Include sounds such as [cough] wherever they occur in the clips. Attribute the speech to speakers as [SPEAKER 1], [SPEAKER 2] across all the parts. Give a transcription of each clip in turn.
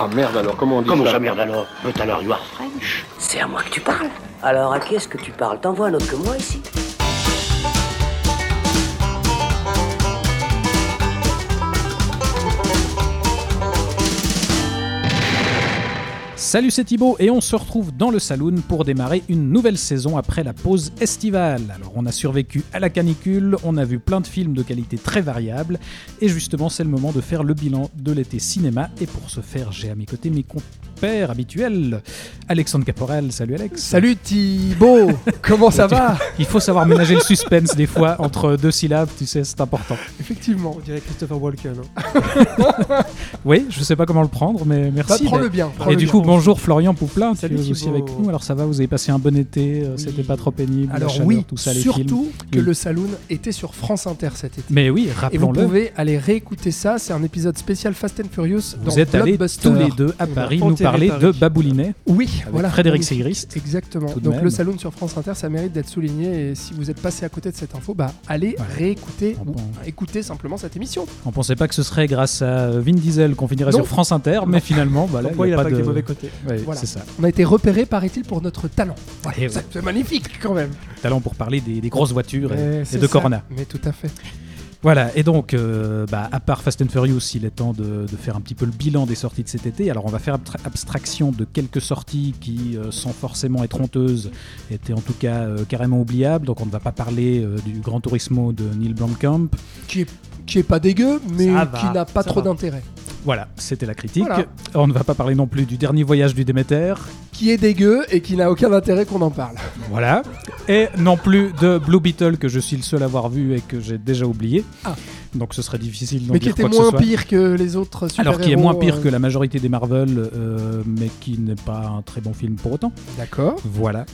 [SPEAKER 1] Ah merde alors, comment on dit
[SPEAKER 2] Comment
[SPEAKER 1] ça
[SPEAKER 2] ça merde alors But alors you are French.
[SPEAKER 3] C'est à moi que tu parles. Alors à qui est-ce que tu parles? T'en vois un autre que moi ici?
[SPEAKER 4] Salut, c'est Thibaut et on se retrouve dans le saloon pour démarrer une nouvelle saison après la pause estivale. Alors, on a survécu à la canicule, on a vu plein de films de qualité très variable et justement, c'est le moment de faire le bilan de l'été cinéma. Et pour ce faire, j'ai à mes côtés mes compères habituels. Alexandre Caporal, salut Alex.
[SPEAKER 5] Salut Thibaut [laughs] Comment ça va?
[SPEAKER 4] Il faut savoir ménager le suspense des fois entre deux syllabes, tu sais, c'est important.
[SPEAKER 5] Effectivement.
[SPEAKER 6] On dirait Christopher Walken. hein. [laughs]
[SPEAKER 4] Oui, je sais pas comment le prendre, mais
[SPEAKER 5] Bah,
[SPEAKER 4] merci.
[SPEAKER 5] prends-le bien.
[SPEAKER 4] Et du coup, bonjour Florian Pouplin,
[SPEAKER 6] Salut
[SPEAKER 4] tu es aussi avec nous. Alors ça va, vous avez passé un bon été, euh,
[SPEAKER 5] Oui.
[SPEAKER 4] c'était pas trop pénible,
[SPEAKER 5] Alors
[SPEAKER 4] chaleur,
[SPEAKER 5] oui,
[SPEAKER 4] tout ça, les films.
[SPEAKER 5] surtout que
[SPEAKER 4] Oui.
[SPEAKER 5] le Saloon était sur France Inter cet été.
[SPEAKER 4] Mais oui,
[SPEAKER 5] Et vous
[SPEAKER 4] rappelons-le,
[SPEAKER 5] pouvez aller réécouter ça, c'est un épisode spécial Fast and Furious dans
[SPEAKER 4] vous êtes allés tous les deux à Paris nous parler
[SPEAKER 6] Paris.
[SPEAKER 4] de Baboulinet
[SPEAKER 5] Oui,
[SPEAKER 4] avec
[SPEAKER 5] voilà.
[SPEAKER 4] Frédéric. Sigrist.
[SPEAKER 5] Exactement. Donc
[SPEAKER 4] même.
[SPEAKER 5] le Saloon sur France Inter, ça mérite d'être souligné et si vous êtes passé à côté de cette info, bah allez réécouter ou écouter simplement cette émission.
[SPEAKER 4] On pensait pas que ce serait grâce à Vin Diesel qu'on finirait sur France Inter, mais finalement, voilà,
[SPEAKER 6] Pourquoi
[SPEAKER 4] il
[SPEAKER 6] a pas
[SPEAKER 4] de...
[SPEAKER 6] mauvais côtés
[SPEAKER 4] Ouais,
[SPEAKER 5] Voilà.
[SPEAKER 4] c'est ça.
[SPEAKER 5] On a été repéré, paraît-il, pour notre talent.
[SPEAKER 4] Et
[SPEAKER 5] C'est- magnifique quand même.
[SPEAKER 4] Talent pour parler des, des grosses voitures et, de
[SPEAKER 5] ça.
[SPEAKER 4] Corona.
[SPEAKER 5] Mais tout à fait.
[SPEAKER 4] Voilà, et donc, euh, bah, à part Fast and Furious, il est temps de, de faire un petit peu le bilan des sorties de cet été. Alors, on va faire abstraction de quelques sorties qui, euh, sans forcément être honteuses, étaient en tout cas euh, carrément oubliables. Donc, on ne va pas parler du Grand Turismo de Neil Blomkamp.
[SPEAKER 5] Qui est, qui est pas dégueu, mais qui n'a pas trop d'intérêt.
[SPEAKER 4] Voilà, c'était la critique.
[SPEAKER 5] Voilà.
[SPEAKER 4] On ne va pas parler non plus du dernier voyage du Déméter.
[SPEAKER 5] Qui est dégueu et qui n'a aucun intérêt qu'on en parle.
[SPEAKER 4] Voilà. Et non plus de Blue Beetle, que je suis le seul à avoir vu et que j'ai déjà oublié.
[SPEAKER 5] Ah.
[SPEAKER 4] Donc, ce serait difficile d'en
[SPEAKER 5] Mais qui
[SPEAKER 4] dire
[SPEAKER 5] était
[SPEAKER 4] quoi que ce
[SPEAKER 5] moins
[SPEAKER 4] soit.
[SPEAKER 5] pire que les autres super
[SPEAKER 4] Alors qui est moins pire que la majorité des Marvel, euh, mais qui n'est pas un très bon film pour autant.
[SPEAKER 5] D'accord.
[SPEAKER 4] Voilà.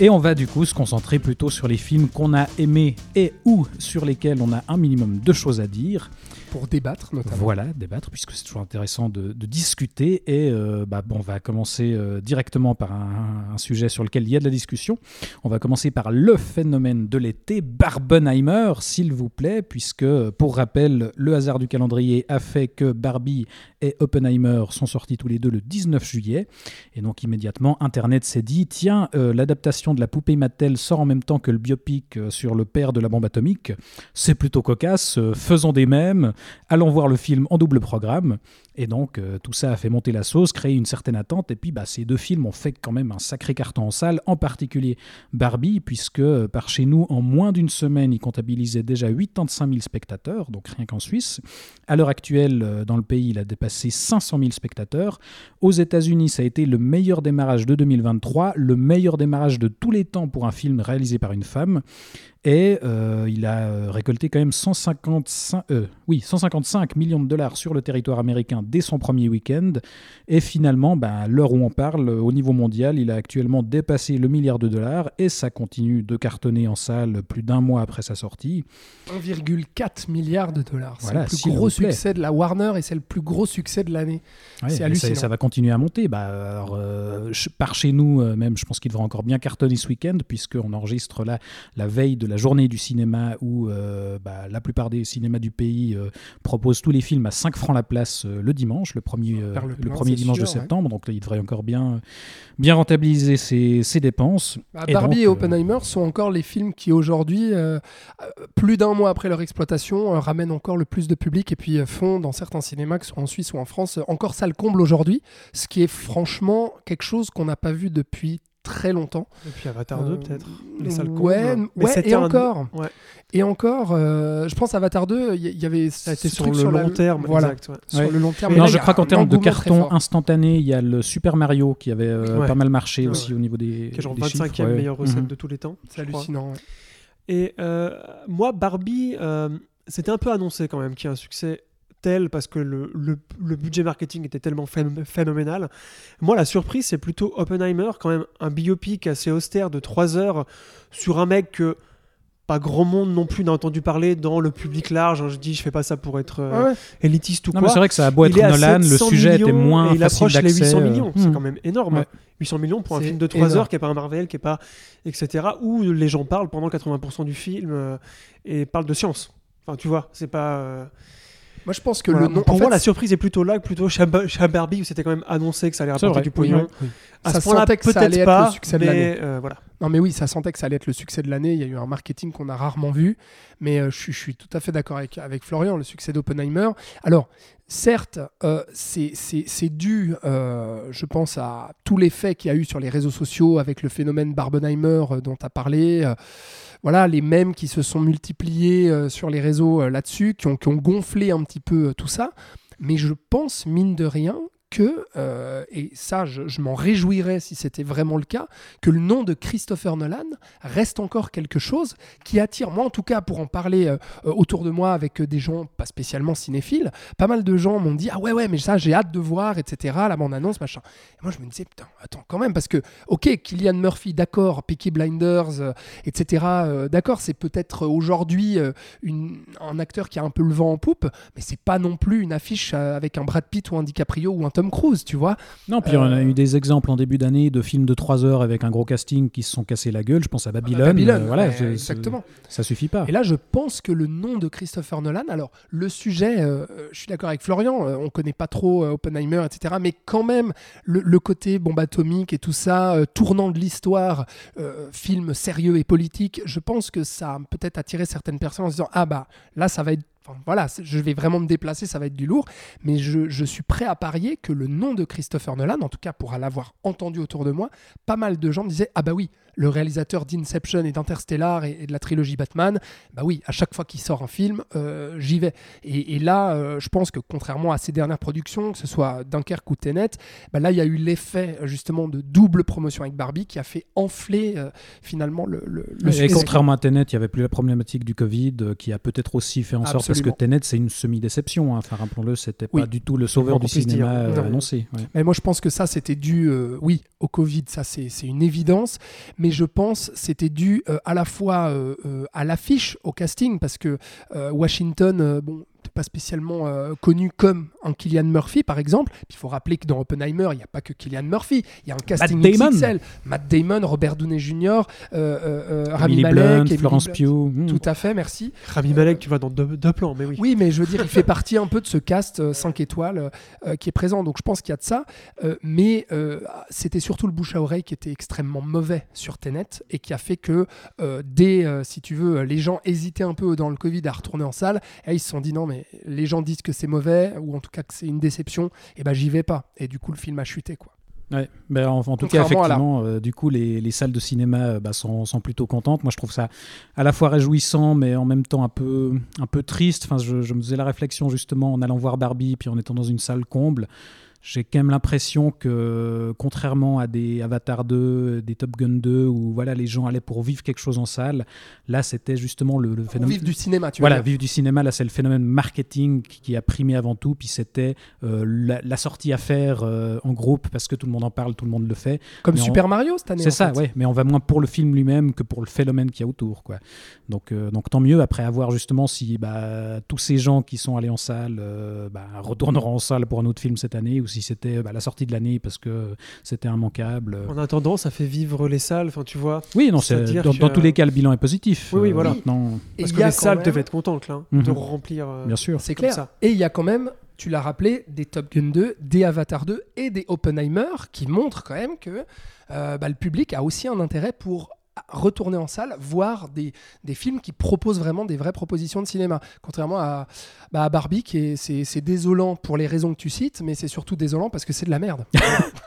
[SPEAKER 4] Et on va du coup se concentrer plutôt sur les films qu'on a aimés et ou sur lesquels on a un minimum de choses à dire.
[SPEAKER 5] Pour débattre notamment.
[SPEAKER 4] Voilà, débattre, puisque c'est toujours intéressant de, discuter. Et euh, bah, bon, on va commencer euh, directement par un, sujet sur lequel il y a de la discussion. On va commencer par le phénomène de l'été, Barbenheimer, s'il vous plaît, puisque, pour rappel, le hasard du calendrier a fait que Barbie et Oppenheimer sont sortis tous les deux le 19 juillet. Et donc immédiatement, Internet s'est dit, tiens, euh, l'adaptation de la poupée Mattel sort en même temps que le biopic sur le père de la bombe atomique. C'est plutôt cocasse, faisons des mêmes, allons voir le film en double programme. Et donc euh, tout ça a fait monter la sauce, créé une certaine attente. Et puis bah, ces deux films ont fait quand même un sacré carton en salle, en particulier Barbie, puisque euh, par chez nous, en moins d'une semaine, il comptabilisait déjà 85 000 spectateurs, donc rien qu'en Suisse. À l'heure actuelle, euh, dans le pays, il a dépassé 500 000 spectateurs. Aux États-Unis, ça a été le meilleur démarrage de 2023, le meilleur démarrage de tous les temps pour un film réalisé par une femme. Et euh, il a euh, récolté quand même 155, euh, oui, 155 millions de dollars sur le territoire américain dès son premier week-end. Et finalement, ben, à l'heure où on parle, au niveau mondial, il a actuellement dépassé le milliard de dollars et ça continue de cartonner en salle plus d'un mois après sa sortie.
[SPEAKER 5] 1,4 milliard de dollars.
[SPEAKER 4] Voilà,
[SPEAKER 5] c'est le plus gros succès de la Warner et c'est le plus gros succès de l'année.
[SPEAKER 4] Ouais,
[SPEAKER 5] C'est hallucinant.
[SPEAKER 4] Ça, ça va continuer à monter. Bah, alors, euh, par chez nous, même, je pense qu'il devrait encore bien cartonner ce week-end, puisqu'on enregistre là la veille de la journée du cinéma où euh, bah, la plupart des cinémas du pays euh, proposent tous les films à 5 francs la place euh, le dimanche, le premier,
[SPEAKER 5] le
[SPEAKER 4] le dimanche de
[SPEAKER 5] ouais.
[SPEAKER 4] septembre. Donc là, il devrait encore bien, bien rentabiliser ses, ses dépenses.
[SPEAKER 5] Bah,
[SPEAKER 4] Et
[SPEAKER 5] Barbie
[SPEAKER 4] donc,
[SPEAKER 5] et Oppenheimer sont encore les films qui aujourd'hui, plus d'un mois après leur exploitation, ramènent encore le plus de public et puis font dans certains cinémas, que ce soit en Suisse ou en France, encore ça le comble aujourd'hui, ce qui est franchement quelque chose qu'on n'a pas vu depuis très longtemps.
[SPEAKER 6] Et puis Avatar 2
[SPEAKER 5] Euh,
[SPEAKER 6] peut-être. Les salles
[SPEAKER 5] ouais,
[SPEAKER 6] combles. Mais
[SPEAKER 5] ouais,
[SPEAKER 6] c'était
[SPEAKER 5] et
[SPEAKER 6] un-
[SPEAKER 5] encore.
[SPEAKER 6] Ouais.
[SPEAKER 5] Et encore, euh, je pense Avatar 2, il y, y avait
[SPEAKER 6] Ça a été sur le
[SPEAKER 5] la-
[SPEAKER 6] long terme.
[SPEAKER 5] Voilà,
[SPEAKER 6] Exact, ouais.
[SPEAKER 5] sur le long terme.
[SPEAKER 4] Non,
[SPEAKER 5] là,
[SPEAKER 4] je crois qu'en termes de carton instantané, il y a le Super Mario qui avait euh,
[SPEAKER 5] Ouais.
[SPEAKER 4] pas mal marché
[SPEAKER 6] Ouais.
[SPEAKER 4] aussi au niveau des.
[SPEAKER 6] Qui est genre
[SPEAKER 4] des chiffres,
[SPEAKER 6] 25e
[SPEAKER 4] ouais.
[SPEAKER 6] meilleure recette
[SPEAKER 4] Mhm.
[SPEAKER 6] de tous les temps.
[SPEAKER 5] C'est hallucinant. ouais.
[SPEAKER 6] Et euh, moi, Barbie, euh, c'était un peu annoncé quand même qu'il y a un succès tel parce que le, le- le budget marketing était tellement phén- phénoménal. Moi, la surprise, c'est plutôt Oppenheimer, quand même un biopic assez austère de 3 heures sur un mec que pas grand monde non plus n'a entendu parler dans le public large. hein. Je dis, je fais pas ça pour être euh,
[SPEAKER 5] Ouais, ouais.
[SPEAKER 6] élitiste ou
[SPEAKER 4] Non,
[SPEAKER 6] quoi.
[SPEAKER 4] c'est vrai que ça a beau être
[SPEAKER 6] il est à
[SPEAKER 4] Nolan, le
[SPEAKER 6] 700
[SPEAKER 4] sujet était moins
[SPEAKER 6] et il
[SPEAKER 4] facile
[SPEAKER 6] approche les
[SPEAKER 4] d'accès.
[SPEAKER 6] 800
[SPEAKER 4] euh,
[SPEAKER 6] millions. C'est
[SPEAKER 4] hmm.
[SPEAKER 6] quand même énorme.
[SPEAKER 4] Ouais.
[SPEAKER 6] 800 millions pour un film de 3
[SPEAKER 5] énorme.
[SPEAKER 6] heures qui est pas un Marvel, qui est pas etc. Où les gens parlent pendant 80% du film euh, et parlent de science. Enfin, tu vois, c'est pas.
[SPEAKER 5] Moi, je pense que
[SPEAKER 6] Voilà.
[SPEAKER 5] le nom.
[SPEAKER 6] Pour
[SPEAKER 5] en
[SPEAKER 6] moi,
[SPEAKER 5] fait,
[SPEAKER 6] la surprise est plutôt là que plutôt chez Barbie où c'était quand même annoncé que ça allait rapporter
[SPEAKER 4] vrai,
[SPEAKER 6] du pognon.
[SPEAKER 4] oui, oui.
[SPEAKER 6] À
[SPEAKER 5] Ça
[SPEAKER 6] ce
[SPEAKER 5] sentait que ça allait être le succès de l'année.
[SPEAKER 6] euh, voilà.
[SPEAKER 5] Non, mais oui, ça sentait que ça allait être le succès de l'année. Il y a eu un marketing qu'on a rarement vu. Mais euh, je, suis- je suis tout à fait d'accord avec, avec Florian, le succès d'Oppenheimer. Alors, certes, euh, c'est- c'est c'est dû, euh, je pense, à tous les faits qu'il y a eu sur les réseaux sociaux avec le phénomène Barbenheimer dont tu as parlé. voilà, les mèmes qui se sont multipliés sur les réseaux là-dessus, qui ont, qui ont gonflé un petit peu tout ça. Mais je pense, mine de rien, que, euh, et ça je, m'en réjouirais si c'était vraiment le cas, que le nom de Christopher Nolan reste encore quelque chose qui attire, moi en tout cas pour en parler euh, autour de moi avec euh, des gens pas spécialement cinéphiles, pas mal de gens m'ont dit ah ouais ouais mais ça j'ai hâte de voir etc, la bande annonce machin. Et moi je me disais putain attends quand même parce que ok Killian Murphy d'accord, Peaky Blinders etc d'accord c'est peut-être aujourd'hui un acteur qui a un peu le vent en poupe mais c'est pas non plus une affiche avec un Brad Pitt ou un DiCaprio ou un Tom Cruise tu vois.
[SPEAKER 4] Non, puis on a
[SPEAKER 5] Euh,
[SPEAKER 4] eu des exemples en début d'année de films de 3 heures avec un gros casting qui se sont cassés la gueule. Je pense à Babylone.
[SPEAKER 5] Babylone,
[SPEAKER 4] euh, voilà,
[SPEAKER 5] ouais, exactement.
[SPEAKER 4] Ça suffit pas.
[SPEAKER 5] Et là, je pense que le nom de Christopher Nolan, alors le sujet, euh, euh, je suis d'accord avec Florian, on connaît pas trop Oppenheimer, etc. Mais quand même, le, le côté bombe atomique et tout ça, tournant de l'histoire, film sérieux et politique, je pense que ça a peut-être attiré certaines personnes en se disant ah bah là, ça va être Voilà, je vais vraiment me déplacer, ça va être du lourd, mais je, je suis prêt à parier que le nom de Christopher Nolan, en tout cas pour l'avoir entendu autour de moi, pas mal de gens me disaient Ah bah oui, le réalisateur d'Inception et d'Interstellar et, et de la trilogie Batman, bah oui, à chaque fois qu'il sort un film, euh, j'y vais. Et, et là, euh, je pense que contrairement à ses dernières productions, que ce soit Dunkerque ou Tenet, bah là, il y a eu l'effet justement de double promotion avec Barbie qui a fait enfler euh, finalement le, le, le
[SPEAKER 4] et contrairement à Tenet, il n'y avait plus la problématique du Covid qui a peut-être aussi fait en sorte, parce que. Tenet, c'est une semi-déception. hein. Enfin, rappelons-le, c'était
[SPEAKER 5] Oui.
[SPEAKER 4] pas du tout le sauveur du cinéma
[SPEAKER 6] dire.
[SPEAKER 4] annoncé. ouais.
[SPEAKER 5] Mais moi, je pense que ça, c'était dû, oui, au Covid, ça, c'est c'est une évidence. Mais je pense c'était dû euh, à la fois euh, euh, à l'affiche, au casting, parce que Washington, pas spécialement euh, connu comme un Killian Murphy, par exemple. Puis il faut rappeler que dans Oppenheimer, il n'y a pas que Killian Murphy. Il y a un casting
[SPEAKER 4] Damon.
[SPEAKER 5] XXL. Matt Damon, Robert Downey Jr., euh, euh, euh, Rami Malek, Emily
[SPEAKER 4] Florence. Pugh. hmm.
[SPEAKER 5] Tout à fait, merci.
[SPEAKER 6] Rami Malek, tu vas dans deux, deux plans, mais oui.
[SPEAKER 5] Oui, mais je veux dire, il fait partie un peu de ce cast 5 étoiles euh, qui est présent. Donc je pense qu'il y a de ça. Euh, mais euh, c'était surtout le bouche à oreille qui était extrêmement mauvais sur Tenet et qui a fait que euh, dès, euh, si tu veux, les gens hésitaient un peu dans le Covid à retourner en salle. Et ils se sont dit non, mais les gens disent que c'est mauvais ou en tout cas que c'est une déception. Et ben j'y vais pas. Et du coup, le film a chuté. quoi.
[SPEAKER 4] Ouais, ben, en, en tout cas,
[SPEAKER 5] la-
[SPEAKER 4] effectivement, euh, du coup, les, les salles de cinéma euh, bah, sont, sont plutôt contentes. Moi, je trouve ça à la fois réjouissant, mais en même temps un peu, un peu triste. Enfin, je, je me faisais la réflexion justement en allant voir Barbie, puis en étant dans une salle comble. J'ai quand même l'impression que, contrairement à des Avatar 2, des Top Gun 2, où voilà, les gens allaient pour vivre quelque chose en salle, là, c'était justement le, phénomène.
[SPEAKER 5] vivre du cinéma, tu
[SPEAKER 4] Voilà,
[SPEAKER 5] vois.
[SPEAKER 4] vivre du cinéma, là, c'est le phénomène marketing qui a primé avant tout, puis c'était euh, la, la sortie à faire euh, en groupe, parce que tout le monde en parle, tout le monde le fait.
[SPEAKER 5] Comme
[SPEAKER 4] mais on-
[SPEAKER 5] Super Mario cette année.
[SPEAKER 4] C'est ça,
[SPEAKER 5] fait.
[SPEAKER 4] ouais, mais on va moins pour le film lui-même que pour le phénomène qu'il y a autour, quoi. Donc, euh, donc tant mieux, après avoir justement si bah, tous ces gens qui sont allés en salle bah, retourneront en salle pour un autre film cette année, ou si c'était bah, la sortie de l'année parce que c'était immanquable.
[SPEAKER 6] En attendant, ça fait vivre les salles, enfin tu vois.
[SPEAKER 4] Oui, non, c'est- dans, dans tous les cas, le bilan est positif.
[SPEAKER 6] Oui, oui,
[SPEAKER 4] Euh,
[SPEAKER 6] voilà.
[SPEAKER 4] Maintenant,
[SPEAKER 5] Et
[SPEAKER 6] Parce que les salles
[SPEAKER 5] même-
[SPEAKER 6] devaient être contentes là, hein, de
[SPEAKER 4] Mhm.
[SPEAKER 6] remplir. euh,
[SPEAKER 4] bien sûr.
[SPEAKER 5] C'est clair.
[SPEAKER 6] ça.
[SPEAKER 5] Et il y a quand même, tu l'as rappelé, des Top Gun 2, des Avatar 2 et des Oppenheimer qui montrent quand même que euh, bah, le public a aussi un intérêt pour retourner en salle, voir des, des films qui proposent vraiment des vraies propositions de cinéma. Contrairement à, bah, Barbie, qui est, c'est, désolant pour les raisons que tu cites, mais c'est surtout désolant parce que c'est de la merde. [laughs]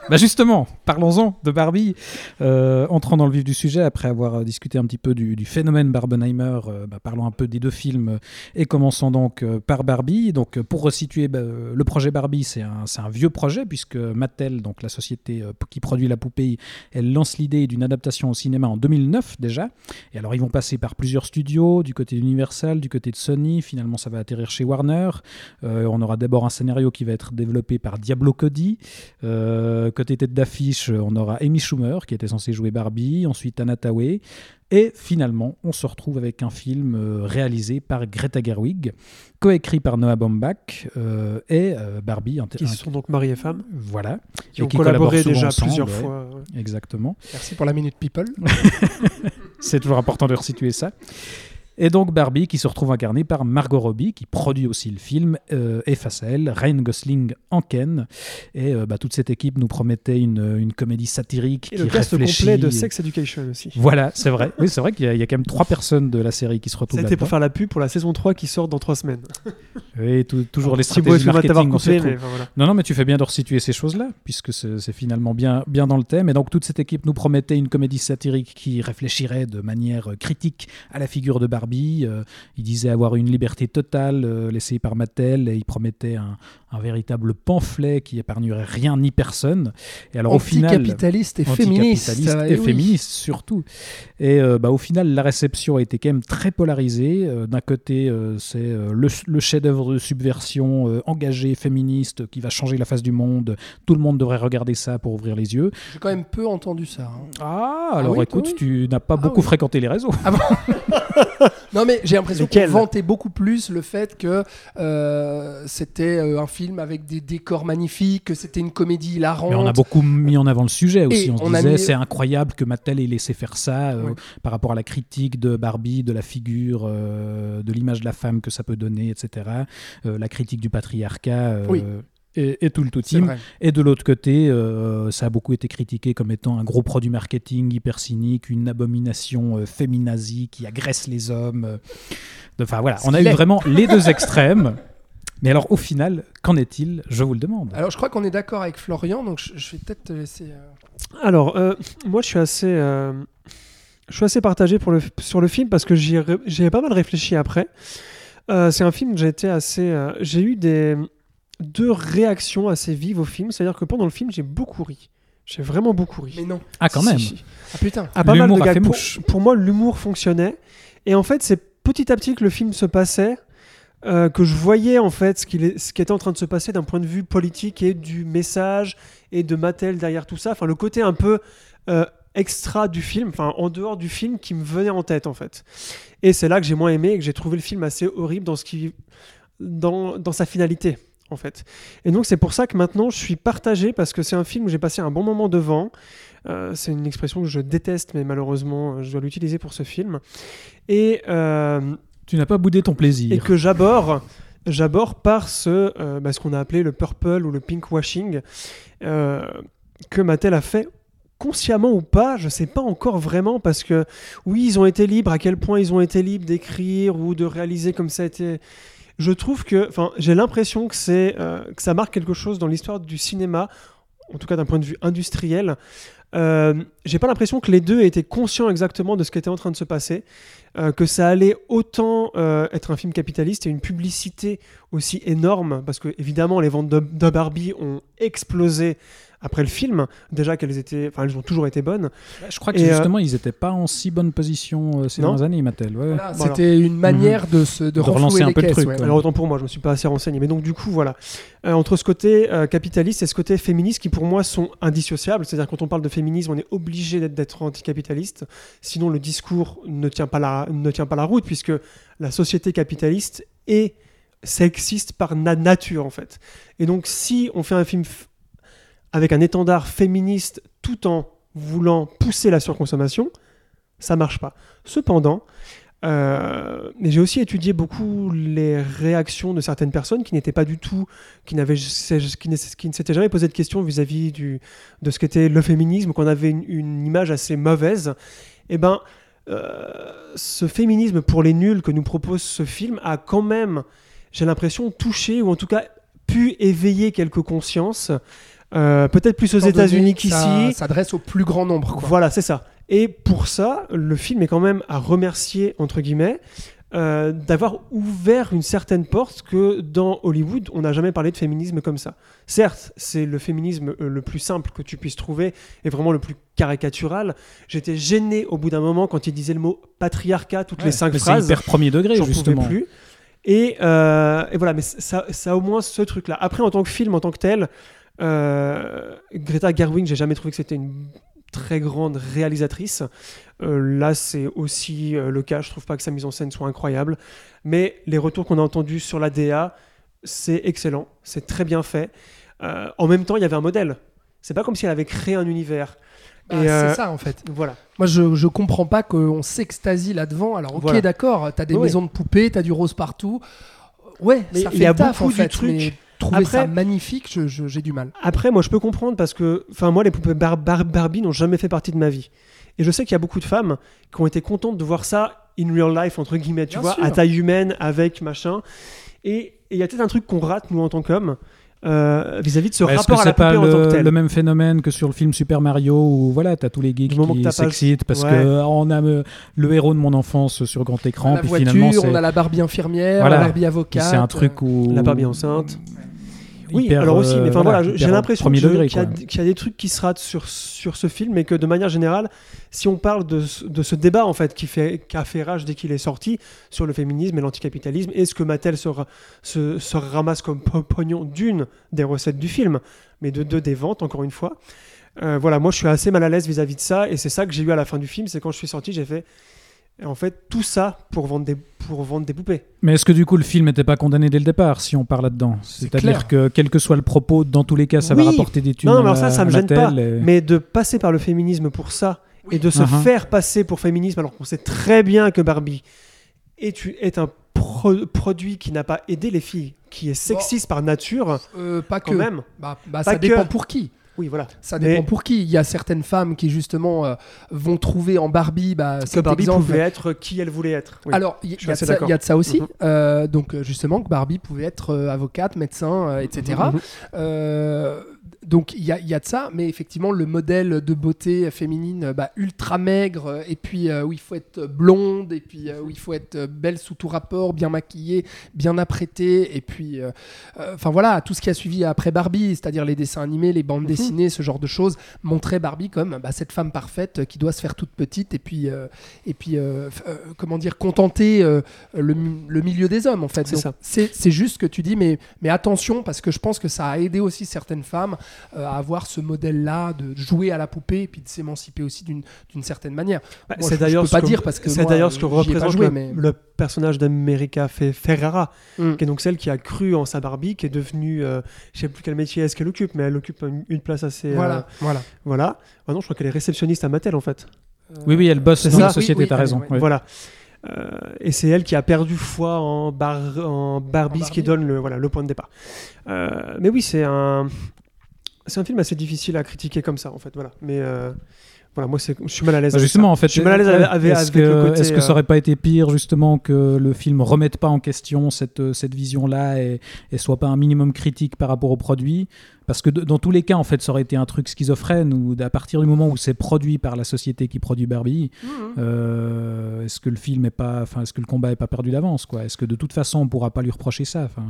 [SPEAKER 4] Bah justement, parlons-en de Barbie. Euh, entrant dans le vif du sujet, après avoir euh, discuté un petit peu du, phénomène Barbenheimer, euh, bah, parlons un peu des deux films et commençons donc par Barbie. Donc pour resituer bah, le projet Barbie, c'est un, un vieux projet puisque Mattel, donc la société qui produit la poupée, elle lance l'idée d'une adaptation au cinéma en 2009 déjà. Et alors ils vont passer par plusieurs studios, du côté d'Universal, du côté de Sony. Finalement, ça va atterrir chez Warner. Euh, on aura d'abord un scénario qui va être développé par Diablo Cody. Euh, côté tête d'affiche, on aura Amy Schumer qui était censée jouer Barbie, ensuite Anna Tawai. Et finalement, on se retrouve avec un film euh, réalisé par Greta Gerwig, coécrit par Noah Baumbach euh, et euh, Barbie. un-
[SPEAKER 6] Qui sont donc mari et femme,
[SPEAKER 4] voilà,
[SPEAKER 6] qui
[SPEAKER 4] Et
[SPEAKER 6] ont
[SPEAKER 4] qui
[SPEAKER 6] collaboré déjà
[SPEAKER 4] ensemble,
[SPEAKER 6] plusieurs
[SPEAKER 4] ouais.
[SPEAKER 6] fois.
[SPEAKER 4] exactement.
[SPEAKER 5] Merci pour la Minute People. [laughs]
[SPEAKER 4] C'est toujours important de resituer ça. Et donc Barbie qui se retrouve incarnée par Margot Robbie, qui produit aussi le film, euh, et face à elle, Ryan Gosling en Ken. Et euh, bah, toute cette équipe nous promettait une, une comédie satirique
[SPEAKER 6] Et
[SPEAKER 4] qui
[SPEAKER 6] le cast
[SPEAKER 4] réfléchit.
[SPEAKER 6] complet de Sex Education aussi.
[SPEAKER 4] Voilà, c'est vrai. Oui, c'est vrai qu'il y, a- il y a quand même trois personnes de la série qui se retrouvent
[SPEAKER 6] C'était pour faire la pub pour la saison 3 qui sort dans 3 semaines.
[SPEAKER 4] Oui, tou- toujours les
[SPEAKER 6] Thibaut,
[SPEAKER 4] stratégies marketing.
[SPEAKER 6] coupé,
[SPEAKER 4] retrouve.
[SPEAKER 6] mais enfin, voilà.
[SPEAKER 4] Non, non, mais tu fais bien de resituer ces choses-là, puisque c'est finalement bien, bien dans le thème. Et donc, toute cette équipe nous promettait une comédie satirique qui réfléchirait de manière euh, critique à la figure de Barbie. Euh, il disait avoir une liberté totale euh, laissée par Mattel, et il promettait un, un véritable pamphlet qui épargnerait rien ni personne. Et alors, au final.
[SPEAKER 5] Anticapitaliste et féministe.
[SPEAKER 4] Anticapitaliste
[SPEAKER 5] euh,
[SPEAKER 4] et
[SPEAKER 5] eh oui.
[SPEAKER 4] féministe surtout. Et euh, bah, au final, la réception a été quand même très polarisée. Euh, D'un côté, euh, c'est le, le chef-d'œuvre de subversion engagé, féministe, qui va changer la face du monde. Tout le monde devrait regarder ça pour ouvrir les yeux.
[SPEAKER 5] J'ai quand même peu entendu ça. hein.
[SPEAKER 4] Ah, alors
[SPEAKER 5] oui,
[SPEAKER 4] écoute,
[SPEAKER 5] oui.
[SPEAKER 4] tu n'as pas
[SPEAKER 5] Ah
[SPEAKER 4] beaucoup fréquenté les réseaux. [laughs] [laughs]
[SPEAKER 5] Non, mais j'ai l'impression qu'on vantait beaucoup plus le fait que euh, c'était euh, un film avec des décors magnifiques, que c'était une comédie hilarante.
[SPEAKER 4] Mais on a beaucoup mis en avant le sujet aussi.
[SPEAKER 5] Et
[SPEAKER 4] on se
[SPEAKER 5] on
[SPEAKER 4] disait,
[SPEAKER 5] mis-
[SPEAKER 4] c'est incroyable que Mattel ait laissé faire ça euh, par rapport à la critique de Barbie, de la figure, euh, de l'image de la femme que ça peut donner, etc. La critique du patriarcat.
[SPEAKER 5] Oui.
[SPEAKER 4] Et, et tout le tout team. Et de l'autre côté, euh, ça a beaucoup été critiqué comme étant un gros produit marketing hyper cynique, une abomination euh, féminazie qui agresse les hommes. euh. Enfin voilà, on a eu vraiment [laughs] les deux extrêmes. Mais alors au final, qu'en est-il? Je vous le demande.
[SPEAKER 5] Alors, je crois qu'on est d'accord avec Florian, donc je, je vais peut-être te laisser. euh,
[SPEAKER 6] Alors, euh, moi, je suis assez, euh, je suis assez partagé pour le, sur le film parce que j'y ai, pas mal réfléchi après. Euh, c'est un film que j'ai été assez, euh, j'ai eu des deux réactions assez vives au film. C'est-à-dire que pendant le film, j'ai beaucoup ri. J'ai vraiment beaucoup ri.
[SPEAKER 5] Mais non.
[SPEAKER 4] Ah quand
[SPEAKER 6] Si,
[SPEAKER 4] même.
[SPEAKER 6] si.
[SPEAKER 5] Ah putain.
[SPEAKER 6] Ah, pas mal de
[SPEAKER 4] fait
[SPEAKER 6] Pour, moi, l'humour fonctionnait. Et en fait, c'est petit à petit que le film se passait, euh, que je voyais en fait ce, qu'il est- ce qui était en train de se passer d'un point de vue politique et du message et de Mattel derrière tout ça. Enfin, le côté un peu euh, extra du film, enfin en dehors du film, qui me venait en tête en fait. Et c'est là que j'ai moins aimé et que j'ai trouvé le film assez horrible dans ce qui, dans, dans sa finalité en fait. Et donc c'est pour ça que maintenant je suis partagé parce que c'est un film où j'ai passé un bon moment devant. Euh, c'est une expression que je déteste, mais malheureusement, euh, je dois l'utiliser pour ce film. Et, euh,
[SPEAKER 4] Tu n'as pas boudé ton plaisir.
[SPEAKER 6] et que j'aborde, j'aborde par ce, euh, bah, ce qu'on a appelé le purple ou le pink washing que Mattel a fait consciemment ou pas, je sais pas encore vraiment parce que oui, ils ont été libres, à quel point ils ont été libres d'écrire ou de réaliser comme ça a été. Je trouve que, enfin, j'ai l'impression que c'est euh, que ça marque quelque chose dans l'histoire du cinéma, en tout cas d'un point de vue industriel. Euh, j'ai pas l'impression que les deux étaient conscients exactement de ce qui était en train de se passer, euh, que ça allait autant euh, être un film capitaliste et une publicité aussi énorme, parce que évidemment les ventes de, de Barbie ont explosé après le film, déjà qu'elles étaient, enfin elles ont toujours été bonnes.
[SPEAKER 4] Je crois que
[SPEAKER 6] Et, euh,
[SPEAKER 4] justement, ils n'étaient pas en si bonne position euh, ces dernières années, Mattel. ouais.
[SPEAKER 5] Voilà,
[SPEAKER 6] Voilà.
[SPEAKER 5] C'était une manière de, se, de,
[SPEAKER 4] relancer un
[SPEAKER 5] les
[SPEAKER 4] peu le truc,
[SPEAKER 5] ouais.
[SPEAKER 6] Alors autant pour moi, je me suis pas assez renseigné, mais donc du coup voilà, Euh, entre ce côté euh, capitaliste et ce côté féministe qui pour moi sont indissociables, c'est-à-dire quand on parle de féminisme, on est obligé d'être, anticapitaliste, sinon le discours ne tient pas la ne tient pas la route puisque la société capitaliste est sexiste par na- nature en fait. Et donc si on fait un film avec un étendard féministe tout en voulant pousser la surconsommation, ça marche pas. Cependant, euh, j'ai aussi étudié beaucoup les réactions de certaines personnes qui n'étaient pas du tout, qui, qui, ne, s'étaient jamais posé de questions vis-à-vis de ce qu'était le féminisme, qu'on avait une, image assez mauvaise. Et ben, euh, ce féminisme pour les nuls que nous propose ce film a quand même, j'ai l'impression, touché ou en tout cas pu éveiller quelques consciences. Euh, peut-être plus aux États-Unis qu'ici.
[SPEAKER 5] Ça s'adresse au plus grand nombre. Quoi.
[SPEAKER 6] Voilà, c'est ça. Et pour ça, le film est quand même à remercier, entre guillemets, euh, d'avoir ouvert une certaine porte que dans Hollywood, on n'a jamais parlé de féminisme comme ça. Certes, c'est le féminisme euh, le plus simple que tu puisses trouver et vraiment le plus caricatural. J'étais gêné au bout d'un moment quand il disait le mot patriarcat toutes les cinq
[SPEAKER 4] Mais c'est
[SPEAKER 6] phrases.
[SPEAKER 4] hyper premier degré,
[SPEAKER 6] J'en pouvais
[SPEAKER 4] justement.
[SPEAKER 6] plus. Et, euh, et voilà, mais ça, ça a au moins ce truc-là. Après, en tant que film, en tant que tel, euh, Greta Gerwig, j'ai jamais trouvé que c'était une très grande réalisatrice. Euh, là, c'est aussi euh, le cas. Je trouve pas que sa mise en scène soit incroyable. Mais les retours qu'on a entendus sur la DA, c'est excellent. C'est très bien fait. En même temps, il y avait un modèle. C'est pas comme si elle avait créé un univers.
[SPEAKER 5] Bah,
[SPEAKER 6] euh,
[SPEAKER 5] c'est ça en fait.
[SPEAKER 6] Voilà.
[SPEAKER 5] Moi, je, je comprends pas qu'on s'extasie là-devant. Alors, ok,
[SPEAKER 6] Voilà.
[SPEAKER 5] d'accord, t'as des
[SPEAKER 6] Ouais.
[SPEAKER 5] maisons de poupées, t'as du rose partout. Ouais,
[SPEAKER 6] Mais
[SPEAKER 5] ça
[SPEAKER 6] il
[SPEAKER 5] fait
[SPEAKER 6] y a
[SPEAKER 5] taf,
[SPEAKER 6] beaucoup
[SPEAKER 5] en
[SPEAKER 6] du truc.
[SPEAKER 5] mais trouver
[SPEAKER 6] Après-
[SPEAKER 5] ça magnifique, je- je- j'ai du mal.
[SPEAKER 6] Après, moi, je peux comprendre parce que, enfin, moi, les poupées Bar- Bar- Barbie n'ont jamais fait partie de ma vie. Et je sais qu'il y a beaucoup de femmes qui ont été contentes de voir ça in real life, entre guillemets, tu
[SPEAKER 5] Bien
[SPEAKER 6] vois,
[SPEAKER 5] sûr.
[SPEAKER 6] à taille humaine, avec machin. Et il y a peut-être un truc qu'on rate, nous, en tant qu'hommes, euh, vis-à-vis de ce rapport à la
[SPEAKER 4] pas
[SPEAKER 6] poupée en tant que
[SPEAKER 4] le,
[SPEAKER 6] tel.
[SPEAKER 4] le même phénomène que sur le film Super Mario où voilà, t'as tous les geeks
[SPEAKER 6] Du moment que
[SPEAKER 4] qui
[SPEAKER 6] pas le-
[SPEAKER 4] s'excitent parce
[SPEAKER 6] Ouais.
[SPEAKER 4] que on a euh, le héros de mon enfance sur grand écran,
[SPEAKER 5] la
[SPEAKER 4] puis
[SPEAKER 5] voiture,
[SPEAKER 4] finalement c'est
[SPEAKER 5] on a la Barbie infirmière,
[SPEAKER 4] Voilà.
[SPEAKER 5] la Barbie avocate.
[SPEAKER 4] c'est un truc où
[SPEAKER 6] La Barbie enceinte. Oui,
[SPEAKER 4] hyper,
[SPEAKER 6] alors aussi,
[SPEAKER 4] euh,
[SPEAKER 6] mais enfin voilà, j'ai l'impression qu'il y, a- y des trucs qui se ratent sur, sur ce film, et que de manière générale, si on parle de, ce- de ce débat en fait qui, fait, qui a fait rage dès qu'il est sorti sur le féminisme et l'anticapitalisme, est-ce que Mattel se, se, se ramasse comme po- pognon d'une des recettes du film, mais de deux des ventes, encore une fois Euh, Voilà, moi je suis assez mal à l'aise vis-à-vis de ça, et c'est ça que j'ai eu à la fin du film, c'est quand je suis sorti, j'ai fait. En fait, tout ça pour vendre des, pour vendre des poupées.
[SPEAKER 4] Mais est-ce que du coup le film n'était pas condamné dès le départ si on parle là-dedans C'est-à-dire que quel que soit le propos, dans tous les cas, ça
[SPEAKER 6] Oui.
[SPEAKER 4] va rapporter des thunes.
[SPEAKER 6] Non, mais
[SPEAKER 4] à
[SPEAKER 6] alors ça, ça me gêne pas.
[SPEAKER 4] Et-
[SPEAKER 6] Mais de passer par le féminisme pour ça et de se
[SPEAKER 4] Uh-huh.
[SPEAKER 6] faire passer pour féminisme alors qu'on sait très bien que Barbie est, est un pro- produit qui n'a pas aidé les filles, qui est sexiste par nature,
[SPEAKER 5] Euh, pas
[SPEAKER 6] quand
[SPEAKER 5] que.
[SPEAKER 6] même.
[SPEAKER 5] Bah, bah,
[SPEAKER 6] Pas
[SPEAKER 5] ça dépend pour qui.
[SPEAKER 6] Oui, voilà.
[SPEAKER 5] Ça
[SPEAKER 6] Mais-
[SPEAKER 5] dépend pour qui. Il y a certaines femmes qui justement euh, vont trouver en Barbie bah,
[SPEAKER 6] Que Barbie
[SPEAKER 5] exemple.
[SPEAKER 6] pouvait être qui elle voulait être. Oui.
[SPEAKER 5] Alors, il y, a de ça-
[SPEAKER 6] d'accord.
[SPEAKER 5] il y a de ça aussi. Euh, donc, euh, justement, que Barbie pouvait être avocate, médecin, etc. donc, il y a, il y a de ça. Mais effectivement, le modèle de beauté féminine bah, ultra maigre, et puis euh, où il faut être blonde, et puis euh, où il faut être euh, belle sous tout rapport, bien maquillée, bien apprêtée, et puis, euh, enfin voilà, tout ce qui a suivi après Barbie, c'est-à-dire les dessins animés, les bandes
[SPEAKER 6] Mhm.
[SPEAKER 5] dessinées, ce genre de choses, montrait Barbie comme bah, cette femme parfaite qui doit se faire toute petite, et puis, et puis comment dire, contenter le, mi- le milieu des hommes en fait.
[SPEAKER 6] C'est
[SPEAKER 5] juste que tu dis, mais, mais attention, parce que je pense que ça a aidé aussi certaines femmes à avoir ce modèle-là de jouer à la poupée et puis de s'émanciper aussi d'une d'une certaine manière.
[SPEAKER 6] Bah,
[SPEAKER 5] Moi,
[SPEAKER 6] c'est
[SPEAKER 5] je-
[SPEAKER 6] d'ailleurs
[SPEAKER 5] je peux pas
[SPEAKER 6] ce que-
[SPEAKER 5] dire parce que
[SPEAKER 6] c'est d'ailleurs ce que représente
[SPEAKER 5] joué,
[SPEAKER 6] le,
[SPEAKER 5] mais-
[SPEAKER 6] le personnage d'America Fe- Ferrara,
[SPEAKER 5] Mm.
[SPEAKER 6] qui est donc celle qui a cru en sa Barbie, qui est devenue, euh, je sais plus quel métier est-ce qu'elle occupe, mais elle occupe une, une place assez. euh,
[SPEAKER 5] Voilà, voilà.
[SPEAKER 6] voilà. Ah non, je crois qu'elle est réceptionniste à Mattel en fait.
[SPEAKER 4] Oui, oui, elle bosse dans
[SPEAKER 6] ça.
[SPEAKER 4] la société,
[SPEAKER 5] Oui, oui,
[SPEAKER 4] t'as raison.
[SPEAKER 6] Voilà. Euh, et c'est elle qui a perdu foi en, bar- en Barbie,
[SPEAKER 5] En
[SPEAKER 6] ce qui donne le, voilà, le point de départ. Euh, mais oui, c'est un, c'est un film assez difficile à critiquer comme ça, en fait. Voilà. Mais euh, voilà, moi, je suis mal à l'aise.
[SPEAKER 4] Bah,
[SPEAKER 6] avec
[SPEAKER 4] justement,
[SPEAKER 6] ça.
[SPEAKER 4] en fait,
[SPEAKER 6] je suis mal à l'aise avec, avec-
[SPEAKER 4] est-ce
[SPEAKER 6] avec
[SPEAKER 4] que,
[SPEAKER 6] le côté.
[SPEAKER 4] est-ce que ça
[SPEAKER 6] euh,
[SPEAKER 4] aurait pas été pire justement que le film remette pas en question cette, cette vision-là et, et soit pas un minimum critique par rapport au produit? Parce que de- dans tous les cas, en fait, ça aurait été un truc schizophrène où à partir du moment où c'est produit par la société qui produit Barbie,
[SPEAKER 5] Mhm.
[SPEAKER 4] euh, est-ce que le film est pas, enfin, est-ce que le combat est pas perdu d'avance, quoi? Est-ce que de toute façon on pourra pas lui reprocher ça Enfin,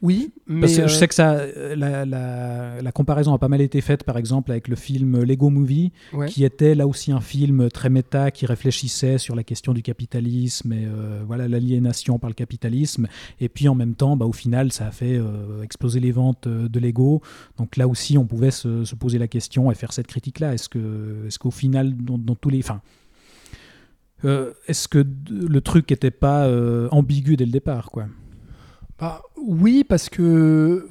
[SPEAKER 5] Oui, mais
[SPEAKER 4] parce que je
[SPEAKER 5] euh,
[SPEAKER 4] sais que ça, la, la, la comparaison a pas mal été faite, par exemple, avec le film Lego Movie,
[SPEAKER 5] ouais.
[SPEAKER 4] qui était là aussi un film très méta qui réfléchissait sur la question du capitalisme et euh, voilà l'aliénation par le capitalisme. Et puis en même temps, bah, au final, ça a fait euh, exploser les ventes euh, de Lego. Donc là aussi, on pouvait se, se poser la question et faire cette critique-là. Est-ce que, est-ce qu'au final, dans, dans tous les, enfin, euh, est-ce que le truc n'était pas euh, ambigu dès le départ, quoi?
[SPEAKER 5] Bah, oui, parce que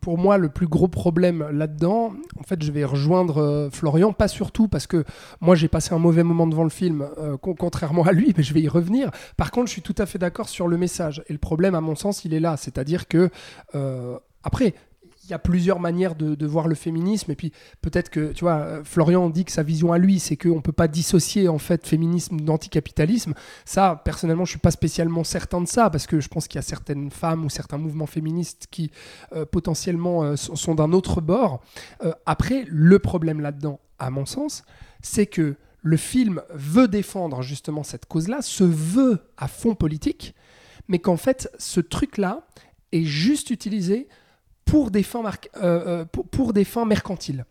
[SPEAKER 5] pour moi, le plus gros problème là-dedans, en fait, je vais rejoindre euh, Florian, pas surtout parce que moi, j'ai passé un mauvais moment devant le film, euh, con- contrairement à lui, mais je vais y revenir. Par contre, je suis tout à fait d'accord sur le message. Et le problème, à mon sens, il est là. C'est-à-dire que, euh, après, y a plusieurs manières de, voir le féminisme. Et puis, peut-être que, tu vois, euh, Florian dit que sa vision à lui, c'est qu'on ne peut pas dissocier, en fait, féminisme d'anticapitalisme. Ça, personnellement, je suis pas spécialement certain de ça, parce que je pense qu'il y a certaines femmes ou certains mouvements féministes qui euh, potentiellement euh, sont, d'un autre bord. Après, le problème là-dedans, à mon sens, c'est que le film veut défendre justement cette cause-là, se veut à fond politique, mais qu'en fait, ce truc-là est juste utilisé pour des fins, marque- euh, euh, pour, pour des fins mercantiles.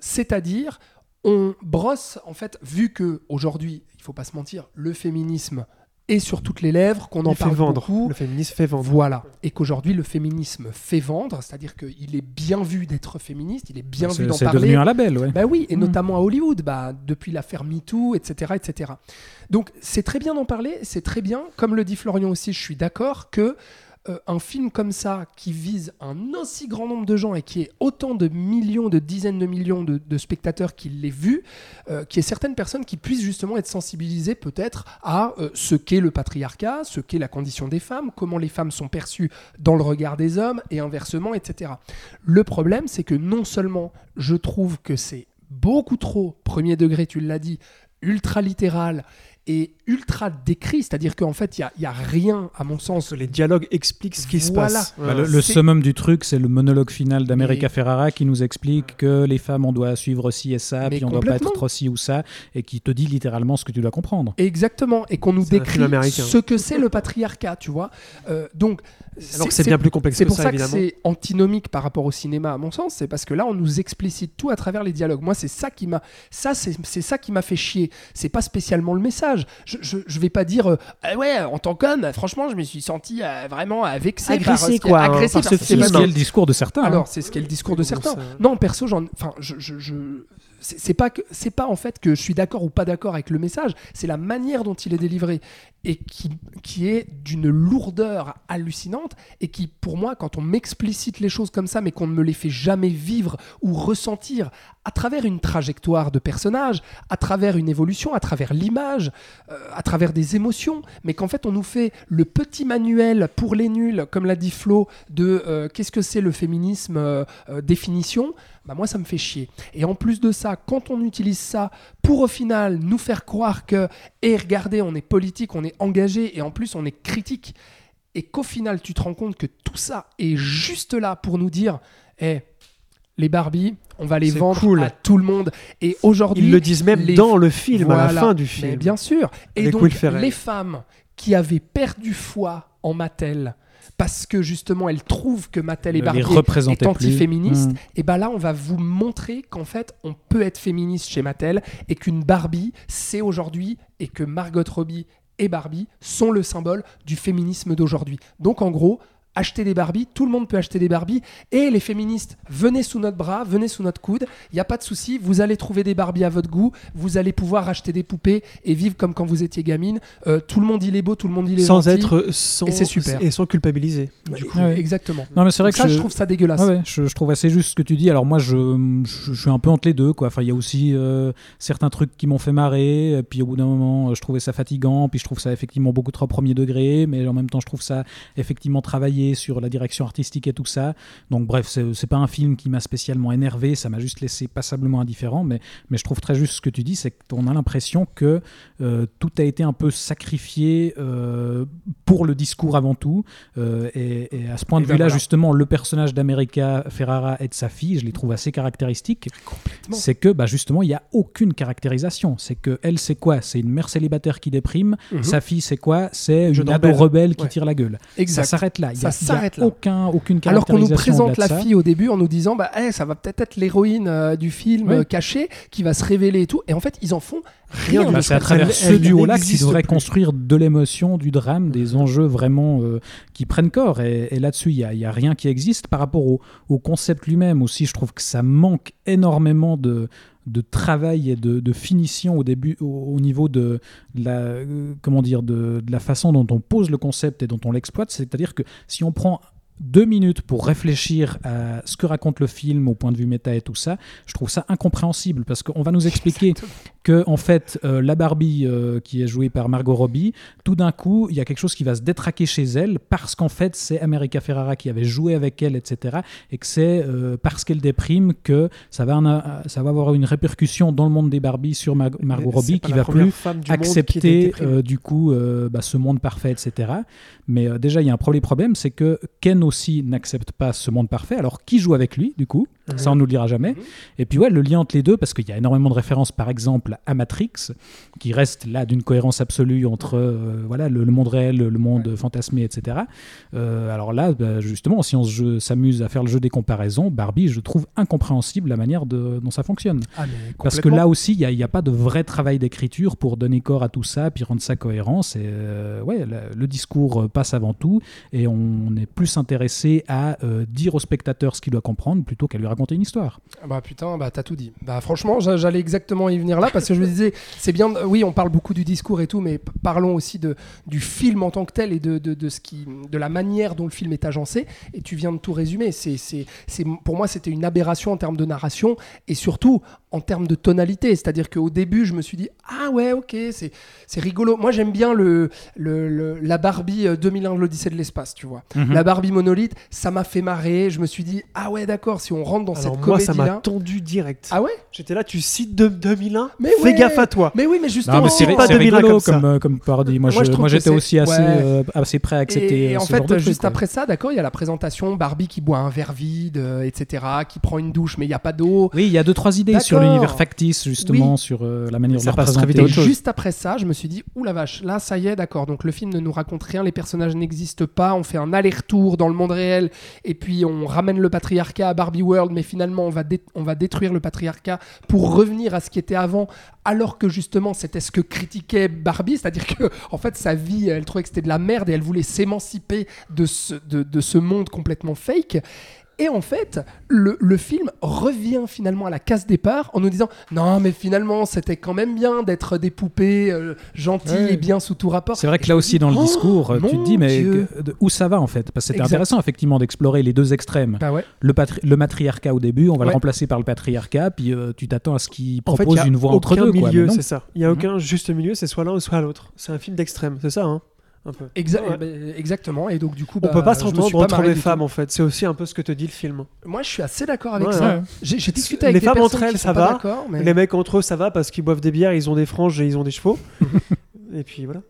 [SPEAKER 5] C'est-à-dire, on brosse, en fait, vu que aujourd'hui, il faut pas se mentir, le féminisme est sur toutes les lèvres, qu'on en
[SPEAKER 6] fait
[SPEAKER 5] parle
[SPEAKER 6] vendre.
[SPEAKER 5] beaucoup.
[SPEAKER 6] Le féminisme fait vendre.
[SPEAKER 5] Voilà. Et qu'aujourd'hui, le féminisme fait vendre, c'est-à-dire qu'il est bien vu d'être féministe, il est bien vu
[SPEAKER 4] C'est
[SPEAKER 5] d'en
[SPEAKER 4] c'est
[SPEAKER 5] parler.
[SPEAKER 4] devenu un label, ouais.
[SPEAKER 5] Bah oui, et
[SPEAKER 4] Mm.
[SPEAKER 5] notamment à Hollywood, bah, depuis l'affaire MeToo, etc., etc. Donc c'est très bien d'en parler, c'est très bien. Comme le dit Florian aussi, je suis d'accord que euh, un film comme ça qui vise un aussi grand nombre de gens et qui est autant de millions, de dizaines de millions de, spectateurs qui l'aient vu, euh, qu'il y ait certaines personnes qui puissent justement être sensibilisées peut-être à euh, ce qu'est le patriarcat, ce qu'est la condition des femmes, comment les femmes sont perçues dans le regard des hommes et inversement, etc. Le problème, c'est que non seulement je trouve que c'est beaucoup trop, premier degré, tu l'as dit, ultra littéral et ultra décrit, c'est-à-dire qu'en fait, il n'y a, a, rien, à mon sens.
[SPEAKER 6] Les dialogues expliquent ce qui
[SPEAKER 5] Voilà.
[SPEAKER 6] se passe.
[SPEAKER 4] Bah, le, le summum du truc, c'est le monologue final d'America
[SPEAKER 5] Mais-
[SPEAKER 4] Ferrara qui nous explique que les femmes, on doit suivre ci et ça,
[SPEAKER 5] Mais
[SPEAKER 4] puis on doit pas être trop ci ou ça, et qui te dit littéralement ce que tu dois comprendre.
[SPEAKER 5] Exactement, et qu'on nous
[SPEAKER 6] C'est
[SPEAKER 5] décrit ce que c'est le patriarcat, tu vois. Euh, donc,
[SPEAKER 6] Alors que c'est bien plus complexe
[SPEAKER 5] C'est
[SPEAKER 6] que
[SPEAKER 5] pour
[SPEAKER 6] ça,
[SPEAKER 5] ça, que c'est antinomique par rapport au cinéma, à mon sens. C'est parce que là, on nous explicite tout à travers les dialogues. Moi, c'est ça qui m'a, ça, c'est c'est ça qui m'a fait chier. C'est pas spécialement le message. Je, je, je vais pas dire, euh, Ah ouais, en tant qu'homme, franchement, je me suis senti euh, vraiment euh, vexé,
[SPEAKER 6] Agressé,
[SPEAKER 5] par, ce qui-
[SPEAKER 6] quoi, hein,
[SPEAKER 5] agressé
[SPEAKER 6] par
[SPEAKER 5] par
[SPEAKER 6] ce
[SPEAKER 5] ce
[SPEAKER 4] C'est
[SPEAKER 6] film.
[SPEAKER 4] ce qui est le discours de certains. hein.
[SPEAKER 5] alors, c'est ce qu'est le discours de certains.
[SPEAKER 6] ça-
[SPEAKER 5] Non, perso, j'en, enfin, je- c'est pas que, c'est pas en fait que je suis d'accord ou pas d'accord avec le message. C'est la manière dont il est délivré et qui, qui est d'une lourdeur hallucinante et qui, pour moi, quand on m'explicite les choses comme ça, mais qu'on ne me les fait jamais vivre ou ressentir à travers une trajectoire de personnage, à travers une évolution, à travers l'image, euh, à travers des émotions, mais qu'en fait on nous fait le petit manuel pour les nuls, comme l'a dit Flo, de euh, qu'est-ce que c'est le féminisme euh, définition, bah moi ça me fait chier. Et en plus de ça, quand on utilise ça pour au final nous faire croire que, et regardez, on est politique, on est engagé, et en plus on est critique, et qu'au final tu te rends compte que tout ça est juste là pour nous dire, eh, les Barbies, on va les vendre
[SPEAKER 6] cool.
[SPEAKER 5] à tout le monde. Et aujourd'hui,
[SPEAKER 6] Ils le disent même
[SPEAKER 5] les-
[SPEAKER 6] dans le film, à la fin du
[SPEAKER 5] mais
[SPEAKER 6] film.
[SPEAKER 5] bien sûr. Et
[SPEAKER 6] Avec
[SPEAKER 5] donc, les femmes qui avaient perdu foi en Mattel, parce que justement elles trouvent que Mattel et
[SPEAKER 4] Ne les
[SPEAKER 5] Barbie
[SPEAKER 4] représentaient
[SPEAKER 5] est antiféministe,
[SPEAKER 4] Mm.
[SPEAKER 5] et ben là on va vous montrer qu'en fait on peut être féministe chez Mattel et qu'une Barbie c'est aujourd'hui et que Margot Robbie et Barbie sont le symbole du féminisme d'aujourd'hui. Donc en gros, acheter des Barbies, tout le monde peut acheter des Barbies et les féministes, venez sous notre bras, venez sous notre coude, il n'y a pas de souci, vous allez trouver des Barbies à votre goût, vous allez pouvoir acheter des poupées et vivre comme quand vous étiez gamine. Euh, tout le monde il est beau, tout le monde il est
[SPEAKER 6] sans
[SPEAKER 5] gentil.
[SPEAKER 6] être sans,
[SPEAKER 5] Et c'est super.
[SPEAKER 6] et sans culpabiliser. Du coup.
[SPEAKER 4] Ouais.
[SPEAKER 5] Exactement.
[SPEAKER 4] Non, mais c'est vrai
[SPEAKER 5] Donc
[SPEAKER 4] que
[SPEAKER 5] ça,
[SPEAKER 4] je-
[SPEAKER 5] je trouve ça dégueulasse.
[SPEAKER 4] Ouais, ouais, je, je trouve assez juste ce que tu dis. Alors moi, je, je, je suis un peu entre les deux. Quoi. Enfin, il y a aussi euh, certains trucs qui m'ont fait marrer. Puis au bout d'un moment, je trouvais ça fatigant. Puis je trouve ça effectivement beaucoup trop premier degré. Mais en même temps, je trouve ça effectivement travaillé sur la direction artistique et tout ça. Donc bref, c'est pas un film qui m'a spécialement énervé. Ça m'a juste laissé passablement indifférent. Mais, mais je trouve très juste ce que tu dis. C'est qu'on a l'impression que euh, tout a été un peu sacrifié euh, pour le discours avant tout. Euh, et, et à ce point de
[SPEAKER 5] ben
[SPEAKER 4] vue-là,
[SPEAKER 5] voilà.
[SPEAKER 4] justement, le personnage d'America Ferrara et de sa fille, je les trouve assez caractéristiques. C'est que, bah, justement, il n'y a aucune caractérisation. C'est que elle, c'est quoi? C'est une mère célibataire qui déprime.
[SPEAKER 5] Mhm.
[SPEAKER 4] Sa fille, c'est quoi? C'est une ado
[SPEAKER 6] rebelle.
[SPEAKER 4] rebelle qui
[SPEAKER 6] Ouais.
[SPEAKER 4] tire la gueule.
[SPEAKER 5] Exact.
[SPEAKER 4] Ça s'arrête là. Il a
[SPEAKER 5] s'arrête là.
[SPEAKER 4] aucun, aucune
[SPEAKER 5] Alors qu'on nous présente la fille au début en nous disant bah eh, ça va peut-être être l'héroïne euh, du film
[SPEAKER 4] Ouais.
[SPEAKER 5] euh, caché qui va se révéler et tout et en fait ils en font rien.
[SPEAKER 6] Bah,
[SPEAKER 4] c'est à travers ce duo-là qu'ils devraient
[SPEAKER 6] plus.
[SPEAKER 4] construire de l'émotion, du drame, des enjeux vraiment euh, qui prennent corps. Et, et là-dessus, il n'y a, il y a rien qui existe par rapport au, au concept lui-même aussi. Je trouve que ça manque énormément de, de travail et de, finition au début, au, au niveau de, la, euh, comment dire, de la façon dont on pose le concept et dont on l'exploite. C'est-à-dire que si on prend deux minutes pour réfléchir à ce que raconte le film au point de vue méta et tout ça, je trouve ça incompréhensible parce qu'on va nous expliquer que en fait euh, la Barbie euh, qui est jouée par Margot Robbie, tout d'un coup il y a quelque chose qui va se détraquer chez elle parce qu'en fait c'est America Ferrara qui avait joué avec elle, etc. Et que c'est euh, parce qu'elle déprime que ça va, ça va avoir une répercussion dans le monde des Barbies sur Mar- Margot Robbie qui va plus accepter du coup bah, ce monde parfait, etc. Mais déjà, il y a un premier problème, c'est que Ken aussi n'accepte pas ce monde parfait. Alors, qui joue avec lui, du coup? Ça, on ne nous le dira jamais. Et puis, ouais, le lien entre les deux, parce qu'il y a énormément de références, par exemple, à Matrix, qui reste là d'une cohérence absolue entre euh, voilà, le, le monde réel, le monde fantasmé, etc. Euh, alors là, bah, justement, si on s'amuse à faire le jeu des comparaisons, Barbie, je trouve incompréhensible la manière de- dont ça fonctionne.
[SPEAKER 5] Ah,
[SPEAKER 4] Parce que là aussi, il n'y a, pas de vrai travail d'écriture pour donner corps à tout ça, puis rendre ça cohérent. C'est, euh, ouais, le, le discours passe avant tout, et on est plus intéressé à euh, dire au spectateur ce qu'il doit comprendre plutôt qu'à lui raconter une histoire.
[SPEAKER 5] Ah Bah putain, bah t'as tout dit. Bah franchement, j'a- j'allais exactement y venir là parce que je me disais, [laughs] c'est bien. Oui, on parle beaucoup du discours et tout, mais parlons aussi de du film en tant que tel et de, de, de ce qui, de la manière dont le film est agencé. Et tu viens de tout résumer. C'est, pour moi, c'était une aberration en termes de narration et surtout en termes de tonalité. C'est-à-dire qu'au début, je me suis dit, ah ouais, ok, c'est, c'est rigolo. Moi, j'aime bien le, le, le- la Barbie euh, 2001 de l'Odyssée de l'espace, tu vois.
[SPEAKER 4] Mhm.
[SPEAKER 5] La Barbie monolithe, ça m'a fait marrer. Je me suis dit, ah ouais, d'accord, si on rentre dans
[SPEAKER 6] Alors
[SPEAKER 5] cette
[SPEAKER 6] moi, ça
[SPEAKER 5] comédie-là.
[SPEAKER 6] m'a tendu direct.
[SPEAKER 5] Ah ouais?
[SPEAKER 6] J'étais là, tu cites de 2001
[SPEAKER 5] Mais
[SPEAKER 6] Fais
[SPEAKER 5] ouais.
[SPEAKER 6] gaffe à toi.
[SPEAKER 5] Mais oui, mais justement.
[SPEAKER 4] Non, mais c'est
[SPEAKER 6] pas
[SPEAKER 4] c'est
[SPEAKER 6] 2001
[SPEAKER 4] rigolo
[SPEAKER 6] comme ça.
[SPEAKER 4] comme, euh, comme parodie. Moi,
[SPEAKER 5] Moi,
[SPEAKER 4] moi, j'étais aussi assez,
[SPEAKER 5] ouais.
[SPEAKER 4] euh, assez prêt à accepter
[SPEAKER 5] Et, et
[SPEAKER 4] euh,
[SPEAKER 5] en
[SPEAKER 4] ce genre
[SPEAKER 5] fait,
[SPEAKER 4] de
[SPEAKER 5] juste
[SPEAKER 4] truc,
[SPEAKER 5] après ça, d'accord, il y a la présentation Barbie qui boit un verre vide, euh, etc., qui prend une douche, mais il n'y a pas d'eau.
[SPEAKER 4] Oui, il y a deux trois idées sur
[SPEAKER 5] D'accord.
[SPEAKER 4] l'univers factice justement, sur euh, la manière
[SPEAKER 6] Ça
[SPEAKER 4] de
[SPEAKER 6] passe très vite à autre
[SPEAKER 5] Et
[SPEAKER 6] chose.
[SPEAKER 5] juste après ça, je me suis dit, ouh la vache, là, ça y est, d'accord. Donc le film ne nous raconte rien, les personnages n'existent pas, on fait un aller-retour dans le monde réel, et puis on ramène le patriarcat à Barbie World, mais finalement, on va, on va détruire le patriarcat pour revenir à ce qui était avant, alors que justement, c'était ce que critiquait Barbie, c'est-à-dire que, [laughs] en fait, sa vie, elle trouvait que c'était de la merde et elle voulait s'émanciper de ce, de, de ce monde complètement fake. Et en fait, le, le film revient finalement à la case départ en nous disant non, mais finalement, c'était quand même bien d'être des poupées euh, gentilles
[SPEAKER 4] Ouais.
[SPEAKER 5] et bien sous tout rapport.
[SPEAKER 4] C'est vrai que là aussi
[SPEAKER 5] dis,
[SPEAKER 4] dans le
[SPEAKER 5] oh,
[SPEAKER 4] discours, tu te dis mais que- où ça va en fait? Parce que c'était intéressant effectivement d'explorer les deux extrêmes.
[SPEAKER 5] Bah ouais.
[SPEAKER 4] Le, patri- le matriarcat au début, on va
[SPEAKER 5] Ouais.
[SPEAKER 4] le remplacer par le patriarcat, puis euh, tu t'attends à ce qu'il
[SPEAKER 6] En fait,
[SPEAKER 4] propose
[SPEAKER 6] y a
[SPEAKER 4] une voie entre deux. quoi,
[SPEAKER 6] milieu,
[SPEAKER 4] mais non.
[SPEAKER 6] c'est ça. Il y a
[SPEAKER 4] Mhm.
[SPEAKER 6] aucun juste milieu, c'est soit l'un ou soit l'autre. C'est un film d'extrême, c'est ça, hein? Un peu.
[SPEAKER 5] Exa-
[SPEAKER 6] Ouais.
[SPEAKER 5] bah, exactement. Et donc, du coup,
[SPEAKER 6] On
[SPEAKER 5] bah,
[SPEAKER 6] peut pas s'entendre
[SPEAKER 5] pas
[SPEAKER 6] entre les femmes
[SPEAKER 5] tout.
[SPEAKER 6] en fait. C'est aussi un peu ce que te dit le film.
[SPEAKER 5] Moi, je suis assez d'accord avec
[SPEAKER 6] Ouais,
[SPEAKER 5] ça.
[SPEAKER 4] ouais.
[SPEAKER 5] J'ai discuté avec
[SPEAKER 6] Les
[SPEAKER 5] des
[SPEAKER 6] femmes entre elles, ça va.
[SPEAKER 5] mais-
[SPEAKER 6] Les mecs entre eux, ça va parce qu'ils boivent des bières, ils ont des franges et ils ont des chevaux. [laughs] et puis voilà.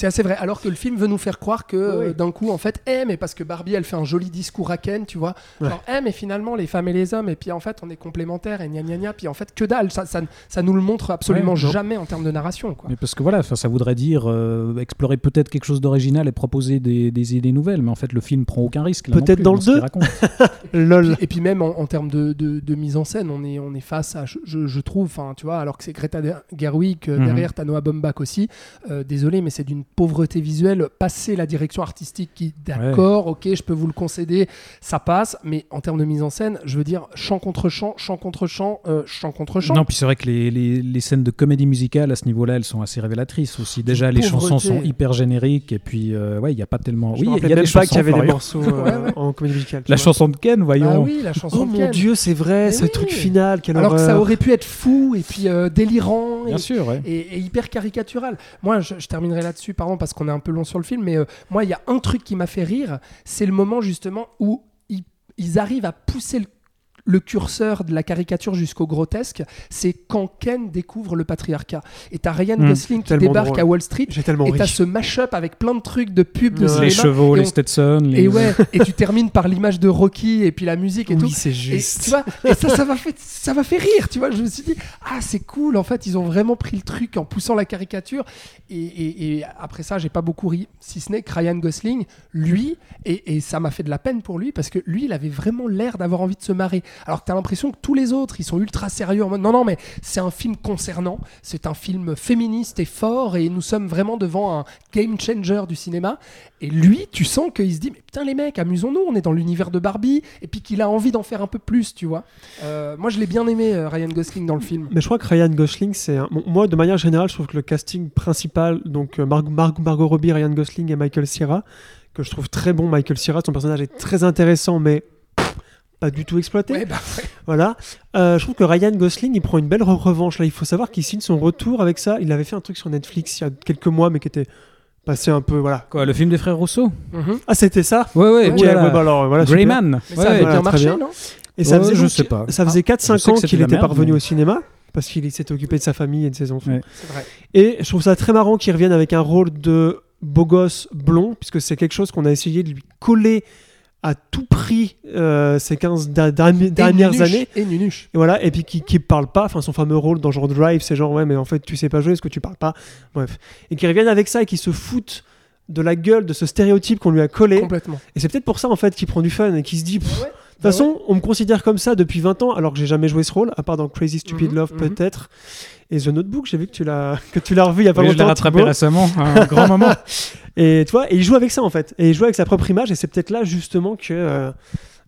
[SPEAKER 5] C'est assez vrai. Alors que le film veut nous faire croire que euh,
[SPEAKER 6] Oui.
[SPEAKER 5] d'un coup, en fait, eh, mais parce que Barbie, elle fait un joli discours à Ken, tu vois. Genre, eh, mais finalement, les femmes et les hommes, et puis en fait, on est complémentaires, et gna gna gna. Puis en fait, que dalle. Ça, ça, ça nous le montre absolument
[SPEAKER 4] Ouais,
[SPEAKER 5] jamais en termes de narration, quoi.
[SPEAKER 4] Mais parce que voilà, enfin, ça voudrait dire euh, explorer peut-être quelque chose d'original et proposer des, des idées nouvelles, mais en fait le film prend aucun risque.
[SPEAKER 6] Peut-être dans le
[SPEAKER 4] ce qu'il
[SPEAKER 6] deux.
[SPEAKER 4] raconte. [laughs]
[SPEAKER 6] Lol.
[SPEAKER 5] Et puis même en, en termes de, de- de mise en scène, on est, on est face à, je, je- je trouve, enfin, tu vois, alors que c'est Greta Gerwig, euh,
[SPEAKER 4] Mhm.
[SPEAKER 5] derrière t'as Noah Baumbach aussi. euh, désolé, mais c'est d'une pauvreté visuelle. Passer la direction artistique, qui, d'accord, ok, je peux vous le concéder, ça passe. Mais en termes de mise en scène, je veux dire, chant contre chant, chant contre chant, euh, chant contre chant.
[SPEAKER 4] Non, puis c'est vrai que les, les- les scènes de comédie musicale à ce niveau-là, elles sont assez révélatrices aussi. Déjà, les chansons sont hyper génériques, et puis euh, ouais, il n'y a pas tellement.
[SPEAKER 6] Je
[SPEAKER 4] oui, il y a
[SPEAKER 6] même
[SPEAKER 4] des
[SPEAKER 6] pas qu'il y avait des morceaux euh, [laughs]
[SPEAKER 5] Ouais, ouais.
[SPEAKER 6] en comédie musicale.
[SPEAKER 4] La
[SPEAKER 6] vois.
[SPEAKER 4] chanson de Ken, voyons.
[SPEAKER 5] Ah oui, la chanson
[SPEAKER 6] Oh
[SPEAKER 5] de
[SPEAKER 6] mon dieu, c'est vrai,
[SPEAKER 5] Mais
[SPEAKER 6] ce
[SPEAKER 5] oui.
[SPEAKER 6] truc final, quelle
[SPEAKER 5] Alors que ça aurait pu être fou et puis euh, délirant.
[SPEAKER 4] Bien
[SPEAKER 5] et,
[SPEAKER 4] sûr, ouais.
[SPEAKER 5] et, et hyper caricatural. Moi, je, je terminerai là-dessus, pardon, parce qu'on est un peu long sur le film, mais euh, moi, il y a un truc qui m'a fait rire, c'est le moment justement où ils, ils arrivent à pousser le, le curseur de la caricature jusqu'au grotesque. C'est quand Ken découvre le patriarcat. Et t'as Ryan
[SPEAKER 4] Mm,
[SPEAKER 5] Gosling qui débarque
[SPEAKER 6] drôle.
[SPEAKER 5] à Wall Street.
[SPEAKER 6] J'ai tellement
[SPEAKER 5] Et t'as ce mash-up avec plein de trucs de pubs de
[SPEAKER 6] Ouais.
[SPEAKER 4] Les chevaux, les
[SPEAKER 5] on-
[SPEAKER 4] Stetson, les.
[SPEAKER 5] Et ouais, et tu termines par l'image de Rocky et puis la musique et tout.
[SPEAKER 6] Oui, c'est
[SPEAKER 5] Et,
[SPEAKER 6] juste.
[SPEAKER 5] tu vois, et ça, ça m'a fait, ça m'a fait rire, tu vois. Je me suis dit, ah, c'est cool. En fait, ils ont vraiment pris le truc en poussant la caricature. Et, et- et après ça, j'ai pas beaucoup ri, si ce n'est que Ryan Gosling, lui, et, et ça m'a fait de la peine pour lui parce que lui, il avait vraiment l'air d'avoir envie de se marrer. Alors que t'as l'impression que tous les autres, ils sont ultra sérieux en mode, non, non, mais c'est un film concernant, c'est un film féministe et fort, et nous sommes vraiment devant un game changer du cinéma. Et lui, tu sens qu'il se dit, mais putain, les mecs, amusons-nous, on est dans l'univers de Barbie, et puis qu'il a envie d'en faire un peu plus, tu vois. Euh, moi, je l'ai bien aimé, euh, Ryan Gosling, dans le film.
[SPEAKER 6] Mais je crois que Ryan Gosling, c'est moi de manière générale, je trouve que le casting principal, donc euh, Mar- Mar- Margot Robbie, Ryan Gosling et Michael Cera, que je trouve très bon. Michael Cera, son personnage est très intéressant, mais pas du tout exploité.
[SPEAKER 5] Ouais, bah, ouais.
[SPEAKER 6] Voilà. Euh, je trouve que Ryan Gosling, il prend une belle re- revanche là. Il faut savoir qu'il signe son retour avec ça. Il avait fait un truc sur Netflix il y a quelques mois, mais qui était passé un peu, voilà.
[SPEAKER 4] Quoi, le film des frères Rousseau
[SPEAKER 5] Mhm.
[SPEAKER 6] Ah, c'était ça.
[SPEAKER 4] Ouais, ouais,
[SPEAKER 5] Ouais,
[SPEAKER 6] Ok,
[SPEAKER 4] oulala.
[SPEAKER 6] ouais, bah alors voilà.
[SPEAKER 5] ça avait bien marché,
[SPEAKER 6] bien.
[SPEAKER 5] non
[SPEAKER 6] Et ça
[SPEAKER 4] Ouais,
[SPEAKER 6] faisait
[SPEAKER 4] je
[SPEAKER 6] donc-
[SPEAKER 4] sais pas.
[SPEAKER 6] Ça faisait
[SPEAKER 4] je
[SPEAKER 6] 4-5
[SPEAKER 4] sais que
[SPEAKER 6] ans qu'il était
[SPEAKER 4] mais-
[SPEAKER 6] au cinéma parce qu'il s'était occupé de sa famille et de ses enfants.
[SPEAKER 4] Ouais.
[SPEAKER 5] C'est vrai.
[SPEAKER 6] Et je trouve ça très marrant qu'il revienne avec un rôle de beau gosse blond, puisque c'est quelque chose qu'on a essayé de lui coller à tout prix euh, ces 15 da- dernières
[SPEAKER 5] Et
[SPEAKER 6] années.
[SPEAKER 5] Et Nunuche.
[SPEAKER 6] Et voilà, et puis qui, qui parle pas, enfin son fameux rôle dans genre Drive, c'est genre ouais, mais en fait tu sais pas jouer, est-ce que tu parles pas? Bref. Et qui revienne avec ça et qui se fout de la gueule de ce stéréotype qu'on lui a collé.
[SPEAKER 5] Complètement.
[SPEAKER 6] Et c'est peut-être pour ça en fait qu'il prend du fun et qu'il se dit, pff,
[SPEAKER 5] Ouais.
[SPEAKER 6] Toute façon, on me considère comme ça depuis 20 ans, alors que j'ai jamais joué ce rôle, à part dans Crazy Stupid
[SPEAKER 5] Mhm,
[SPEAKER 6] Love
[SPEAKER 5] mhm.
[SPEAKER 6] peut-être. Et The Notebook, j'ai vu que tu l'as [laughs] que tu l'as revu il y a pas
[SPEAKER 4] Oui, je l'ai
[SPEAKER 6] longtemps.
[SPEAKER 4] rattrapé récemment, un grand moment. [laughs]
[SPEAKER 6] Et tu vois, et il joue avec ça en fait. Et il joue avec sa propre image. Et c'est peut-être là justement que, euh,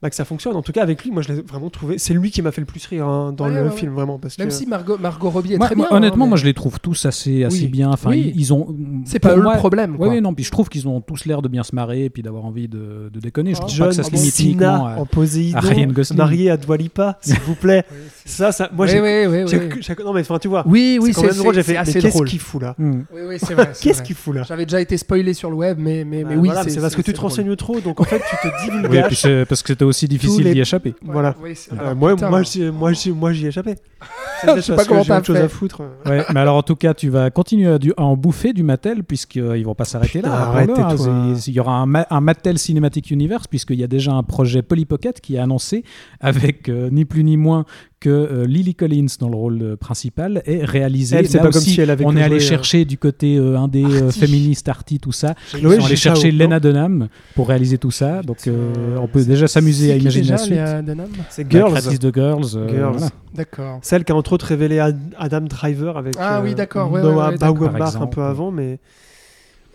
[SPEAKER 6] bah, que ça fonctionne. En tout cas, avec lui, moi je l'ai vraiment trouvé. C'est lui qui m'a fait le plus rire hein, dans
[SPEAKER 5] Ouais,
[SPEAKER 6] le
[SPEAKER 5] ouais,
[SPEAKER 6] film, vraiment. Parce
[SPEAKER 5] Même
[SPEAKER 6] que...
[SPEAKER 5] si Margot, Margot Robbie est
[SPEAKER 4] Moi-
[SPEAKER 5] très
[SPEAKER 4] moi,
[SPEAKER 5] bien.
[SPEAKER 4] honnêtement,
[SPEAKER 5] hein,
[SPEAKER 4] moi
[SPEAKER 5] mais
[SPEAKER 4] je les trouve tous assez, assez
[SPEAKER 5] Oui.
[SPEAKER 4] bien. Enfin,
[SPEAKER 5] Oui.
[SPEAKER 4] ils, ont.
[SPEAKER 5] C'est pas eux
[SPEAKER 4] moi-
[SPEAKER 5] le problème.
[SPEAKER 4] Oui,
[SPEAKER 5] quoi.
[SPEAKER 4] oui, non. Puis je trouve qu'ils ont tous l'air de bien se marrer et puis d'avoir envie de, de déconner. Je
[SPEAKER 5] Ah,
[SPEAKER 4] trouve pas que ça se limite uniquement à.
[SPEAKER 6] en Poséidon,
[SPEAKER 4] à Ryan Gosling.
[SPEAKER 6] marié à Dwalipa, [laughs] s'il vous plaît.
[SPEAKER 5] Oui,
[SPEAKER 6] ça, ça, moi j'ai.
[SPEAKER 5] oui, oui,
[SPEAKER 6] j'ai-
[SPEAKER 5] oui.
[SPEAKER 6] j'ai- Non mais enfin, tu vois.
[SPEAKER 5] Oui, oui,
[SPEAKER 6] c'est drôle. J'ai fait. qu'est-ce qu'il fout là?
[SPEAKER 4] Hmm.
[SPEAKER 5] Oui, oui, c'est vrai. [laughs]
[SPEAKER 6] Qu'est-ce qu'il fout là?
[SPEAKER 5] J'avais déjà été spoilé sur le web, mais, mais, mais
[SPEAKER 6] Bah,
[SPEAKER 5] oui,
[SPEAKER 6] c'est parce que tu te renseignes trop, donc en fait tu te [laughs]
[SPEAKER 4] Oui, puis
[SPEAKER 6] divulgaches.
[SPEAKER 4] c'est parce que c'était aussi difficile
[SPEAKER 6] les-
[SPEAKER 4] d'y échapper.
[SPEAKER 6] Voilà.
[SPEAKER 5] Oui,
[SPEAKER 6] Euh, moi,
[SPEAKER 5] putain,
[SPEAKER 6] moi, j'y- moi, j'y- moi, j'y ai échappé. [laughs]
[SPEAKER 5] Je sais pas comment
[SPEAKER 6] j'ai
[SPEAKER 5] t'as
[SPEAKER 6] autre chose à foutre. [laughs]
[SPEAKER 4] Ouais, mais alors en tout cas, tu vas continuer à, du- à en bouffer du Mattel puisqu'ils vont pas s'arrêter là. Rappelons-le, hein. Il y aura un, Ma- un Mattel Cinematic Universe puisqu'il y a déjà un projet Polly Pocket qui est annoncé avec euh, ni plus ni moins que euh, Lily Collins dans le rôle euh, principal et réalisé.
[SPEAKER 6] Elle, c'est
[SPEAKER 4] Là
[SPEAKER 6] pas comme si elle avait
[SPEAKER 4] on est allé
[SPEAKER 6] euh,
[SPEAKER 4] chercher du côté euh, indé euh, féministe, arty, tout ça. Sont allés
[SPEAKER 6] Chichao,
[SPEAKER 4] chercher Lena Dunham pour réaliser tout ça. Donc euh, on peut déjà s'amuser à imaginer
[SPEAKER 5] déjà,
[SPEAKER 4] la suite.
[SPEAKER 6] C'est
[SPEAKER 4] La
[SPEAKER 6] Girls.
[SPEAKER 4] de Girls. euh,
[SPEAKER 6] Girls.
[SPEAKER 4] voilà.
[SPEAKER 5] D'accord.
[SPEAKER 6] Celle qui a entre autres révélé Ad- Adam Driver avec
[SPEAKER 5] Ah
[SPEAKER 6] euh,
[SPEAKER 5] oui, d'accord, ouais,
[SPEAKER 6] Noah
[SPEAKER 5] ouais, ouais, d'accord.
[SPEAKER 6] Baumbach
[SPEAKER 4] Par
[SPEAKER 6] un peu avant, mais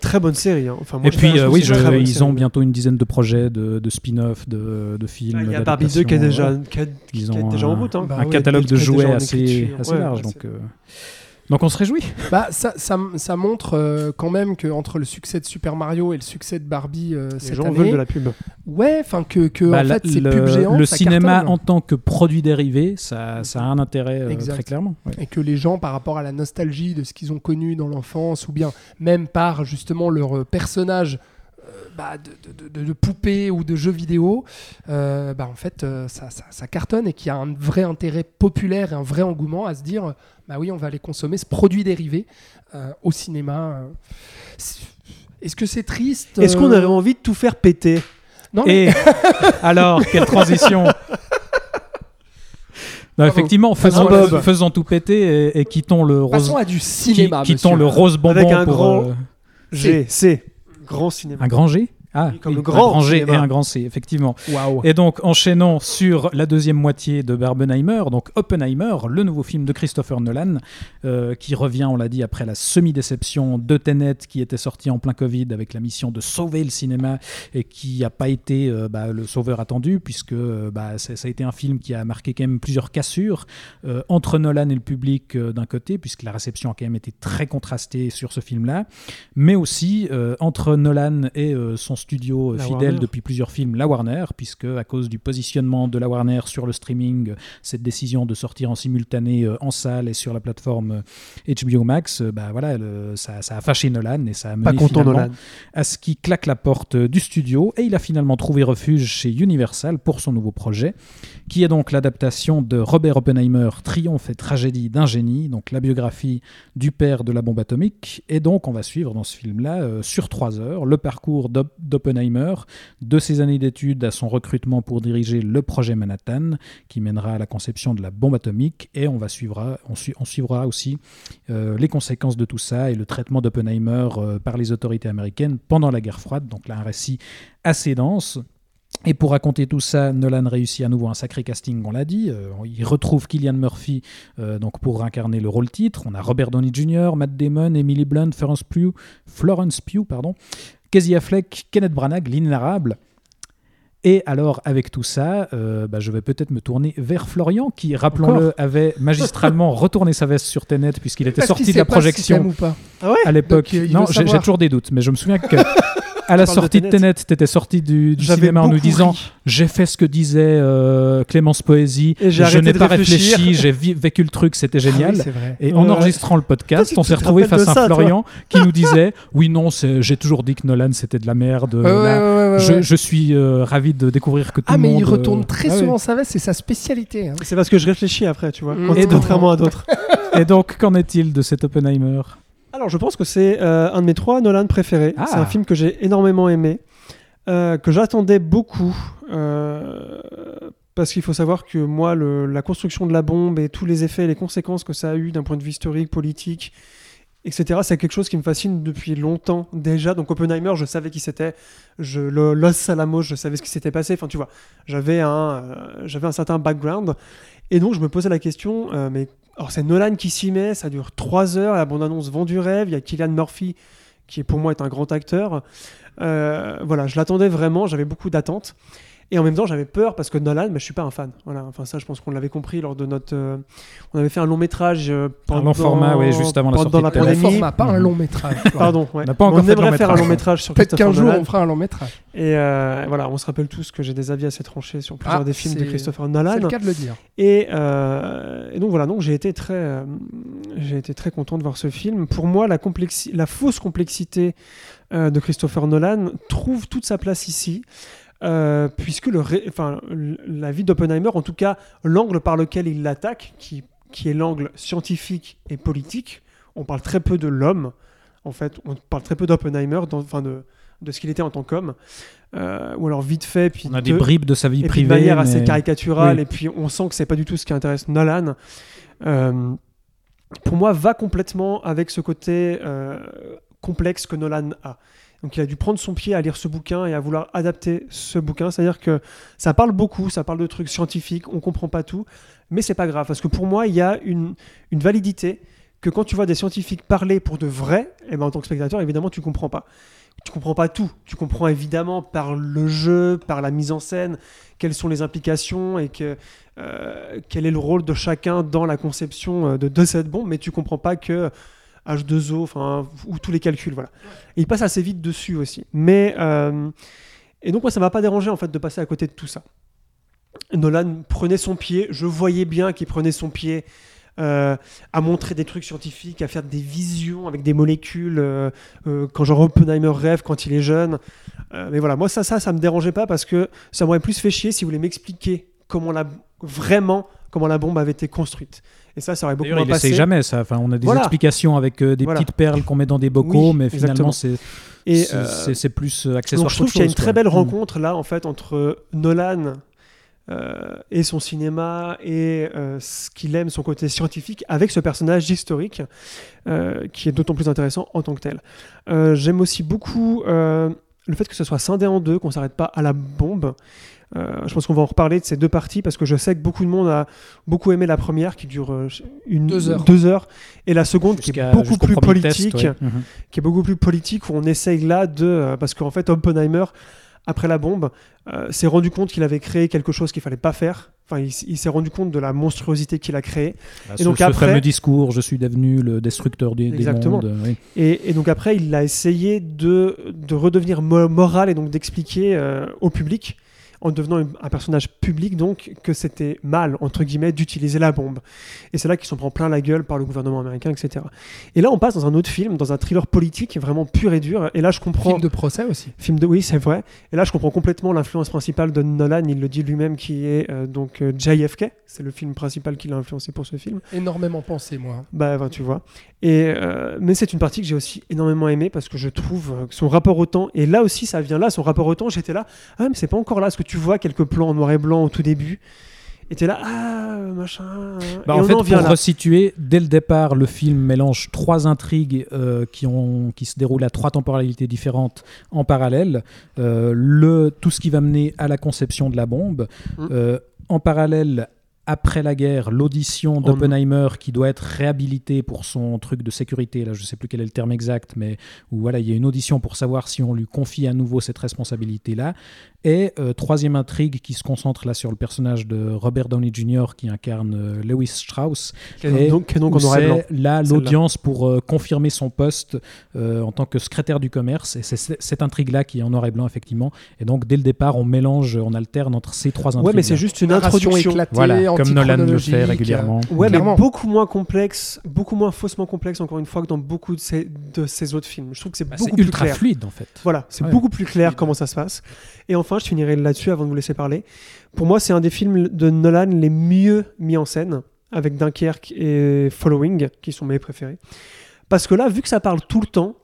[SPEAKER 6] très bonne série. hein. Enfin, moi,
[SPEAKER 4] Et puis, euh, oui, je- ils
[SPEAKER 6] série.
[SPEAKER 4] ont bientôt une dizaine de projets de, de spin-off, de, de films.
[SPEAKER 6] Il y a Barbie 2 qui est déjà, qui a- qui est déjà en route. hein.
[SPEAKER 5] Bah
[SPEAKER 4] un
[SPEAKER 5] oui,
[SPEAKER 4] catalogue de jouets assez, assez large. Donc, euh, donc on se réjouit.
[SPEAKER 5] Bah, ça, ça, ça montre euh, quand même que entre le succès de Super Mario et le succès de Barbie euh,
[SPEAKER 6] Les
[SPEAKER 5] cette
[SPEAKER 6] gens
[SPEAKER 5] année,
[SPEAKER 6] veulent de la pub.
[SPEAKER 5] ouais, enfin que, que
[SPEAKER 4] Bah,
[SPEAKER 5] en
[SPEAKER 4] la-
[SPEAKER 5] fait
[SPEAKER 4] le,
[SPEAKER 5] ça
[SPEAKER 4] cinéma
[SPEAKER 5] cartonne.
[SPEAKER 4] en tant que produit dérivé, ça, ça a un intérêt euh, très clairement. ouais.
[SPEAKER 5] et que les gens, par rapport à la nostalgie de ce qu'ils ont connu dans l'enfance, ou bien même par justement leur personnage bah, de, de, de- de poupées ou de jeux vidéo, euh, bah, en fait, euh, ça, ça- ça cartonne et qu'il y a un vrai intérêt populaire et un vrai engouement à se dire, bah oui, on va aller consommer ce produit dérivé euh, au cinéma. Est-ce que c'est triste
[SPEAKER 6] Est-ce qu'on aurait envie de tout faire péter
[SPEAKER 5] Non, mais-
[SPEAKER 4] Et [laughs] alors, quelle transition Non, effectivement, faisons, tout péter et, et quittons le rose,
[SPEAKER 5] Passons à du cinéma.
[SPEAKER 4] qui- quittons
[SPEAKER 5] monsieur.
[SPEAKER 4] le rose bonbon
[SPEAKER 6] Avec un
[SPEAKER 4] pour
[SPEAKER 6] grand
[SPEAKER 4] euh,
[SPEAKER 6] G, C, grand cinéma.
[SPEAKER 4] un grand G? Ah,
[SPEAKER 6] Oui, comme le
[SPEAKER 4] un
[SPEAKER 6] grand
[SPEAKER 4] G et un grand C, effectivement. Et donc, enchaînons sur la deuxième moitié de Barbenheimer, donc Oppenheimer, le nouveau film de Christopher Nolan, euh, qui revient, on l'a dit, après la semi-déception de Tenet, qui était sorti en plein Covid avec la mission de sauver le cinéma et qui n'a pas été euh, bah, le sauveur attendu, puisque euh, bah, ça, a été un film qui a marqué quand même plusieurs cassures euh, entre Nolan et le public d'un côté, puisque la réception a quand même été très contrastée sur ce film-là, mais aussi entre Nolan et son studio euh,
[SPEAKER 6] La
[SPEAKER 4] fidèle
[SPEAKER 6] Warner.
[SPEAKER 4] depuis plusieurs films, la Warner, puisque à cause du positionnement de la Warner sur le streaming, euh, cette décision de sortir en simultané euh, en salle et sur la plateforme euh, HBO Max, euh, bah voilà, le- ça, ça a fâché Nolan et ça a mené
[SPEAKER 6] Nolan.
[SPEAKER 4] à ce qui claque la porte euh, du studio et il a finalement trouvé refuge chez Universal pour son nouveau projet, qui est donc l'adaptation de Robert Oppenheimer, Triomphe et tragédie d'un génie, donc la biographie du père de la bombe atomique. Et donc on va suivre dans ce film-là, euh, sur trois heures, le parcours d'Op- d'Oppenheimer, de ses années d'études à son recrutement pour diriger le projet Manhattan, qui mènera à la conception de la bombe atomique, et on, va suivra, on, sui- on suivra aussi euh, les conséquences de tout ça et le traitement d'Oppenheimer euh, par les autorités américaines pendant la guerre froide. Donc là, un récit assez dense. Et pour raconter tout ça, Nolan réussit à nouveau un sacré casting, on l'a dit. Euh, il retrouve Killian Murphy donc pour incarner le rôle titre. On a Robert Downey Jr., Matt Damon, Emily Blunt, Florence Pugh, Florence Pugh pardon, Casey Affleck, Kenneth Branagh, l'inénarrable. Et alors, avec tout ça, euh, bah, je vais peut-être me tourner vers Florian, qui, rappelons-le, avait magistralement [laughs] retourné sa veste sur Tenet, puisqu'il était
[SPEAKER 5] Parce
[SPEAKER 4] sorti
[SPEAKER 5] qu'il
[SPEAKER 4] de la projection
[SPEAKER 5] t'aimes ou pas.
[SPEAKER 6] Ah ouais
[SPEAKER 4] à l'époque.
[SPEAKER 5] Donc, il
[SPEAKER 4] Non,
[SPEAKER 5] veut
[SPEAKER 4] j'ai j'ai
[SPEAKER 5] savoir.
[SPEAKER 4] toujours des doutes, mais je me souviens que [laughs] à la sortie de
[SPEAKER 6] Tenet.
[SPEAKER 4] T'étais sorti du, du cinéma en nous disant j'ai fait ce que disait euh, Clémence Poésie,
[SPEAKER 6] Et j'ai
[SPEAKER 4] je n'ai pas
[SPEAKER 6] réfléchir.
[SPEAKER 4] réfléchi, j'ai vécu le truc, c'était
[SPEAKER 5] Ah oui,
[SPEAKER 4] génial.
[SPEAKER 5] vrai.
[SPEAKER 4] Et en
[SPEAKER 6] Ouais.
[SPEAKER 4] enregistrant le podcast,
[SPEAKER 6] Toi,
[SPEAKER 4] on s'est retrouvé face à un Florian [laughs] qui nous disait Oui, non, j'ai toujours dit que Nolan c'était de la merde.
[SPEAKER 5] Ouais,
[SPEAKER 4] là,
[SPEAKER 5] ouais,
[SPEAKER 4] je,
[SPEAKER 5] ouais.
[SPEAKER 4] je suis euh, ravi de découvrir que tout
[SPEAKER 5] Ah,
[SPEAKER 4] le
[SPEAKER 5] mais
[SPEAKER 4] monde.
[SPEAKER 5] il retourne
[SPEAKER 4] euh,
[SPEAKER 5] très
[SPEAKER 4] ah
[SPEAKER 5] souvent sa veste, c'est sa spécialité. hein.
[SPEAKER 6] C'est parce que je réfléchis après, tu vois.
[SPEAKER 5] Mm.
[SPEAKER 6] Contrairement à d'autres. [laughs]
[SPEAKER 4] Et donc, qu'en est-il de cet Oppenheimer?
[SPEAKER 6] Alors, je pense que c'est euh, un de mes trois Nolan préférés.
[SPEAKER 4] Ah.
[SPEAKER 6] C'est un film que j'ai énormément aimé, euh, que j'attendais beaucoup. euh, parce qu'il faut savoir que moi, le- la construction de la bombe et tous les effets et les conséquences que ça a eu d'un point de vue historique, politique etc. C'est quelque chose qui me fascine depuis longtemps déjà. Donc Oppenheimer, je savais qui c'était. Je, le, Los Alamos, je savais ce qui s'était passé. Enfin, tu vois, j'avais un, j'avais un certain background. Et donc, je me posais la question, mais alors c'est Nolan qui s'y met, ça dure 3 heures, la bande-annonce vend du rêve, il y a Killian Murphy, qui pour moi est un grand acteur. Euh, voilà, je l'attendais vraiment, j'avais beaucoup d'attentes. Et en même temps, j'avais peur parce que Nolan, mais je suis pas un fan. Voilà, enfin ça, je pense qu'on l'avait compris lors de notre. euh, on avait fait un long métrage. euh, pendant,
[SPEAKER 4] long format, oui, juste avant la sortie
[SPEAKER 6] la
[SPEAKER 5] Pour les
[SPEAKER 6] pandémie.
[SPEAKER 5] formats, pas un long métrage.
[SPEAKER 6] Pardon, ouais.
[SPEAKER 4] On n'a pas encore
[SPEAKER 6] on
[SPEAKER 4] fait
[SPEAKER 6] aimerait
[SPEAKER 4] long
[SPEAKER 6] faire un long métrage sur
[SPEAKER 5] Peut-être qu'un jour
[SPEAKER 6] Nolan.
[SPEAKER 5] on fera un long métrage.
[SPEAKER 6] Et euh, voilà, on se rappelle tous que j'ai des avis assez tranchés sur plusieurs
[SPEAKER 5] Ah,
[SPEAKER 6] des films de
[SPEAKER 5] c'est-
[SPEAKER 6] Christopher
[SPEAKER 5] C'est
[SPEAKER 6] Nolan.
[SPEAKER 5] le cas de le dire.
[SPEAKER 6] Et, euh, et donc voilà, donc j'ai été très, euh, j'ai été très content de voir ce film. Pour moi, la, complexi- la fausse complexité euh, de Christopher Nolan trouve toute sa place ici. Euh, puisque le ré- enfin, l- la vie d'Oppenheimer, en tout cas l'angle par lequel il l'attaque, qui, qui est l'angle scientifique et politique, on parle très peu de l'homme, en fait, on parle très peu d'Oppenheimer, enfin de, de ce qu'il était en tant qu'homme, euh, ou alors vite fait, puis
[SPEAKER 4] On a
[SPEAKER 6] de-
[SPEAKER 4] des bribes de sa vie
[SPEAKER 6] et
[SPEAKER 4] privée.
[SPEAKER 6] de manière assez caricaturale,
[SPEAKER 4] Oui.
[SPEAKER 6] et puis on sent que c'est pas du tout ce qui intéresse Nolan. Euh, pour moi, va complètement avec ce côté complexe que Nolan a. Donc il a dû prendre son pied à lire ce bouquin et à vouloir adapter ce bouquin. C'est-à-dire que ça parle beaucoup, ça parle de trucs scientifiques, on comprend pas tout, mais c'est pas grave parce que pour moi il y a une, une validité que quand tu vois des scientifiques parler pour de vrai, et ben en tant que spectateur évidemment tu comprends pas. Tu comprends pas tout. Tu comprends évidemment par le jeu, par la mise en scène, quelles sont les implications et euh, quel est le rôle de chacun dans la conception euh, de, de cette bombe, mais tu comprends pas que H2O, enfin, ou tous les calculs, voilà. Il passe assez vite dessus aussi. Mais, euh, et donc moi, ça m'a pas dérangé en fait de passer à côté de tout ça. Nolan prenait son pied, je voyais bien qu'il prenait son pied euh, à montrer des trucs scientifiques, à faire des visions avec des molécules, euh, quand genre Oppenheimer rêve quand il est jeune. Mais voilà, moi ça, ça, ça me dérangeait pas parce que ça m'aurait plus fait chier si vous voulez m'expliquer comment la, vraiment comment la bombe avait été construite. Et ça, ça aurait beaucoup moins
[SPEAKER 4] il
[SPEAKER 6] passé.
[SPEAKER 4] jamais ça. Enfin, on a des
[SPEAKER 6] Voilà.
[SPEAKER 4] explications avec euh, des
[SPEAKER 6] Voilà.
[SPEAKER 4] petites perles qu'on met dans des bocaux,
[SPEAKER 6] Oui,
[SPEAKER 4] mais finalement, c'est c'est-
[SPEAKER 6] euh,
[SPEAKER 4] c'est plus euh, accessoire.
[SPEAKER 6] Donc je trouve qu'il y a une très belle
[SPEAKER 4] Mm.
[SPEAKER 6] rencontre là en fait entre Nolan euh, et son cinéma et euh, ce qu'il aime, son côté scientifique, avec ce personnage historique euh, qui est d'autant plus intéressant en tant que tel. J'aime aussi beaucoup le fait que ce soit scindé en deux, qu'on s'arrête pas à la bombe. Euh, je pense qu'on va en reparler de ces deux parties parce que je sais que beaucoup de monde a beaucoup aimé la première qui dure euh, une
[SPEAKER 5] Deux heures.
[SPEAKER 6] deux heures et la seconde qui est beaucoup plus
[SPEAKER 4] test,
[SPEAKER 6] politique
[SPEAKER 4] ouais. Mhm.
[SPEAKER 6] qui est beaucoup plus politique, où on essaye là de... euh, parce qu'en fait, Oppenheimer, après la bombe, euh, s'est rendu compte qu'il avait créé quelque chose qu'il fallait pas faire. Enfin, il, s'est rendu compte de la monstruosité qu'il a créée.
[SPEAKER 4] Bah,
[SPEAKER 6] Et
[SPEAKER 4] ce,
[SPEAKER 6] donc
[SPEAKER 4] ce
[SPEAKER 6] après-
[SPEAKER 4] fameux discours, je suis devenu le destructeur des, des
[SPEAKER 6] Exactement.
[SPEAKER 4] mondes. oui.
[SPEAKER 6] Et, et donc après, il a essayé de, de redevenir mo- moral et donc d'expliquer euh, au public, en devenant un- personnage public, donc, que c'était mal, entre guillemets, d'utiliser la bombe. Et c'est là qu'il s'en prend plein la gueule par le gouvernement américain, etc. Et là, on passe dans un autre film, dans un thriller politique vraiment pur et dur. Et là, je comprends...
[SPEAKER 5] Film de procès aussi.
[SPEAKER 6] Film de oui, c'est vrai. Et là, je comprends complètement l'influence principale de Nolan. Il le dit lui-même, qui est euh, donc euh, JFK. C'est le film principal qui l'a influencé pour ce film.
[SPEAKER 5] Énormément pensé, moi.
[SPEAKER 6] Bah, ben, tu vois. Et euh, mais c'est une partie que j'ai aussi énormément aimée parce que je trouve euh, que son rapport au temps. Et là aussi, ça vient là. Son rapport au temps, j'étais là. Ah, mais c'est pas encore là. Parce que tu vois quelques plans en noir et blanc au tout début. Et t'es là. Ah, machin.
[SPEAKER 4] Bah,
[SPEAKER 6] et
[SPEAKER 4] en
[SPEAKER 6] on
[SPEAKER 4] fait,
[SPEAKER 6] en vient
[SPEAKER 4] pour
[SPEAKER 6] là.
[SPEAKER 4] resituer, dès le départ, le film mélange trois intrigues euh, qui, ont, qui se déroulent à trois temporalités différentes en parallèle. Euh, le, tout ce qui va mener à la conception de la bombe.
[SPEAKER 6] Mm.
[SPEAKER 4] Euh, en parallèle, après la guerre, l'audition d'Oppenheimer qui doit être réhabilité pour son truc de sécurité. Là, je ne sais plus quel est le terme exact, mais où voilà, il y a une audition pour savoir si on lui confie à nouveau cette responsabilité-là. Et euh, troisième intrigue qui se concentre là sur le personnage de Robert Downey Jr. qui incarne euh, Lewis Strauss. Et
[SPEAKER 6] donc, donc blanc.
[SPEAKER 4] c'est là l'audience pour euh, confirmer son poste euh, en tant que secrétaire du commerce. Et c'est cette intrigue-là qui est en noir et blanc, effectivement. Et donc, dès le départ, on mélange, on alterne entre ces trois intrigues.
[SPEAKER 6] Ouais, mais c'est juste une introduction.
[SPEAKER 5] éclatée,
[SPEAKER 4] Voilà, comme Nolan le fait régulièrement.
[SPEAKER 6] Ouais,
[SPEAKER 5] Clairement.
[SPEAKER 6] mais beaucoup moins complexe, beaucoup moins faussement complexe, encore une fois, que dans beaucoup de ces autres films. Je trouve que c'est
[SPEAKER 4] Bah,
[SPEAKER 6] beaucoup
[SPEAKER 4] c'est
[SPEAKER 6] plus
[SPEAKER 4] ultra
[SPEAKER 6] clair.
[SPEAKER 4] fluide, en fait.
[SPEAKER 6] Voilà, c'est
[SPEAKER 4] Ouais.
[SPEAKER 6] beaucoup plus clair comment ça se passe. Et enfin, je finirai là-dessus avant de vous laisser parler. Pour moi, c'est un des films de Nolan les mieux mis en scène, avec Dunkerque et Following, qui sont mes préférés. Parce que là, vu que ça parle tout le temps,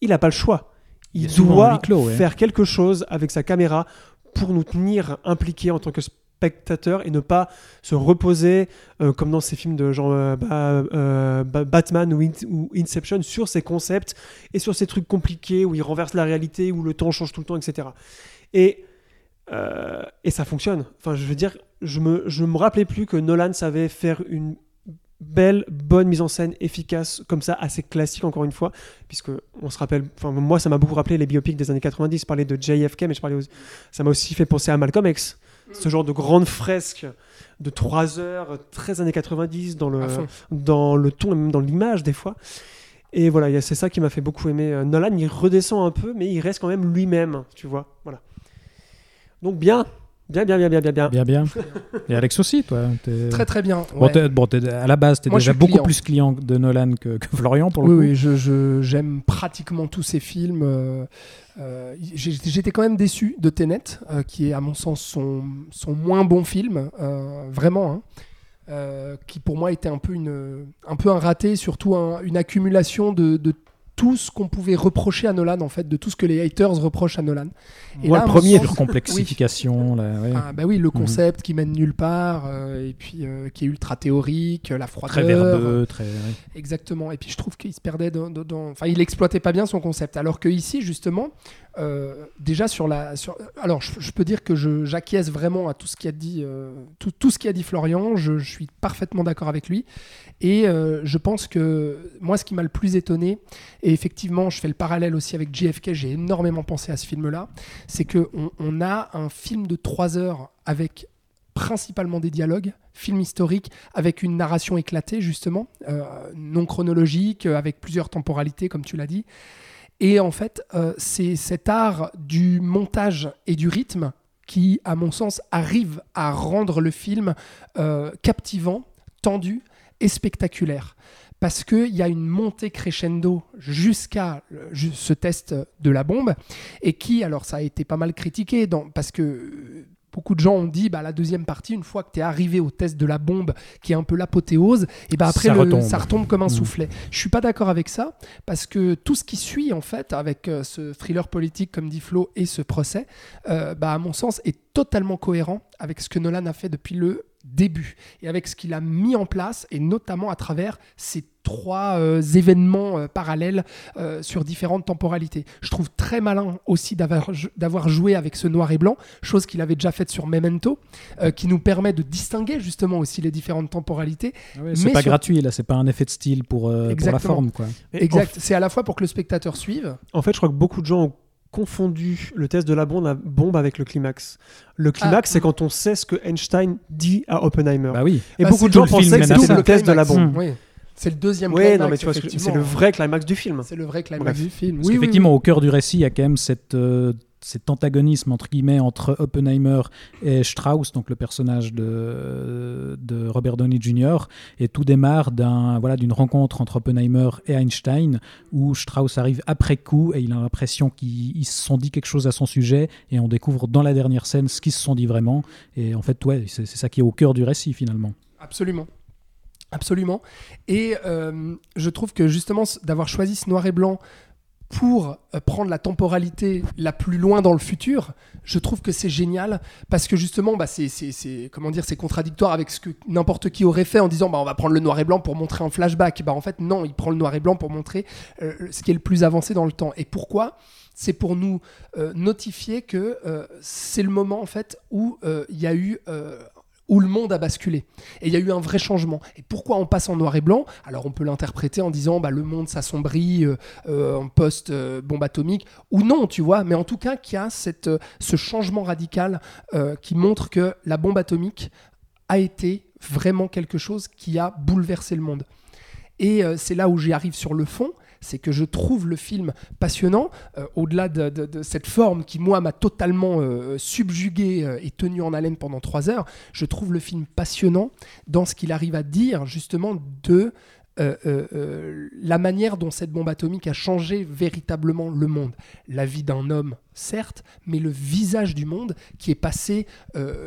[SPEAKER 6] il n'a pas le choix.
[SPEAKER 4] Il
[SPEAKER 6] doit
[SPEAKER 4] huis clos, ouais.
[SPEAKER 6] faire quelque chose avec sa caméra pour nous tenir impliqués en tant que spectateur et ne pas se reposer euh, comme dans ces films de genre euh, bah, euh, Batman ou, In- ou Inception sur ces concepts et sur ces trucs compliqués où il renverse la réalité, où le temps change tout le temps, etc. Et, et ça fonctionne. Enfin, je veux dire, je me, je me rappelais plus que Nolan savait faire une belle, bonne mise en scène efficace, comme ça, assez classique encore une fois, puisque on se rappelle, enfin moi ça m'a beaucoup rappelé les biopics des années 90, je parlais de JFK, mais je parlais ça m'a aussi fait penser à Malcolm X, ce genre de grande fresque de 3 heures, très années 90 dans le, dans le ton et même dans l'image des fois. Et voilà, c'est ça qui m'a fait beaucoup aimer. Euh, Nolan, il redescend un peu, mais il reste quand même lui-même, tu vois. Voilà. Donc bien, bien, bien, bien, bien, bien, bien.
[SPEAKER 4] Bien, bien. Et Alex aussi, toi. t'es- [laughs]
[SPEAKER 5] Très très bien.
[SPEAKER 4] Bon,
[SPEAKER 5] ouais.
[SPEAKER 4] t'es- bon, t'es- à la base, tu es déjà beaucoup
[SPEAKER 5] client.
[SPEAKER 4] plus client de Nolan que, que Florian pour le
[SPEAKER 5] oui,
[SPEAKER 4] coup.
[SPEAKER 5] oui, je, je- j'aime pratiquement tous ces films. euh, euh, J'étais quand même déçu de Tenet, euh, qui est à mon sens son, son moins bon film, euh, vraiment, hein, euh, qui pour moi était un peu, une, un, peu un raté, surtout un- une accumulation de, de tout ce qu'on pouvait reprocher à Nolan, en fait, de tout ce que les haters reprochent à Nolan. Et
[SPEAKER 4] Moi,
[SPEAKER 5] là,
[SPEAKER 4] le premier,
[SPEAKER 5] sens-
[SPEAKER 4] complexification. là, ouais.
[SPEAKER 5] Ah, bah oui, le concept qui mène nulle part, euh, et puis euh, qui est ultra théorique, la froideur.
[SPEAKER 4] très verbeux, très. ouais.
[SPEAKER 5] Exactement. Et puis je trouve qu'il se perdait dans, dans- dans- Enfin, il exploitait pas bien son concept. Alors que ici, justement, euh, déjà sur la. Alors, je, peux dire que j'acquiesce vraiment à tout ce qu'a dit, euh, tout, tout ce qu'a dit Florian. Je, suis parfaitement d'accord avec lui. Et euh, je pense que moi, ce qui m'a le plus étonné, et effectivement, je fais le parallèle aussi avec JFK, j'ai énormément pensé à ce film-là, c'est que on, a un film de 3 heures avec principalement des dialogues, film historique avec une narration éclatée justement, non chronologique, avec plusieurs temporalités comme tu l'as dit. Et en fait, euh, c'est cet art du montage et du rythme qui, à mon sens, arrive à rendre le film euh, captivant, tendu et spectaculaire. Parce qu'il y a une montée crescendo jusqu'à ju- ce test de la bombe, et qui, alors ça a été pas mal critiqué, parce que euh, beaucoup de gens ont dit, bah, la deuxième partie, une fois que tu es arrivé au test de la bombe, qui est un peu l'apothéose, et bah après
[SPEAKER 4] Ça
[SPEAKER 5] le-
[SPEAKER 4] retombe.
[SPEAKER 5] ça retombe comme un
[SPEAKER 4] Mhm.
[SPEAKER 5] soufflet. Je suis pas d'accord avec ça, parce que tout ce qui suit, en fait, avec euh, ce thriller politique, comme dit Flo, et ce procès, euh, bah, à mon sens, est totalement cohérent avec ce que Nolan a fait depuis le début et avec ce qu'il a mis en place et notamment à travers ces trois euh, événements euh, parallèles euh, sur différentes temporalités. Je trouve très malin aussi d'avoir joué avec ce noir et blanc, chose qu'il avait déjà faite sur Memento, euh, qui nous permet de distinguer justement aussi les différentes temporalités.
[SPEAKER 4] Ah ouais, c'est pas
[SPEAKER 5] sur-
[SPEAKER 4] gratuit, là, c'est pas un effet de style pour, euh, pour la forme. Quoi.
[SPEAKER 6] Et
[SPEAKER 5] Exact. C'est à la fois pour que le spectateur suive.
[SPEAKER 6] En fait, je crois que beaucoup de gens ont confondu le test de la bombe, la bombe avec le climax. Le climax,
[SPEAKER 5] Ah.
[SPEAKER 6] c'est quand on sait ce que Einstein dit à Oppenheimer.
[SPEAKER 4] Bah oui.
[SPEAKER 6] et
[SPEAKER 5] Bah,
[SPEAKER 6] beaucoup de gens pensaient que c'était le test de la
[SPEAKER 5] climax.
[SPEAKER 6] bombe.
[SPEAKER 5] Oui. C'est le deuxième
[SPEAKER 6] Oui,
[SPEAKER 5] climax,
[SPEAKER 6] non, mais tu vois, c'est le
[SPEAKER 5] effectivement.
[SPEAKER 6] vrai climax du film.
[SPEAKER 5] C'est le vrai climax
[SPEAKER 6] Bref.
[SPEAKER 5] du film.
[SPEAKER 4] Parce
[SPEAKER 5] Oui, oui.
[SPEAKER 4] au cœur du récit, il y a quand même cette, euh, cet antagonisme entre guillemets entre Oppenheimer et Strauss, donc le personnage de, de Robert Downey Jr. Et tout démarre d'un voilà d'une rencontre entre Oppenheimer et Einstein, où Strauss arrive après coup et il a l'impression qu'ils ils se sont dit quelque chose à son sujet, et on découvre dans la dernière scène ce qu'ils se sont dit vraiment. Et en fait, ouais, c'est ça qui est au cœur du récit finalement.
[SPEAKER 5] Absolument. Absolument. Et euh, je trouve que justement, d'avoir choisi ce noir et blanc pour euh, prendre la temporalité la plus loin dans le futur, je trouve que c'est génial parce que justement, bah, c'est, comment dire, c'est contradictoire avec ce que n'importe qui aurait fait en disant bah, on va prendre le noir et blanc pour montrer un flashback. Bah, en fait, non, il prend le noir et blanc pour montrer euh, ce qui est le plus avancé dans le temps. Et pourquoi? C'est pour nous euh, notifier que c'est le moment en fait où il y a eu où le monde a basculé. Et il y a eu un vrai changement. Et pourquoi on passe en noir et blanc? Alors on peut l'interpréter en disant bah, le monde s'assombrit euh, euh, en post-bombe atomique, ou non, tu vois, mais en tout cas qu'il y a cette, euh, ce changement radical euh, qui montre que la bombe atomique a été vraiment quelque chose qui a bouleversé le monde. Et euh, c'est là où j'y arrive sur le fond, c'est que je trouve le film passionnant, euh, au-delà de, cette forme qui, moi, m'a totalement euh, subjugué euh, et tenu en haleine pendant trois heures. Je trouve le film passionnant dans ce qu'il arrive à dire, justement, de euh, euh, euh, la manière dont cette bombe atomique a changé véritablement le monde. La vie d'un homme, certes, mais le visage du monde qui est passé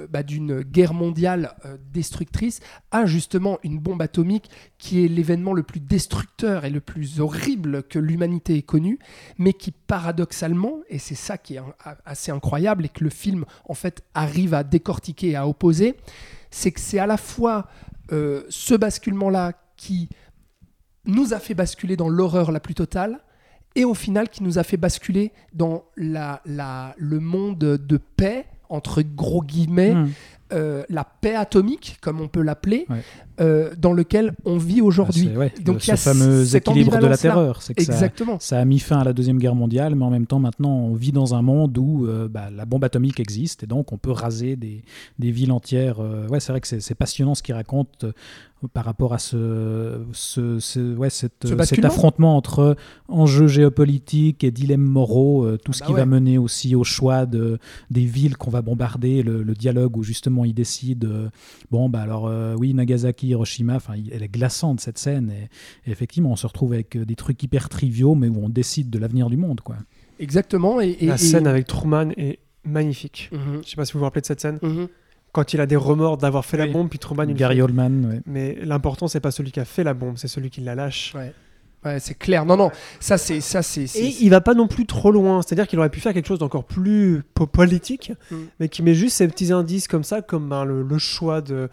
[SPEAKER 5] bah, d'une guerre mondiale destructrice à justement une bombe atomique qui est l'événement le plus destructeur et le plus horrible que l'humanité ait connu, mais qui paradoxalement, et c'est ça qui est assez incroyable et que le film en fait arrive à décortiquer et à opposer, c'est que c'est à la fois ce basculement-là qui nous a fait basculer dans l'horreur la plus totale et au final qui nous a fait basculer dans la, la- le monde de paix, entre gros guillemets,
[SPEAKER 4] Mmh.
[SPEAKER 5] euh, la paix atomique, comme on peut l'appeler,
[SPEAKER 4] Ouais.
[SPEAKER 5] euh, dans lequel on vit aujourd'hui.
[SPEAKER 4] C'est- ouais,
[SPEAKER 5] Donc,
[SPEAKER 4] le-
[SPEAKER 5] il y a
[SPEAKER 4] ce fameux équilibre de la terreur. C'est que ça,
[SPEAKER 5] Exactement.
[SPEAKER 4] ça a mis fin à la Deuxième Guerre mondiale, mais en même temps, maintenant, on vit dans un monde où euh, bah, la bombe atomique existe et donc on peut raser des, des villes entières. Ouais, c'est vrai que c'est passionnant ce qu'il raconte par rapport à ce, ce, ce- ouais, cette-
[SPEAKER 5] Ce
[SPEAKER 4] cet affrontement entre enjeux géopolitiques et dilemmes moraux, euh, tout
[SPEAKER 5] Ah
[SPEAKER 4] ce
[SPEAKER 5] bah
[SPEAKER 4] qui
[SPEAKER 5] ouais.
[SPEAKER 4] va mener aussi au choix de, des villes qu'on va bombarder, le, le dialogue où justement il décide, euh, bon, bah alors euh, oui, Nagasaki, Hiroshima, enfin, elle est glaçante cette scène et, et effectivement, on se retrouve avec euh, des trucs hyper triviaux, mais où on décide de l'avenir du monde, quoi.
[SPEAKER 5] Exactement. Et, et-
[SPEAKER 6] La
[SPEAKER 5] et-
[SPEAKER 6] scène avec Truman est magnifique.
[SPEAKER 5] Mhm,
[SPEAKER 6] Je sais pas si vous vous rappelez de cette scène.
[SPEAKER 5] mhm.
[SPEAKER 6] Quand il a des remords d'avoir fait
[SPEAKER 5] Oui.
[SPEAKER 6] la bombe, puis Truman,
[SPEAKER 4] Gary
[SPEAKER 6] fait-
[SPEAKER 4] Oldman, ouais.
[SPEAKER 6] Mais l'important, c'est pas celui qui a fait la bombe, c'est celui qui la lâche.
[SPEAKER 5] Ouais. Ouais, c'est clair. Non, non, ça c'est ça c'est.
[SPEAKER 6] Et il va pas non plus trop loin, c'est-à-dire qu'il aurait pu faire quelque chose d'encore plus po- politique,
[SPEAKER 5] Mm.
[SPEAKER 6] mais qui met juste ces petits indices comme ça, comme ben, le, le choix de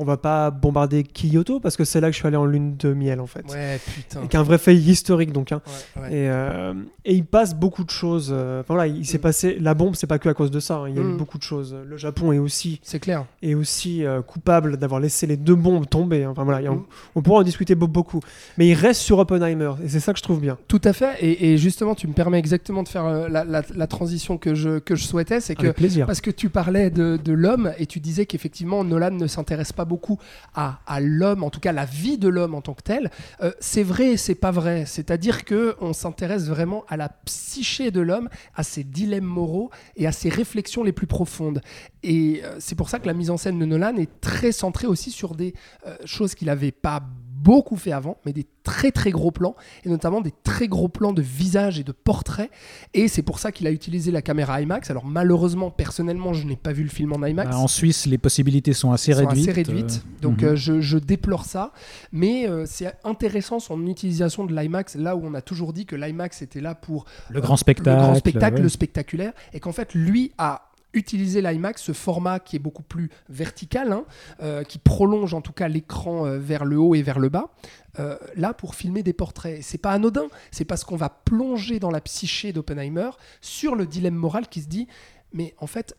[SPEAKER 6] on va pas bombarder Kyoto parce que c'est là que je suis allé en lune de miel en fait.
[SPEAKER 5] Ouais, putain.
[SPEAKER 6] Et qui est un vrai fait historique donc. hein.
[SPEAKER 5] Ouais, ouais.
[SPEAKER 6] Et, euh, et il passe beaucoup de choses. euh, Enfin voilà, il s'est
[SPEAKER 5] Mm.
[SPEAKER 6] passé. La bombe, c'est pas que à cause de ça. hein, Il y a eu
[SPEAKER 5] Mm.
[SPEAKER 6] beaucoup de choses. Le Japon est aussi
[SPEAKER 5] C'est clair.
[SPEAKER 6] est aussi euh, coupable d'avoir laissé les deux bombes tomber. hein. Enfin voilà,
[SPEAKER 5] Mm.
[SPEAKER 6] on pourra en discuter be- beaucoup. Mais il reste sur Oppenheimer et c'est ça que je trouve bien.
[SPEAKER 5] Tout à fait. Et, et justement, tu me permets exactement de faire euh, la, la- la transition que je, que je souhaitais. C'est que
[SPEAKER 6] Avec plaisir.
[SPEAKER 5] Parce que tu parlais de, de l'homme et tu disais qu'effectivement Nolan ne s'intéresse pas beaucoup à, l'homme, en tout cas la vie de l'homme en tant que tel. Euh, c'est vrai et c'est pas vrai. C'est-à-dire que on s'intéresse vraiment à la psyché de l'homme, à ses dilemmes moraux et à ses réflexions les plus profondes. Et euh, c'est pour ça que la mise en scène de Nolan est très centrée aussi sur des euh, choses qu'il n'avait pas beaucoup fait avant, mais des très très gros plans, et notamment des très gros plans de visage et de portraits. Et c'est pour ça qu'il a utilisé la caméra IMAX. Alors malheureusement, personnellement, je n'ai pas vu le film en IMAX.
[SPEAKER 4] Bah, en Suisse, les possibilités sont assez
[SPEAKER 5] Sont
[SPEAKER 4] réduites.
[SPEAKER 5] assez réduites.
[SPEAKER 4] euh,
[SPEAKER 5] Donc
[SPEAKER 4] mhm.
[SPEAKER 5] euh, je, je déplore ça. Mais euh, c'est intéressant son utilisation de l'IMAX, là où on a toujours dit que l'IMAX était là pour
[SPEAKER 4] le grand spectacle.
[SPEAKER 5] le grand spectacle,
[SPEAKER 4] ouais.
[SPEAKER 5] le spectaculaire, et qu'en fait, lui a utilisé l'IMAX, ce format qui est beaucoup plus vertical, hein, euh, qui prolonge en tout cas l'écran euh, vers le haut et vers le bas, euh, là pour filmer des portraits. C'est pas anodin, c'est parce qu'on va plonger dans la psyché d'Oppenheimer sur le dilemme moral qui se dit, mais en fait,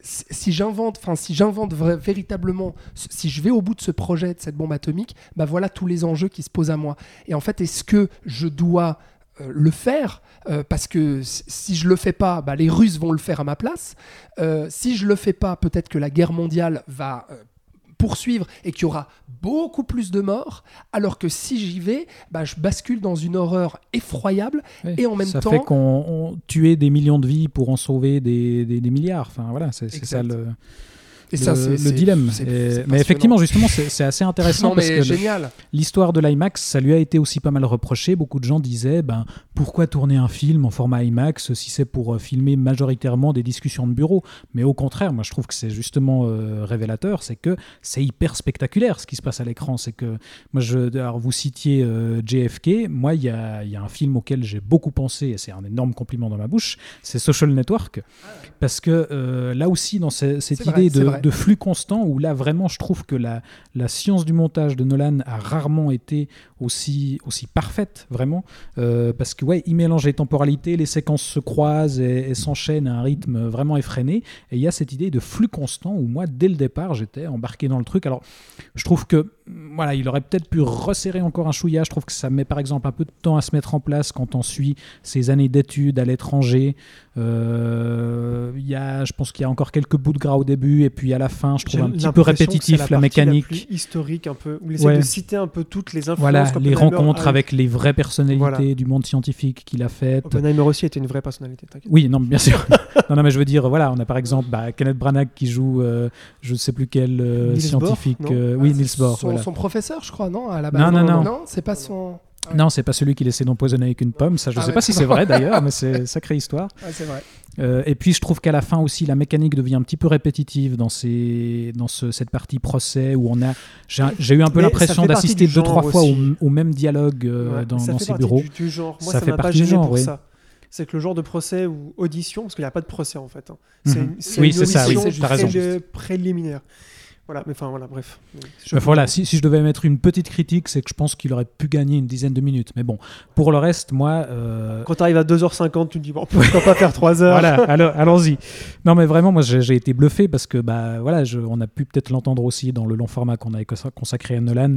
[SPEAKER 5] si j'invente, enfin si j'invente véritablement, si je vais au bout de ce projet de cette bombe atomique, bah voilà tous les enjeux qui se posent à moi. Et en fait, est-ce que je dois le faire euh, parce que si- je le fais pas, bah, les Russes vont le faire à ma place. Euh, si je le fais pas, peut-être que la guerre mondiale va euh, poursuivre et qu'il y aura beaucoup plus de morts, alors que si j'y vais, bah, je bascule dans une horreur effroyable et en même
[SPEAKER 4] ça
[SPEAKER 5] temps-
[SPEAKER 4] fait qu'on on tuait des millions de vies pour en sauver des, des- des milliards. Enfin voilà, c'est ça le,
[SPEAKER 5] et
[SPEAKER 4] le,
[SPEAKER 5] ça,
[SPEAKER 4] le dilemme. Et- mais effectivement, justement, c'est assez intéressant
[SPEAKER 5] non
[SPEAKER 4] parce que l'histoire de l'IMAX, ça lui a été aussi pas mal reproché. Beaucoup de gens disaient, ben pourquoi tourner un film en format IMAX si c'est pour euh, filmer majoritairement des discussions de bureau? Mais au contraire, moi je trouve que c'est justement euh, révélateur, c'est que c'est hyper spectaculaire ce qui se passe à l'écran. C'est que moi, je, alors vous citiez euh, JFK, moi il y a, y a un film auquel j'ai beaucoup pensé et c'est un énorme compliment dans ma bouche, c'est Social Network, parce que euh, là aussi dans ce- cette idée
[SPEAKER 5] vrai,
[SPEAKER 4] de, de flux constant où là vraiment je trouve que la, la science du montage de Nolan a rarement été aussi, aussi parfaite, vraiment. Euh, parce que, ouais, il mélange les temporalités, les séquences se croisent et, et s'enchaînent à un rythme vraiment effréné. Et il y a cette idée de flux constant où, moi, dès le départ, j'étais embarqué dans le truc. Alors, je trouve que, voilà, il aurait peut-être pu resserrer encore un chouïa. Je trouve que ça met, par exemple, un peu de temps à se mettre en place quand on suit ses années d'études à l'étranger. Euh, y a, je pense qu'il y a encore quelques bouts de gras au début, et puis à la fin, je trouve un petit peu répétitif la,
[SPEAKER 6] partie
[SPEAKER 4] mécanique.
[SPEAKER 6] plus historique un peu, où il
[SPEAKER 4] Ouais.
[SPEAKER 6] de citer un peu toutes les influences.
[SPEAKER 4] Voilà, les rencontres
[SPEAKER 6] a
[SPEAKER 4] avec les vraies personnalités
[SPEAKER 6] Voilà.
[SPEAKER 4] du monde scientifique qu'il a faites.
[SPEAKER 6] Oppenheimer aussi était une vraie personnalité. t'inquiète.
[SPEAKER 4] Oui, non, bien sûr. [laughs] non, non, mais je veux dire, voilà, on a par exemple bah, Kenneth Branagh qui joue, euh, je ne sais plus quel euh, scientifique.
[SPEAKER 6] Bohr,
[SPEAKER 4] euh, oui,
[SPEAKER 5] Ah,
[SPEAKER 4] Niels Bohr.
[SPEAKER 5] Son,
[SPEAKER 4] voilà.
[SPEAKER 5] son professeur, je crois, non à la base.
[SPEAKER 4] Non, non, non.
[SPEAKER 5] Non, c'est pas son.
[SPEAKER 4] Non, c'est pas celui qui essaie d'empoisonner avec une pomme. Ça, je
[SPEAKER 5] Ah
[SPEAKER 4] sais
[SPEAKER 5] ouais,
[SPEAKER 4] pas si c'est vrai [laughs] d'ailleurs, mais c'est sacrée histoire.
[SPEAKER 5] C'est vrai.
[SPEAKER 4] Euh, et puis je trouve qu'à la fin aussi la mécanique devient un petit peu répétitive dans, ces, dans ce- cette partie procès où on a j'ai eu un peu l'impression d'assister deux trois fois au, même dialogue euh, dans,
[SPEAKER 6] ça
[SPEAKER 4] dans
[SPEAKER 6] fait
[SPEAKER 4] ces
[SPEAKER 6] partie
[SPEAKER 4] bureaux.
[SPEAKER 6] Du, du genre. Moi,
[SPEAKER 4] Ça
[SPEAKER 6] ça
[SPEAKER 4] fait partie du
[SPEAKER 6] gêné
[SPEAKER 4] genre,
[SPEAKER 6] pour
[SPEAKER 4] oui.
[SPEAKER 6] ça. C'est que le genre de procès ou audition, parce qu'il n'y a pas de procès en fait. hein. C'est
[SPEAKER 4] Mhm.
[SPEAKER 6] une, c'est
[SPEAKER 4] Oui,
[SPEAKER 6] une
[SPEAKER 4] c'est ça, oui, raison.
[SPEAKER 6] préliminaire. Voilà, mais enfin voilà, bref.
[SPEAKER 4] Mais voilà, si, si je devais mettre une petite critique, c'est que je pense qu'il aurait pu gagner une dizaine de minutes. Mais bon, pour le reste, moi, euh,
[SPEAKER 6] Quand tu arrives à 2h50, tu te dis bon, pourquoi pas faire 3 heures
[SPEAKER 4] voilà, alors- allons-y. Non, mais vraiment, moi, j'ai été bluffé parce que, bah, voilà, je- on a pu peut-être l'entendre aussi dans le long format qu'on a cons- consacré à Nolan.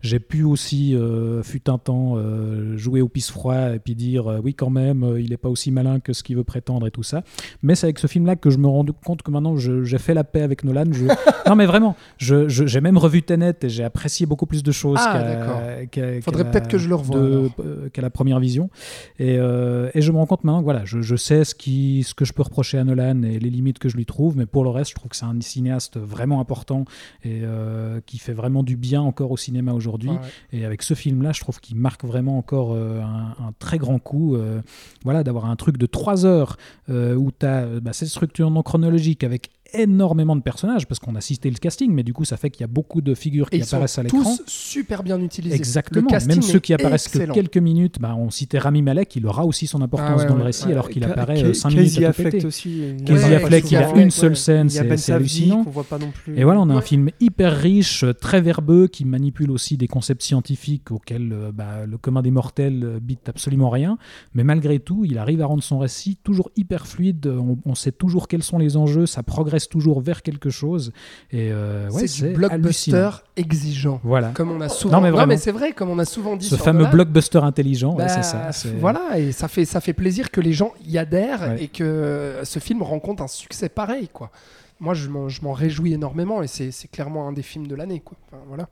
[SPEAKER 4] J'ai pu aussi, euh, fut un temps, euh, jouer au pisse froid et puis dire, oui, quand même, il n'est pas aussi malin que ce qu'il veut prétendre et tout ça. Mais c'est avec ce film-là que je me rends compte que maintenant, j'ai fait la paix avec Nolan. Je... [laughs] non, mais vraiment, je- je- j'ai même revu Tenet et j'ai apprécié beaucoup plus de choses
[SPEAKER 5] Ah,
[SPEAKER 4] qu'à-
[SPEAKER 5] peut-être
[SPEAKER 4] la-
[SPEAKER 5] que je le revoie,
[SPEAKER 4] euh, qu'à la première vision. Et, euh, et je me rends compte maintenant que voilà, je, je sais ce, qui, ce que je peux reprocher à Nolan et les limites que je lui trouve, mais pour le reste, je trouve que c'est un cinéaste vraiment important et euh, qui fait vraiment du bien encore au cinéma aujourd'hui.
[SPEAKER 5] Ouais.
[SPEAKER 4] Et avec ce film-là, je trouve qu'il marque vraiment encore euh, un, un très grand coup. voilà, d'avoir un truc de 3 heures où tu as cette structure non chronologique avec énormément de personnages, parce qu'on a cité le casting, mais du coup, ça fait qu'il y a beaucoup de figures
[SPEAKER 5] Et
[SPEAKER 4] qui
[SPEAKER 5] ils sont
[SPEAKER 4] apparaissent à l'écran.
[SPEAKER 5] tous super bien utilisés.
[SPEAKER 4] Exactement.
[SPEAKER 5] Le
[SPEAKER 4] Même ceux qui apparaissent
[SPEAKER 5] excellent.
[SPEAKER 4] que quelques minutes, bah, on citait Rami Malek, il aura aussi son importance
[SPEAKER 5] Ah ouais,
[SPEAKER 4] dans le récit,
[SPEAKER 5] ouais.
[SPEAKER 4] alors qu'il apparaît
[SPEAKER 6] Ca-
[SPEAKER 4] 5 minutes
[SPEAKER 6] Casey
[SPEAKER 4] à péter.
[SPEAKER 6] aussi. il y a-
[SPEAKER 4] Casey Affleck, il a une seule scène, c'est
[SPEAKER 6] Ben
[SPEAKER 4] c'est hallucinant.
[SPEAKER 6] qu'on voit pas non plus.
[SPEAKER 4] Et voilà, on a un film hyper riche, euh, très verbeux, qui manipule aussi des concepts scientifiques auxquels euh, bah, le commun des mortels euh, bite absolument rien. Mais malgré tout, il arrive à rendre son récit toujours hyper fluide. On, on sait toujours quels sont les enjeux, ça progresse toujours vers quelque chose. Et euh, ouais,
[SPEAKER 5] c'est du blockbuster exigeant.
[SPEAKER 4] Voilà.
[SPEAKER 5] Comme on a souvent.
[SPEAKER 4] Non, mais vraiment.
[SPEAKER 5] c'est vrai, comme on a souvent dit
[SPEAKER 4] Ce
[SPEAKER 5] sur
[SPEAKER 4] fameux
[SPEAKER 5] Nolan,
[SPEAKER 4] blockbuster intelligent, ouais,
[SPEAKER 5] bah,
[SPEAKER 4] c'est ça. c'est-
[SPEAKER 5] Voilà, et ça fait, ça fait plaisir que les gens y adhèrent
[SPEAKER 4] Ouais.
[SPEAKER 5] et que ce film rencontre un succès pareil, quoi. Moi, je m'en, je m'en réjouis énormément et c'est, c'est clairement un des films de l'année, quoi. Enfin, voilà.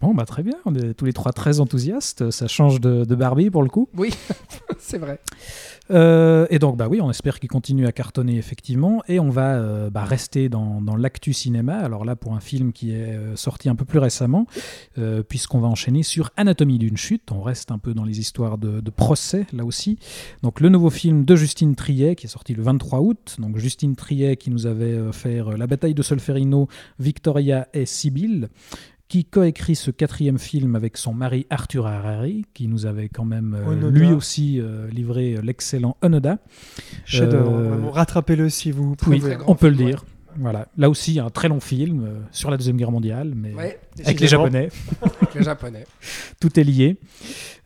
[SPEAKER 4] Bon, bah très bien, on est tous les trois très enthousiastes. Ça change de, de Barbie pour le coup.
[SPEAKER 5] Oui, [laughs] c'est vrai.
[SPEAKER 4] Euh, et donc, bah oui, on espère qu'il continue à cartonner effectivement. Et on va euh, bah, rester dans, l'actu cinéma. Alors là, pour un film qui est euh, sorti un peu plus récemment, puisqu'on va enchaîner sur Anatomie d'une chute. On reste un peu dans les histoires de, procès, là aussi. Donc, le nouveau film de Justine Triet, qui est sorti le 23 août. Donc, Justine Triet qui nous avait fait La bataille de Solferino, Victoria et Sibylle qui coécrit ce quatrième film avec son mari Arthur Harari, qui nous avait quand même euh, lui aussi euh, livré euh, l'excellent Onoda.
[SPEAKER 6] Chef-d'œuvre,
[SPEAKER 4] Euh.
[SPEAKER 6] Rattrapez-le si vous
[SPEAKER 4] Oui,
[SPEAKER 6] pouvez.
[SPEAKER 5] grand
[SPEAKER 4] on peut le dire. Voilà. Là aussi, un très long film euh, sur la Deuxième Guerre mondiale, mais
[SPEAKER 5] Ouais,
[SPEAKER 4] avec les. Japonais.
[SPEAKER 5] avec les Japonais. [laughs]
[SPEAKER 4] Tout est lié.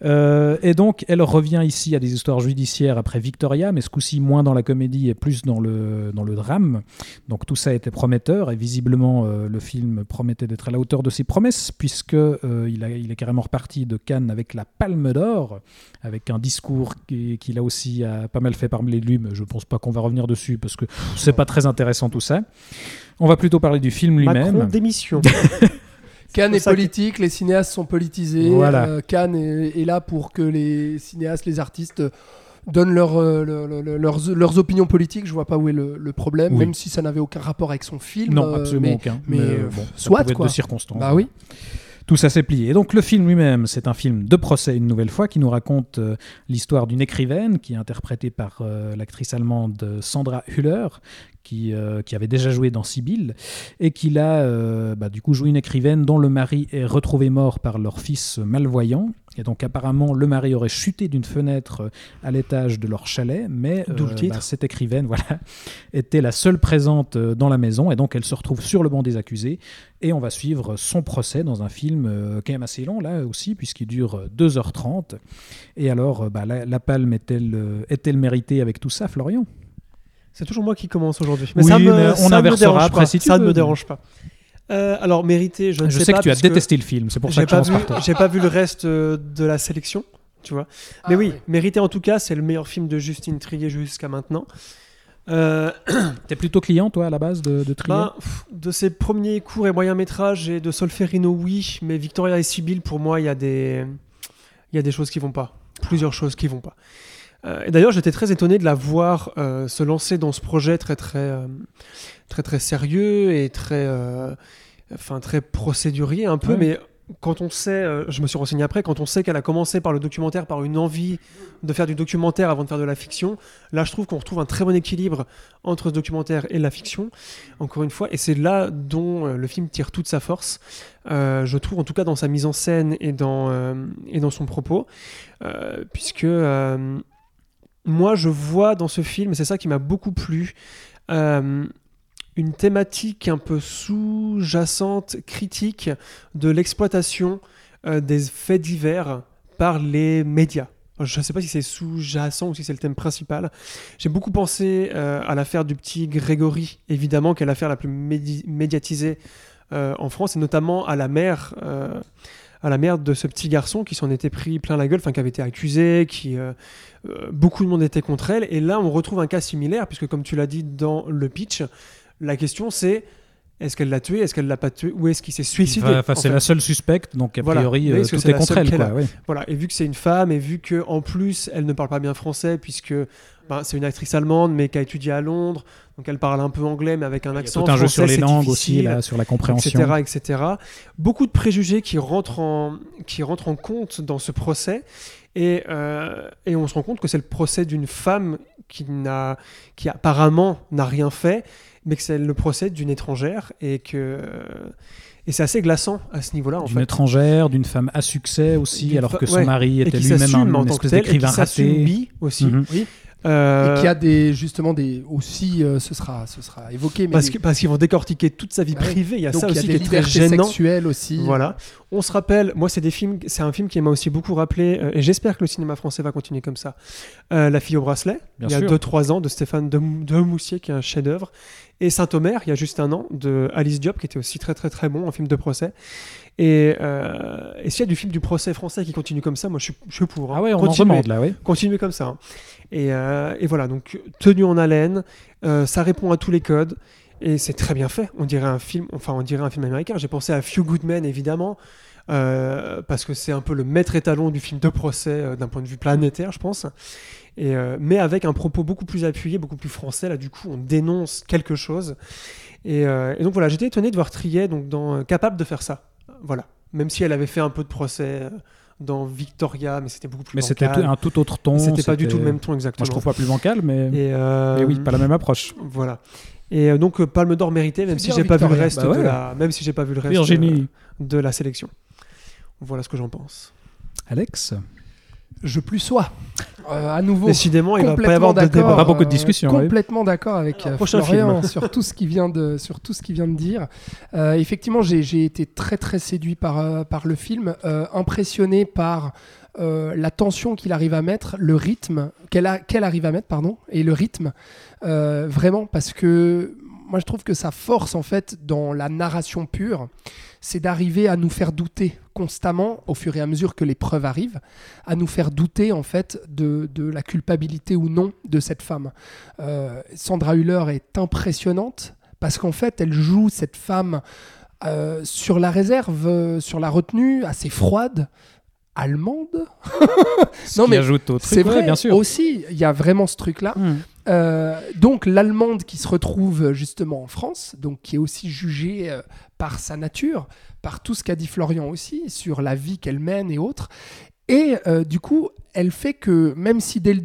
[SPEAKER 4] Euh, et donc, elle revient ici à des histoires judiciaires après Victoria, mais ce coup-ci moins dans la comédie et plus dans le, dans le drame. Donc tout ça était prometteur, et visiblement, euh, le film promettait d'être à la hauteur de ses promesses, puisque euh, il, a, il est carrément reparti de Cannes avec la Palme d'Or, avec un discours qui, qui là aussi a pas mal fait parler de lui, mais je pense pas qu'on va revenir dessus, parce que c'est pas très intéressant tout ça. On va plutôt parler du film
[SPEAKER 6] Macron
[SPEAKER 4] lui-même.
[SPEAKER 6] démission. [laughs]
[SPEAKER 5] Cannes est
[SPEAKER 6] que-
[SPEAKER 5] politique, les cinéastes sont politisés.
[SPEAKER 4] Voilà.
[SPEAKER 5] euh, Cannes est, est là pour que les cinéastes, les artistes donnent leur, euh, le- le- le- leurs, leurs opinions politiques. Je vois pas où est le, le problème,
[SPEAKER 4] Oui.
[SPEAKER 5] même si ça n'avait aucun rapport avec son film.
[SPEAKER 4] Non,
[SPEAKER 5] euh,
[SPEAKER 4] absolument
[SPEAKER 5] mais-
[SPEAKER 4] aucun.
[SPEAKER 5] mais,
[SPEAKER 4] euh, bon,
[SPEAKER 5] soit, quoi.
[SPEAKER 4] de circonstances.
[SPEAKER 5] Bah oui.
[SPEAKER 4] Tout ça s'est plié. Et donc le film lui-même, c'est un film de procès une nouvelle fois qui nous raconte euh, l'histoire d'une écrivaine qui est interprétée par euh, l'actrice allemande Sandra Hüller, qui, euh, qui avait déjà joué dans Sibylle, et qui euh, bah, du coup, joue une écrivaine dont le mari est retrouvé mort par leur fils malvoyant. Et donc apparemment, le mari aurait chuté d'une fenêtre euh, à l'étage de leur chalet, mais
[SPEAKER 6] D'où le titre.
[SPEAKER 4] bah, cette écrivaine, [laughs] voilà, était la seule présente euh, dans la maison, et donc elle se retrouve sur le banc des accusés, et on va suivre son procès dans un film euh, quand même assez long là aussi, puisqu'il dure euh, 2h30. Et alors, euh, bah, la, la palme est-elle euh, est-elle méritée avec tout ça, Florian?
[SPEAKER 6] C'est toujours moi qui commence aujourd'hui.
[SPEAKER 4] Oui,
[SPEAKER 6] ça me,
[SPEAKER 4] mais on
[SPEAKER 6] ça me dérange
[SPEAKER 4] après
[SPEAKER 6] pas.
[SPEAKER 4] si
[SPEAKER 6] Ça ne me dérange pas. Euh, alors, mérité, je ne
[SPEAKER 4] Je
[SPEAKER 6] sais,
[SPEAKER 4] sais
[SPEAKER 6] pas.
[SPEAKER 4] que tu as détesté le film, c'est pour ça que je
[SPEAKER 6] pas, vu, j'ai pas vu le reste euh, de la sélection, tu vois. Mais
[SPEAKER 5] Ah,
[SPEAKER 6] oui,
[SPEAKER 5] ouais.
[SPEAKER 6] mérité en tout cas, c'est le meilleur film de Justine Trier jusqu'à maintenant. Euh, [clears throat]
[SPEAKER 4] T'es plutôt client, toi, à la base, de, de Trier?
[SPEAKER 6] Ben, pff, de ses premiers courts et moyens métrages et de Solferino, oui, mais Victoria et Sibyl, pour moi, il y a des, il y a des choses qui vont pas, plusieurs choses qui vont pas. Euh, et d'ailleurs, j'étais très étonné de la voir euh, se lancer dans ce projet très très euh, très très sérieux et très, enfin très procédurier un peu,
[SPEAKER 4] Ouais.
[SPEAKER 6] mais quand on sait, euh, je me suis renseigné après, quand on sait qu'elle a commencé par le documentaire, par une envie de faire du documentaire avant de faire de la fiction, là je trouve qu'on retrouve un très bon équilibre entre ce documentaire et la fiction, encore une fois, et c'est là dont euh, le film tire toute sa force, euh, je trouve en tout cas dans sa mise en scène et dans, et dans son propos, puisque moi je vois dans ce film, et c'est ça qui m'a beaucoup plu, euh, une thématique un peu sous-jacente, critique de l'exploitation euh, des faits divers par les médias. Je ne sais pas si c'est sous-jacent ou si c'est le thème principal. J'ai beaucoup pensé euh, à l'affaire du petit Grégory, évidemment, qui est l'affaire la plus médi- médiatisée en France, et notamment à la mère, à la mère de ce petit garçon qui s'en était pris plein la gueule, enfin qui avait été accusé, qui euh, euh, beaucoup de monde était contre elle. Et là, on retrouve un cas similaire, puisque comme tu l'as dit dans le pitch, la question c'est est-ce qu'elle l'a tué, est-ce qu'elle l'a pas tué, ou est-ce qu'il s'est suicidé?
[SPEAKER 4] Enfin, enfin,
[SPEAKER 6] en
[SPEAKER 4] c'est la seule suspecte, donc a
[SPEAKER 6] Voilà.
[SPEAKER 4] priori,
[SPEAKER 6] Mais
[SPEAKER 4] euh, tout est
[SPEAKER 6] la
[SPEAKER 4] contre elle. Quoi, ouais.
[SPEAKER 6] Voilà, et vu que c'est une femme, et vu que en plus elle ne parle pas bien français, puisque ben, c'est une actrice allemande, mais qui a étudié à Londres, donc elle parle un peu anglais, mais avec un accent
[SPEAKER 4] tout un jeu sur les langues aussi, là, sur la compréhension.
[SPEAKER 6] etc., etc. Beaucoup de préjugés qui rentrent en, qui rentrent en compte dans ce procès, et, euh, et on se rend compte que c'est le procès d'une femme qui, n'a, qui apparemment n'a rien fait, mais que c'est le procès d'une étrangère, et que... Et c'est assez glaçant à ce niveau-là, en
[SPEAKER 4] D'une étrangère, d'une femme à succès aussi, alors que son
[SPEAKER 6] ouais.
[SPEAKER 4] mari était lui-même un espèce d'écrivain raté.
[SPEAKER 6] bi aussi.
[SPEAKER 4] Mhm.
[SPEAKER 5] Oui.
[SPEAKER 6] Euh,
[SPEAKER 5] Et qui a des justement des aussi euh, ce sera ce sera évoqué mais
[SPEAKER 6] parce
[SPEAKER 5] des-
[SPEAKER 6] que- parce qu'ils vont décortiquer toute sa vie
[SPEAKER 5] Ouais.
[SPEAKER 6] privée. Il y a
[SPEAKER 5] donc
[SPEAKER 6] ça
[SPEAKER 5] y a
[SPEAKER 6] aussi
[SPEAKER 5] des
[SPEAKER 6] qui est très gênant.
[SPEAKER 5] sexuelles aussi.
[SPEAKER 6] Voilà. On se rappelle, moi, c'est des films, c'est un film qui m'a aussi beaucoup rappelé, euh, et j'espère que le cinéma français va continuer comme ça. Euh, La fille au bracelet,
[SPEAKER 4] Bien
[SPEAKER 6] il y a
[SPEAKER 4] sûr.
[SPEAKER 6] 2-3 ans, de Stéphane Dem- Demoussier, qui est un chef-d'œuvre. Et Saint-Omer, il y a juste un an, de Alice Diop, qui était aussi très très très bon, un film de procès. Et, euh, et s'il y a du film du procès français qui continue comme ça, moi je suis, je suis pour. hein.
[SPEAKER 4] Ah ouais, on en
[SPEAKER 6] Continuez.
[SPEAKER 4] demande là, oui.
[SPEAKER 6] Continuez comme ça. hein. Et, euh, et voilà, donc tenu en haleine, euh, ça répond à tous les codes. Et c'est très bien fait. On dirait un film, enfin on dirait un film américain. J'ai pensé à Few Good Men évidemment, euh, parce que c'est un peu le maître étalon du film de procès d'un point de vue planétaire, je pense. Mais avec un propos beaucoup plus appuyé, beaucoup plus français. Là, du coup, on dénonce quelque chose. Et, donc voilà, j'étais étonné de voir Triet donc capable de faire ça. Voilà. Même si elle avait fait un peu de procès dans Victoria, mais c'était beaucoup plus
[SPEAKER 4] Mais c'était un tout autre ton.
[SPEAKER 6] C'était pas du tout le même ton
[SPEAKER 4] Moi,
[SPEAKER 6] exactement.
[SPEAKER 4] je trouve pas plus bancal, mais,
[SPEAKER 6] Et, euh,
[SPEAKER 4] mais oui, pas la même approche.
[SPEAKER 6] Voilà. Et euh, donc euh, Palme d'Or mérité, même si j'ai pas vu le reste
[SPEAKER 4] Bah ouais.
[SPEAKER 6] de la, même si j'ai pas vu le reste
[SPEAKER 4] Virginie.
[SPEAKER 6] euh, de la sélection. Voilà ce que j'en pense.
[SPEAKER 4] Alex?
[SPEAKER 5] Je plus sois. Euh, à nouveau.
[SPEAKER 6] Décidément, il va pas y
[SPEAKER 5] complètement
[SPEAKER 6] avoir de
[SPEAKER 5] d'accord,
[SPEAKER 6] débat.
[SPEAKER 4] Pas beaucoup de
[SPEAKER 5] euh,
[SPEAKER 4] discussions, oui.
[SPEAKER 5] Complètement d'accord avec euh,
[SPEAKER 6] Prochain
[SPEAKER 5] Florian
[SPEAKER 6] film. [laughs]
[SPEAKER 5] sur tout ce qu'il vient de sur tout ce qu'il vient de dire. Euh, effectivement, j'ai j'ai été très très séduit par euh, par le film, euh, impressionné par euh, la tension qu'il arrive à mettre, le rythme qu'elle qu'elle arrive à mettre, pardon, et le rythme euh, vraiment parce que moi je trouve que sa force en fait dans la narration pure, c'est d'arriver à nous faire douter constamment au fur et à mesure que les preuves arrivent, à nous faire douter en fait de, de la culpabilité ou non de cette femme. Euh, Sandra Hüller est impressionnante parce qu'en fait elle joue cette femme euh, sur la réserve, euh, sur la retenue, assez froide, allemande. [laughs]
[SPEAKER 4] Ce
[SPEAKER 5] Non,
[SPEAKER 4] qui
[SPEAKER 5] mais
[SPEAKER 4] truc,
[SPEAKER 5] C'est vrai,
[SPEAKER 4] bien sûr.
[SPEAKER 5] aussi, il y a vraiment ce truc-là.
[SPEAKER 4] Hmm.
[SPEAKER 5] Euh, donc l'allemande qui se retrouve justement en France, donc qui est aussi jugée euh, par sa nature, par tout ce qu'a dit Florian aussi sur la vie qu'elle mène et autres. Et euh, du coup, elle fait que même si dès le,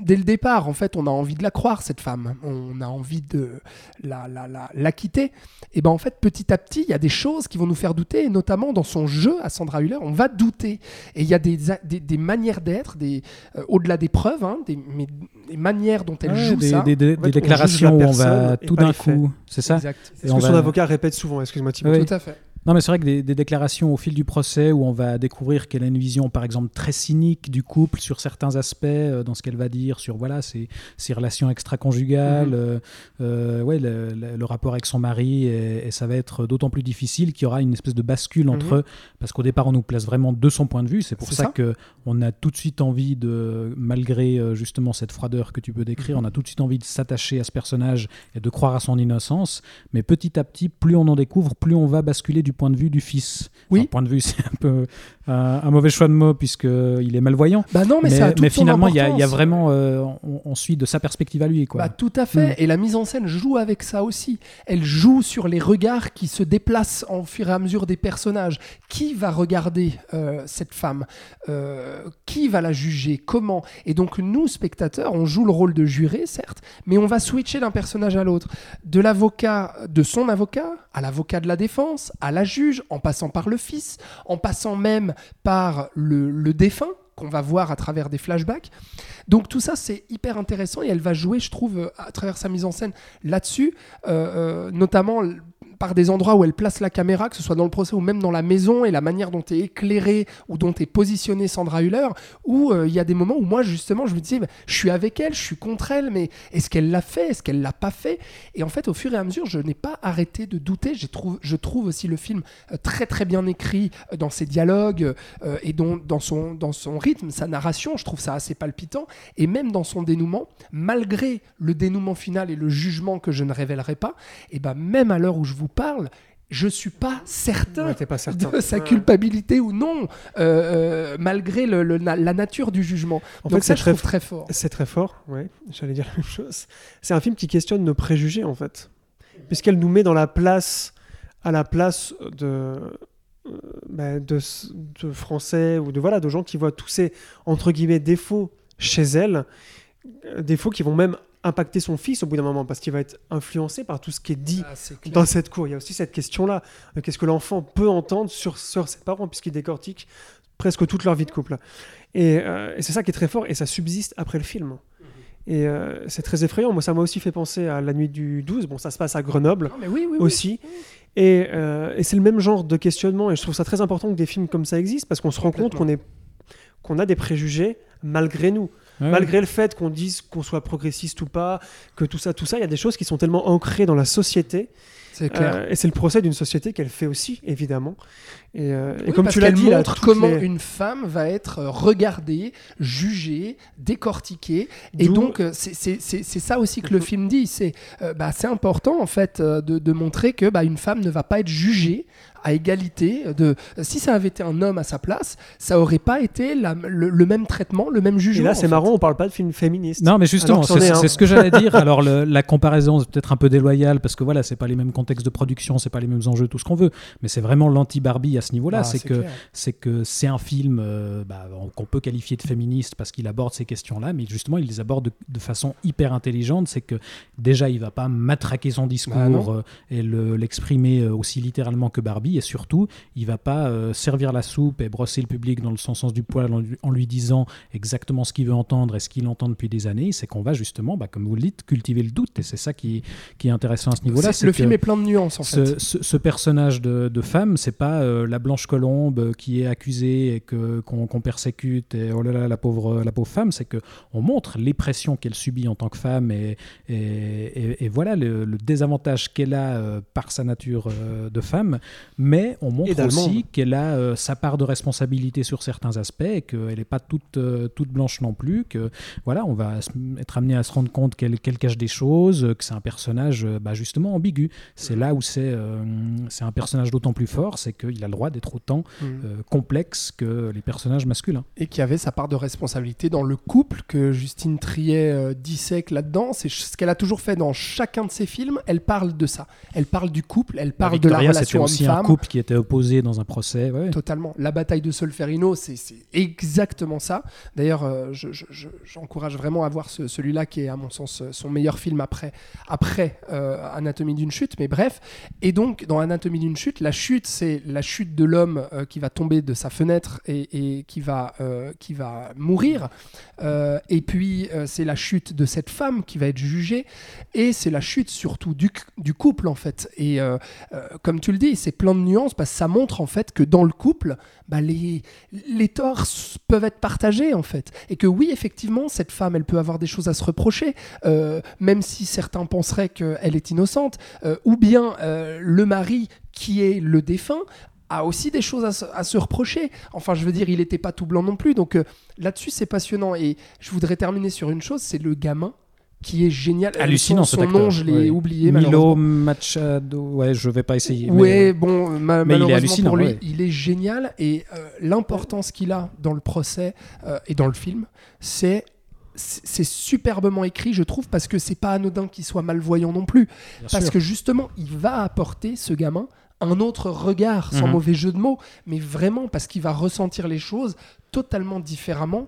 [SPEAKER 5] dès le départ, en fait, on a envie de la croire cette femme, on a envie de la, la, la, la quitter, et ben en fait, petit à petit, il y a des choses qui vont nous faire douter, et notamment dans son jeu à Sandra Hüller, on va douter. Et il y a des, des, manières d'être, des, euh, au-delà des preuves, hein, des, mais des manières dont elle
[SPEAKER 4] Ouais,
[SPEAKER 5] joue
[SPEAKER 4] des,
[SPEAKER 5] ça.
[SPEAKER 4] des- des-
[SPEAKER 6] En fait,
[SPEAKER 4] des
[SPEAKER 6] on
[SPEAKER 4] déclarations où on va tout d'un coup, c'est ça
[SPEAKER 5] Exact.
[SPEAKER 6] C'est ce que son avocat répète souvent, excuse-moi Thibaut.
[SPEAKER 4] Oui.
[SPEAKER 5] Tout à fait.
[SPEAKER 4] Non, mais c'est vrai que des, des déclarations au fil du procès où on va découvrir qu'elle a une vision, par exemple, très cynique du couple sur certains aspects, euh, dans ce qu'elle va dire sur voilà ses, ses relations extra-conjugales,
[SPEAKER 5] Mhm.
[SPEAKER 4] euh, euh, ouais, le, le- le rapport avec son mari, et, et ça va être d'autant plus difficile qu'il y aura une espèce de bascule entre
[SPEAKER 5] Mhm.
[SPEAKER 4] eux, parce qu'au départ, on nous place vraiment de son point de vue. C'est pour ça,
[SPEAKER 5] ça.
[SPEAKER 4] que on a tout de suite envie de, malgré justement cette froideur que tu peux décrire,
[SPEAKER 5] Mhm.
[SPEAKER 4] on a tout de suite envie de s'attacher à ce personnage et de croire à son innocence. Mais petit à petit, plus on en découvre, plus on va basculer du point de vue du fils.
[SPEAKER 5] Oui.
[SPEAKER 4] Enfin, point de vue, [laughs] c'est un peu un, un mauvais choix de mots puisque il est malvoyant.
[SPEAKER 5] Bah non, mais,
[SPEAKER 4] Mais,
[SPEAKER 5] ça a toute
[SPEAKER 4] mais
[SPEAKER 5] son
[SPEAKER 4] finalement, il y, a- y vraiment, euh, on, on suit de sa perspective à lui, quoi.
[SPEAKER 5] Bah, tout à fait.
[SPEAKER 4] Mm.
[SPEAKER 5] Et la mise en scène joue avec ça aussi. Elle joue sur les regards qui se déplacent au fur et à mesure des personnages. Qui va regarder euh, cette femme? Euh, Qui va la juger? Comment? Et donc nous, spectateurs, on joue le rôle de juré, certes, mais on va switcher d'un personnage à l'autre. De l'avocat, de son avocat, à l'avocat de la défense, à la juge, en passant par le fils, en passant même par le, défunt qu'on va voir à travers des flashbacks. Donc tout ça, c'est hyper intéressant et elle va jouer, je trouve, à travers sa mise en scène là-dessus, euh, euh, notamment par des endroits où elle place la caméra, que ce soit dans le procès ou même dans la maison, et la manière dont est éclairée ou dont est positionnée Sandra Hüller, où euh, il y a des moments où moi, justement, je me disais, je suis avec elle, je suis contre elle, mais est-ce qu'elle l'a fait? Est-ce qu'elle l'a pas fait? Et en fait, au fur et à mesure, je n'ai pas arrêté de douter. J'ai trouve, je trouve aussi le film euh, très très bien écrit euh, dans ses dialogues et dont- dans, son, dans son rythme, sa narration, je trouve ça assez palpitant. Et même dans son dénouement, malgré le dénouement final et le jugement que je ne révélerai pas, et ben même à l'heure où je vous parle, je suis pas certain
[SPEAKER 6] Ouais, t'es pas certain.
[SPEAKER 5] de sa culpabilité ou non, euh, euh, malgré le- le- na- la nature du jugement.
[SPEAKER 6] En
[SPEAKER 5] Donc
[SPEAKER 6] fait,
[SPEAKER 5] ça,
[SPEAKER 6] c'est
[SPEAKER 5] je
[SPEAKER 6] très,
[SPEAKER 5] trouve très fort.
[SPEAKER 6] c'est très fort, ouais, j'allais dire la même chose. C'est un film qui questionne nos préjugés, en fait. Puisqu'elle nous met dans la place, à la place de, euh, bah, de, de Français ou de, voilà, de gens qui voient tous ces, entre guillemets, défauts chez elle, défauts qui vont même impacter son fils au bout d'un moment, parce qu'il va être influencé par tout ce qui est dit dans cette cour. Il y a aussi cette question-là. Euh, Qu'est-ce que l'enfant peut entendre sur, sur ses parents, puisqu'il décortique presque toute leur vie de couple. Et, euh, et c'est ça qui est très fort, et ça subsiste après le film. Et euh, c'est très effrayant. Moi, ça m'a aussi fait penser à La Nuit du 12. Bon, ça se passe à Grenoble
[SPEAKER 5] Non, mais oui, oui, oui.
[SPEAKER 6] aussi. Et, euh, et c'est le même genre de questionnement. Et je trouve ça très important que des films comme ça existent, parce qu'on se rend compte qu'on est qu'on a des préjugés malgré nous.
[SPEAKER 4] Ouais.
[SPEAKER 6] Malgré le fait qu'on dise qu'on soit progressiste ou pas, que tout ça, tout ça, il y a des choses qui sont tellement ancrées dans la société.
[SPEAKER 5] C'est clair.
[SPEAKER 6] Euh, et c'est le procès d'une société qu'elle fait aussi, évidemment. Et, euh, et comme tu l'as dit,
[SPEAKER 5] montre comment
[SPEAKER 6] les-
[SPEAKER 5] une femme va être euh, regardée, jugée, décortiquée. Et donc, c'est- ça aussi que le film dit. C'est euh, bah, c'est important, en fait, de, de montrer que bah, une femme ne va pas être jugée à égalité. De... Si ça avait été un homme à sa place, ça aurait pas été la- le, le même traitement, le même
[SPEAKER 6] Et
[SPEAKER 5] jugement.
[SPEAKER 6] là,
[SPEAKER 5] en
[SPEAKER 6] c'est marrant, on parle pas de film féministe.
[SPEAKER 4] Non, mais justement, c'est c'est ce que j'allais dire. [laughs] Alors, le- la comparaison est peut-être un peu déloyale parce que voilà, c'est pas les mêmes contextes de production, c'est pas les mêmes enjeux, tout ce qu'on veut. Mais c'est vraiment l'anti-Barbie à ce niveau-là.
[SPEAKER 5] Ah,
[SPEAKER 4] c'est
[SPEAKER 5] c'est
[SPEAKER 4] que c'est que c'est un film euh, bah, qu'on peut qualifier de féministe parce qu'il aborde ces questions-là, mais justement, il les aborde de, de façon hyper intelligente. C'est que déjà, il va pas matraquer son
[SPEAKER 5] Bah,
[SPEAKER 4] discours
[SPEAKER 5] non.
[SPEAKER 4] euh, et le- l'exprimer euh, aussi littéralement que Barbie, et surtout, il va pas euh, servir la soupe et brosser le public dans le sens, sens du poil en lui, en lui disant exactement ce qu'il veut entendre et ce qu'il entend depuis des années. C'est qu'on va justement, bah, comme vous le dites, cultiver le doute, et c'est ça qui, qui est intéressant à ce niveau-là.
[SPEAKER 5] Le film est plein de nuances, en fait.
[SPEAKER 4] ce, ce- ce personnage de, de femme, c'est pas euh, la blanche colombe qui est accusée et que qu'on persécute et oh là là la pauvre la pauvre femme, c'est que on montre les pressions qu'elle subit en tant que femme et, et, et- et voilà le, le désavantage qu'elle a euh, par sa nature de femme, mais on montre aussi qu'elle a euh, sa part de responsabilité sur certains aspects, et qu'elle n'est pas toute euh, toute blanche non plus, que voilà on va être amené à se rendre compte qu'elle cache des choses, que c'est un personnage euh, bah, justement ambigu. C'est là où c'est euh, c'est un personnage d'autant plus fort, c'est qu'il a le droit d'être autant
[SPEAKER 5] Mm.
[SPEAKER 4] euh, complexe que les personnages masculins.
[SPEAKER 5] et qui avait sa part de responsabilité dans le couple que Justine Triet euh, dissèque là-dedans. C'est ce qu'elle a toujours fait dans chacun de ses films. Elle parle de ça. Elle parle du couple, elle parle de la relation homme-femme.
[SPEAKER 4] Qui était opposé dans un procès.
[SPEAKER 5] Totalement. La bataille de Solferino, c'est exactement ça. D'ailleurs, euh, je- je- je- j'encourage vraiment à voir ce- celui-là qui est, à mon sens, euh, son meilleur film après, après euh, Anatomie d'une chute. Mais bref. Et donc, dans Anatomie d'une chute, la chute, c'est la chute de l'homme qui va tomber de sa fenêtre et, qui, va, qui va mourir. Et puis, c'est la chute de cette femme qui va être jugée. Et c'est la chute surtout du, couple, en fait. Et comme tu le dis, c'est plein de de nuance parce que ça montre en fait que dans le couple, bah, les, les torts peuvent être partagés en fait. Et que oui, effectivement, cette femme, elle peut avoir des choses à se reprocher, euh, même si certains penseraient qu'elle est innocente. Euh, ou bien euh, le mari qui est le défunt a aussi des choses à se, reprocher. Enfin, je veux dire, il n'était pas tout blanc non plus. Donc là-dessus, c'est passionnant. Et je voudrais terminer sur une chose, c'est le gamin qui est génial. Euh,
[SPEAKER 4] Hallucinant
[SPEAKER 5] son, son nom, je l'ai
[SPEAKER 4] Ouais.
[SPEAKER 5] oublié.
[SPEAKER 4] Milo. Machado, ouais, je vais pas essayer. mais-
[SPEAKER 5] Ouais, bon, ma-
[SPEAKER 4] mais il est hallucinant,
[SPEAKER 5] pour lui,
[SPEAKER 4] ouais.
[SPEAKER 5] il est génial et euh, l'importance qu'il a dans le procès euh, et dans le film, c'est c'est superbement écrit, je trouve, parce que c'est pas anodin qu'il soit malvoyant non plus,
[SPEAKER 4] Bien
[SPEAKER 5] parce
[SPEAKER 4] sûr.
[SPEAKER 5] que justement, il va apporter ce gamin un autre regard, sans
[SPEAKER 4] Mhm.
[SPEAKER 5] mauvais jeu de mots, mais vraiment parce qu'il va ressentir les choses totalement différemment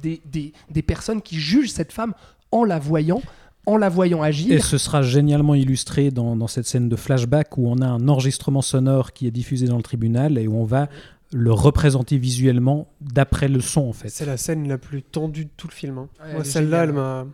[SPEAKER 5] des, des, des personnes qui jugent cette femme en la voyant, en la voyant agir.
[SPEAKER 4] Et ce sera génialement illustré dans, dans cette scène de flashback où on a un enregistrement sonore qui est diffusé dans le tribunal et où on va le représenter visuellement d'après le son en fait.
[SPEAKER 6] C'est la scène la plus tendue de tout le film. hein.
[SPEAKER 5] Ouais,
[SPEAKER 6] Moi, celle-là, elle m'a.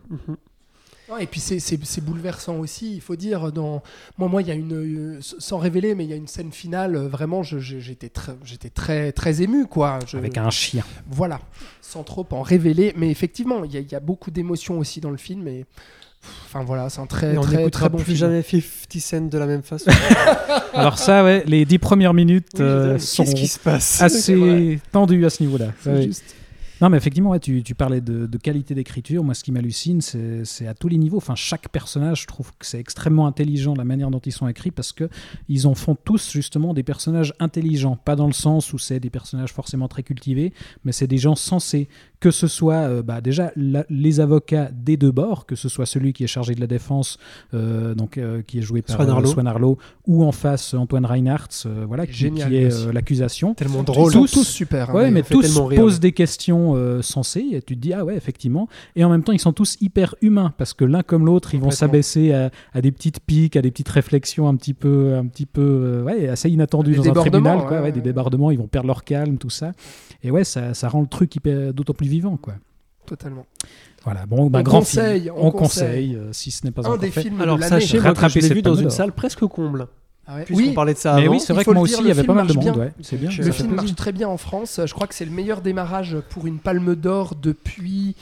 [SPEAKER 5] Et puis c'est- bouleversant aussi, il faut dire. Dans... Moi, moi, il y a une, euh, sans révéler, mais il y a une scène finale. euh, Vraiment, j'étais très, très, très ému, quoi. Je-
[SPEAKER 4] Avec un chien.
[SPEAKER 5] Voilà, sans trop en révéler, mais effectivement, il y, a- il y a beaucoup d'émotions aussi dans le film. Et enfin voilà, c'est un très,
[SPEAKER 6] Et on
[SPEAKER 5] très,
[SPEAKER 6] n'écoutera
[SPEAKER 5] très bon
[SPEAKER 6] plus
[SPEAKER 5] film.
[SPEAKER 6] jamais 50 Cent de la même façon. [laughs]
[SPEAKER 4] Alors ça, ouais, les dix premières minutes
[SPEAKER 6] Oui,
[SPEAKER 4] euh, sont
[SPEAKER 6] qui se passe?
[SPEAKER 5] C'est
[SPEAKER 4] assez tendues à ce niveau-là.
[SPEAKER 5] C'est
[SPEAKER 4] Ouais.
[SPEAKER 5] juste.
[SPEAKER 4] Non, mais effectivement, ouais, tu, tu parlais de, de qualité d'écriture. Moi, ce qui m'hallucine, c'est à tous les niveaux. Enfin, chaque personnage, je trouve que c'est extrêmement intelligent la manière dont ils sont écrits parce que ils en font tous justement des personnages intelligents. Pas dans le sens où c'est des personnages forcément très cultivés, mais c'est des gens sensés. Que ce soit euh, bah, déjà la- les avocats des deux bords, que ce soit celui qui est chargé de la défense, euh, donc euh, qui est joué par
[SPEAKER 6] Swan Arlo.
[SPEAKER 4] Swan Arlo, ou en face Antoine Reinhardt, voilà, qui,
[SPEAKER 5] Génial,
[SPEAKER 4] qui est l'accusation.
[SPEAKER 6] Tellement drôle.
[SPEAKER 4] Tous-
[SPEAKER 5] tous super. hein,
[SPEAKER 4] Ouais, mais tous posent des questions euh, sensées et tu te dis ah ouais effectivement et en même temps ils sont tous hyper humains parce que l'un comme l'autre ils vont
[SPEAKER 5] Complètement.
[SPEAKER 4] s'abaisser à, à des petites piques, à des petites réflexions un petit peu un petit peu euh, ouais assez inattendues
[SPEAKER 5] Des
[SPEAKER 4] dans un
[SPEAKER 5] débordements,
[SPEAKER 4] tribunal quoi,
[SPEAKER 5] ouais,
[SPEAKER 4] ouais,
[SPEAKER 5] ouais.
[SPEAKER 4] des débordements ils vont perdre leur calme tout ça et ouais ça, ça rend le truc d'autant plus vivant quoi.
[SPEAKER 5] Totalement.
[SPEAKER 4] Voilà bon bah
[SPEAKER 5] On
[SPEAKER 4] grand
[SPEAKER 5] conseille,
[SPEAKER 4] film.
[SPEAKER 5] on
[SPEAKER 4] on
[SPEAKER 5] conseille.
[SPEAKER 4] conseille euh, si ce n'est pas
[SPEAKER 5] Un
[SPEAKER 4] encore
[SPEAKER 5] des
[SPEAKER 4] fait.
[SPEAKER 5] films
[SPEAKER 6] Alors,
[SPEAKER 5] de l'année.
[SPEAKER 6] sachez,
[SPEAKER 4] Rattraper
[SPEAKER 6] je l'ai vu dans une salle presque comble.
[SPEAKER 5] Ah ouais.
[SPEAKER 6] Puisqu'on
[SPEAKER 5] Oui,
[SPEAKER 6] parlait de ça
[SPEAKER 4] Mais
[SPEAKER 6] avant.
[SPEAKER 4] oui c'est vrai que moi aussi il y avait
[SPEAKER 5] film
[SPEAKER 4] pas mal de monde ouais c'est bien
[SPEAKER 5] Le film marche très bien en France. Je crois que c'est le meilleur démarrage pour une palme d'or depuis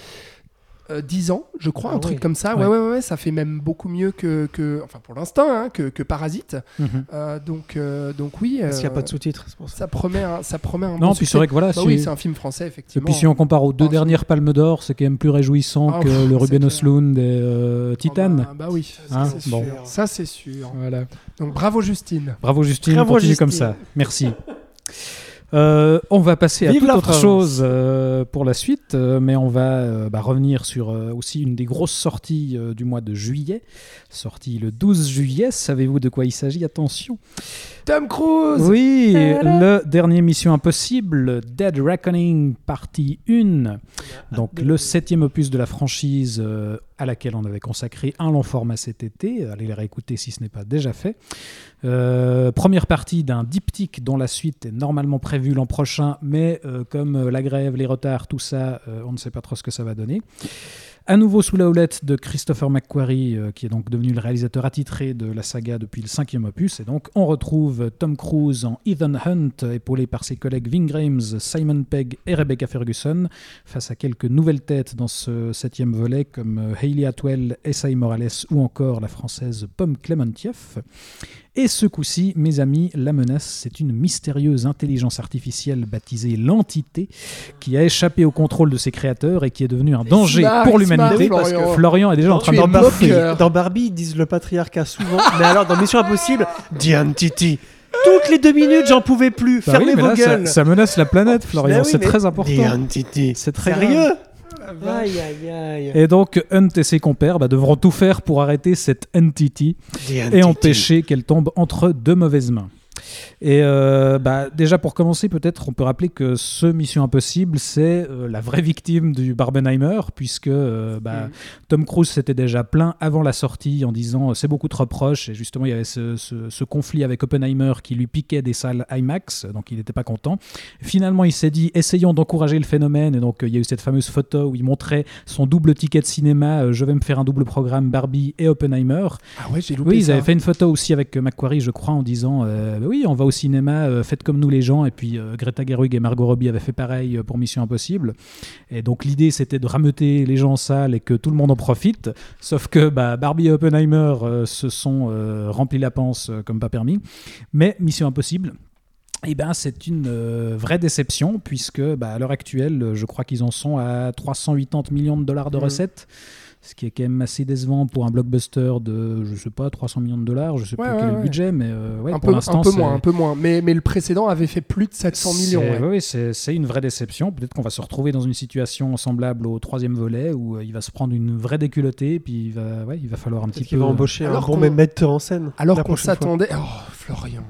[SPEAKER 5] euh, 10 ans, je crois,
[SPEAKER 6] Ah
[SPEAKER 5] un truc comme ça. Ouais,
[SPEAKER 4] Ouais.
[SPEAKER 5] ouais, ouais, ça fait même beaucoup mieux que, que enfin pour l'instant, hein, que, que Parasite.
[SPEAKER 4] Mhm.
[SPEAKER 5] Euh, donc, euh, donc oui.
[SPEAKER 6] Parce qu'il n'y a
[SPEAKER 5] euh,
[SPEAKER 6] pas de sous-titres, ça.
[SPEAKER 5] ça promet un, ça promet un
[SPEAKER 4] non
[SPEAKER 5] bon
[SPEAKER 4] puis c'est vrai que voilà
[SPEAKER 5] Bah
[SPEAKER 4] si-
[SPEAKER 5] oui, c'est un film français
[SPEAKER 4] et
[SPEAKER 5] effectivement.
[SPEAKER 4] puis si on compare aux deux
[SPEAKER 5] Enfin,
[SPEAKER 4] dernières palmes d'or c'est quand même plus réjouissant
[SPEAKER 5] Ah,
[SPEAKER 4] que
[SPEAKER 5] pff,
[SPEAKER 4] le Ruben. Östlund et euh, Titan
[SPEAKER 5] bah, bah oui,
[SPEAKER 4] Hein,
[SPEAKER 5] ça, c'est
[SPEAKER 4] bon.
[SPEAKER 5] sûr. Ça c'est sûr.
[SPEAKER 4] voilà
[SPEAKER 5] Donc bravo Justine.
[SPEAKER 4] Bravo Justine,
[SPEAKER 6] Bravo, Justine.
[SPEAKER 4] comme ça. Merci. [laughs] Euh, on va passer à toute autre
[SPEAKER 6] France.
[SPEAKER 4] chose euh, pour la suite, euh, mais on va bah, revenir sur aussi une des grosses sorties du mois de juillet, sortie le 12 juillet. Savez-vous de quoi il s'agit? Attention.
[SPEAKER 5] Tom Cruise.
[SPEAKER 4] Oui, le dernier Mission Impossible, Dead Reckoning, partie 1. Donc le septième opus de la franchise euh, à laquelle on avait consacré un long format cet été. Allez les réécouter si ce n'est pas déjà fait. Euh, première partie d'un diptyque dont la suite est normalement prévue l'an prochain, mais euh, comme la grève, les retards, tout ça, on ne sait pas trop ce que ça va donner. À nouveau sous la houlette de Christopher McQuarrie, euh, qui est donc devenu le réalisateur attitré de la saga depuis le cinquième opus. Et donc, on retrouve Tom Cruise en Ethan Hunt, épaulé par ses collègues Ving Rhames, Simon Pegg et Rebecca Ferguson, face à quelques nouvelles têtes dans ce septième volet, comme euh, Hayley Atwell, Essay Morales ou encore la française Pomme Clementieff. Et ce coup-ci, mes amis, la menace, c'est une mystérieuse intelligence artificielle baptisée l'entité qui a échappé au contrôle de ses créateurs et qui est devenue un danger
[SPEAKER 5] smart,
[SPEAKER 4] pour l'humanité.
[SPEAKER 5] Florian.
[SPEAKER 4] parce que Florian est déjà en train
[SPEAKER 5] es
[SPEAKER 4] de
[SPEAKER 6] Dans
[SPEAKER 5] beau
[SPEAKER 6] Barbie, dans Barbie, ils disent le patriarcat souvent. mais alors, dans Mission Impossible, The Entity. Toutes les deux minutes, j'en pouvais plus.
[SPEAKER 4] Bah
[SPEAKER 6] Fermez
[SPEAKER 4] oui, mais
[SPEAKER 6] vos
[SPEAKER 4] là,
[SPEAKER 6] gueules.
[SPEAKER 4] ça menace la planète, Florian.
[SPEAKER 6] Mais oui,
[SPEAKER 4] c'est très important.
[SPEAKER 6] The Entity.
[SPEAKER 4] C'est très
[SPEAKER 6] Sérieux. Aïe, aïe, aïe.
[SPEAKER 4] Et donc, Hunt et ses compères bah, devront tout faire pour arrêter cette entity et
[SPEAKER 6] Entity.
[SPEAKER 4] empêcher qu'elle tombe entre deux mauvaises mains. Et euh, bah, déjà pour commencer, peut-être on peut rappeler que ce Mission Impossible, c'est euh, la vraie victime du Barbenheimer, puisque euh, bah,
[SPEAKER 5] Mm.
[SPEAKER 4] Tom Cruise s'était déjà plaint avant la sortie en disant euh, c'est beaucoup trop proche, et justement il y avait ce, ce- ce conflit avec Oppenheimer qui lui piquait des salles IMAX, donc il n'était pas content. Finalement il s'est dit essayons d'encourager le phénomène, et donc euh, il y a eu cette fameuse photo où il montrait son double ticket de cinéma, euh, je vais me faire un double programme Barbie et Oppenheimer.
[SPEAKER 5] Ah ouais, j'ai loupé
[SPEAKER 4] Oui, ils avaient fait une photo aussi avec euh, Macquarie, je crois, en disant euh, Bah Oui, on va au cinéma, euh, faites comme nous les gens. Et puis euh, Greta Gerwig et Margot Robbie avaient fait pareil euh, pour Mission Impossible. Et donc l'idée c'était de rameuter les gens en salle et que tout le monde en profite. Sauf que bah, Barbie et Oppenheimer se sont remplis la panse comme pas permis. Mais Mission Impossible. Eh ben, c'est une euh, vraie déception puisque bah, à l'heure actuelle, je crois qu'ils en sont à 380 millions de dollars de
[SPEAKER 5] Mhm.
[SPEAKER 4] recettes, ce qui est quand même assez décevant pour un blockbuster de, je sais pas, 300 millions de dollars. Je sais
[SPEAKER 5] Ouais,
[SPEAKER 4] plus
[SPEAKER 5] ouais,
[SPEAKER 4] quel est
[SPEAKER 5] ouais.
[SPEAKER 4] le budget, mais euh, ouais,
[SPEAKER 5] un,
[SPEAKER 4] pour
[SPEAKER 5] peu,
[SPEAKER 4] l'instant,
[SPEAKER 5] un peu
[SPEAKER 4] c'est-
[SPEAKER 5] moins, un peu moins. Mais, mais le précédent avait fait plus de 700 millions.
[SPEAKER 4] oui, oui, c'est c'est une vraie déception. Peut-être qu'on va se retrouver dans une situation semblable au troisième volet où euh, il va se prendre une vraie déculottée, puis il va, ouais, il va falloir un petit peu.
[SPEAKER 6] va embaucher un
[SPEAKER 5] Alors
[SPEAKER 6] bon
[SPEAKER 5] qu'on-
[SPEAKER 6] metteur en scène.
[SPEAKER 5] Alors qu'on s'attendait. Oh, Florian.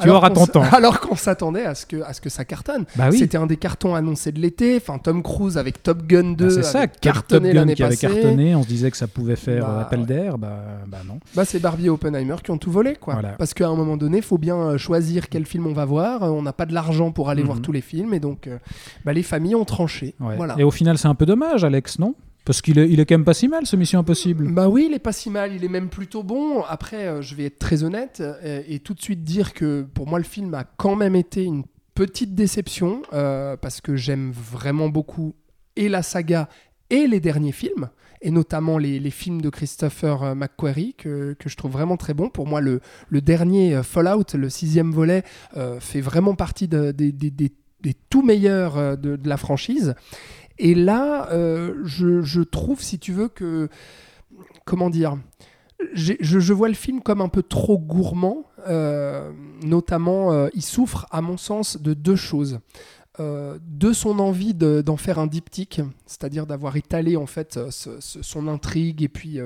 [SPEAKER 4] Tu auras
[SPEAKER 5] qu'on
[SPEAKER 4] ton temps. [laughs]
[SPEAKER 5] Alors qu'on s'attendait à ce que, à ce que ça cartonne.
[SPEAKER 4] Bah oui.
[SPEAKER 5] C'était un des cartons annoncés de l'été. Enfin, Tom Cruise avec Top Gun 2
[SPEAKER 4] Bah, c'est ça,
[SPEAKER 5] cartonné
[SPEAKER 4] Gun
[SPEAKER 5] l'année
[SPEAKER 4] qui avait
[SPEAKER 5] passée.
[SPEAKER 4] cartonné, on se disait que ça pouvait faire
[SPEAKER 5] Bah,
[SPEAKER 4] euh, appel
[SPEAKER 5] ouais.
[SPEAKER 4] d'air, bah, bah non.
[SPEAKER 5] Bah, c'est Barbie et Oppenheimer qui ont tout volé, quoi.
[SPEAKER 4] Voilà.
[SPEAKER 5] Parce qu'à un moment donné, il faut bien euh, choisir quel film on va voir. Euh, On n'a pas de l'argent pour aller
[SPEAKER 4] Mhm.
[SPEAKER 5] voir tous les films, et donc bah, les familles ont tranché.
[SPEAKER 4] Ouais.
[SPEAKER 5] Voilà.
[SPEAKER 4] Et au final, c'est un peu dommage, Alex, non? Parce qu'il est, quand même pas si mal, ce Mission Impossible.
[SPEAKER 5] Bah oui, il est pas si mal, il est même plutôt bon. Après, euh, je vais être très honnête euh, et tout de suite dire que pour moi, le film a quand même été une petite déception euh, parce que j'aime vraiment beaucoup et la saga et les derniers films. Et notamment les, films de Christopher McQuarrie que, que je trouve vraiment très bon. Pour moi, le, dernier Fallout, le sixième volet, fait vraiment partie de- des- tout meilleurs de la franchise. Et là, euh, je, trouve, si tu veux, que. Comment dire je, vois le film comme un peu trop gourmand. euh, notamment, euh, il souffre, à mon sens, de deux choses. De son envie de- d'en faire un diptyque, c'est-à-dire d'avoir étalé en fait son intrigue et puis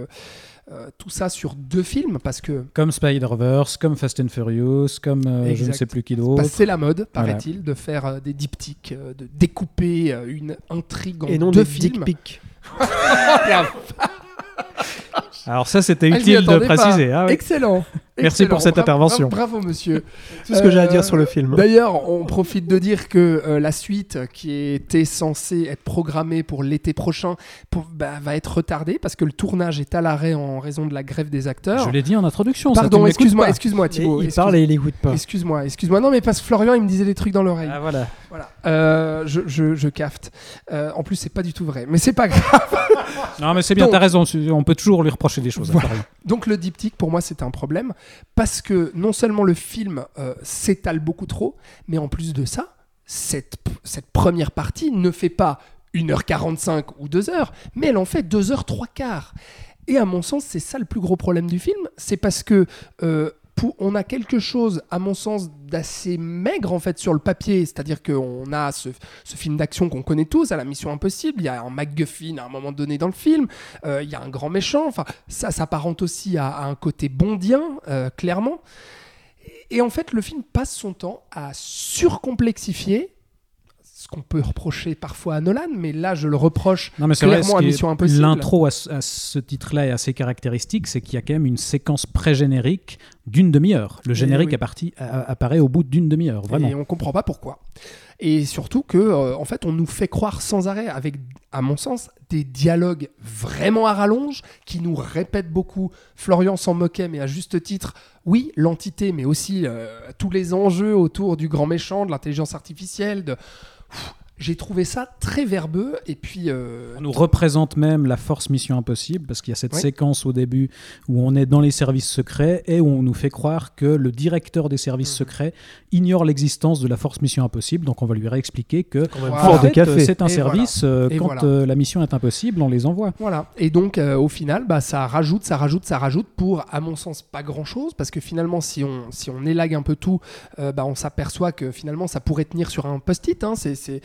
[SPEAKER 5] euh, tout ça sur deux films, parce que
[SPEAKER 4] Comme Spider-Verse, comme Fast and Furious, comme euh, je ne sais plus qui d'autre.
[SPEAKER 5] que c'est la mode,
[SPEAKER 4] Voilà.
[SPEAKER 5] paraît-il, de faire euh, des diptyques, euh, de découper euh, une intrigue en
[SPEAKER 6] Et non
[SPEAKER 5] deux
[SPEAKER 6] des
[SPEAKER 5] films. [laughs]
[SPEAKER 4] Alors ça, c'était
[SPEAKER 5] Ah,
[SPEAKER 4] utile de préciser. oui.
[SPEAKER 5] Excellent.
[SPEAKER 4] Merci pour cette intervention.
[SPEAKER 5] bra- Bravo, monsieur.
[SPEAKER 6] C'est ce que j'ai à
[SPEAKER 5] Euh,
[SPEAKER 6] dire sur le film.
[SPEAKER 5] D'ailleurs, on profite de dire que euh, la suite, qui était censée être programmée pour l'été prochain, pour- bah, va être retardée parce que le tournage est à l'arrêt en raison de la grève des acteurs.
[SPEAKER 4] Je l'ai dit en introduction.
[SPEAKER 5] Pardon, excuse-moi, excuse-moi, Thibaut.
[SPEAKER 6] il
[SPEAKER 5] excuse-
[SPEAKER 6] parle et il écoute pas.
[SPEAKER 5] Excuse-moi, excuse-moi. Non, mais parce que Florian, il me disait des trucs dans l'oreille.
[SPEAKER 4] Ah voilà.
[SPEAKER 5] Voilà. Euh, je, je, je cafte. Euh, en plus, c'est pas du tout vrai, mais c'est pas grave.
[SPEAKER 4] Non, mais c'est bien, t'as raison. On peut toujours lui reprocher des choses.
[SPEAKER 5] Voilà. Donc le diptyque, pour moi, c'est un problème parce que non seulement le film euh, s'étale beaucoup trop, mais en plus de ça, cette, première partie ne fait pas 1h45 ou 2h, mais elle en fait 2h 3 quarts. Et à mon sens, c'est ça le plus gros problème du film, c'est parce que euh, on a quelque chose, à mon sens, d'assez maigre en fait sur le papier, c'est-à-dire qu'on a ce, film d'action qu'on connaît tous, à la Mission Impossible, il y a un MacGuffin à un moment donné dans le film, euh, il y a un grand méchant, enfin ça s'apparente aussi à, un côté bondien, euh, clairement. Et en fait, le film passe son temps à surcomplexifier, ce qu'on peut reprocher parfois à Nolan, mais là je le reproche
[SPEAKER 4] Non, mais c'est vrai,
[SPEAKER 5] Clairement,
[SPEAKER 4] qui
[SPEAKER 5] à Mission Impossible.
[SPEAKER 4] L'intro à, ce- à ce titre-là est assez caractéristique, c'est qu'il y a quand même une séquence pré-générique d'une demi-heure. Le générique
[SPEAKER 5] oui.
[SPEAKER 4] parti- a- apparaît au bout d'une demi-heure, vraiment.
[SPEAKER 5] Et on comprend pas pourquoi. Et surtout que, euh, en fait, on nous fait croire sans arrêt, avec, à mon sens, des dialogues vraiment à rallonge, qui nous répètent beaucoup. Florian s'en moquait, mais à juste titre, oui, l'entité, mais aussi euh, tous les enjeux autour du grand méchant, de l'intelligence artificielle, de... Pff, J'ai trouvé ça très verbeux, et puis... euh,
[SPEAKER 4] On nous représente même la force Mission Impossible, parce qu'il y a cette
[SPEAKER 5] Oui.
[SPEAKER 4] séquence au début où on est dans les services secrets et où on nous fait croire que le directeur des services
[SPEAKER 5] Mhm.
[SPEAKER 4] secrets ignore l'existence de la force Mission Impossible. Donc on va lui réexpliquer que
[SPEAKER 5] Voilà.
[SPEAKER 6] fort
[SPEAKER 4] en
[SPEAKER 6] de
[SPEAKER 4] fait,
[SPEAKER 6] café.
[SPEAKER 4] c'est un
[SPEAKER 5] Et
[SPEAKER 4] service, euh, quand
[SPEAKER 5] voilà.
[SPEAKER 4] euh, la mission est impossible, on les envoie.
[SPEAKER 5] Voilà. Et donc, euh, au final, bah, ça rajoute, ça rajoute, ça rajoute pour, à mon sens, pas grand-chose. Parce que finalement, si on, si on élague un peu tout, euh, bah, on s'aperçoit que finalement, ça pourrait tenir sur un post-it. hein. C'est,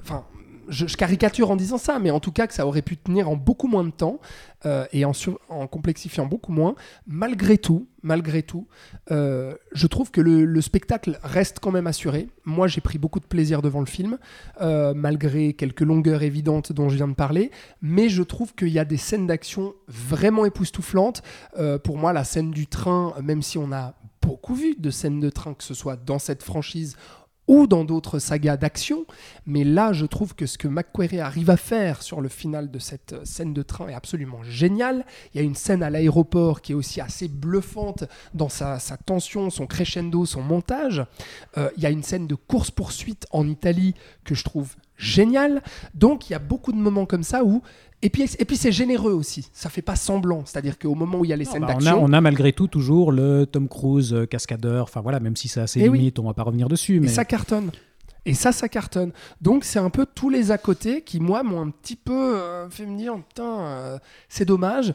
[SPEAKER 5] enfin, je, caricature en disant ça, mais en tout cas, que ça aurait pu tenir en beaucoup moins de temps euh, et en, complexifiant beaucoup moins. Malgré tout, malgré tout, euh, je trouve que le, le spectacle reste quand même assuré. Moi, j'ai pris beaucoup de plaisir devant le film, euh, malgré quelques longueurs évidentes dont je viens de parler. Mais je trouve qu'il y a des scènes d'action vraiment époustouflantes. Euh, pour moi, la scène du train, même si on a beaucoup vu de scènes de train, que ce soit dans cette franchise ou dans d'autres sagas d'action. Mais là, je trouve que ce que McQuarrie arrive à faire sur le final de cette euh, scène de train est absolument génial. Il y a une scène à l'aéroport qui est aussi assez bluffante dans sa, tension, son crescendo, son montage. Euh, il y a une scène de course-poursuite en Italie que je trouve géniale. Donc il y a beaucoup de moments comme ça où et puis, et puis c'est généreux aussi, ça fait pas semblant. C'est-à-dire qu'au moment où il y a les scènes
[SPEAKER 4] Bah, on, a,
[SPEAKER 5] d'action,
[SPEAKER 4] on a malgré tout toujours le Tom Cruise euh, cascadeur. Enfin voilà, même si c'est assez
[SPEAKER 5] Eh oui.
[SPEAKER 4] limite, on va pas revenir dessus.
[SPEAKER 5] Et
[SPEAKER 4] Mais
[SPEAKER 5] ça cartonne. Et ça, ça cartonne. Donc, c'est un peu tous les à côté qui, moi, m'ont un petit peu euh, fait me dire putain, euh, c'est dommage.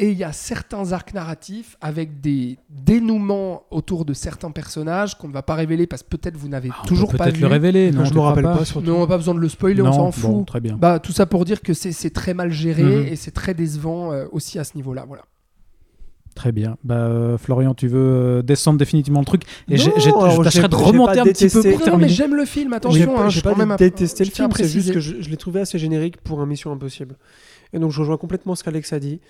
[SPEAKER 5] Et il y a certains arcs narratifs avec des dénouements autour de certains personnages qu'on ne va pas révéler parce que peut-être vous n'avez
[SPEAKER 4] Ah, on peut
[SPEAKER 5] toujours pas
[SPEAKER 4] peut-être
[SPEAKER 5] vu.
[SPEAKER 4] le révéler. Non,
[SPEAKER 6] je
[SPEAKER 4] tu
[SPEAKER 6] me rappelle
[SPEAKER 4] pas.
[SPEAKER 6] pas, surtout.
[SPEAKER 5] Mais on n'a pas besoin de le spoiler, on
[SPEAKER 4] Non,
[SPEAKER 5] s'en
[SPEAKER 4] bon,
[SPEAKER 5] fout.
[SPEAKER 4] très bien.
[SPEAKER 5] Bah, tout ça pour dire que c'est très mal géré
[SPEAKER 4] Mhm.
[SPEAKER 5] et c'est très décevant euh, aussi à ce niveau-là. Voilà.
[SPEAKER 4] Très bien. Bah, euh, Florian, tu veux euh, descendre définitivement le truc Et
[SPEAKER 6] Non,
[SPEAKER 4] je tâcherai de remonter
[SPEAKER 6] pas
[SPEAKER 4] un petit peu
[SPEAKER 6] détesté.
[SPEAKER 4] pour
[SPEAKER 5] Non, mais j'aime le film, attention.
[SPEAKER 6] pas,
[SPEAKER 5] hein,
[SPEAKER 6] j'ai
[SPEAKER 5] je
[SPEAKER 6] pas
[SPEAKER 5] quand même
[SPEAKER 6] détesté le
[SPEAKER 5] je
[SPEAKER 6] film, c'est juste que je, je l'ai trouvé assez générique pour un Mission Impossible. Et donc je rejoins complètement ce qu'Alex a dit.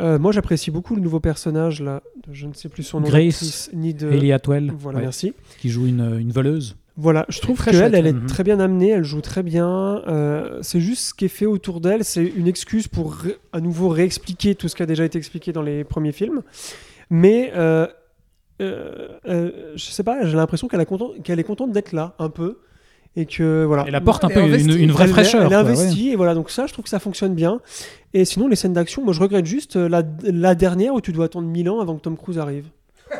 [SPEAKER 6] Euh, moi j'apprécie beaucoup le nouveau personnage là, de- je ne sais plus son nom
[SPEAKER 4] Grace
[SPEAKER 6] ni de... Voilà,
[SPEAKER 4] ouais,
[SPEAKER 6] merci.
[SPEAKER 4] qui joue une, une voleuse.
[SPEAKER 6] Voilà, je trouve qu'elle,
[SPEAKER 5] chouette,
[SPEAKER 6] elle est
[SPEAKER 4] mhm.
[SPEAKER 6] très bien amenée, elle joue très bien. euh, c'est juste ce qui est fait autour d'elle, c'est une excuse pour à nouveau réexpliquer tout ce qui a déjà été expliqué dans les premiers films. Mais euh, euh, euh, je sais pas, j'ai l'impression qu'elle est contente d'être là, un peu. Et que voilà.
[SPEAKER 4] Elle apporte un
[SPEAKER 5] Elle
[SPEAKER 4] peu une, vraie
[SPEAKER 6] Elle-
[SPEAKER 4] fraîcheur.
[SPEAKER 6] Elle
[SPEAKER 4] ouais.
[SPEAKER 6] investie, et voilà, donc ça, je trouve que ça fonctionne bien. Et sinon, les scènes d'action, moi, je regrette juste euh, la, la dernière où tu dois attendre 1000 ans avant que Tom Cruise arrive. [laughs]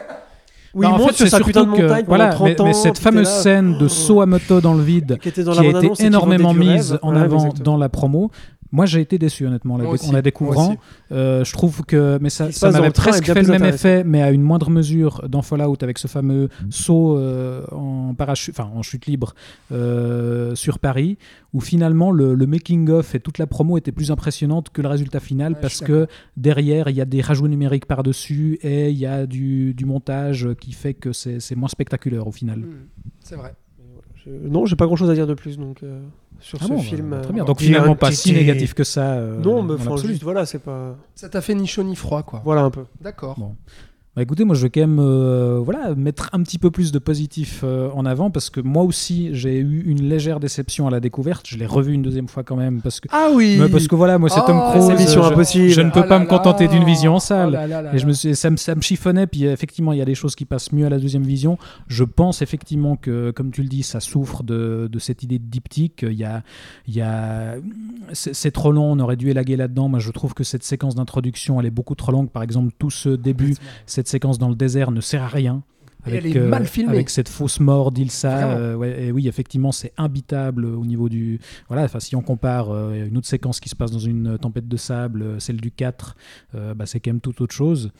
[SPEAKER 6] Oui,
[SPEAKER 4] Bah,
[SPEAKER 6] il
[SPEAKER 4] en
[SPEAKER 6] monte
[SPEAKER 4] fait,
[SPEAKER 6] sur
[SPEAKER 4] c'est
[SPEAKER 6] sa putain de montagne
[SPEAKER 4] voilà,
[SPEAKER 6] pendant 30
[SPEAKER 4] mais,
[SPEAKER 6] ans.
[SPEAKER 4] mais cette fameuse
[SPEAKER 6] là,
[SPEAKER 4] scène de
[SPEAKER 6] oh,
[SPEAKER 4] saut à moto dans le vide,
[SPEAKER 6] qui était dans
[SPEAKER 4] qui a été énormément mise
[SPEAKER 6] rêve.
[SPEAKER 4] en
[SPEAKER 6] Ouais,
[SPEAKER 4] avant
[SPEAKER 6] exactement.
[SPEAKER 4] dans la promo. Moi, j'ai été déçu, honnêtement, en la, en la découvrant. Euh, je trouve que, mais ça, ça m'avait presque fait le même effet, mais à une moindre mesure dans Fallout avec ce fameux saut euh, en parachute, enfin en chute libre euh, sur Paris, où finalement le, le making of et toute la promo était plus impressionnante que le résultat final
[SPEAKER 5] Ouais,
[SPEAKER 4] parce que derrière il y a des rajouts numériques par dessus et il y a du, du montage qui fait que c'est c'est moins spectaculaire au final.
[SPEAKER 5] Mm, C'est vrai.
[SPEAKER 6] Je- Non, j'ai pas grand chose à dire de plus donc euh, sur
[SPEAKER 4] Ah
[SPEAKER 6] ce
[SPEAKER 4] bon,
[SPEAKER 6] film.
[SPEAKER 4] bah,
[SPEAKER 6] euh,
[SPEAKER 4] très bien.
[SPEAKER 6] on
[SPEAKER 4] Donc finalement pas si négatif que ça. euh,
[SPEAKER 6] Non, mais enfin, juste voilà, c'est pas.
[SPEAKER 5] Ça t'a fait ni chaud ni froid, quoi.
[SPEAKER 6] Voilà un peu.
[SPEAKER 5] D'accord.
[SPEAKER 4] Bon. Bah écoutez, moi je vais quand même euh, voilà, mettre un petit peu plus de positif euh, en avant parce que moi aussi j'ai eu une légère déception à la découverte. Je l'ai revu une deuxième fois quand même parce que,
[SPEAKER 5] Ah oui
[SPEAKER 4] Mais parce que voilà, moi c'est
[SPEAKER 5] Oh,
[SPEAKER 4] Tom Cruise.
[SPEAKER 6] c'est Mission
[SPEAKER 4] je-
[SPEAKER 6] Impossible.
[SPEAKER 4] Je ne peux
[SPEAKER 5] Ah
[SPEAKER 4] pas me contenter d'une vision en salle.
[SPEAKER 5] Oh là là là
[SPEAKER 4] Et je me suis, ça, me, ça me chiffonnait, puis effectivement, il y a des choses qui passent mieux à la deuxième vision. Je pense effectivement que, comme tu le dis, ça souffre de, de cette idée de diptyque. Il y a, il y a, c'est c'est trop long, on aurait dû élaguer là-dedans. Moi, je trouve que cette séquence d'introduction, elle est beaucoup trop longue. Par exemple, tout ce début, cette séquence dans le désert ne sert à rien.
[SPEAKER 5] Et elle est mal filmée.
[SPEAKER 4] Avec cette fausse mort d'Ilsa. Euh, ouais, et oui, effectivement, c'est imbitable au niveau du. Voilà, enfin, si on compare euh, une autre séquence qui se passe dans une tempête de sable, euh, celle du 4, euh, bah, c'est quand même tout autre chose.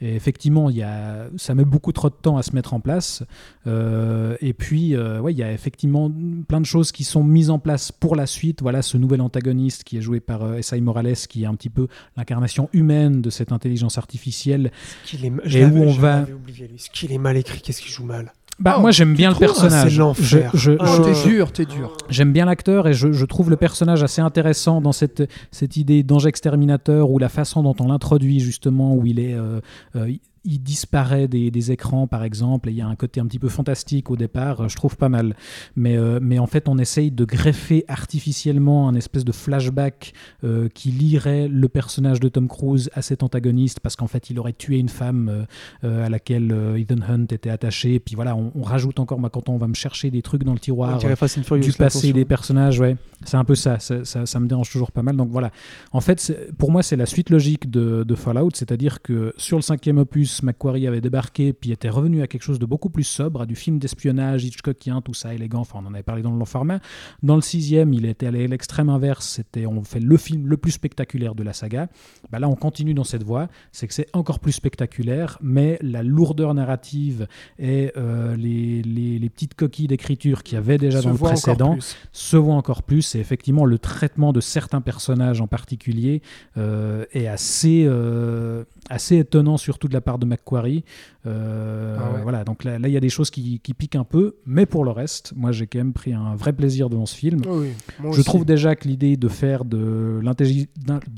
[SPEAKER 4] Et effectivement, il y a, ça met beaucoup trop de temps à se mettre en place. Euh, et puis, euh, ouais, il y a effectivement plein de choses qui sont mises en place pour la suite. Voilà, ce nouvel antagoniste qui est joué par euh, S.I. Morales, qui est un petit peu l'incarnation humaine de cette intelligence artificielle.
[SPEAKER 6] Est...
[SPEAKER 4] Et où on va-
[SPEAKER 6] oublié lui. Ce qu'il est mal écrit, qu'est-ce qu'il joue mal?
[SPEAKER 4] Bah,
[SPEAKER 5] Oh,
[SPEAKER 4] moi, j'aime bien le personnage.
[SPEAKER 6] Ah.
[SPEAKER 4] Je- je-
[SPEAKER 5] t'es dur, t'es dur.
[SPEAKER 4] J'aime bien l'acteur et je, je trouve le personnage assez intéressant dans cette, cette idée d'ange exterminateur ou la façon dont on l'introduit justement, où il est, euh, euh, il- disparaît des, des écrans par exemple, et il y a un côté un petit peu fantastique au départ, euh, je trouve pas mal. Mais, euh, mais en fait, on essaye de greffer artificiellement un espèce de flashback euh, qui lierait le personnage de Tom Cruise à cet antagoniste, parce qu'en fait, il aurait tué une femme euh, à laquelle Ethan Hunt était attaché. Puis voilà, on, on rajoute encore, moi, quand on va me chercher des trucs dans le tiroir
[SPEAKER 6] Furious,
[SPEAKER 4] du passé des personnages, ouais. C'est un peu ça. Ça, ça. ça me dérange toujours pas mal. Donc voilà. En fait, pour moi, c'est la suite logique de, de Fallout, c'est-à-dire que sur le cinquième opus, Macquarie avait débarqué, puis était revenu à quelque chose de beaucoup plus sobre, à du film d'espionnage, Hitchcockien, tout ça, élégant. Enfin, on en avait parlé dans le long format. Dans le sixième, il était allé à l'extrême inverse. C'était, on fait le film le plus spectaculaire de la saga. Bah là, on continue dans cette voie. C'est que c'est encore plus spectaculaire, mais la lourdeur narrative et euh, les, les- les petites coquilles d'écriture qu'il y avait déjà
[SPEAKER 5] Se
[SPEAKER 4] dans le précédent se voit encore plus et effectivement le traitement de certains personnages en particulier euh, est assez, euh, assez étonnant surtout de la part de Macquarie Euh,
[SPEAKER 5] Ah ouais.
[SPEAKER 4] voilà donc là il y a des choses qui, qui piquent un peu mais pour le reste moi j'ai quand même pris un vrai plaisir devant ce film
[SPEAKER 5] Oui, moi
[SPEAKER 4] je
[SPEAKER 5] aussi.
[SPEAKER 4] trouve déjà que l'idée de faire de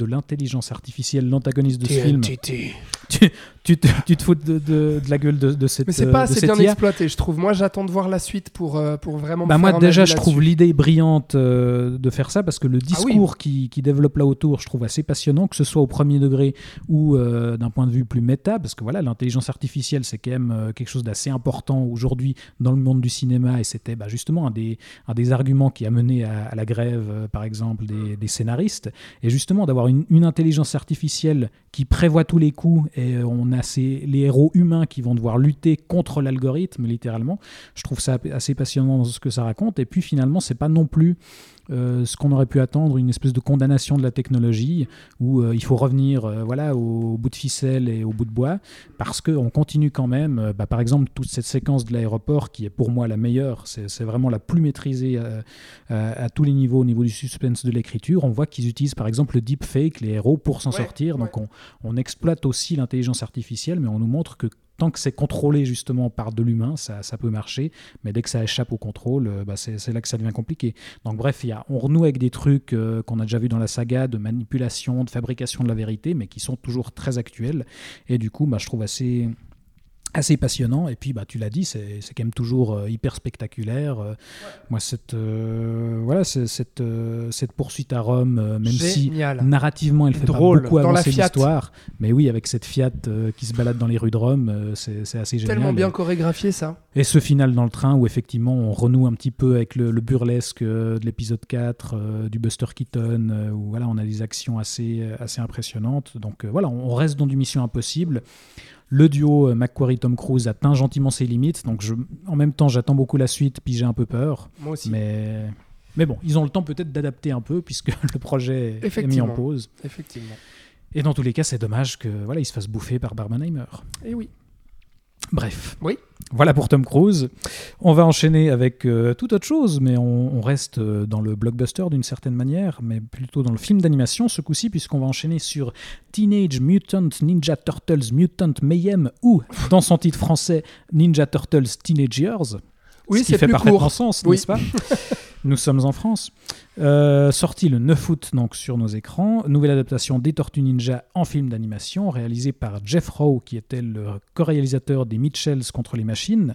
[SPEAKER 4] l'intelligence artificielle l'antagoniste de ce film tu, te, tu te fous de, de- de la gueule de, de cette
[SPEAKER 5] Mais c'est
[SPEAKER 4] euh,
[SPEAKER 5] pas
[SPEAKER 4] de
[SPEAKER 5] assez bien exploité, je trouve. Moi, j'attends de voir la suite pour, euh, pour vraiment. me
[SPEAKER 4] Bah moi déjà je trouve l'idée brillante euh, de faire ça parce que le
[SPEAKER 5] Ah oui.
[SPEAKER 4] discours qui, qui développe là autour je trouve assez passionnant que ce soit au premier degré ou euh, d'un point de vue plus méta parce que voilà l'intelligence artificielle c'est quand même euh, quelque chose d'assez important aujourd'hui dans le monde du cinéma et c'était bah, justement un des, un des arguments qui a mené à, à la grève euh, par exemple des, des scénaristes et justement d'avoir une, une intelligence artificielle qui prévoit tous les coups et euh, on a ces, les héros humains qui vont devoir lutter contre l'algorithme littéralement je trouve ça assez passionnant dans ce que ça raconte. Et puis finalement, c'est pas non plus euh, ce qu'on aurait pu attendre, une espèce de condamnation de la technologie où euh, il faut revenir euh, voilà, au, bout de ficelle et au bout de bois, parce qu'on continue quand même, bah, par exemple, toute cette séquence de l'aéroport qui est pour moi la meilleure, c'est vraiment la plus maîtrisée à, à tous les niveaux, au niveau du suspense de l'écriture. On voit qu'ils utilisent par exemple le deepfake, les héros, pour s'en
[SPEAKER 5] Ouais,
[SPEAKER 4] sortir. Donc on, on exploite aussi l'intelligence artificielle, mais on nous montre que tant que c'est contrôlé justement par de l'humain, ça, peut marcher, mais dès que ça échappe au contrôle, euh, bah, c'est là que ça devient compliqué. Donc bref, y a, on renoue avec des trucs euh, qu'on a déjà vu dans la saga de manipulation, de fabrication de la vérité, mais qui sont toujours très actuels. Et du coup, bah, je trouve assez assez passionnant. Et puis bah tu l'as dit c'est c'est quand même toujours euh, hyper spectaculaire Euh, moi cette euh, voilà cette cette poursuite à Rome même si narrativement elle fait
[SPEAKER 6] Drôle.
[SPEAKER 4] pas beaucoup
[SPEAKER 5] Dans
[SPEAKER 4] avancer
[SPEAKER 5] Fiat.
[SPEAKER 4] l'histoire. Mais oui avec cette Fiat qui se balade dans les rues de Rome c'est c'est assez génial.
[SPEAKER 5] Tellement bien chorégraphié ça.
[SPEAKER 4] et ce final dans le train où effectivement on renoue un petit peu avec le, le burlesque de l'épisode 4 euh, du Buster Keaton où voilà on a des actions assez, assez impressionnantes. Donc voilà on on reste dans du Mission Impossible le duo euh, McQuarrie-Tom Cruise atteint gentiment ses limites donc je, en même temps j'attends beaucoup la suite puis j'ai un peu peur
[SPEAKER 5] Moi aussi.
[SPEAKER 4] mais, mais bon ils ont le temps peut-être d'adapter un peu puisque [laughs] le projet est mis en pause
[SPEAKER 5] Effectivement.
[SPEAKER 4] et dans tous les cas c'est dommage que voilà il se fasse bouffer par Barbenheimer
[SPEAKER 5] Et oui.
[SPEAKER 4] Bref.
[SPEAKER 5] Oui.
[SPEAKER 4] Voilà pour Tom Cruise. On va enchaîner avec euh, toute autre chose, mais on, on reste euh, dans le blockbuster d'une certaine manière, mais plutôt dans le film d'animation ce coup-ci, puisqu'on va enchaîner sur Teenage Mutant Ninja Turtles Mutant Mayhem, ou dans son titre français Ninja Turtles Teenage Years.
[SPEAKER 5] Oui,
[SPEAKER 4] ce qui
[SPEAKER 5] c'est
[SPEAKER 4] fait
[SPEAKER 5] plus
[SPEAKER 4] parfaitement
[SPEAKER 5] court.
[SPEAKER 4] sens,
[SPEAKER 5] Oui.
[SPEAKER 4] n'est-ce pas? [laughs] Nous sommes en France. Euh, sorti le 9 août donc sur nos écrans. Nouvelle adaptation des Tortues Ninja en film d'animation, réalisée par Jeff Rowe, qui était le co-réalisateur des Mitchells contre les machines,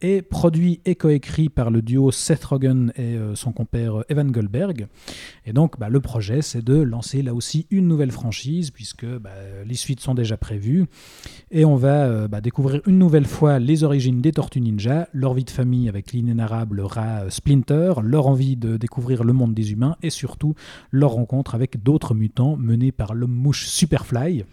[SPEAKER 4] et produit et coécrit par le duo Seth Rogen et euh, son compère Evan Goldberg. Et donc, bah, le projet, c'est de lancer là aussi une nouvelle franchise, puisque bah, les suites sont déjà prévues. Et on va euh, bah, découvrir une nouvelle fois les origines des Tortues Ninja, leur vie de famille avec l'inénarrable rat euh, Splinter, leur envie de découvrir le monde des humains et surtout leur rencontre avec d'autres mutants menés par l'homme mouche Superfly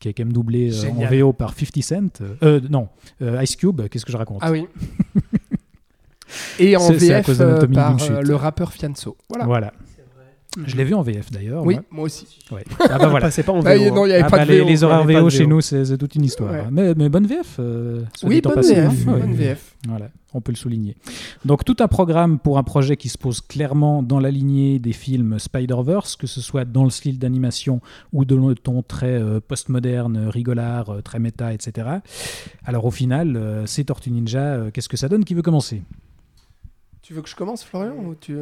[SPEAKER 4] qui est quand même doublé euh, en. VO par 50 Cent. Euh, euh, non, euh, Ice Cube, qu'est-ce que je raconte?
[SPEAKER 5] Ah oui. [laughs] Et en VF par le rappeur Fianso. Voilà.
[SPEAKER 4] Voilà. Je l'ai vu en VF d'ailleurs.
[SPEAKER 5] Oui,
[SPEAKER 4] moi.
[SPEAKER 5] moi aussi.
[SPEAKER 4] Ouais. Ah bah voilà. [laughs]
[SPEAKER 6] Passez pas en
[SPEAKER 5] Ah,
[SPEAKER 6] VO.
[SPEAKER 5] non, il y
[SPEAKER 6] hein.
[SPEAKER 5] avait
[SPEAKER 4] Ah
[SPEAKER 5] pas
[SPEAKER 4] bah,
[SPEAKER 5] de
[SPEAKER 4] les,
[SPEAKER 5] VO,
[SPEAKER 4] les horaires
[SPEAKER 6] pas
[SPEAKER 4] VO chez nous, c'est c'est toute une histoire.
[SPEAKER 5] Ouais.
[SPEAKER 4] Mais, mais bonne VF. euh,
[SPEAKER 5] Oui, bonne. VF. Bonne VF.
[SPEAKER 4] Voilà, on peut le souligner. Donc tout un programme pour un projet qui se pose clairement dans la lignée des films Spider-Verse, que ce soit dans le style d'animation ou de le ton très euh, postmoderne, rigolard, euh, très méta, etc. Alors au final, euh, ces Tortues Ninja, euh, qu'est-ce que ça donne? Qui veut commencer?
[SPEAKER 5] Tu veux que je commence, Florian ou tu...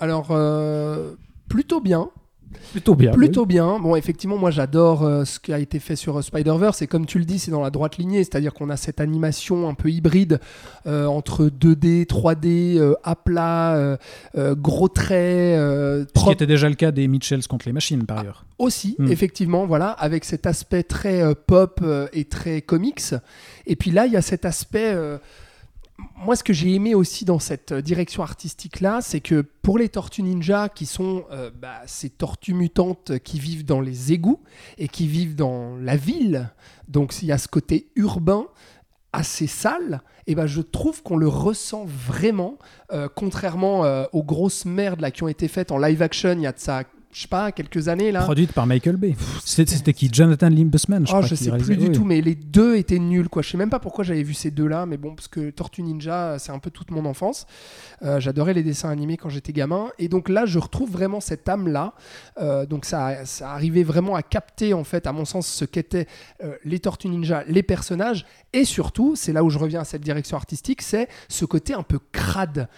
[SPEAKER 5] Alors, euh, plutôt bien.
[SPEAKER 4] Plutôt bien.
[SPEAKER 5] Plutôt bien. Bon, effectivement, moi j'adore euh, ce qui a été fait sur euh, Spider-Verse. Et comme tu le dis, c'est dans la droite lignée. C'est-à-dire qu'on a cette animation un peu hybride euh, entre 2D, 3D, euh, à plat, gros traits,
[SPEAKER 4] Ce qui était déjà le cas des Mitchells contre les machines, par ailleurs.
[SPEAKER 5] aussi,
[SPEAKER 4] Hmm.
[SPEAKER 5] effectivement, voilà, avec cet aspect très pop et très comics. Et puis là, il y a cet aspect. Moi, ce que j'ai aimé aussi dans cette euh, direction artistique-là, c'est que pour les Tortues Ninja, qui sont euh, bah, ces tortues mutantes qui vivent dans les égouts et qui vivent dans la ville, donc il y a ce côté urbain assez sale, et ben je trouve qu'on le ressent vraiment, euh, contrairement aux grosses merdes là, qui ont été faites en live action il y a de ça, je sais pas, quelques années là.
[SPEAKER 4] Produite par Michael Bay. C'était qui? Jonathan Limbusman, je
[SPEAKER 5] Oh,
[SPEAKER 4] crois.
[SPEAKER 5] je sais
[SPEAKER 4] réalisait-
[SPEAKER 5] plus du
[SPEAKER 4] oui.
[SPEAKER 5] tout, mais les deux étaient nuls, quoi. Je sais même pas pourquoi j'avais vu ces deux-là, mais bon, parce que Tortue Ninja, c'est un peu toute mon enfance. Euh, J'adorais les dessins animés quand j'étais gamin, et donc là, je retrouve vraiment cette âme-là. Euh, donc ça, ça arrivait vraiment à capter, en fait, à mon sens, ce qu'étaient euh, les Tortues Ninja, les personnages, et surtout, c'est là où je reviens à cette direction artistique, c'est ce côté un peu crade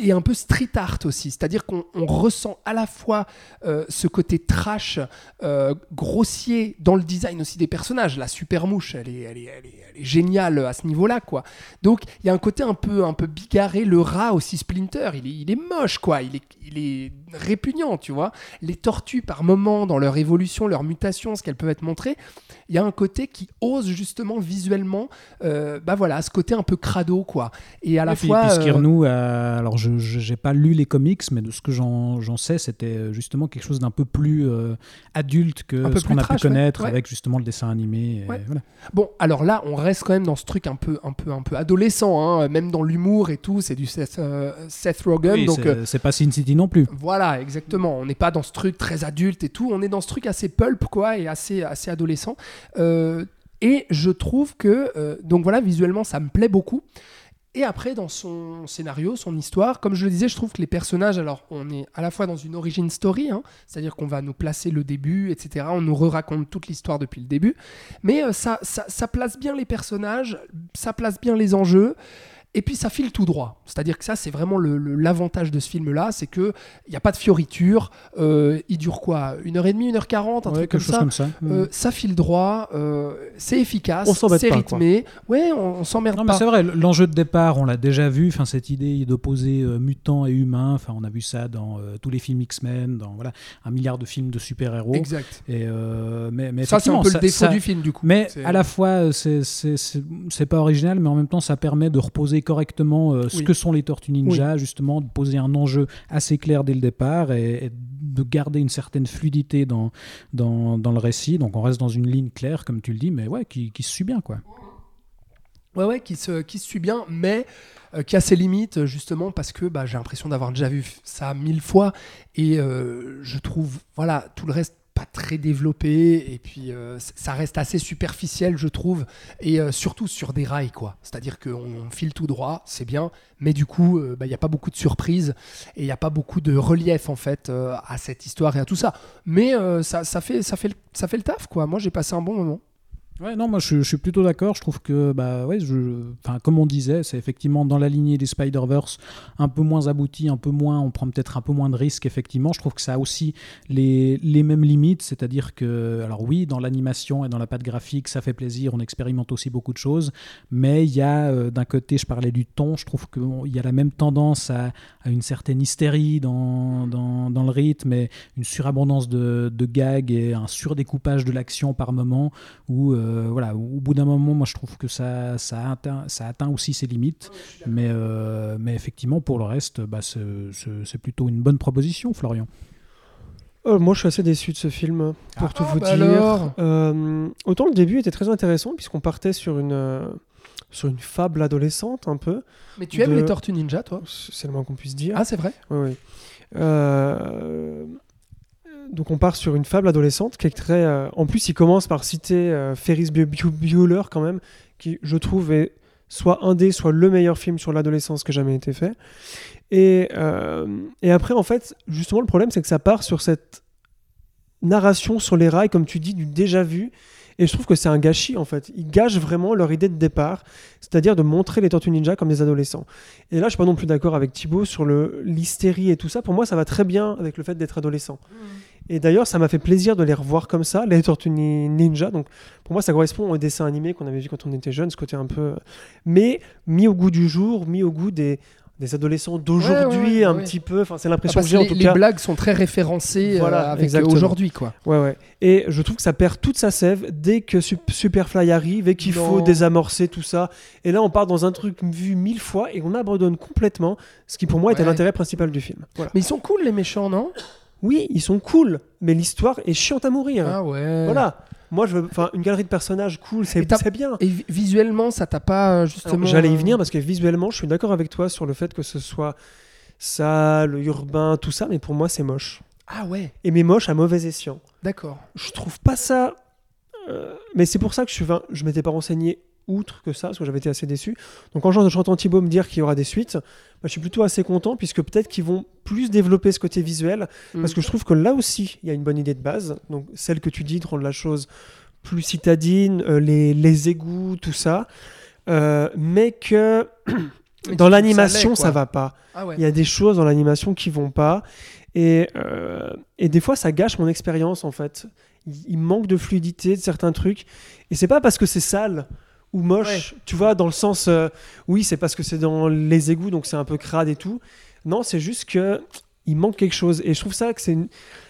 [SPEAKER 5] et un peu street art aussi. C'est-à-dire qu'on on ressent à la fois fois euh, ce côté trash, euh, grossier dans le design aussi des personnages. La super mouche, elle est, elle est, elle est, elle est géniale à ce niveau-là, quoi. Donc il y a un côté un peu, un peu bigarré. Le rat aussi, Splinter, il est, il est moche, quoi. Il est, il est répugnant, tu vois. Les tortues, par moments, dans leur évolution, leur mutation, ce qu'elles peuvent être montrées, il y a un côté qui ose justement visuellement, euh, bah voilà, ce côté un peu crado, quoi. Et à la
[SPEAKER 4] Et puis,
[SPEAKER 5] fois.
[SPEAKER 4] puis Skirnou, euh, alors je n'ai pas lu les comics, mais de ce que j'en sais, c'était justement quelque chose d'un peu plus euh, adulte que ce qu'on a
[SPEAKER 5] trash,
[SPEAKER 4] pu connaître
[SPEAKER 5] Ouais.
[SPEAKER 4] avec justement le dessin animé. et
[SPEAKER 5] Ouais.
[SPEAKER 4] voilà.
[SPEAKER 5] Bon, alors là, on reste quand même dans ce truc un peu, un peu, un peu adolescent, hein, même dans l'humour et tout. C'est du Seth, euh, Seth Rogen,
[SPEAKER 4] Oui,
[SPEAKER 5] donc
[SPEAKER 4] c'est
[SPEAKER 5] euh,
[SPEAKER 4] c'est pas Sin City non plus.
[SPEAKER 5] voilà, exactement. On n'est pas dans ce truc très adulte et tout. On est dans ce truc assez pulp, quoi, et assez, assez adolescent. Euh, et je trouve que, euh, donc voilà, visuellement, ça me plaît beaucoup. Et après, dans son scénario, son histoire, comme je le disais, je trouve que les personnages, alors on est à la fois dans une origin story, hein, c'est-à-dire qu'on va nous placer le début, etc. On nous re-raconte toute l'histoire depuis le début. Mais euh, ça place bien les personnages, ça place bien les enjeux. Et puis ça file tout droit. C'est-à-dire que ça, c'est vraiment l'avantage de ce film-là, c'est qu'il n'y a pas de fioriture. Euh, il dure quoi Une heure et demie, une heure quarante, un
[SPEAKER 4] Ouais,
[SPEAKER 5] truc
[SPEAKER 4] quelque
[SPEAKER 5] comme
[SPEAKER 4] chose
[SPEAKER 5] ça.
[SPEAKER 4] comme ça.
[SPEAKER 5] Euh, ça file droit, euh, c'est efficace, c'est rythmé. Ouais, on, on s'emmerde pas.
[SPEAKER 4] c'est vrai, l'enjeu de départ, on l'a déjà vu, enfin, cette idée d'opposer mutants et humains, enfin, on a vu ça dans tous les films X-Men, dans voilà, un milliard de films de super-héros.
[SPEAKER 5] Exact.
[SPEAKER 4] Et, mais, mais
[SPEAKER 5] Ça, c'est un peu le défaut
[SPEAKER 4] ça-
[SPEAKER 5] du film, du coup.
[SPEAKER 4] Mais à la fois, c'est pas original, mais en même temps, ça permet de reposer correctement euh, ce
[SPEAKER 5] Oui.
[SPEAKER 4] que sont les Tortues Ninja, justement, de poser un enjeu assez clair dès le départ et, et de garder une certaine fluidité dans, dans, dans le récit. Donc on reste dans une ligne claire, comme tu le dis, mais ouais, qui, qui se suit bien, quoi.
[SPEAKER 5] Ouais, ouais, qui se, qui se suit bien, mais euh, qui a ses limites, justement, parce que bah, j'ai l'impression d'avoir déjà vu ça mille fois. Et euh, je trouve, voilà, tout le reste pas très développé. Et puis, euh, ça reste assez superficiel, je trouve. Et euh, surtout sur des rails, quoi. C'est-à-dire qu'on on file tout droit, c'est bien. Mais du coup, euh, bah, il n'y a pas beaucoup de surprises. Et il n'y a pas beaucoup de relief, en fait, à cette histoire et à tout ça. Mais ça, fait, ça, fait, ça fait le taf, quoi. Moi, j'ai passé un bon moment.
[SPEAKER 4] Ouais, non, moi je, suis plutôt d'accord. Je trouve que, bah ouais, je, enfin, comme on disait, c'est effectivement dans la lignée des Spider-Verse, un peu moins abouti, un peu moins, on prend peut-être un peu moins de risques, effectivement. Je trouve que ça a aussi les, les mêmes limites, c'est-à-dire que, alors oui, dans l'animation et dans la patte graphique, ça fait plaisir, on expérimente aussi beaucoup de choses, mais il y a euh, d'un côté, je parlais du ton, je trouve qu'il y a la même tendance à, à une certaine hystérie dans, dans, dans le rythme et une surabondance de, de gags et un surdécoupage de l'action par moment où euh, voilà, au bout d'un moment, moi je trouve que ça, ça, atteint, ça atteint aussi ses limites. Mais, euh, mais effectivement, pour le reste, bah, c'est plutôt une bonne proposition, Florian.
[SPEAKER 6] Euh, moi, je suis assez déçu de ce film, pour
[SPEAKER 5] Ah,
[SPEAKER 6] tout vous
[SPEAKER 5] bah
[SPEAKER 6] dire.
[SPEAKER 5] alors
[SPEAKER 6] Euh, autant le début était très intéressant, puisqu'on partait sur une, euh, sur une fable adolescente, un peu.
[SPEAKER 5] Mais tu aimes les Tortues Ninja, toi?
[SPEAKER 6] C'est le moins qu'on puisse dire.
[SPEAKER 5] Ah, c'est vrai?
[SPEAKER 6] Oui, oui. Euh, donc on part sur une fable adolescente qui est très... euh, En plus, il commence par citer euh, Ferris Bu- Bu- Bueller quand même, qui je trouve est soit un des, soit le meilleur film sur l'adolescence qui a jamais été fait. Et, euh, et après, en fait, justement, le problème, c'est que ça part sur cette narration sur les rails, comme tu dis, du déjà vu. Et je trouve que c'est un gâchis, en fait. Ils gâchent vraiment leur idée de départ, c'est-à-dire de montrer les Tortues Ninja comme des adolescents. Et là, je suis pas non plus d'accord avec Thibaut sur l'hystérie et tout ça. Pour moi, ça va très bien avec le fait d'être adolescent. Et d'ailleurs, ça m'a fait plaisir de les revoir comme ça, les Tortues Ni- Ninja. Donc, pour moi, ça correspond au dessin animé qu'on avait vu quand on était jeune, ce côté un peu. Mais mis au goût du jour, mis au goût des, des adolescents d'aujourd'hui,
[SPEAKER 5] Ouais, ouais,
[SPEAKER 6] un petit peu. Enfin, c'est
[SPEAKER 5] Ah,
[SPEAKER 6] l'impression
[SPEAKER 5] parce
[SPEAKER 6] que j'ai en
[SPEAKER 5] les,
[SPEAKER 6] tout
[SPEAKER 5] les
[SPEAKER 6] cas.
[SPEAKER 5] blagues sont très référencées euh,
[SPEAKER 6] Voilà,
[SPEAKER 5] avec aujourd'hui, quoi.
[SPEAKER 6] Ouais, ouais. Et je trouve que ça perd toute sa sève dès que Sup- Superfly arrive et qu'il faut désamorcer tout ça. Et là, on part dans un truc vu mille fois et on abandonne complètement ce qui pour moi était l'intérêt principal du film. Voilà.
[SPEAKER 5] Mais ils sont cool, les méchants, non?
[SPEAKER 6] Oui, ils sont cool, mais l'histoire est chiante à mourir.
[SPEAKER 5] Ah ouais.
[SPEAKER 6] Voilà. Moi, je veux, enfin, une galerie de personnages cool, c'est bien.
[SPEAKER 5] Et vi- visuellement, ça t'a pas euh, justement.
[SPEAKER 6] J'allais y
[SPEAKER 5] euh,
[SPEAKER 6] venir parce que visuellement, je suis d'accord avec toi sur le fait que ce soit sale, urbain, tout ça, mais pour moi, c'est moche.
[SPEAKER 5] Ah ouais,
[SPEAKER 6] Et mais moche à mauvais escient.
[SPEAKER 5] d'accord.
[SPEAKER 6] je trouve pas ça. euh, mais c'est pour ça que je suis, je m'étais pas renseigné outre que ça, parce que j'avais été assez déçu. Donc quand j'en- j'entends Thibaut me dire qu'il y aura des suites, bah, je suis plutôt assez content, puisque peut-être qu'ils vont plus développer ce côté visuel, parce que je trouve que là aussi, il y a une bonne idée de base. Donc celle que tu dis de rendre la chose plus citadine, euh, les, les égouts, tout ça. Euh, mais que dans l'animation, ça,
[SPEAKER 5] quoi.
[SPEAKER 6] va pas.
[SPEAKER 5] Ah ouais.
[SPEAKER 6] Il y a des choses dans l'animation qui vont pas. Et, euh, et des fois, ça gâche mon expérience, en fait. Il, il manque de fluidité de certains trucs. Et c'est pas parce que c'est sale ou moche, tu vois, dans le sens. euh, oui, c'est parce que c'est dans les égouts, donc c'est un peu crade et tout. Non, c'est juste que il manque quelque chose. Et je trouve ça que c'est une.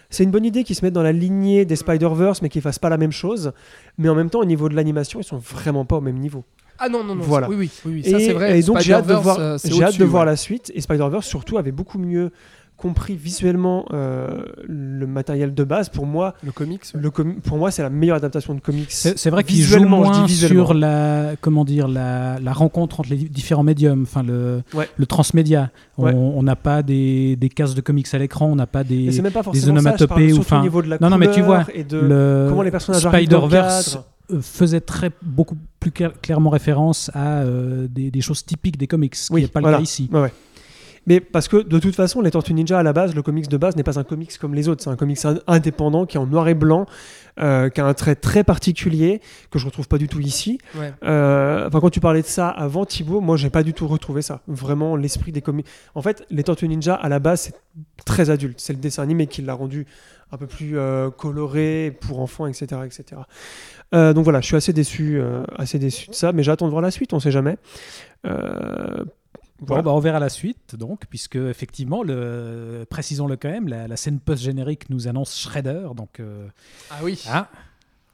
[SPEAKER 6] C'est une bonne idée qu'ils se mettent dans la lignée des Spider-Verse, mais qu'ils fassent pas la même chose. Mais en même temps, au niveau de l'animation, ils sont vraiment pas au même niveau.
[SPEAKER 5] Ah non, non, non.
[SPEAKER 6] Voilà.
[SPEAKER 5] Oui, oui, oui, oui, ça c'est vrai.
[SPEAKER 6] et donc j'ai hâte de voir,
[SPEAKER 5] euh,
[SPEAKER 6] j'ai hâte de voir la suite. Et Spider-Verse surtout avait beaucoup mieux compris visuellement euh, le matériel de base. Pour moi,
[SPEAKER 5] Le comics. ouais.
[SPEAKER 6] le com- pour moi c'est la meilleure adaptation de comics.
[SPEAKER 4] C'est vrai qu'il joue
[SPEAKER 6] Visuellement, je dis
[SPEAKER 4] moins sur la, comment dire, la, la rencontre entre les différents médiums, enfin le,
[SPEAKER 6] Ouais.
[SPEAKER 4] le transmédia. On
[SPEAKER 6] Ouais.
[SPEAKER 4] on n'a pas des, des cases de comics à l'écran, on n'a pas des,
[SPEAKER 6] c'est même pas forcément
[SPEAKER 4] onomatopées ou enfin-
[SPEAKER 6] au niveau de la
[SPEAKER 4] Non, non, mais tu vois,
[SPEAKER 6] et de
[SPEAKER 4] le
[SPEAKER 6] comment les personnages
[SPEAKER 4] Spider-Verse
[SPEAKER 6] cadre.
[SPEAKER 4] euh, faisait très beaucoup plus clair- clairement référence à euh, des, des choses typiques des comics, qui n'est pas
[SPEAKER 6] voilà.
[SPEAKER 4] le cas ici.
[SPEAKER 6] Ouais, ouais. Mais parce que de toute façon, les Tortues Ninja à la base, le comics de base n'est pas un comics comme les autres. C'est un comics in- indépendant qui est en noir et blanc, euh, qui a un trait très particulier que je retrouve pas du tout ici.
[SPEAKER 5] Ouais.
[SPEAKER 6] Euh, enfin, quand tu parlais de ça avant Thibaut, moi j'ai pas du tout retrouvé ça. Vraiment l'esprit des comics. En fait, les Tortues Ninja à la base c'est très adulte. C'est le dessin animé qui l'a rendu un peu plus euh, coloré pour enfants, etc., etc. Euh, donc voilà, je suis assez déçu, euh, assez déçu de ça, mais j'attends de voir la suite. On sait jamais.
[SPEAKER 4] Bon, bah, on verra la suite, donc, puisque effectivement, le, précisons-le quand même, la, la scène post-générique nous annonce Shredder, donc euh,
[SPEAKER 5] Ah oui.
[SPEAKER 4] ah,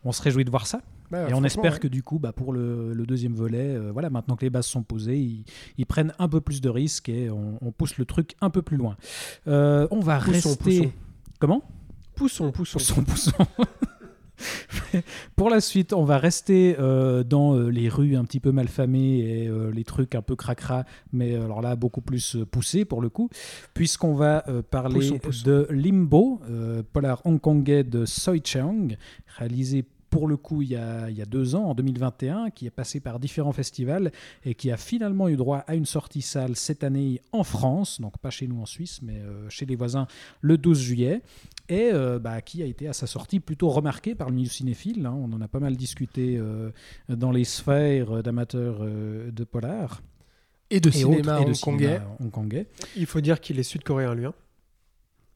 [SPEAKER 4] on se réjouit de voir ça.
[SPEAKER 5] Bah,
[SPEAKER 4] Et on espère
[SPEAKER 5] ouais.
[SPEAKER 4] que du coup, bah, pour le, le deuxième volet, euh, voilà, maintenant que les bases sont posées, ils, ils prennent un peu plus de risques et on, on pousse le truc un peu plus loin. Euh, on va
[SPEAKER 6] Poussons,
[SPEAKER 4] rester.
[SPEAKER 6] poussons.
[SPEAKER 4] Comment?
[SPEAKER 6] Poussons, poussons.
[SPEAKER 4] Poussons, poussons. [laughs] [laughs] Pour la suite, on va rester euh, dans euh, les rues un petit peu malfamées et euh, les trucs un peu cracra, mais alors là beaucoup plus poussés pour le coup, puisqu'on va parler
[SPEAKER 6] Poussons, poussons.
[SPEAKER 4] de Limbo, polar hongkongais de Soi Chang, réalisé pour le coup il y, a, il y a deux ans, en 2021, qui est passé par différents festivals et qui a finalement eu droit à une sortie salle cette année en France, donc pas chez nous en Suisse, mais euh, chez les voisins le 12 juillet et euh, bah, qui a été à sa sortie plutôt remarqué par le milieu cinéphile. hein. On en a pas mal discuté euh, dans les sphères d'amateurs euh, de polar
[SPEAKER 5] Et de
[SPEAKER 4] et
[SPEAKER 5] cinéma
[SPEAKER 4] autres, et de
[SPEAKER 5] hongkongais.
[SPEAKER 6] Il faut dire qu'il est sud-coréen, lui. hein.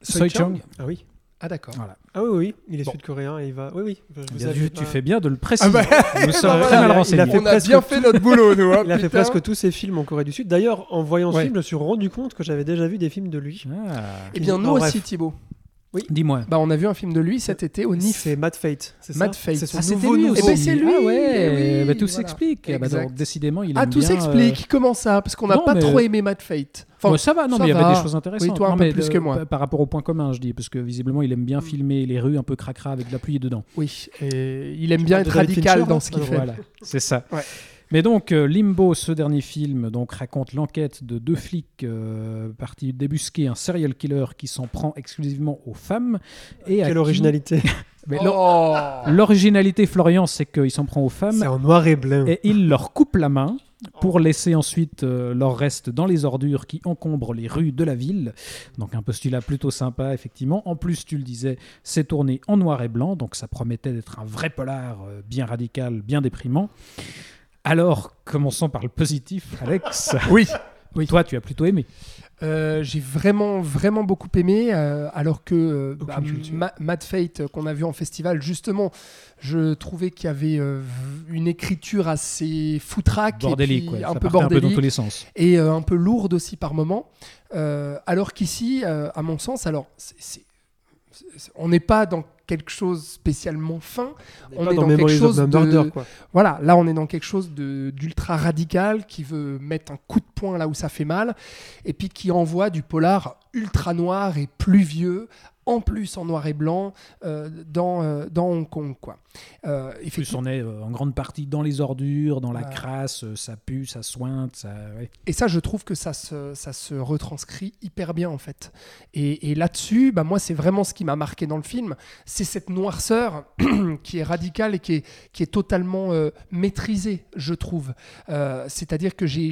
[SPEAKER 4] Soi Chang,
[SPEAKER 6] Ah oui.
[SPEAKER 5] Ah d'accord.
[SPEAKER 4] voilà.
[SPEAKER 6] Ah oui, oui, oui, il est
[SPEAKER 4] Bon.
[SPEAKER 6] sud-coréen et il va. Oui, oui.
[SPEAKER 4] Bien
[SPEAKER 6] pas.
[SPEAKER 4] tu fais bien de le préciser.
[SPEAKER 5] bah. [laughs]
[SPEAKER 4] Nous sommes très mal
[SPEAKER 6] a- il a
[SPEAKER 4] renseignés.
[SPEAKER 6] fait
[SPEAKER 5] On a
[SPEAKER 6] presque
[SPEAKER 5] bien
[SPEAKER 6] tout.
[SPEAKER 5] fait notre boulot, nous. hein,
[SPEAKER 6] Il a fait presque tous ses films en Corée du Sud. D'ailleurs, en voyant ce
[SPEAKER 5] Ouais.
[SPEAKER 6] film, je me suis rendu compte que j'avais déjà vu des films de lui.
[SPEAKER 4] Ah.
[SPEAKER 5] Eh bien, nous aussi, Thibaut.
[SPEAKER 4] Dis-moi.
[SPEAKER 5] Bah, on a vu un film de lui cet été au NIF.
[SPEAKER 6] C'est Mad Fate, c'est
[SPEAKER 5] Mad Fate.
[SPEAKER 6] C'est son
[SPEAKER 4] Ah, c'était
[SPEAKER 6] nouveau
[SPEAKER 4] lui
[SPEAKER 6] nouveau.
[SPEAKER 5] Eh ben, c'est lui.
[SPEAKER 4] Ah ouais,
[SPEAKER 5] Eh oui,
[SPEAKER 4] bah, tout
[SPEAKER 5] voilà.
[SPEAKER 4] s'explique. Ah bah,
[SPEAKER 5] Exact.
[SPEAKER 4] donc, décidément, il
[SPEAKER 5] Ah, tout
[SPEAKER 4] bien,
[SPEAKER 5] s'explique. Comment ça? Parce qu'on n'a pas
[SPEAKER 4] mais-
[SPEAKER 5] trop aimé Mad Fate. Enfin,
[SPEAKER 4] ouais, ça va, non,
[SPEAKER 5] ça
[SPEAKER 4] mais il y avait
[SPEAKER 5] va.
[SPEAKER 4] des choses intéressantes.
[SPEAKER 5] Oui, toi, un
[SPEAKER 4] Non,
[SPEAKER 5] peu
[SPEAKER 4] mais
[SPEAKER 5] plus
[SPEAKER 4] de-
[SPEAKER 5] que moi.
[SPEAKER 4] pa- Par rapport au point commun, je dis, parce que visiblement, il aime bien
[SPEAKER 5] Mm.
[SPEAKER 4] filmer les rues un peu cracra avec de la pluie dedans.
[SPEAKER 5] oui. Et il aime
[SPEAKER 6] Tu
[SPEAKER 5] bien être radical
[SPEAKER 6] Fincher,
[SPEAKER 5] dans ce qu'il
[SPEAKER 6] Ah,
[SPEAKER 5] fait.
[SPEAKER 4] Voilà, c'est ça.
[SPEAKER 5] Ouais.
[SPEAKER 4] Mais donc, euh, Limbo, ce dernier film, donc, raconte l'enquête de deux flics euh, partis débusquer un serial killer qui s'en prend exclusivement aux femmes. Et
[SPEAKER 6] Quelle
[SPEAKER 4] qui-
[SPEAKER 6] originalité. [laughs]
[SPEAKER 4] Mais
[SPEAKER 5] Oh
[SPEAKER 4] L'originalité, Florian, c'est qu'il s'en prend aux femmes
[SPEAKER 6] C'est en noir et blanc.
[SPEAKER 4] et il leur coupe la main pour laisser ensuite euh, leur reste dans les ordures qui encombrent les rues de la ville. Donc un postulat plutôt sympa, effectivement. En plus, tu le disais, c'est tourné en noir et blanc, donc ça promettait d'être un vrai polar euh, bien radical, bien déprimant. Alors, commençons par le positif, Alex.
[SPEAKER 5] Oui.
[SPEAKER 4] Toi, tu as plutôt aimé.
[SPEAKER 5] Euh, j'ai vraiment vraiment beaucoup aimé euh, alors que euh, bah. Ma- Mad Fate euh, qu'on a vu en festival justement je trouvais qu'il y avait euh, une écriture assez foutraque et
[SPEAKER 4] Bordélique,
[SPEAKER 5] puis
[SPEAKER 4] ouais,
[SPEAKER 5] un
[SPEAKER 4] ça
[SPEAKER 5] peu
[SPEAKER 4] partait un peu dans
[SPEAKER 5] bordélique
[SPEAKER 4] tous les sens.
[SPEAKER 5] et euh, un peu lourde aussi par moment Euh, alors qu'ici euh, à mon sens alors on n'est pas dans quelque chose spécialement fin on est
[SPEAKER 6] dans
[SPEAKER 5] dans quelque chose de-
[SPEAKER 6] Murder, quoi.
[SPEAKER 5] voilà, là on est dans quelque chose de- d'ultra radical qui veut mettre un coup de poing là où ça fait mal et puis qui envoie du polar ultra noir et pluvieux en plus en noir et blanc euh, dans, euh, dans Hong Kong quoi. Euh,
[SPEAKER 4] plus, on est euh, en grande partie dans les ordures, dans la crasse, ça pue, ça sointe, ça... ouais.
[SPEAKER 5] Et ça, je trouve que ça se, ça se retranscrit hyper bien en fait. Et, et là-dessus, bah, moi, c'est vraiment ce qui m'a marqué dans le film, c'est cette noirceur [clears throat] qui est radicale et qui est, qui est totalement euh, maîtrisée, je trouve. Euh, C'est-à-dire que j'ai-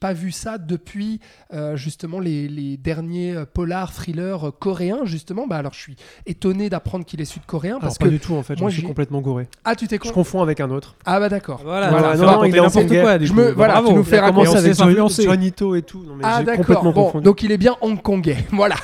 [SPEAKER 5] pas vu ça depuis euh, justement les, les derniers polars, thrillers coréens, justement. Bah, alors je suis étonné d'apprendre qu'il est sud-coréen parce
[SPEAKER 6] pas
[SPEAKER 5] que.
[SPEAKER 6] du tout en fait,
[SPEAKER 5] moi,
[SPEAKER 6] je suis complètement gouré.
[SPEAKER 5] Ah, tu t'es con
[SPEAKER 6] Je confonds avec un autre.
[SPEAKER 5] Ah, bah d'accord.
[SPEAKER 4] Voilà,
[SPEAKER 6] Voilà, non, non, il est
[SPEAKER 4] n'importe quoi.
[SPEAKER 5] Je me- voilà,
[SPEAKER 4] Bravo.
[SPEAKER 5] tu nous fais raconter
[SPEAKER 6] avec. Johnito et tout. Non, mais
[SPEAKER 5] Ah d'accord, bon, donc il est bien hongkongais, [laughs] voilà.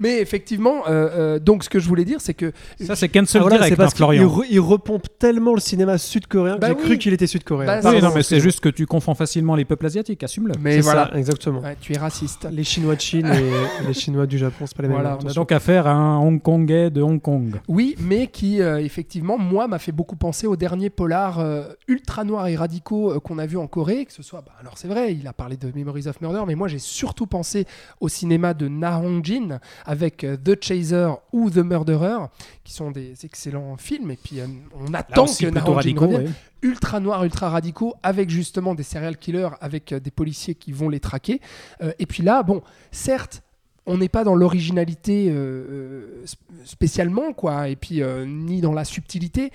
[SPEAKER 5] Mais effectivement, euh, euh, donc ce que je voulais dire, c'est que
[SPEAKER 4] Ça, c'est cancel
[SPEAKER 6] Ah, voilà,
[SPEAKER 4] direct,
[SPEAKER 6] parce
[SPEAKER 4] hein, Florian.
[SPEAKER 6] re- il repompe tellement le cinéma sud-coréen que
[SPEAKER 5] Bah
[SPEAKER 6] j'ai
[SPEAKER 5] oui.
[SPEAKER 6] cru qu'il était sud-coréen.
[SPEAKER 5] Bah,
[SPEAKER 4] Oui,
[SPEAKER 6] Pardon,
[SPEAKER 4] non, mais c'est juste que tu confonds facilement les peuples asiatiques, assume-le.
[SPEAKER 5] mais voilà,
[SPEAKER 6] ça, exactement.
[SPEAKER 5] Ouais, tu es raciste.
[SPEAKER 6] Les Chinois de Chine et [laughs] les Chinois du Japon, c'est pas les mêmes.
[SPEAKER 5] Voilà,
[SPEAKER 4] On a donc affaire à un Hongkongais de Hong Kong.
[SPEAKER 5] Oui, mais qui euh, effectivement, moi, m'a fait beaucoup penser aux derniers polars euh, ultra noirs et radicaux euh, qu'on a vus en Corée, que ce soit, bah, alors c'est vrai, il a parlé de Memories of Murder, mais moi j'ai surtout pensé au cinéma de Na Hong Jin avec euh, The Chaser ou The Murderer, qui sont des excellents films. Et puis euh, on attend
[SPEAKER 4] aussi,
[SPEAKER 5] que Na
[SPEAKER 4] plutôt
[SPEAKER 5] Hong Jin
[SPEAKER 4] radicaux.
[SPEAKER 5] revienne.
[SPEAKER 4] ouais.
[SPEAKER 5] ultra noirs, ultra radicaux, avec justement des serial killers, avec euh, des policiers qui vont les traquer. Euh, et puis là, bon, certes, on n'est pas dans l'originalité euh, euh, sp- spécialement, quoi, et puis euh, ni dans la subtilité,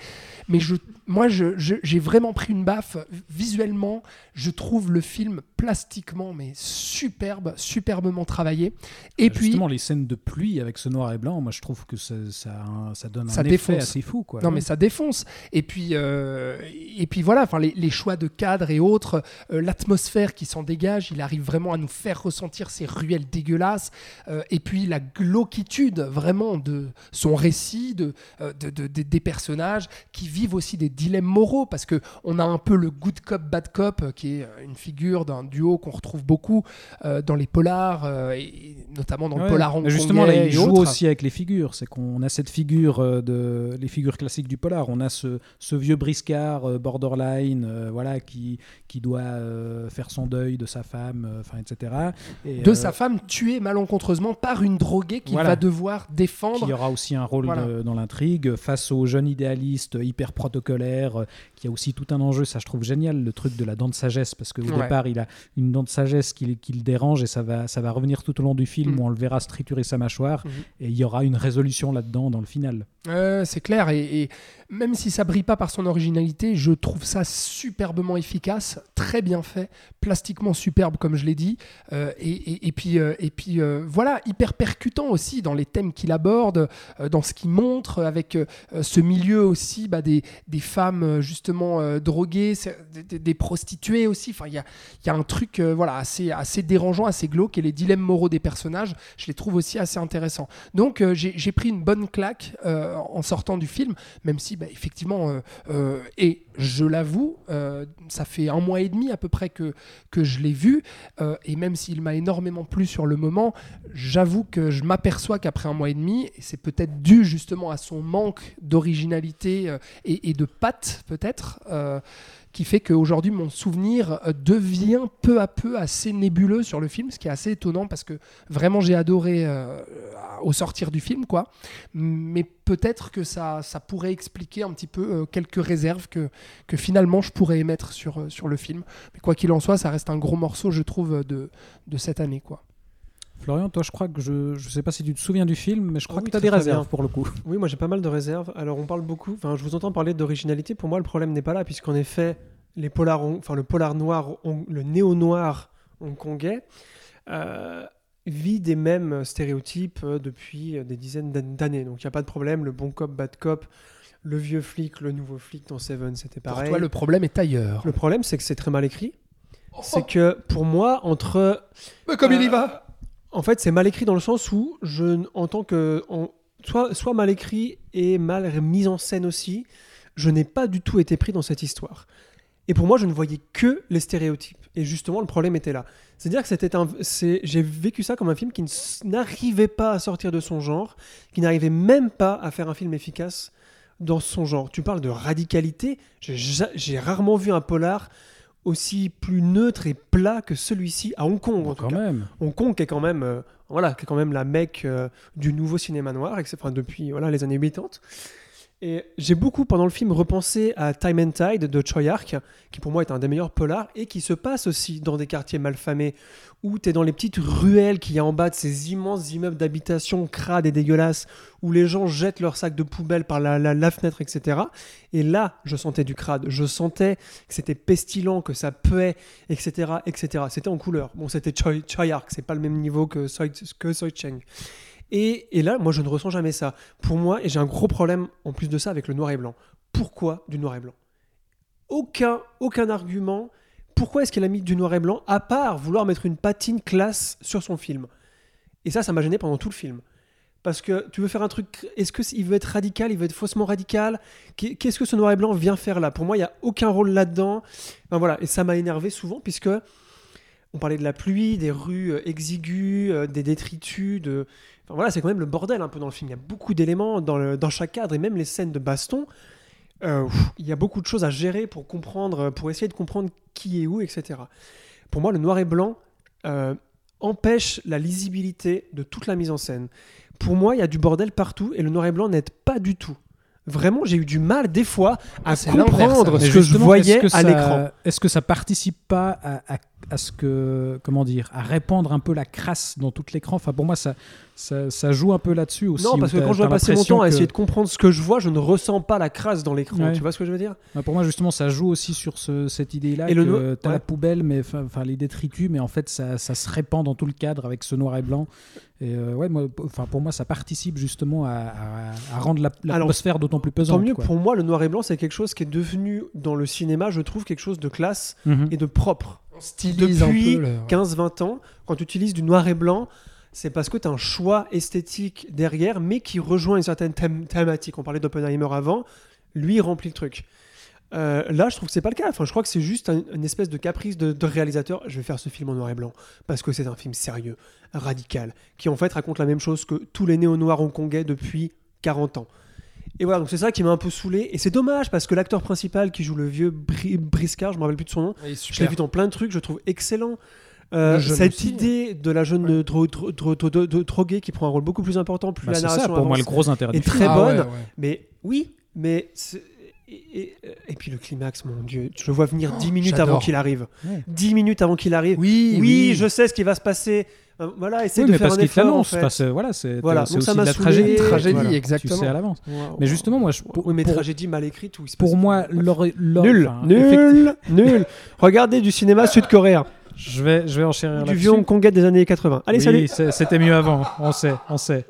[SPEAKER 5] mais je, moi, je- je- j'ai vraiment pris une baffe visuellement. Je trouve le film plastiquement, mais superbe, superbement travaillé. Et puis,
[SPEAKER 4] Bah, Justement, les scènes de pluie avec ce noir et blanc, moi je trouve que ça, ça, ça donne
[SPEAKER 5] Ça
[SPEAKER 4] un effet
[SPEAKER 5] défonce.
[SPEAKER 4] assez fou. Quoi.
[SPEAKER 5] Non, mais ça défonce. Et puis, euh, et puis voilà, enfin, les, les choix de cadre et autres, l'atmosphère qui s'en dégage, il arrive vraiment à nous faire ressentir ces ruelles dégueulasses. Euh, et puis la glauquitude vraiment de son récit, de, euh, de- de- de- des personnages qui vivent aussi des dilemmes moraux, parce que on a un peu le good cop, bad cop, euh, qui est une figure d'un duo qu'on retrouve beaucoup euh, dans les polars, et, et notamment dans
[SPEAKER 4] Ouais.
[SPEAKER 5] le polar hongkongais
[SPEAKER 4] Justement, là, il joue aussi avec les figures. C'est qu'on a cette figure de les figures classiques du polar. On a ce, ce vieux briscard borderline, voilà, qui qui doit faire son deuil de sa femme, enfin, etc. Et,
[SPEAKER 5] de sa femme tuée malencontreusement par une droguée qu'il
[SPEAKER 4] Voilà.
[SPEAKER 5] va devoir défendre.
[SPEAKER 4] qui aura aussi un rôle
[SPEAKER 5] Voilà.
[SPEAKER 4] de- dans l'intrigue face au jeune idéaliste hyper protocolaire euh, qui a aussi tout un enjeu ça je trouve génial le truc de la dent de sagesse parce qu'au
[SPEAKER 5] Ouais.
[SPEAKER 4] départ il a une dent de sagesse qui, qui le dérange et ça va, ça va revenir tout au long du film
[SPEAKER 5] Mm.
[SPEAKER 4] où on le verra se triturer sa mâchoire
[SPEAKER 5] Mhm.
[SPEAKER 4] et il y aura une résolution là-dedans dans le final
[SPEAKER 5] Euh, c'est clair, et, et même si ça brille pas par son originalité, je trouve ça superbement efficace, très bien fait, plastiquement superbe comme je l'ai dit, euh, et, et- et puis, euh, et puis voilà, hyper percutant aussi dans les thèmes qu'il aborde, dans ce qu'il montre, avec ce milieu aussi bah, des, des femmes euh, euh, droguées, c'est- des, prostituées aussi, enfin il y a, un truc euh, voilà, assez, dérangeant, assez glauque, et les dilemmes moraux des personnages, je les trouve aussi assez intéressants. Donc euh, j'ai pris une bonne claque en sortant du film, même si bah, effectivement, et je l'avoue, ça fait un mois et demi à peu près que, que je l'ai vu, et même s'il m'a énormément plu sur le moment, j'avoue que je m'aperçois qu'après un mois et demi, et c'est peut-être dû justement à son manque d'originalité et, et de patte peut-être, euh, qui fait qu'aujourd'hui mon souvenir euh, devient peu à peu assez nébuleux sur le film, ce qui est assez étonnant parce que vraiment j'ai adoré euh, au sortir du film, quoi. Mais peut-être que ça, ça pourrait expliquer un petit peu quelques réserves que, finalement je pourrais émettre sur, sur le film. Mais quoi qu'il en soit, ça reste un gros morceau, je trouve, de, de cette année, quoi.
[SPEAKER 4] Florian toi je crois que je je sais pas si tu te souviens du film mais je crois
[SPEAKER 6] Ah oui,
[SPEAKER 4] que tu as des réserves
[SPEAKER 6] bien.
[SPEAKER 4] pour le coup
[SPEAKER 6] Oui, moi j'ai pas mal de réserves. Alors on parle beaucoup, enfin je vous entends parler d'originalité. Pour moi, le problème n'est pas là, puisqu'en effet, les polars, enfin le polar noir, hong- le néo-noir hongkongais, euh, vit des mêmes stéréotypes euh, depuis des dizaines d'an- d'années. Donc il n'y a pas de problème. Le bon cop, bad cop, le vieux flic, le nouveau flic dans Seven, c'était
[SPEAKER 5] Pour
[SPEAKER 6] pareil.
[SPEAKER 5] toi, le problème est ailleurs.
[SPEAKER 6] Le problème, c'est que c'est très mal écrit. C'est que pour moi, entre
[SPEAKER 5] Mais comme il y va
[SPEAKER 6] en fait, c'est mal écrit dans le sens où en que, soit, mal écrit et mal mis en scène aussi, je n'ai pas du tout été pris dans cette histoire. Et pour moi, je ne voyais que les stéréotypes. Et justement, le problème était là. C'est-à-dire que c'était un, j'ai vécu ça comme un film qui n'arrivait pas à sortir de son genre, qui n'arrivait même pas à faire un film efficace dans son genre. Tu parles de radicalité. J'ai, ja- j'ai rarement vu un polar aussi plus neutre et plat que celui-ci à Hong Kong. en tout
[SPEAKER 4] quand
[SPEAKER 6] cas.
[SPEAKER 4] même
[SPEAKER 6] Hong Kong qui est quand même euh, voilà qui est quand même la mecque euh, du nouveau cinéma noir et que enfin, depuis voilà les années 80 Et j'ai beaucoup pendant le film repensé à Time and Tide de Choi Ark, qui pour moi est un des meilleurs polars et qui se passe aussi dans des quartiers malfamés où tu es dans les petites ruelles qu'il y a en bas de ces immenses immeubles d'habitation crades et dégueulasses où les gens jettent leurs sacs de poubelle par la, fenêtre, etc. Et là, je sentais du crade, je sentais que c'était pestilent, que ça puait, etc. etc. C'était en couleur. Bon, c'était Choi, Choi Ark, c'est pas le même niveau que Soi, que Soi Cheng. Et, là, moi, je ne ressens jamais ça. Pour moi, et j'ai un gros problème en plus de ça avec le noir et blanc. Pourquoi du noir et blanc? Aucun, aucun argument. Pourquoi est-ce qu'elle a mis du noir et blanc à part vouloir mettre une patine classe sur son film? Et ça, ça m'a gêné pendant tout le film. Parce que tu veux faire un truc. Est-ce qu'il veut être radical Il veut être faussement radical? Qu'est- Qu'est-ce que ce noir et blanc vient faire là? Pour moi, il n'y a aucun rôle là-dedans. Enfin, voilà. Et ça m'a énervé souvent, puisque on parlait de la pluie, des rues euh, exiguës, euh, des détritus. De... Voilà, c'est quand même le bordel un peu dans le film. Il y a beaucoup d'éléments dans, chaque cadre, et même les scènes de baston. euh, il y a beaucoup de choses à gérer pour comprendre, pour essayer de comprendre qui est où, etc. Pour moi, le noir et blanc euh, empêche la lisibilité de toute la mise en scène. Pour moi, il y a du bordel partout et le noir et blanc n'aide pas du tout. Vraiment, j'ai eu du mal des fois à comprendre ce que je voyais à l'écran.
[SPEAKER 4] Est-ce que ça participe pas à, à- à ce que, comment dire, à répandre un peu la crasse dans tout l'écran? Enfin, pour moi, ça, ça, ça joue un peu là-dessus aussi.
[SPEAKER 6] Non, parce que quand je dois passer mon temps à essayer de comprendre ce que je vois, je ne ressens pas la crasse dans l'écran.
[SPEAKER 4] Ouais.
[SPEAKER 6] Tu vois ce que je veux dire?
[SPEAKER 4] Ouais, Pour moi, justement, ça joue aussi sur ce- cette idée-là
[SPEAKER 6] Et
[SPEAKER 4] que
[SPEAKER 6] le
[SPEAKER 4] t'as la poubelle, mais enfin enfin, les détritus, mais en fait, ça, ça se répand dans tout le cadre avec ce noir et blanc. Et euh, ouais, moi, enfin, pour moi, ça participe justement à, à- à rendre la- l'atmosphère d'autant plus pesante.
[SPEAKER 6] Tant mieux,
[SPEAKER 4] quoi.
[SPEAKER 6] pour moi, le noir et blanc, c'est quelque chose qui est devenu, dans le cinéma, je trouve, quelque chose de classe
[SPEAKER 4] Mhm.
[SPEAKER 6] et de propre.
[SPEAKER 5] On stylise
[SPEAKER 6] Depuis
[SPEAKER 5] un peu. le-
[SPEAKER 6] 15-20 ans, quand tu utilises du noir et blanc, c'est parce que tu as un choix esthétique derrière, mais qui rejoint une certaine thème- thématique. On parlait d'Oppenheimer avant, lui, il remplit le truc. Euh, là, je trouve que c'est pas le cas. Enfin, je crois que c'est juste un- une espèce de caprice de, de réalisateur. Je vais faire ce film en noir et blanc parce que c'est un film sérieux, radical, qui en fait raconte la même chose que tous les néo-noirs hongkongais depuis 40 ans. Et voilà, donc c'est ça qui m'a un peu saoulé. Et c'est dommage parce que l'acteur principal qui joue le vieux Bri- Briscard, je me rappelle plus de son nom, je l'ai vu dans plein de trucs, je le trouve excellent. Euh, cette
[SPEAKER 5] aussi.
[SPEAKER 6] idée de la jeune euh, dro- dro- dro- dro- dro- droguée qui prend un rôle beaucoup plus important, plus
[SPEAKER 4] Bah,
[SPEAKER 6] la
[SPEAKER 4] c'est
[SPEAKER 6] narration
[SPEAKER 4] ça, pour moi, le gros intérêt
[SPEAKER 6] est très
[SPEAKER 5] Ah
[SPEAKER 6] bonne.
[SPEAKER 5] ouais, ouais.
[SPEAKER 6] Mais oui, mais et, et- et puis le climax, mon dieu, je le vois venir 10 minutes
[SPEAKER 5] j'adore.
[SPEAKER 6] avant qu'il arrive.
[SPEAKER 4] Ouais.
[SPEAKER 6] 10 minutes avant qu'il arrive.
[SPEAKER 5] Oui,
[SPEAKER 6] Oui, je sais ce qui va se passer. Euh, voilà, essaye
[SPEAKER 4] Oui,
[SPEAKER 6] de
[SPEAKER 4] mais
[SPEAKER 6] faire
[SPEAKER 4] parce
[SPEAKER 6] un effort. en fait.
[SPEAKER 4] Enfin, voilà, c'est
[SPEAKER 6] Voilà, ça
[SPEAKER 4] aussi
[SPEAKER 6] m'a
[SPEAKER 4] de la tragédie.
[SPEAKER 5] Tragédie,
[SPEAKER 6] Voilà.
[SPEAKER 4] Tu
[SPEAKER 5] exactement.
[SPEAKER 4] sais à l'avance.
[SPEAKER 6] Wow.
[SPEAKER 4] Mais justement, moi, je, pour,
[SPEAKER 6] oui, mais
[SPEAKER 4] pour-
[SPEAKER 6] tragédie mal écrite où il se passe-
[SPEAKER 4] pour moi, l'or-
[SPEAKER 6] Nul,
[SPEAKER 4] enfin,
[SPEAKER 6] nul, nul. Regardez du cinéma sud-coréen,
[SPEAKER 4] Je vais, je vais enchérir
[SPEAKER 6] du vieux hongkongais des années 80. Allez,
[SPEAKER 4] Oui,
[SPEAKER 6] salut.
[SPEAKER 4] C'était mieux avant, on sait, on sait.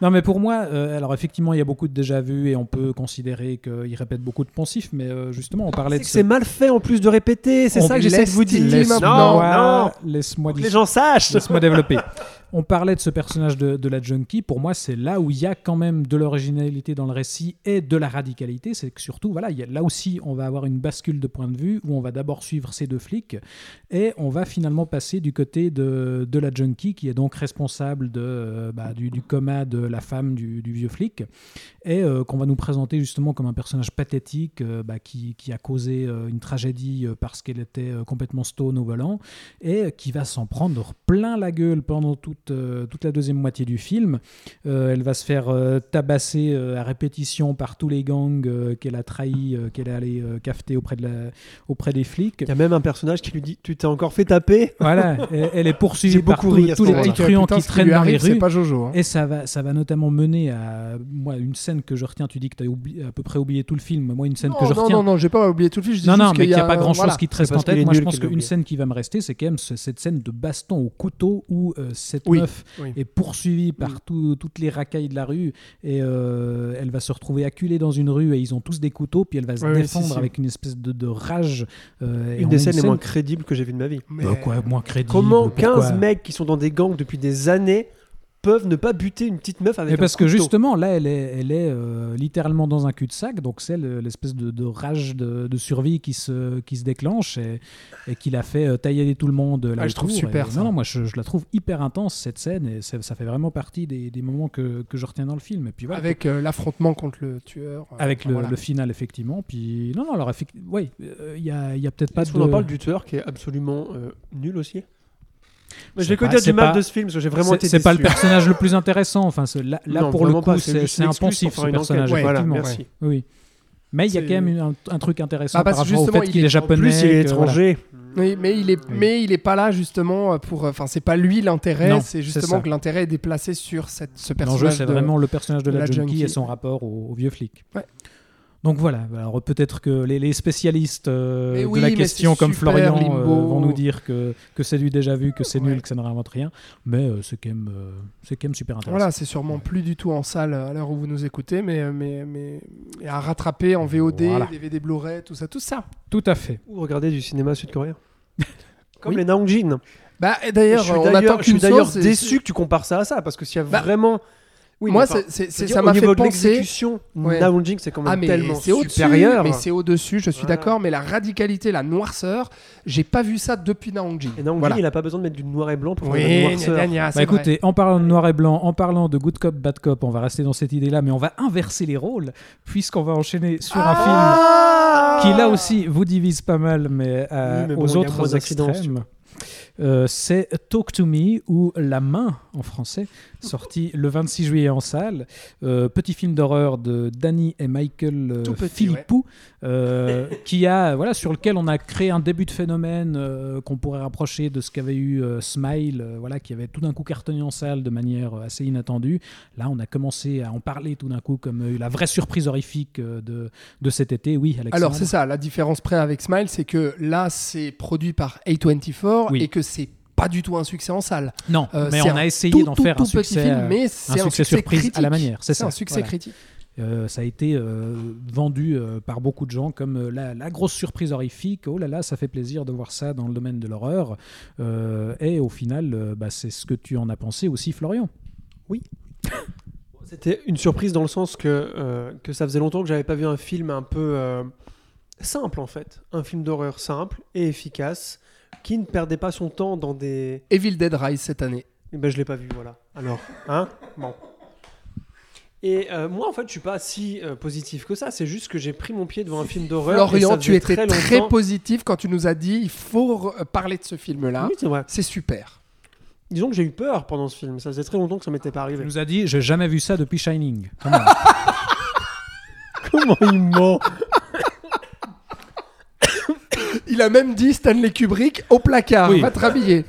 [SPEAKER 4] Non, mais pour moi, euh, alors effectivement, il y a beaucoup de déjà-vu et on peut considérer qu'il répète beaucoup de poncifs, mais euh, justement, on parlait
[SPEAKER 6] C'est
[SPEAKER 4] de ce-
[SPEAKER 6] c'est mal fait en plus de répéter, c'est ça que j'essaie de vous dire. Non, non,
[SPEAKER 4] laisse-moi
[SPEAKER 6] les gens sachent.
[SPEAKER 4] Laisse-moi développer. [laughs] On parlait de ce personnage de, la junkie. Pour moi, c'est là où il y a quand même de l'originalité dans le récit et de la radicalité. C'est que surtout, voilà, il y a- là aussi, on va avoir une bascule de point de vue où on va d'abord suivre ces deux flics et on va finalement passer du côté de, la junkie qui est donc responsable euh, bah, du, coma de la femme du, vieux flic et euh, qu'on va nous présenter justement comme un personnage pathétique euh, bah, qui, a causé une tragédie parce qu'elle était complètement stone au volant et qui va s'en prendre plein la gueule pendant toute, euh, toute la deuxième moitié du film. Euh, elle va se faire euh, tabasser euh, à répétition par tous les gangs euh, qu'elle a trahis, euh, qu'elle est allée euh, cafeter auprès, de la, auprès des flics.
[SPEAKER 6] Il y a même un personnage qui lui dit Tu t'es encore fait taper?
[SPEAKER 4] Voilà, [laughs] elle est poursuivie
[SPEAKER 6] J'ai
[SPEAKER 4] par
[SPEAKER 6] beaucoup
[SPEAKER 4] tous- les petits truands qui traînent dans les rues.
[SPEAKER 5] pas Jojo. hein.
[SPEAKER 4] Et ça va, ça va notamment mener à moi une scène que je retiens. Tu dis que tu as oublié, à peu près oublié tout le film. Moi, une scène que
[SPEAKER 5] Non,
[SPEAKER 4] je
[SPEAKER 5] non,
[SPEAKER 4] retiens.
[SPEAKER 5] non, non, j'ai pas oublié tout le film. je dis
[SPEAKER 4] Non, non, mais qu'il n'y a, pas grand chose
[SPEAKER 5] voilà.
[SPEAKER 4] qui te reste en tête. Moi, je pense qu'une scène qui va me rester, c'est quand même ce- cette scène de baston au couteau où euh, cette
[SPEAKER 5] Oui,
[SPEAKER 4] meuf
[SPEAKER 5] oui.
[SPEAKER 4] est poursuivie par tout- toutes les racailles de la rue et euh, elle va se retrouver acculée dans une rue et ils ont tous des couteaux, puis elle va se défendre
[SPEAKER 6] si, si.
[SPEAKER 4] avec une espèce de, de rage. euh,
[SPEAKER 6] Une des scènes les moins crédibles que j'ai vues de ma vie.
[SPEAKER 5] Mais-
[SPEAKER 4] quoi, moins crédible.
[SPEAKER 6] Comment
[SPEAKER 4] pourquoi
[SPEAKER 6] 15 mecs qui sont dans des gangs depuis des années peuvent ne pas buter une petite meuf avec
[SPEAKER 4] Mais
[SPEAKER 6] un
[SPEAKER 4] parce que justement, là, elle est, elle est euh, littéralement dans un cul-de-sac, donc c'est le- l'espèce de, de rage de, de survie qui se, qui se déclenche et, et qui l'a fait euh, tailler tout le monde. Là
[SPEAKER 5] Ah, je trouve super,
[SPEAKER 4] Et
[SPEAKER 5] ça.
[SPEAKER 4] Non, non, moi je, je la trouve hyper intense cette scène et ça, fait vraiment partie des, des moments que, que je retiens dans le film. Et puis voilà.
[SPEAKER 5] Avec euh, l'affrontement contre le tueur. euh,
[SPEAKER 4] Avec
[SPEAKER 5] enfin,
[SPEAKER 4] le,
[SPEAKER 5] voilà.
[SPEAKER 4] le final, effectivement. Puis, non, non, alors, effectivement, oui, il y a, il y a peut-être pas de.
[SPEAKER 6] qu'on en parle du tueur qui est absolument euh, nul aussi? Mais je
[SPEAKER 4] C'est
[SPEAKER 6] vais que dire
[SPEAKER 4] c'est
[SPEAKER 6] du mal
[SPEAKER 4] pas-
[SPEAKER 6] de ce film parce que j'ai vraiment
[SPEAKER 4] C'est
[SPEAKER 6] été
[SPEAKER 4] c'est pas le personnage le plus intéressant. Enfin, c'est- là, là
[SPEAKER 6] Non,
[SPEAKER 4] pour le coup, c'est c'est impensif ce personnage.
[SPEAKER 5] Ouais,
[SPEAKER 6] Voilà,
[SPEAKER 4] effectivement.
[SPEAKER 6] merci.
[SPEAKER 4] Oui. Mais il y a
[SPEAKER 5] C'est-
[SPEAKER 4] quand même un, un truc intéressant
[SPEAKER 5] Bah, parce
[SPEAKER 4] par rapport au fait
[SPEAKER 5] il
[SPEAKER 4] qu'il
[SPEAKER 5] est-
[SPEAKER 4] est
[SPEAKER 5] en
[SPEAKER 4] japonais.
[SPEAKER 6] plus, il est étranger.
[SPEAKER 5] Oui, mais il est,
[SPEAKER 4] Oui.
[SPEAKER 5] mais il est pas là justement pour. Enfin, c'est pas lui l'intérêt. C'est
[SPEAKER 4] c'est
[SPEAKER 5] justement que l'intérêt est déplacé sur cette, ce
[SPEAKER 4] L'enjeu,
[SPEAKER 5] personnage.
[SPEAKER 4] c'est
[SPEAKER 5] de-
[SPEAKER 4] vraiment le personnage de la,
[SPEAKER 5] la
[SPEAKER 4] junkie,
[SPEAKER 5] junkie.
[SPEAKER 4] et son rapport au, au vieux flic.
[SPEAKER 5] Ouais.
[SPEAKER 4] Donc voilà, alors peut-être que les, les spécialistes euh, de la question, comme
[SPEAKER 5] super,
[SPEAKER 4] Florian, euh,
[SPEAKER 5] Limbo.
[SPEAKER 4] vont nous dire que, que c'est du déjà vu, que c'est nul, que ça ne réinvente rien. Mais euh, c'est quand, même, euh, c'est quand même super intéressant.
[SPEAKER 5] Voilà, c'est sûrement plus du tout en salle à l'heure où vous nous écoutez, mais, mais, mais et à rattraper en VOD,
[SPEAKER 4] Voilà.
[SPEAKER 5] DVD Blu-ray, tout ça, tout ça.
[SPEAKER 4] Tout à fait.
[SPEAKER 6] Ou regarder du cinéma sud-coréen. [laughs] Comme
[SPEAKER 5] Oui.
[SPEAKER 6] les Naongjin.
[SPEAKER 5] Bah, d'ailleurs, on attend
[SPEAKER 6] je suis d'ailleurs déçu que tu compares ça à ça parce que s'il y a
[SPEAKER 5] Bah,
[SPEAKER 6] vraiment. Oui,
[SPEAKER 5] Moi,
[SPEAKER 6] enfin,
[SPEAKER 5] c'est- c'est- ça
[SPEAKER 6] au
[SPEAKER 5] m'a
[SPEAKER 6] niveau
[SPEAKER 5] fait
[SPEAKER 6] de
[SPEAKER 5] penser.
[SPEAKER 6] l'exécution,
[SPEAKER 5] Ouais.
[SPEAKER 6] Naongjin c'est quand même
[SPEAKER 5] Ah mais
[SPEAKER 6] tellement
[SPEAKER 5] c'est au-dessus,
[SPEAKER 6] supérieur.
[SPEAKER 5] mais c'est au-dessus, je suis
[SPEAKER 6] Voilà.
[SPEAKER 5] d'accord, mais la radicalité, la noirceur, j'ai pas vu ça depuis Naongjin.
[SPEAKER 6] Et Naongjin,
[SPEAKER 5] Voilà.
[SPEAKER 6] il a pas besoin de mettre du noir et blanc pour
[SPEAKER 5] Oui,
[SPEAKER 6] faire de la noirceur.
[SPEAKER 5] gna, gna,
[SPEAKER 4] Bah écoutez, en parlant de noir et blanc, en parlant de good cop, bad cop, on va rester dans cette idée-là, mais on va inverser les rôles, puisqu'on va enchaîner sur un film
[SPEAKER 5] Ah
[SPEAKER 4] qui là aussi vous divise pas mal, mais, euh,
[SPEAKER 6] Oui, mais bon,
[SPEAKER 4] aux autres extrêmes. Euh, c'est Talk to Me ou La main en français, sorti le 26 juillet en salle. Euh, petit film d'horreur de Danny et Michael euh,
[SPEAKER 5] Tout petit,
[SPEAKER 4] Philippou, qui a voilà sur lequel on a créé un début de phénomène qu'on pourrait rapprocher de ce qu'avait eu Smile, voilà qui avait tout d'un coup cartonné en salle de manière assez inattendue. Là, on a commencé à en parler tout d'un coup comme la vraie surprise horrifique de de cet été. Oui, Alexandre.
[SPEAKER 5] Alors c'est ça, la différence près avec Smile, c'est que là c'est produit par A24
[SPEAKER 4] Oui.
[SPEAKER 5] et que c'est pas du tout un succès en salle.
[SPEAKER 4] Non,
[SPEAKER 5] Euh,
[SPEAKER 4] mais on a essayé d'en faire
[SPEAKER 5] tout
[SPEAKER 4] un
[SPEAKER 5] petit
[SPEAKER 4] succès,
[SPEAKER 5] film,
[SPEAKER 4] euh,
[SPEAKER 5] mais
[SPEAKER 4] un
[SPEAKER 5] c'est un,
[SPEAKER 4] succès surprise
[SPEAKER 5] critique.
[SPEAKER 4] à la manière, c'est
[SPEAKER 5] un succès
[SPEAKER 4] voilà.
[SPEAKER 5] critique.
[SPEAKER 4] Euh, ça a été euh, vendu euh, par beaucoup de gens comme euh, la, la grosse surprise horrifique. Oh là là, ça fait plaisir de voir ça dans le domaine de l'horreur. Euh, et au final, euh, bah, c'est ce que tu en as pensé aussi, Florian.
[SPEAKER 6] C'était une surprise dans le sens que, euh, que ça faisait longtemps que j'avais pas vu un film un peu euh, simple en fait. Un film d'horreur simple et efficace qui ne perdait pas son temps dans des.
[SPEAKER 5] Evil Dead Rise cette année.
[SPEAKER 6] Eh ben, je l'ai pas vu, voilà. Alors, hein Bon. Et euh, moi, en fait, je suis pas si euh, positif que ça. C'est juste que j'ai pris mon pied devant un film d'horreur. ça
[SPEAKER 5] tu étais
[SPEAKER 6] très,
[SPEAKER 5] positif quand tu nous as dit il faut re- parler de ce film-là.
[SPEAKER 6] Oui, c'est vrai.
[SPEAKER 5] C'est super.
[SPEAKER 6] Disons que j'ai eu peur pendant ce film. Ça faisait très longtemps que ça m'était pas
[SPEAKER 4] Tu
[SPEAKER 6] arrivé.
[SPEAKER 4] nous as dit, j'ai jamais vu ça depuis Shining. [laughs]
[SPEAKER 6] Comment il ment?
[SPEAKER 5] Il a même dit Stanley Kubrick au placard,
[SPEAKER 4] Oui.
[SPEAKER 5] va te rhabiller.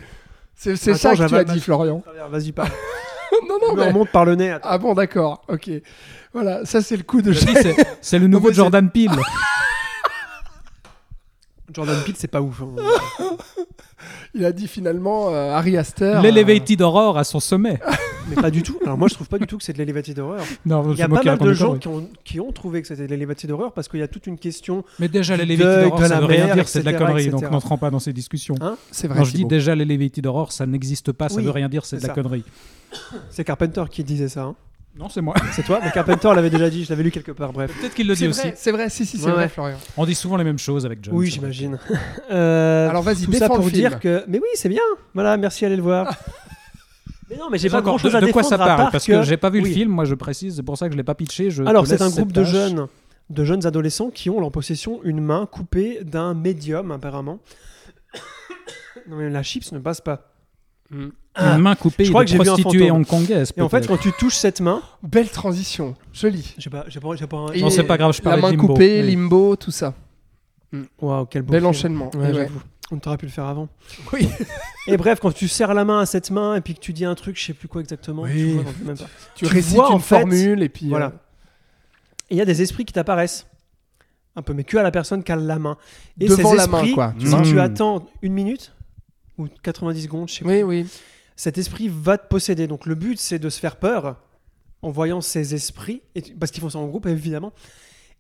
[SPEAKER 5] C'est ça que tu as dit, Florian.
[SPEAKER 6] Vas-y, parle. [laughs]
[SPEAKER 5] non, non, mais...
[SPEAKER 6] remonte par le nez. attends.
[SPEAKER 5] Ah bon, d'accord, ok. Voilà, ça c'est le coup de
[SPEAKER 4] c'est- le nouveau [laughs] Jordan Peele. [laughs]
[SPEAKER 6] Jordan Peele, c'est pas ouf. hein. [laughs]
[SPEAKER 5] Il a dit finalement euh, Harry Astor.
[SPEAKER 4] L'Elevated Horror à son sommet. [laughs]
[SPEAKER 6] Mais pas du tout. Alors moi, je trouve pas du tout que c'est de l'Elevated Horror.
[SPEAKER 4] Non,
[SPEAKER 6] Il y a pas mal de gens qui ont, qui ont trouvé que c'était de l'Elevated Horror parce qu'il y a toute une question.
[SPEAKER 4] Mais déjà, l'Elevated
[SPEAKER 6] deuil,
[SPEAKER 4] Horror,
[SPEAKER 6] de
[SPEAKER 4] ça
[SPEAKER 6] la
[SPEAKER 4] veut rien dire, c'est de la
[SPEAKER 6] etc.,
[SPEAKER 4] connerie. Donc
[SPEAKER 6] etc.
[SPEAKER 4] n'entrons pas dans ces discussions.
[SPEAKER 6] Hein
[SPEAKER 5] C'est vrai.
[SPEAKER 4] Quand je dis
[SPEAKER 5] Thibaut.
[SPEAKER 4] déjà l'Elevated Horror, ça n'existe pas, ça
[SPEAKER 6] Oui,
[SPEAKER 4] veut rien dire, c'est de
[SPEAKER 6] c'est
[SPEAKER 4] la
[SPEAKER 6] ça.
[SPEAKER 4] connerie.
[SPEAKER 6] C'est Carpenter qui disait ça. hein.
[SPEAKER 4] Non, c'est moi.
[SPEAKER 6] C'est toi Mais Carpenter l'avait déjà dit, je l'avais lu quelque part, bref.
[SPEAKER 4] Peut-être qu'il le dit aussi.
[SPEAKER 5] c'est vrai, si, si, c'est
[SPEAKER 6] Ouais,
[SPEAKER 5] vrai,
[SPEAKER 6] ouais.
[SPEAKER 5] Florian.
[SPEAKER 4] On dit souvent les mêmes choses avec John.
[SPEAKER 6] oui,
[SPEAKER 4] c'est vrai.
[SPEAKER 6] j'imagine. [laughs] Euh,
[SPEAKER 5] Alors vas-y,
[SPEAKER 6] tout ça
[SPEAKER 5] défends
[SPEAKER 6] pour
[SPEAKER 5] le film.
[SPEAKER 6] dire que. Mais oui, c'est bien. Voilà, merci, allez le voir. [laughs] mais non, mais j'ai pas grand chose
[SPEAKER 4] de,
[SPEAKER 6] à
[SPEAKER 4] de quoi
[SPEAKER 6] défendre
[SPEAKER 4] ça
[SPEAKER 6] à
[SPEAKER 4] parle
[SPEAKER 6] part
[SPEAKER 4] Parce que, j'ai pas vu
[SPEAKER 6] Oui.
[SPEAKER 4] le film, moi je précise, c'est pour ça que je l'ai pas pitché. Je
[SPEAKER 6] Alors,
[SPEAKER 4] te
[SPEAKER 6] c'est
[SPEAKER 4] laisse
[SPEAKER 6] un
[SPEAKER 4] cette
[SPEAKER 6] groupe de
[SPEAKER 4] tâche.
[SPEAKER 6] jeunes, de jeunes adolescents qui ont en possession une main coupée d'un médium, apparemment. [coughs] non, mais la chips ne passe pas.
[SPEAKER 4] Une main coupée
[SPEAKER 6] Je crois
[SPEAKER 4] de
[SPEAKER 6] que j'ai vu un
[SPEAKER 4] prostituée hongkongaise.
[SPEAKER 6] Et en fait, quand tu touches cette main,
[SPEAKER 5] Belle transition, jolie.
[SPEAKER 6] j'ai pas, j'ai pas, j'ai pas.
[SPEAKER 5] Et
[SPEAKER 4] Non, c'est pas grave, je
[SPEAKER 5] La
[SPEAKER 4] parlais
[SPEAKER 5] main
[SPEAKER 4] Limbo.
[SPEAKER 5] coupée,
[SPEAKER 4] Oui.
[SPEAKER 5] limbo, tout ça.
[SPEAKER 6] Waouh, quel beau
[SPEAKER 5] Bel
[SPEAKER 6] film.
[SPEAKER 5] enchaînement.
[SPEAKER 6] Ouais,
[SPEAKER 5] ouais.
[SPEAKER 6] j'avoue. On t'aurait pu le faire avant.
[SPEAKER 5] Oui. [laughs]
[SPEAKER 6] Et bref, quand tu serres la main à cette main et puis que tu dis un truc, je sais plus quoi exactement,
[SPEAKER 5] Oui.
[SPEAKER 6] tu vois, j'en sais même pas.
[SPEAKER 5] Tu,
[SPEAKER 6] Tu
[SPEAKER 5] récites
[SPEAKER 6] vois, en
[SPEAKER 5] une
[SPEAKER 6] fait,
[SPEAKER 5] formule et puis.
[SPEAKER 6] voilà.
[SPEAKER 5] euh,
[SPEAKER 6] il y a des esprits qui t'apparaissent. Un peu, mais que à la personne qui a la main. Et
[SPEAKER 5] Devant
[SPEAKER 6] ces
[SPEAKER 5] la main,
[SPEAKER 6] esprits,
[SPEAKER 5] quoi.
[SPEAKER 6] Si
[SPEAKER 4] Mm.
[SPEAKER 6] tu attends une minute ou 90 secondes, je sais
[SPEAKER 5] Oui,
[SPEAKER 6] plus,
[SPEAKER 5] oui.
[SPEAKER 6] Cet esprit va te posséder. Donc le but, c'est de se faire peur en voyant ces esprits, et parce qu'ils font ça en groupe, évidemment.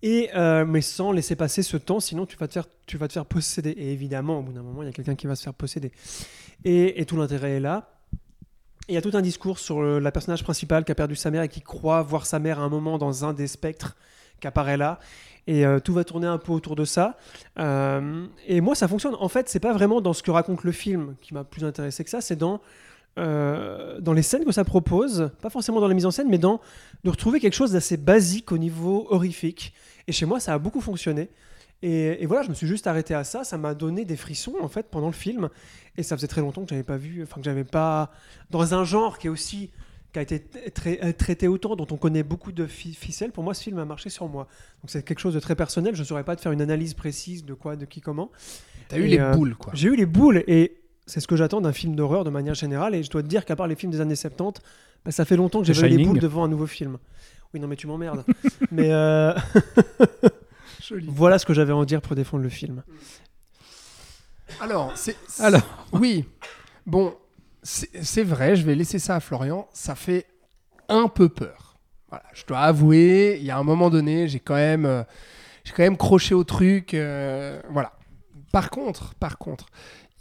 [SPEAKER 6] Et, euh, mais sans laisser passer ce temps, sinon tu vas te faire, tu vas te faire posséder. Et évidemment, au bout d'un moment, il y a quelqu'un qui va se faire posséder. Et, tout l'intérêt est là. Il y a tout un discours sur le, la personnage principale qui a perdu sa mère et qui croit voir sa mère à un moment dans un des spectres qui apparaît là. Et euh, tout va tourner un peu autour de ça. Euh, et moi, ça fonctionne. En fait, c'est pas vraiment dans ce que raconte le film qui m'a plus intéressé que ça, c'est dans, euh, dans les scènes que ça propose, pas forcément dans la mise en scène, mais dans de retrouver quelque chose d'assez basique au niveau horrifique. Et chez moi, ça a beaucoup fonctionné. Et, et voilà, je me suis juste arrêté à ça. Ça m'a donné des frissons en fait pendant le film. Et ça faisait très longtemps que j'avais pas vu, enfin que j'avais pas dans un genre qui est aussi qui a été tra- euh, traité autant, dont on connaît beaucoup de fi- ficelles. Pour moi, ce film a marché sur moi. Donc c'est quelque chose de très personnel. Je ne saurais pas te faire une analyse précise de quoi, de qui, comment.
[SPEAKER 5] T'as eu les
[SPEAKER 6] euh,
[SPEAKER 5] boules, quoi.
[SPEAKER 6] J'ai eu les boules et c'est ce que j'attends d'un film d'horreur de manière générale. Et je dois te dire qu'à part les films des années 70, bah, ça fait longtemps que
[SPEAKER 4] The
[SPEAKER 6] j'ai eu les boules devant un nouveau film. Oui, non, mais tu m'emmerdes. [laughs] mais euh, [laughs] voilà ce que j'avais à en dire pour défendre le film.
[SPEAKER 5] Alors, c'est.
[SPEAKER 4] Alors.
[SPEAKER 5] Oui. Bon, c'est c'est vrai, je vais laisser ça à Florian. Ça fait un peu peur. Voilà, je dois avouer, il y a un moment donné, j'ai quand même, euh, j'ai quand même croché au truc. euh, voilà. Par contre, par contre,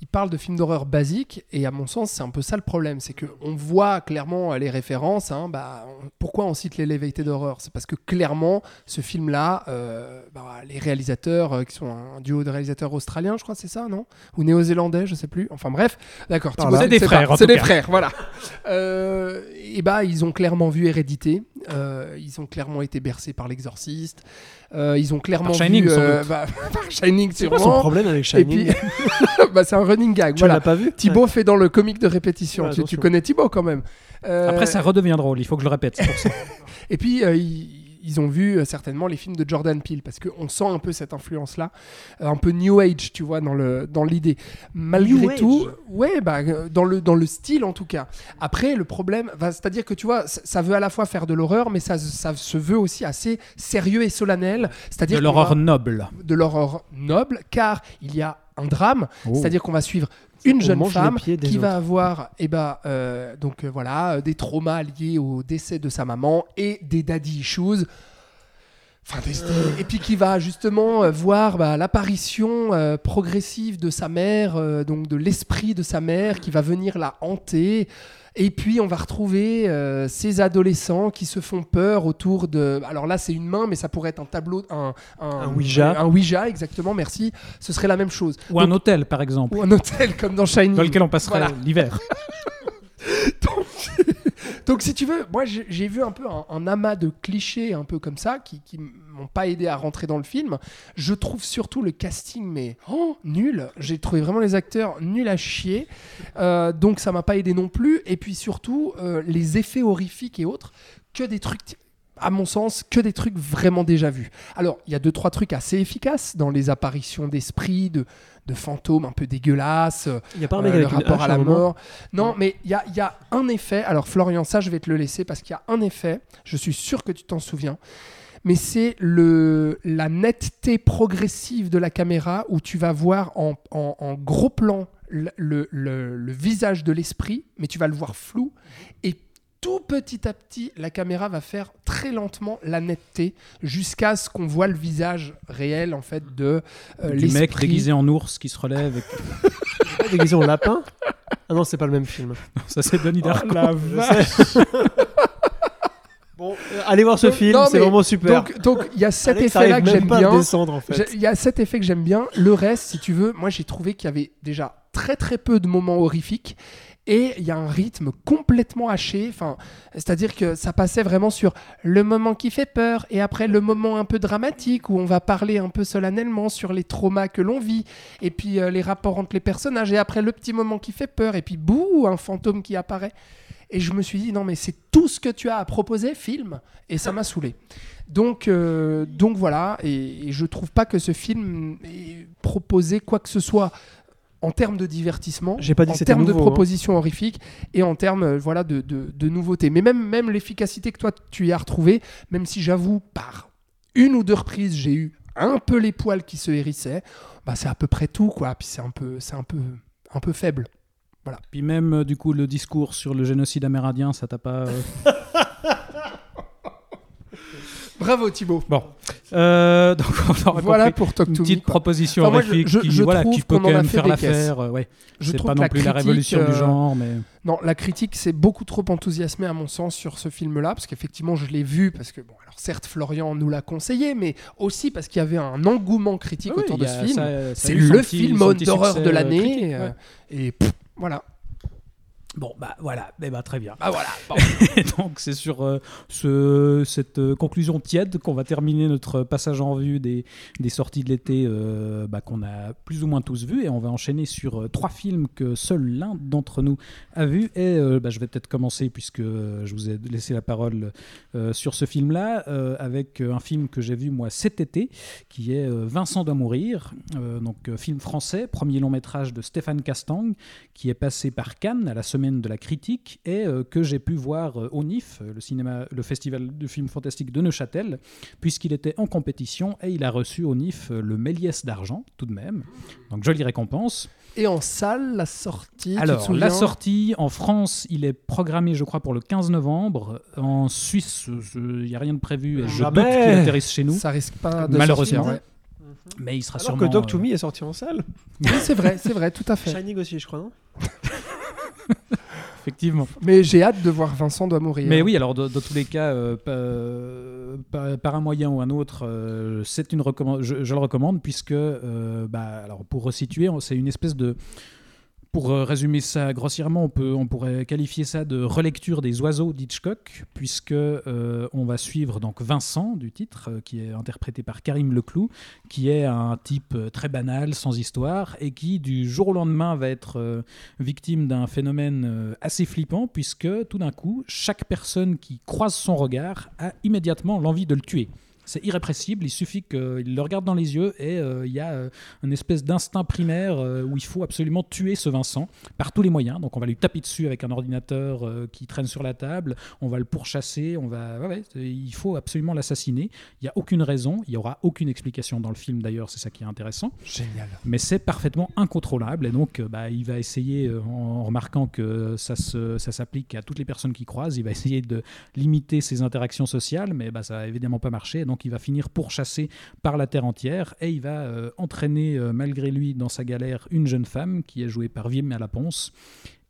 [SPEAKER 5] il parle de films d'horreur basiques et à mon sens, c'est un peu ça le problème, c'est que on voit clairement les références. hein, bah, on- pourquoi on cite l'élévated d'horreur? C'est parce que clairement, ce film-là, euh, bah, les réalisateurs euh, qui sont un duo de réalisateurs australiens, je crois, c'est ça, non? Ou néo-zélandais, je sais plus. Enfin bref, d'accord.
[SPEAKER 4] C'est des frères,
[SPEAKER 5] C'est des frères, voilà. Euh, et bah, ils ont clairement vu Hérédité. Euh, ils ont clairement été bercés par l'Exorciste. euh, ils ont clairement
[SPEAKER 4] Par Shining,
[SPEAKER 5] vu euh, bah, [laughs] par Shining
[SPEAKER 6] C'est quoi son problème avec
[SPEAKER 5] Et
[SPEAKER 6] Shining
[SPEAKER 5] puis, [laughs] [laughs] bah, c'est un running gag.
[SPEAKER 6] Tu
[SPEAKER 5] voilà.
[SPEAKER 6] l'as pas vu
[SPEAKER 5] Thibaut fait dans le comique de répétition.
[SPEAKER 6] Ouais,
[SPEAKER 5] tu, connais Thibaut quand même. Euh,
[SPEAKER 4] Après, ça redevient drôle, il faut que je le répète, c'est pour ça.
[SPEAKER 5] Et puis, euh, ils, ont vu euh, certainement les films de Jordan Peele, parce qu'on sent un peu cette influence-là, euh, un peu New Age, tu vois, dans le dans l'idée. Malgré
[SPEAKER 6] New Age
[SPEAKER 5] tout, ouais, bah, euh, dans, le, dans le style en tout cas. Après, le problème, bah, c'est-à-dire que tu vois, ça, veut à la fois faire de l'horreur, mais ça, ça se veut aussi assez sérieux et solennel. C'est-à-dire
[SPEAKER 4] De l'horreur noble.
[SPEAKER 5] de l'horreur noble, car il y a un drame,
[SPEAKER 4] Oh.
[SPEAKER 5] c'est-à-dire qu'on va suivre une jeune femme qui va avoir eh ben, euh, donc, euh, voilà, euh, des traumas liés au décès de sa maman et des daddy issues. Enfin, des- des- et puis qui va justement euh, voir bah, l'apparition euh, progressive de sa mère, donc de l'esprit de sa mère qui va venir la hanter. Et puis on va retrouver euh, ces adolescents qui se font peur autour de. Alors là, c'est une main, mais ça pourrait être un tableau, un,
[SPEAKER 6] Un Ouija.
[SPEAKER 5] Un Ouija, exactement. Merci. Ce serait la même chose.
[SPEAKER 4] Ou un hôtel, par exemple,
[SPEAKER 5] ou un hôtel comme dans Shining.
[SPEAKER 4] dans lequel on passerait
[SPEAKER 5] Voilà. [laughs] Donc si tu veux, moi j'ai vu un peu un, amas de clichés un peu comme ça qui, qui m'ont pas aidé à rentrer dans le film. Je trouve surtout le casting mais oh, nul. J'ai trouvé vraiment les acteurs nuls à chier. Euh, donc ça m'a pas aidé non plus. Et puis surtout euh, les effets horrifiques et autres, que des trucs à mon sens, que des trucs vraiment déjà vus. Alors, il y a deux, trois trucs assez efficaces dans les apparitions d'esprits, de, de fantômes un peu dégueulasses.
[SPEAKER 6] Il n'y a pas un
[SPEAKER 5] Euh,
[SPEAKER 6] mec
[SPEAKER 5] le
[SPEAKER 6] avec
[SPEAKER 5] rapport à la mort. Non, mais il y a, il y a un effet. Alors, Florian, ça, je vais te le laisser parce qu'il y a un effet. Je suis sûr que tu t'en souviens. Mais c'est le, la netteté progressive de la caméra où tu vas voir en, en- en gros plan le, le- le- le visage de l'esprit, mais tu vas le voir flou. Tout petit à petit, la caméra va faire très lentement la netteté jusqu'à ce qu'on voit le visage réel en fait de euh,
[SPEAKER 4] du mec déguisé en ours qui se relève. et- [laughs]
[SPEAKER 6] déguisé en lapin? Ah non, c'est pas le même film. [laughs]
[SPEAKER 4] Ça, c'est Denis Darko.
[SPEAKER 5] la
[SPEAKER 6] Je sais. bon, euh, allez voir ce
[SPEAKER 5] Donc,
[SPEAKER 6] film, c'est vraiment super.
[SPEAKER 5] Donc, donc il y a cet effet-là que j'aime bien.
[SPEAKER 6] en fait.
[SPEAKER 5] Il y a cet effet que j'aime bien. Le reste, si tu veux, moi j'ai trouvé qu'il y avait déjà très très peu de moments horrifiques. Et il y a un rythme complètement haché. Enfin, c'est-à-dire que ça passait vraiment sur le moment qui fait peur et après le moment un peu dramatique où on va parler un peu solennellement sur les traumas que l'on vit et puis euh, les rapports entre les personnages et après le petit moment qui fait peur et puis bouh, un fantôme qui apparaît. Et je me suis dit, non, mais c'est tout ce que tu as à proposer, film. Et ça m'a saoulé. Donc, euh, donc voilà. Et, et je trouve pas que ce film ait proposé quoi que ce soit en termes de divertissement,
[SPEAKER 6] J'ai pas dit
[SPEAKER 5] en termes de
[SPEAKER 6] hein.
[SPEAKER 5] propositions horrifiques et en termes euh, voilà, de, de, de nouveautés. Mais même, même l'efficacité que toi tu y as retrouvée, même si j'avoue, par une ou deux reprises, j'ai eu un peu les poils qui se hérissaient, bah, c'est à peu près tout. quoi. Puis c'est un peu, c'est un peu, un peu faible.
[SPEAKER 4] Puis même, euh, du coup, le discours sur le génocide amérindien, ça t'a pas... euh, [laughs]
[SPEAKER 5] Bravo Thibaut.
[SPEAKER 4] Bon. Euh, [laughs] donc, on
[SPEAKER 5] Voilà pour Talk
[SPEAKER 4] Une
[SPEAKER 5] to
[SPEAKER 4] petite proposition
[SPEAKER 5] Enfin, moi, je-
[SPEAKER 4] qui,
[SPEAKER 5] je
[SPEAKER 4] voilà, qui peut quand même faire l'affaire. euh, ouais.
[SPEAKER 5] Je trouve
[SPEAKER 4] pas non
[SPEAKER 5] la
[SPEAKER 4] plus la
[SPEAKER 5] critique,
[SPEAKER 4] révolution du
[SPEAKER 5] euh,
[SPEAKER 4] genre, mais...
[SPEAKER 5] Non, la critique s'est beaucoup trop enthousiasmée à mon sens sur ce film-là, parce qu'effectivement je l'ai vu, parce que, bon, alors certes Florian nous l'a conseillé, mais aussi parce qu'il y avait un engouement critique
[SPEAKER 4] Oui,
[SPEAKER 5] autour de ce film. C'est le film d'horreur de l'année, euh,
[SPEAKER 4] ouais.
[SPEAKER 5] et pff, voilà.
[SPEAKER 4] Bon, bah voilà, eh ben, très bien.
[SPEAKER 5] Ah voilà. [laughs]
[SPEAKER 4] Donc c'est sur euh, ce- cette euh, conclusion tiède qu'on va terminer notre passage en revue des, des sorties de l'été euh, bah, qu'on a plus ou moins tous vues. Et on va enchaîner sur trois films que seul l'un d'entre nous a vu et bah, je vais peut-être commencer puisque je vous ai laissé la parole sur ce film-là avec un film que j'ai vu moi cet été qui est Vincent doit mourir, donc film français, premier long métrage de Stéphane Castang qui est passé par Cannes à la semaine de la critique et euh, que j'ai pu voir euh, au NIF, euh, le, cinéma, le festival de films fantastiques de Neuchâtel, puisqu'il était en compétition et il a reçu au NIF euh, le Méliès d'argent, tout de même. Donc jolie récompense.
[SPEAKER 5] Et en salle, la sortie. tu te
[SPEAKER 4] Alors, la sortie en France, il est programmé, je crois, pour le 15 novembre. En Suisse, il n'y a rien de prévu et je
[SPEAKER 6] Jamais.
[SPEAKER 4] doute qu'il atterrisse chez nous.
[SPEAKER 5] Ça risque pas de
[SPEAKER 4] Malheureusement.
[SPEAKER 5] sortir, ouais.
[SPEAKER 4] Mais il sera
[SPEAKER 6] Alors
[SPEAKER 4] sûrement.
[SPEAKER 6] que to
[SPEAKER 4] euh,
[SPEAKER 6] Me est sorti en salle.
[SPEAKER 5] Oui, c'est vrai, c'est vrai, tout à fait.
[SPEAKER 6] Shining aussi, je crois, non? [laughs] [laughs]
[SPEAKER 4] effectivement.
[SPEAKER 5] Mais j'ai hâte de voir Vincent doit mourir.
[SPEAKER 4] Mais oui, alors dans, dans tous les cas, euh, euh, par, par un moyen ou un autre, euh, c'est une je, je le recommande puisque, euh, bah, alors pour resituer, c'est une espèce de pour euh, résumer ça grossièrement, on, pourrait qualifier ça de relecture des oiseaux d'Hitchcock, puisque euh, on va suivre donc Vincent du titre, euh, qui est interprété par Karim Leclou, qui est un type très banal, sans histoire, et qui du jour au lendemain va être victime d'un phénomène assez flippant, puisque tout d'un coup, chaque personne qui croise son regard a immédiatement l'envie de le tuer. C'est irrépressible, il suffit qu'il le regarde dans les yeux et euh, il y a euh, une espèce d'instinct primaire euh, où il faut absolument tuer ce Vincent par tous les moyens. Donc on va lui taper dessus avec un ordinateur qui traîne sur la table, on va le pourchasser, on va, ouais, ouais, c'est- il faut absolument l'assassiner. Il n'y a aucune raison, il n'y aura aucune explication dans le film d'ailleurs, c'est ça qui est intéressant
[SPEAKER 5] Génial.
[SPEAKER 4] mais c'est parfaitement incontrôlable et donc bah, il va essayer, en remarquant que ça, se- ça s'applique à toutes les personnes qui croisent, il va essayer de limiter ses interactions sociales, mais bah, ça va évidemment pas donc il va finir pourchassé par la terre entière et il va euh, entraîner euh, malgré lui dans sa galère une jeune femme qui est jouée par Vim à la Ponce.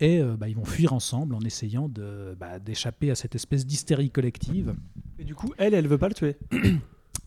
[SPEAKER 4] Et euh, bah, ils vont fuir ensemble en essayant de, bah, d'échapper à cette espèce d'hystérie collective.
[SPEAKER 6] Et du coup, elle, elle veut pas le tuer.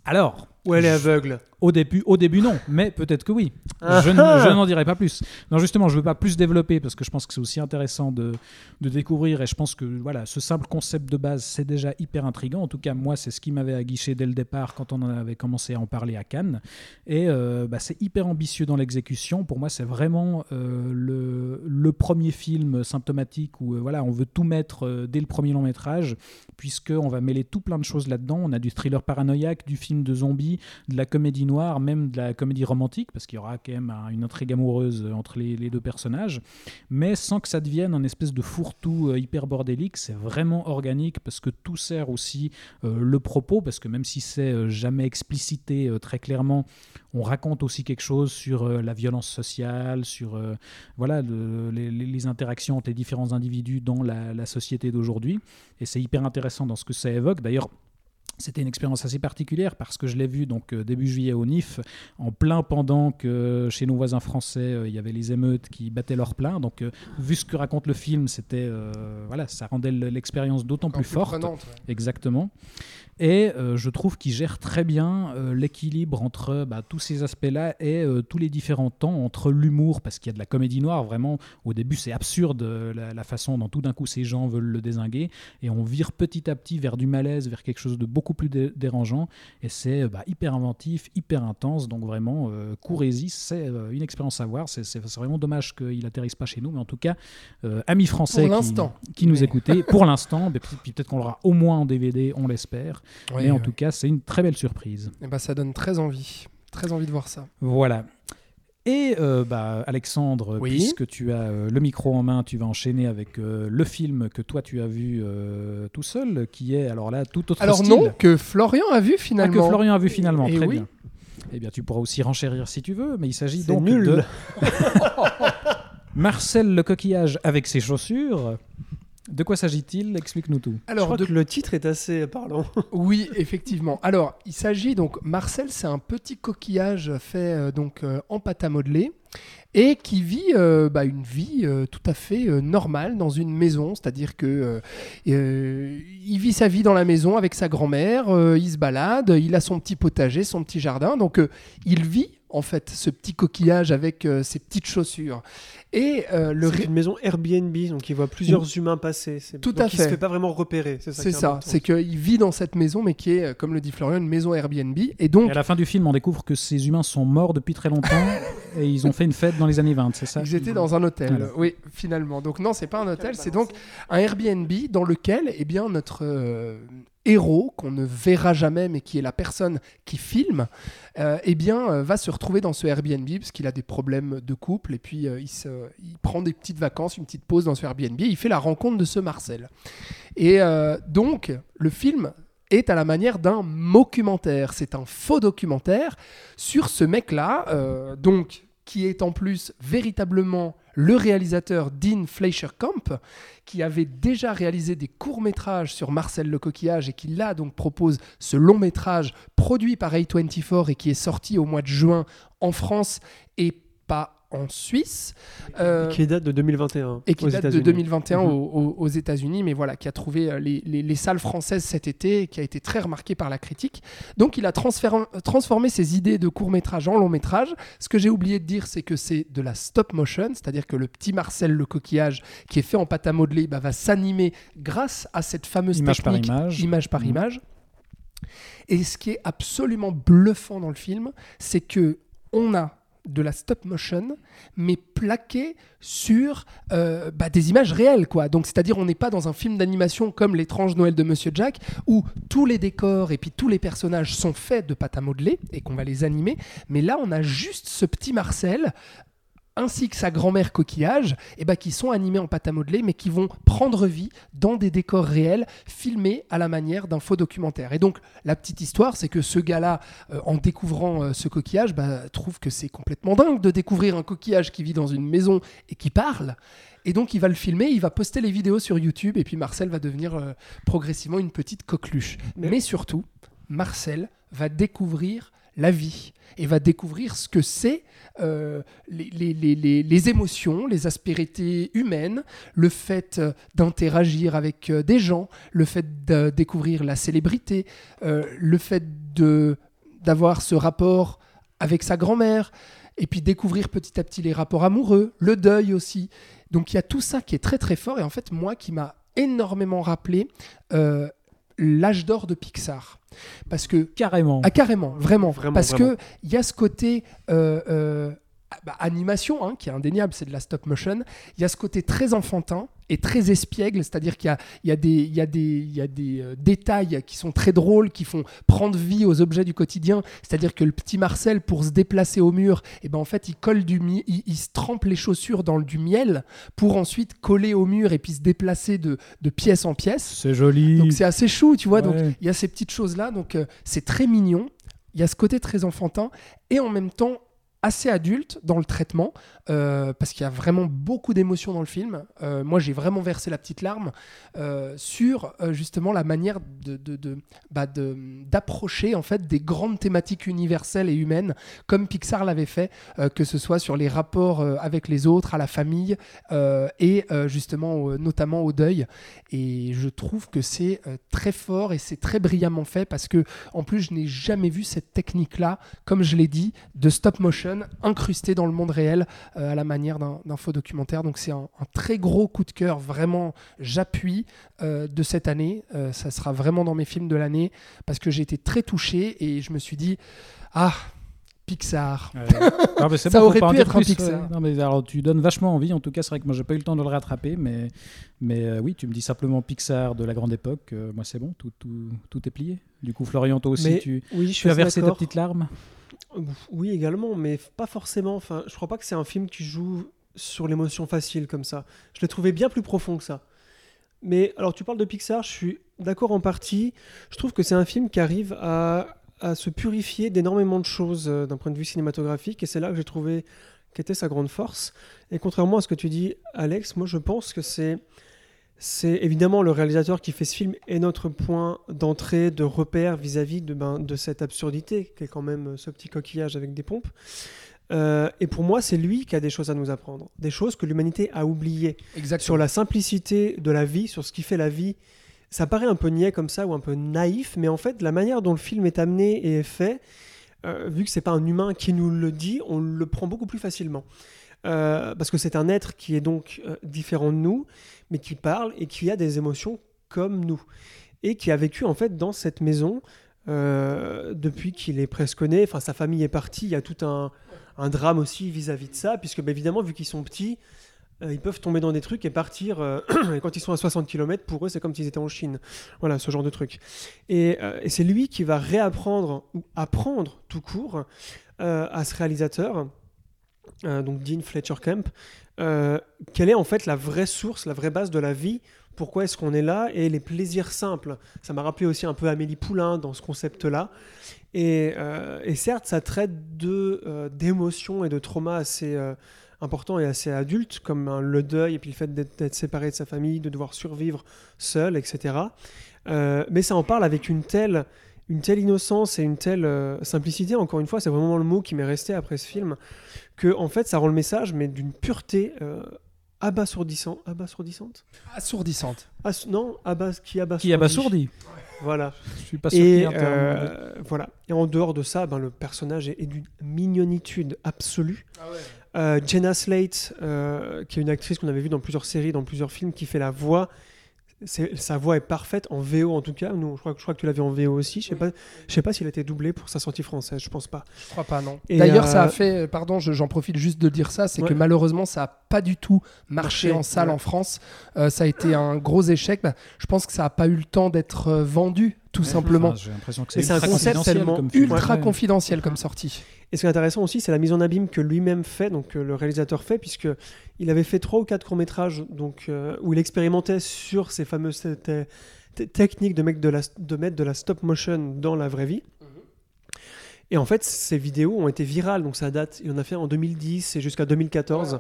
[SPEAKER 4] Alors,
[SPEAKER 6] Ou elle est aveugle.
[SPEAKER 4] Au début, au début non, mais peut-être que oui.
[SPEAKER 6] Ah
[SPEAKER 4] je,
[SPEAKER 6] ah.
[SPEAKER 4] n'en dirai pas plus. Non, justement, je ne veux pas plus développer parce que je pense que c'est aussi intéressant de, de découvrir et je pense que voilà, ce simple concept de base, c'est déjà hyper intriguant. En tout cas, moi, c'est ce qui m'avait aguiché dès le départ quand on en avait commencé à en parler à Cannes. Et euh, bah, c'est hyper ambitieux dans l'exécution. Pour moi, c'est vraiment euh, le, le premier film symptomatique où euh, voilà, on veut tout mettre dès le premier long métrage puisqu'on va mêler tout plein de choses là-dedans. On a du thriller paranoïaque, du film de zombies, de la comédie noire, même de la comédie romantique, parce qu'il y aura quand même un- une intrigue amoureuse entre les, deux personnages, mais sans que ça devienne un espèce de fourre-tout euh, hyper bordélique. C'est vraiment organique, parce que tout sert aussi euh, le propos, parce que même si c'est euh, jamais explicité très clairement, on raconte aussi quelque chose sur la violence sociale, sur voilà, le- les, interactions entre les différents individus dans la société d'aujourd'hui. Et c'est hyper intéressant dans ce que ça évoque. D'ailleurs, c'était une expérience assez particulière parce que je l'ai vu donc euh, début juillet au NIF, en plein pendant que chez nos voisins français euh, il y avait les émeutes qui battaient leur plein. Donc euh, vu ce que raconte le film, c'était euh, voilà, ça rendait l'expérience d'autant plus forte.
[SPEAKER 5] prenante, ouais.
[SPEAKER 4] Exactement. Et euh, je trouve qu'il gère très bien euh, l'équilibre entre bah, tous ces aspects-là et euh, tous les différents temps entre l'humour, parce qu'il y a de la comédie noire, vraiment, au début c'est absurde la, la façon dont tout d'un coup ces gens veulent le désinguer, et on vire petit à petit vers du malaise, vers quelque chose de beaucoup plus dé- dérangeant, et c'est bah, hyper inventif, hyper intense, donc vraiment, courez-y, c'est une expérience à voir, c'est vraiment dommage qu'il atterrisse pas chez nous, mais en tout cas, amis français
[SPEAKER 5] Pour
[SPEAKER 4] qui- nous écoutaient, pour l'instant, [laughs] puis peut-être qu'on l'aura au moins en DVD, on l'espère,
[SPEAKER 5] Ouais,
[SPEAKER 4] mais en tout cas, c'est une très belle surprise.
[SPEAKER 5] Eh ben, ça donne très envie. Très envie de voir ça.
[SPEAKER 4] Voilà. Et euh, bah, Alexandre,
[SPEAKER 5] Oui.
[SPEAKER 4] puisque tu as euh, le micro en main, tu vas enchaîner avec euh, le film que toi tu as vu euh, tout seul, qui est alors là tout autre
[SPEAKER 5] Alors
[SPEAKER 4] style.
[SPEAKER 5] non, que Florian a vu
[SPEAKER 4] Ah,
[SPEAKER 5] finalement.
[SPEAKER 4] que Florian a vu finalement,
[SPEAKER 5] Et
[SPEAKER 4] très
[SPEAKER 5] oui.
[SPEAKER 4] bien. Eh bien, tu pourras aussi renchérir si tu veux, mais il s'agit donc
[SPEAKER 6] nul.
[SPEAKER 4] de [laughs] Marcel le coquillage avec ses chaussures. De quoi s'agit-il? Explique-nous tout.
[SPEAKER 6] Je
[SPEAKER 5] Alors,
[SPEAKER 6] crois
[SPEAKER 5] de-
[SPEAKER 6] que le titre est assez parlant. [laughs]
[SPEAKER 5] oui, effectivement. Alors, il s'agit donc Marcel, c'est un petit coquillage fait euh, donc euh, en pâte à modeler et qui vit euh, bah, une vie euh, tout à fait euh, normale dans une maison, c'est-à-dire que il vit sa vie dans la maison avec sa grand-mère, euh, il se balade, il a son petit potager, son petit jardin, donc euh, il vit en fait, ce petit coquillage avec euh, ses petites chaussures. Et euh, le
[SPEAKER 6] C'est une maison Airbnb, donc il voit plusieurs humains passer. C'est-
[SPEAKER 5] Tout
[SPEAKER 6] donc
[SPEAKER 5] à
[SPEAKER 6] Il
[SPEAKER 5] fait.
[SPEAKER 6] se fait pas vraiment repérer. C'est ça.
[SPEAKER 5] c'est
[SPEAKER 6] qui est
[SPEAKER 5] ça,
[SPEAKER 6] important.
[SPEAKER 5] c'est qu'il vit dans cette maison, mais qui est, euh, comme le dit Florian, une maison Airbnb. Et donc,
[SPEAKER 4] Et à la fin du film, on découvre que ces humains sont morts depuis très longtemps [laughs] et ils ont fait une fête dans les années 20, c'est ça
[SPEAKER 5] Ils étaient dans un hôtel,
[SPEAKER 4] Voilà.
[SPEAKER 5] oui, finalement. Donc non, c'est pas un hôtel, c'est donc un Airbnb dans lequel, eh bien, notre euh, héros, qu'on ne verra jamais, mais qui est la personne qui filme, euh, eh bien, euh, va se retrouver dans ce Airbnb parce qu'il a des problèmes de couple et puis euh, il, prend des petites vacances, une petite pause dans ce Airbnb. Et il fait la rencontre de ce Marcel. Et donc, le film est à la manière d'un documentaire. C'est un faux documentaire sur ce mec-là, donc qui est en plus véritablement le réalisateur Dean Fleischer-Camp, qui avait déjà réalisé des courts-métrages sur Marcel le coquillage et qui là donc propose ce long-métrage produit par A24 et qui est sorti au mois de juin en France et pas en Suisse. Euh,
[SPEAKER 6] Qui date de 2021.
[SPEAKER 5] et qui
[SPEAKER 6] aux
[SPEAKER 5] date de
[SPEAKER 6] États-Unis.
[SPEAKER 5] 2021
[SPEAKER 6] Mhm.
[SPEAKER 5] aux, aux- aux États-Unis, mais voilà, qui a trouvé euh, les, les- les salles françaises cet été, et qui a été très remarqué par la critique. Donc, il a transformé ses idées de court métrage en long métrage. Ce que j'ai oublié de dire, c'est que c'est de la stop motion, c'est-à-dire que le petit Marcel le coquillage, qui est fait en pâte à modeler, bah, va s'animer grâce à cette fameuse
[SPEAKER 4] Image par
[SPEAKER 5] technique
[SPEAKER 4] image.
[SPEAKER 5] image par
[SPEAKER 4] Mhm.
[SPEAKER 5] image. Et ce qui est absolument bluffant dans le film, c'est que on a de la stop motion, mais plaqué sur euh, bah, des images réelles, quoi. Donc, c'est-à-dire, on n'est pas dans un film d'animation comme L'étrange Noël de Monsieur Jack, où tous les décors et puis tous les personnages sont faits de pâte à modeler et qu'on va les animer. Mais là, on a juste ce petit Marcel ainsi que sa grand-mère coquillage, et bah, qui sont animés en pâte à modeler, mais qui vont prendre vie dans des décors réels, filmés à la manière d'un faux documentaire. Et donc, la petite histoire, c'est que ce gars-là, euh, en découvrant euh, ce coquillage, bah, trouve que c'est complètement dingue de découvrir un coquillage qui vit dans une maison et qui parle. Et donc, il va le filmer, il va poster les vidéos sur YouTube, et puis Marcel va devenir euh, progressivement une petite coqueluche.
[SPEAKER 6] Mais-
[SPEAKER 5] Mais surtout, Marcel va découvrir la vie et va découvrir ce que c'est euh, les, les- les- les- émotions, les aspérités humaines, le fait euh, d'interagir avec euh, des gens, le fait de découvrir la célébrité, le fait d'avoir ce rapport avec sa grand-mère, et puis découvrir petit à petit les rapports amoureux, le deuil aussi. Donc il y a tout ça qui est très très fort, et en fait moi qui m'a énormément rappelé l'âge d'or de Pixar. Parce que
[SPEAKER 4] Carrément.
[SPEAKER 5] ah carrément, vraiment.
[SPEAKER 6] Vraiment,
[SPEAKER 5] Parce
[SPEAKER 6] vraiment.
[SPEAKER 5] que il y a ce côté euh, euh, bah, animation, hein, qui est indéniable, c'est de la stop motion. Il y a ce côté très enfantin et très espiègle, c'est-à-dire qu'il y a, il y a des, il y a des, il y a des euh, détails qui sont très drôles, qui font prendre vie aux objets du quotidien. C'est-à-dire que le petit Marcel, pour se déplacer au mur, et ben en fait, il colle du il, il se trempe les chaussures dans du miel pour ensuite coller au mur et puis se déplacer de, de pièce en pièce.
[SPEAKER 4] C'est joli.
[SPEAKER 5] Donc c'est assez chou, tu vois. Donc il y a ces petites choses là, donc euh, c'est très mignon. Il y a ce côté très enfantin et en même temps assez adulte dans le traitement euh, parce qu'il y a vraiment beaucoup d'émotions dans le film. Euh, moi, j'ai vraiment versé la petite larme euh, sur justement la manière bah, d'approcher en fait des grandes thématiques universelles et humaines comme Pixar l'avait fait, que ce soit sur les rapports avec les autres, à la famille et justement notamment au deuil. Et je trouve que c'est très fort et c'est très brillamment fait parce que en plus je n'ai jamais vu cette technique là, comme je l'ai dit, de stop motion incrustée dans le monde réel euh, à la manière d'un faux documentaire. Donc c'est un, un très gros coup de cœur, vraiment j'appuie euh, de cette année. Euh, ça sera vraiment dans mes films de l'année parce que j'ai été très touché et je me suis dit ah Pixar.
[SPEAKER 4] Ouais. Non, mais c'est [laughs]
[SPEAKER 5] Ça
[SPEAKER 4] bon,
[SPEAKER 5] aurait pu être un
[SPEAKER 4] plus,
[SPEAKER 5] Pixar.
[SPEAKER 4] ouais. Non, mais alors, tu donnes vachement envie. En tout cas, c'est vrai que moi, j'ai pas eu le temps de le rattraper, mais, mais euh, oui, tu me dis simplement Pixar de la grande époque. euh, moi, c'est bon, tout, tout, tout est plié. Du coup, Florian, toi aussi,
[SPEAKER 6] Mais
[SPEAKER 4] tu,
[SPEAKER 6] oui, je
[SPEAKER 4] tu as versé ta petite larme?
[SPEAKER 6] Oui, également, mais pas forcément. Enfin, je crois pas que c'est un film qui joue sur l'émotion facile comme ça. Je l'ai trouvé bien plus profond que ça. Mais alors, tu parles de Pixar, je suis d'accord en partie. Je trouve que c'est un film qui arrive à, à se purifier d'énormément de choses euh, d'un point de vue cinématographique, et c'est là que j'ai trouvé qu'était sa grande force. Et contrairement à ce que tu dis, Alex, moi je pense que c'est c'est évidemment le réalisateur qui fait ce film est notre point d'entrée, de repère vis-à-vis de, ben, de cette absurdité qui est quand même euh, ce petit coquillage avec des pompes. Euh, et pour moi, c'est lui qui a des choses à nous apprendre, des choses que l'humanité a oubliées
[SPEAKER 5] Exactement.
[SPEAKER 6] sur la simplicité de la vie, sur ce qui fait la vie. Ça paraît un peu niais comme ça ou un peu naïf, mais en fait, la manière dont le film est amené et est fait, euh, vu que c'est pas un humain qui nous le dit, on le prend beaucoup plus facilement. Euh, parce que c'est un être qui est donc euh, différent de nous, mais qui parle et qui a des émotions comme nous. Et qui a vécu en fait dans cette maison euh, depuis qu'il est presque né. Enfin, sa famille est partie, il y a tout un, drame aussi vis-à-vis de ça, puisque bah, évidemment, vu qu'ils sont petits, ils peuvent tomber dans des trucs et partir. [clears throat] et quand ils sont à 60 km, pour eux, c'est comme s'ils étaient en Chine. Voilà, ce genre de truc. Et, c'est lui qui va réapprendre, ou apprendre tout court, à ce réalisateur, euh, donc Dean Fletcher Camp, euh, quelle est en fait la vraie source, la vraie base de la vie? Pourquoi est-ce qu'on est là? Et les plaisirs simples. Ça m'a rappelé aussi un peu Amélie Poulain dans ce concept-là. Et, euh, certes, ça traite de, d'émotions et de traumas assez importants et assez adultes, comme le deuil et puis le fait d'être, séparé de sa famille, de devoir survivre seul, etc. Mais ça en parle avec une telle, une telle innocence et une telle euh, simplicité, encore une fois, c'est vraiment le mot qui m'est resté après ce film, que en fait ça rend le message, mais d'une pureté euh, abasourdissant, abasourdissante?
[SPEAKER 5] Assourdissante.
[SPEAKER 6] Ass- Non, abas, qui abasourdit.
[SPEAKER 4] Qui abasourdi
[SPEAKER 6] Voilà.
[SPEAKER 4] Je suis pas sûr
[SPEAKER 6] Et,
[SPEAKER 4] terme.
[SPEAKER 6] euh, voilà. Et en dehors de ça, ben, le personnage est, est d'une mignonitude absolue. Euh, Jenna Slate, euh, qui est une actrice qu'on avait vue dans plusieurs séries, dans plusieurs films, qui fait la voix. C'est- sa voix est parfaite en VO en tout cas. Nous, je crois, que- je crois que tu l'avais en VO aussi. Je sais pas, je sais pas s'il a été doublé pour sa sortie française. Je pense pas.
[SPEAKER 5] Je crois pas, non.
[SPEAKER 6] Et,
[SPEAKER 5] D'ailleurs,
[SPEAKER 6] euh,
[SPEAKER 5] ça a fait, euh, pardon, je- j'en profite juste de dire ça, c'est
[SPEAKER 6] Ouais.
[SPEAKER 5] que malheureusement, ça a pas du tout marché,
[SPEAKER 6] Marché,
[SPEAKER 5] en salle
[SPEAKER 6] ouais.
[SPEAKER 5] en France. Euh, ça a été un gros échec. Bah, je pense que ça a pas eu le temps d'être euh, vendu, tout simplement.
[SPEAKER 4] Enfin, J'ai l'impression que
[SPEAKER 6] Et
[SPEAKER 4] c'est
[SPEAKER 6] un
[SPEAKER 4] ultra
[SPEAKER 6] concept
[SPEAKER 4] confidentiel
[SPEAKER 6] tellement.
[SPEAKER 5] Ultra
[SPEAKER 4] Ouais.
[SPEAKER 5] confidentiel comme sortie.
[SPEAKER 6] Et ce qui est intéressant aussi, c'est la mise en abîme que lui-même fait, donc euh, le réalisateur fait, puisque il avait fait trois ou quatre courts métrages, donc euh, où il expérimentait sur ces fameuses te- te- te- techniques de mettre de, la, de mettre de la stop motion dans la vraie vie. Et en fait, ces vidéos ont été virales, donc ça date. Il en a fait en 2010 et jusqu'à 2014.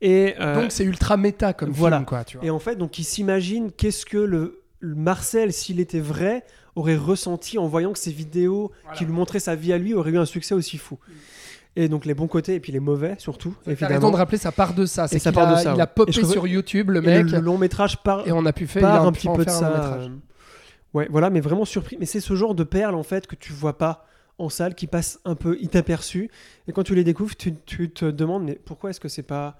[SPEAKER 6] Et euh,
[SPEAKER 5] Donc c'est ultra méta comme
[SPEAKER 6] voilà.
[SPEAKER 5] film, quoi. Tu vois.
[SPEAKER 6] et en fait, donc il s'imagine qu'est-ce que le, le Marcel, s'il était vrai, aurait ressenti en voyant que ces vidéos qui lui montraient sa vie à lui auraient eu un succès aussi fou. Et donc les bons côtés et puis les mauvais surtout, évidemment.
[SPEAKER 5] raison de rappeler, ça part de ça. C'est
[SPEAKER 6] ça
[SPEAKER 5] qu'il
[SPEAKER 6] part de
[SPEAKER 5] a,
[SPEAKER 6] ça,
[SPEAKER 5] il a popé sur YouTube, le
[SPEAKER 6] Et
[SPEAKER 5] mec,
[SPEAKER 6] le, long métrage part,
[SPEAKER 5] et on a pu faire
[SPEAKER 6] part un petit peu de ça. Ouais, voilà, mais vraiment surpris. Mais c'est ce genre de perles en fait que tu vois pas en salle, qui passent un peu inaperçues. Et quand tu les découvres, tu, tu te demandes mais pourquoi est-ce que c'est pas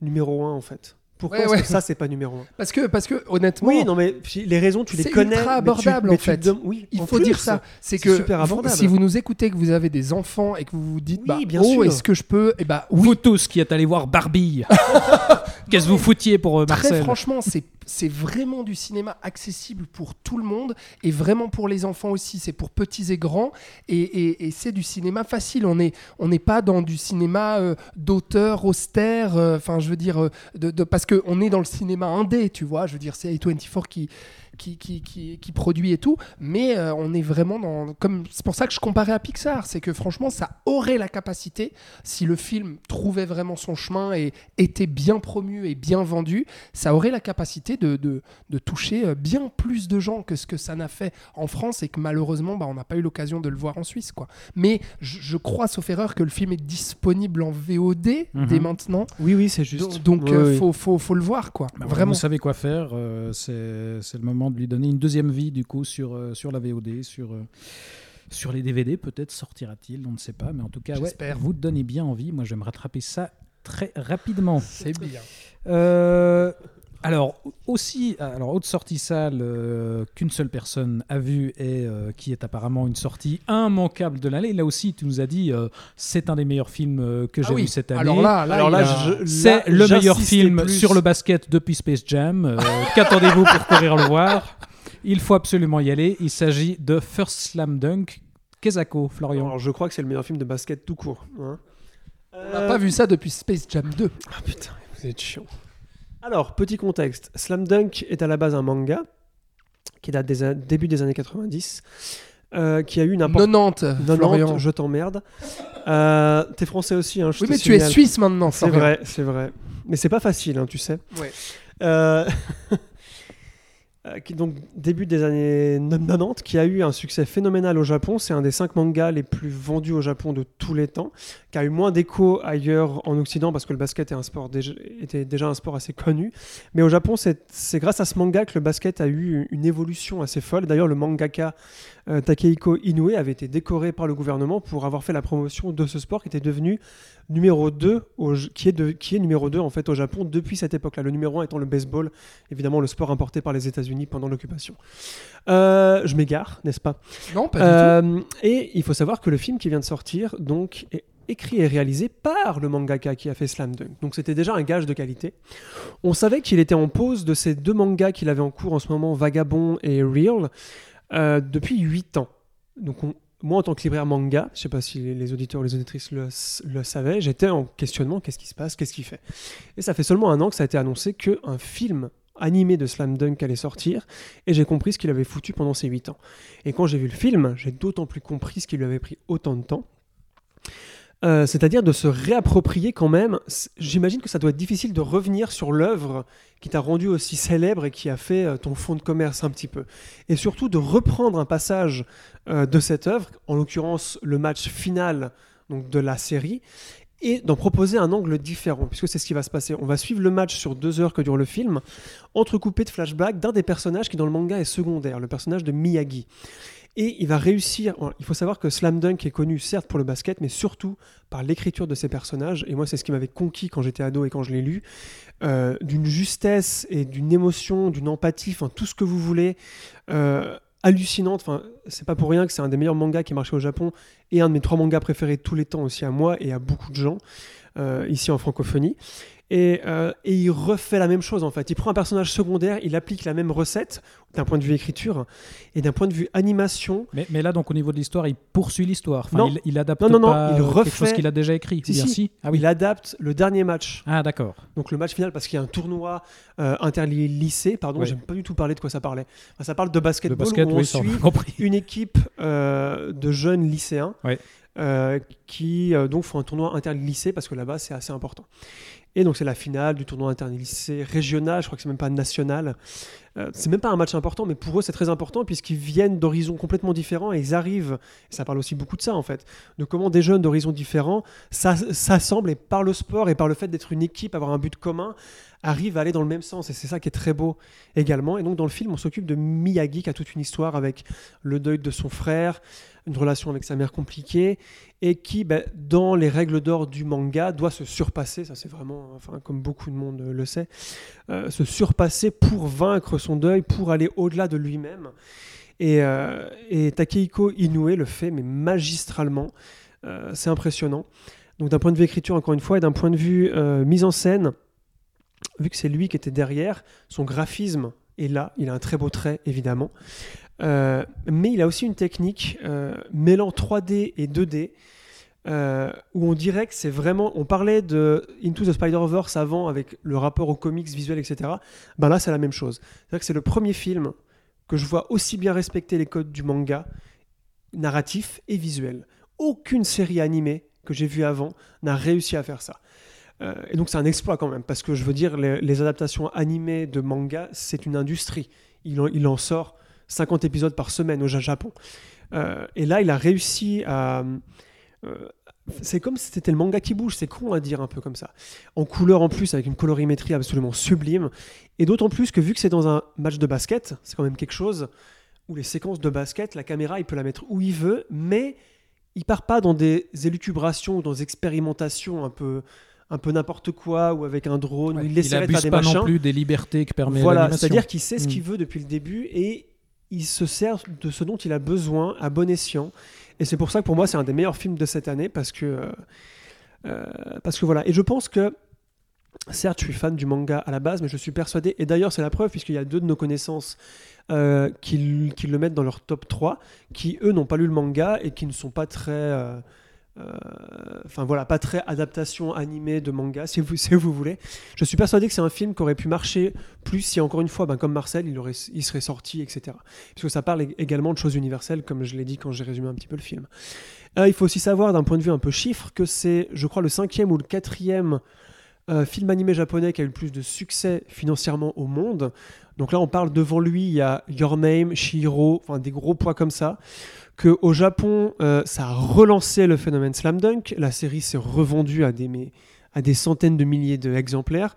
[SPEAKER 6] numéro un en fait? Pourquoi
[SPEAKER 5] Ouais,
[SPEAKER 6] est-ce
[SPEAKER 5] ouais.
[SPEAKER 6] que ça c'est pas numéro un?
[SPEAKER 5] Parce que, parce que honnêtement,
[SPEAKER 6] Oui, non mais les raisons tu les
[SPEAKER 5] c'est
[SPEAKER 6] connais.
[SPEAKER 5] ultra
[SPEAKER 6] mais tu-
[SPEAKER 5] abordable,
[SPEAKER 6] mais
[SPEAKER 5] en fait.
[SPEAKER 6] oui,
[SPEAKER 5] il
[SPEAKER 6] en
[SPEAKER 5] faut
[SPEAKER 6] plus,
[SPEAKER 5] dire ça. C'est que
[SPEAKER 6] super abordable.
[SPEAKER 5] si vous nous écoutez, que vous avez des enfants et que vous vous dites,
[SPEAKER 6] Oui,
[SPEAKER 5] bah,
[SPEAKER 6] bien
[SPEAKER 5] oh, est-ce que je peux Eh bah, oui.
[SPEAKER 4] Vous tous qui êtes allés voir Barbie, [laughs] qu'est-ce que vous foutiez pour euh,
[SPEAKER 5] Très
[SPEAKER 4] Marcel
[SPEAKER 5] franchement, c'est c'est vraiment du cinéma accessible pour tout le monde et vraiment pour les enfants aussi. C'est pour petits et grands et, et- et c'est du cinéma facile. On n'est on n'est pas dans du cinéma euh, d'auteur austère. euh, Enfin, je veux dire, de, de- parce que on est dans le cinéma indé, tu vois. Je veux dire, c'est A24 qui qui, qui, qui, qui produit et tout, mais euh, on est vraiment dans. comme C'est pour ça que je comparais à Pixar, c'est que franchement, ça aurait la capacité, si le film trouvait vraiment son chemin et était bien promu et bien vendu, ça aurait la capacité de, de, de toucher euh, bien plus de gens que ce que ça n'a fait en France et que malheureusement, bah, on n'a pas eu l'occasion de le voir en Suisse. Quoi. Mais je, je crois, sauf erreur, que le film est disponible en VOD
[SPEAKER 4] Mhm.
[SPEAKER 5] dès maintenant.
[SPEAKER 6] Oui, oui, c'est juste.
[SPEAKER 5] Donc, euh,
[SPEAKER 6] oui.
[SPEAKER 5] faut, faut, faut le voir, quoi.
[SPEAKER 4] Bah,
[SPEAKER 5] Vraiment.
[SPEAKER 4] Vous savez quoi faire. euh, c'est le moment de lui donner une deuxième vie du coup sur, euh, sur la VOD, sur, euh, sur les DVD. Peut-être sortira-t-il, on ne sait pas. Mais en tout cas, ouais, vous donnez bien envie. Moi, je vais me rattraper ça très rapidement.
[SPEAKER 5] C'est bien.
[SPEAKER 4] Euh, alors, aussi, alors, autre sortie salle euh, qu'une seule personne a vue et euh, qui est apparemment une sortie immanquable de l'année. Là aussi, tu nous as dit, euh, c'est un des meilleurs films euh, que j'ai
[SPEAKER 5] Ah oui.
[SPEAKER 4] vu cette année.
[SPEAKER 5] Alors là, là,
[SPEAKER 6] Alors
[SPEAKER 5] il
[SPEAKER 6] là,
[SPEAKER 5] a-
[SPEAKER 6] je-
[SPEAKER 4] C'est
[SPEAKER 6] là,
[SPEAKER 4] le meilleur film
[SPEAKER 6] plus.
[SPEAKER 4] sur le basket depuis Space Jam. Euh, [laughs] Qu'attendez-vous pour courir le voir? Il faut absolument y aller. Il s'agit de First Slam Dunk. Kezako, Florian.
[SPEAKER 6] Alors, je crois que c'est le meilleur film de basket tout court. hein.
[SPEAKER 5] on n'a pas vu ça depuis Space Jam 2.
[SPEAKER 6] Ah putain, vous êtes chiant. Alors, petit contexte. Slam Dunk est à la base un manga qui date des début des années 90, euh, qui a eu une importance.
[SPEAKER 5] 90, Florian.
[SPEAKER 6] je t'emmerde. Euh, T'es français aussi, hein, je
[SPEAKER 5] Oui, mais tu es suisse maintenant,
[SPEAKER 6] C'est vrai, c'est vrai. Mais c'est pas facile, hein, tu sais.
[SPEAKER 5] Ouais.
[SPEAKER 6] Euh, [laughs] euh, donc début des années 90, qui a eu un succès phénoménal au Japon. C'est un des cinq mangas les plus vendus au Japon de tous les temps, qui a eu moins d'écho ailleurs en Occident parce que le basket est un sport déjà, était déjà un sport assez connu. Mais au Japon, c'est grâce à ce manga que le basket a eu une évolution assez folle. D'ailleurs, le mangaka euh, Takehiko Inoue avait été décoré par le gouvernement pour avoir fait la promotion de ce sport qui était devenu numéro 2, au, qui, est de, qui est numéro 2 en fait au Japon depuis cette époque-là. Le numéro 1 étant le baseball, évidemment le sport importé par les États-Unis pendant l'occupation. Euh, je m'égare, n'est-ce pas?
[SPEAKER 5] Non, pas du
[SPEAKER 6] euh, et il faut savoir que le film qui vient de sortir donc est écrit et réalisé par le mangaka qui a fait Slam Dunk. Donc c'était déjà un gage de qualité. On savait qu'il était en pause de ces deux mangas qu'il avait en cours en ce moment, Vagabond et Real, euh, depuis 8 ans. Donc on- moi en tant que libraire manga, je sais pas si les auditeurs ou les auditrices le, le savaient, j'étais en questionnement, qu'est-ce qui se passe, qu'est-ce qu'il fait? Et ça fait seulement un an que ça a été annoncé qu'un film animé de Slam Dunk allait sortir, et j'ai compris ce qu'il avait foutu pendant ces 8 ans. Et quand j'ai vu le film, j'ai d'autant plus compris ce qui lui avait pris autant de temps. Euh, C'est-à-dire de se réapproprier quand même. J'imagine que ça doit être difficile de revenir sur l'œuvre qui t'a rendu aussi célèbre et qui a fait euh, ton fonds de commerce un petit peu. Et surtout de reprendre un passage euh, de cette œuvre, en l'occurrence le match final donc, de la série, et d'en proposer un angle différent, puisque c'est ce qui va se passer. On va suivre le match sur deux heures que dure le film, entrecoupé de flashbacks d'un des personnages qui dans le manga est secondaire, le personnage de Miyagi. Et il va réussir. Il faut savoir que Slam Dunk est connu certes pour le basket, mais surtout par l'écriture de ses personnages. Et moi, c'est ce qui m'avait conquis quand j'étais ado et quand je l'ai lu. Euh, d'une justesse et d'une émotion, d'une empathie, enfin tout ce que vous voulez. euh, hallucinante. Enfin, c'est pas pour rien que c'est un des meilleurs mangas qui marchait au Japon et un de mes trois mangas préférés de tous les temps aussi à moi et à beaucoup de gens euh, ici en francophonie. Et, euh, et il refait la même chose en fait. Il prend un personnage secondaire, il applique la même recette d'un point de vue écriture et d'un point de vue animation.
[SPEAKER 4] Mais, mais là, donc, au niveau de l'histoire, il poursuit l'histoire. Enfin,
[SPEAKER 6] Non.
[SPEAKER 4] il, il adapte
[SPEAKER 6] Non, non, non,
[SPEAKER 4] pas
[SPEAKER 6] il refait-
[SPEAKER 4] quelque chose qu'il a déjà écrit.
[SPEAKER 6] Si,
[SPEAKER 4] bien
[SPEAKER 6] si.
[SPEAKER 4] Ah oui.
[SPEAKER 6] Il adapte le dernier match,
[SPEAKER 4] Ah, d'accord.
[SPEAKER 6] donc le match final parce qu'il y a un tournoi euh, inter-lycée. Pardon, j'aime pas du tout parler de quoi ça parlait. Enfin, ça parle de basketball
[SPEAKER 4] Le basket,
[SPEAKER 6] où
[SPEAKER 4] oui, on
[SPEAKER 6] suit une équipe euh, de jeunes lycéens euh, qui euh, donc font un tournoi inter-lycée parce que là-bas c'est assez important. Et donc c'est la finale du tournoi inter-lycée régional, je crois que c'est même pas national. Euh, c'est même pas un match important, mais pour eux c'est très important puisqu'ils viennent d'horizons complètement différents et ils arrivent, ça parle aussi beaucoup de ça en fait, de comment des jeunes d'horizons différents s'as- s'assemblent et par le sport et par le fait d'être une équipe, avoir un but commun, arrivent à aller dans le même sens. Et c'est ça qui est très beau également. Et donc dans le film, on s'occupe de Miyagi qui a toute une histoire avec le deuil de son frère, une relation avec sa mère compliquée, et qui, ben, dans les règles d'or du manga, doit se surpasser, ça c'est vraiment, enfin, comme beaucoup de monde le sait, euh, se surpasser pour vaincre son deuil, pour aller au-delà de lui-même. Et, euh, et Takehiko Inoue le fait, mais magistralement. Euh, c'est impressionnant. Donc d'un point de vue écriture, encore une fois, et d'un point de vue mise en scène, vu que c'est lui qui était derrière, son graphisme est là. Il a un très beau trait, évidemment. Euh, mais il a aussi une technique euh, mêlant 3D et 2D. euh, où on dirait que c'est vraiment. On parlait de Into the Spider-Verse avant avec le rapport aux comics visuels, etc. Ben là, c'est la même chose. C'est-à-dire que c'est le premier film que je vois aussi bien respecter les codes du manga, narratif et visuel. Aucune série animée que j'ai vue avant n'a réussi à faire ça. Euh, et donc c'est un exploit quand même, parce que je veux dire, les, adaptations animées de manga, c'est une industrie. Il en, il en sort 50 épisodes par semaine au Ja- Japon. Euh, et là, il a réussi à... euh, c'est comme si c'était le manga qui bouge, c'est con à dire un peu comme ça. En couleur en plus, avec une colorimétrie absolument sublime. Et d'autant plus que vu que c'est dans un match de basket, c'est quand même quelque chose où les séquences de basket, la caméra, il peut la mettre où il veut, mais il part pas dans des élucubrations ou dans des expérimentations un peu, un peu n'importe quoi ou avec un drone où il
[SPEAKER 4] il
[SPEAKER 6] faire
[SPEAKER 4] abuse
[SPEAKER 6] des
[SPEAKER 4] pas
[SPEAKER 6] machins.
[SPEAKER 4] non plus des libertés que permet
[SPEAKER 6] Voilà, c'est-à-dire qu'il sait ce
[SPEAKER 4] Mm.
[SPEAKER 6] qu'il veut depuis le début et il se sert de ce dont il a besoin à bon escient. Et c'est pour ça que pour moi, c'est un des meilleurs films de cette année parce que, euh, euh, parce que voilà. Et je pense que, certes, je suis fan du manga à la base, mais je suis persuadé, et d'ailleurs, c'est la preuve, puisqu'il y a deux de nos connaissances euh, qui, qui le mettent dans leur top 3, qui eux n'ont pas lu le manga et qui ne sont pas très. euh, Enfin voilà, pas très adaptation animée de manga, si vous, [laughs] si vous voulez. Je suis persuadé que c'est un film qui aurait pu marcher plus si, encore une fois, ben, comme Marcel, il, aurait, serait sorti, etc. Puisque ça parle ég- également de choses universelles, comme je l'ai dit quand j'ai résumé un petit peu le film. Euh, il faut aussi savoir, d'un point de vue un peu chiffre, que c'est, je crois, le cinquième ou le quatrième euh, film animé japonais qui a eu le plus de succès financièrement au monde. Donc là, on parle devant lui, il y a Your Name, Shihiro, enfin des gros poids comme ça. Que au Japon, euh, ça a relancé le phénomène slam dunk. La série s'est revendue à des, centaines de milliers d'exemplaires.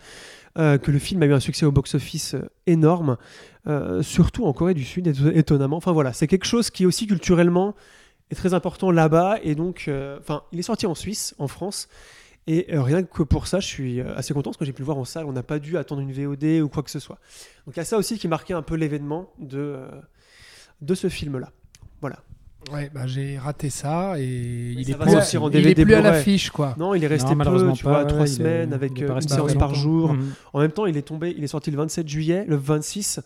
[SPEAKER 6] euh, que le film a eu un succès au box-office euh, énorme, surtout en Corée du Sud, éto- étonnamment. Enfin voilà, c'est quelque chose qui aussi culturellement est très important là-bas. Et donc, enfin, il est sorti en Suisse, en France. Et rien que pour ça, je suis assez content parce que j'ai pu le voir en salle. On n'a pas dû attendre une VOD ou quoi que ce soit. Donc il y a ça aussi qui marquait un peu l'événement de ce film-là.
[SPEAKER 5] Ouais, bah, j'ai raté ça et il est plus,
[SPEAKER 6] en
[SPEAKER 5] il est plus à l'affiche quoi.
[SPEAKER 6] Non, il est resté
[SPEAKER 4] Non,
[SPEAKER 6] peu,
[SPEAKER 4] malheureusement
[SPEAKER 6] tu vois, trois
[SPEAKER 4] est-
[SPEAKER 6] semaines avec euh, une séance par jour.
[SPEAKER 4] Mhm.
[SPEAKER 6] En même temps, il est tombé, il est sorti le 27 juillet, le 26,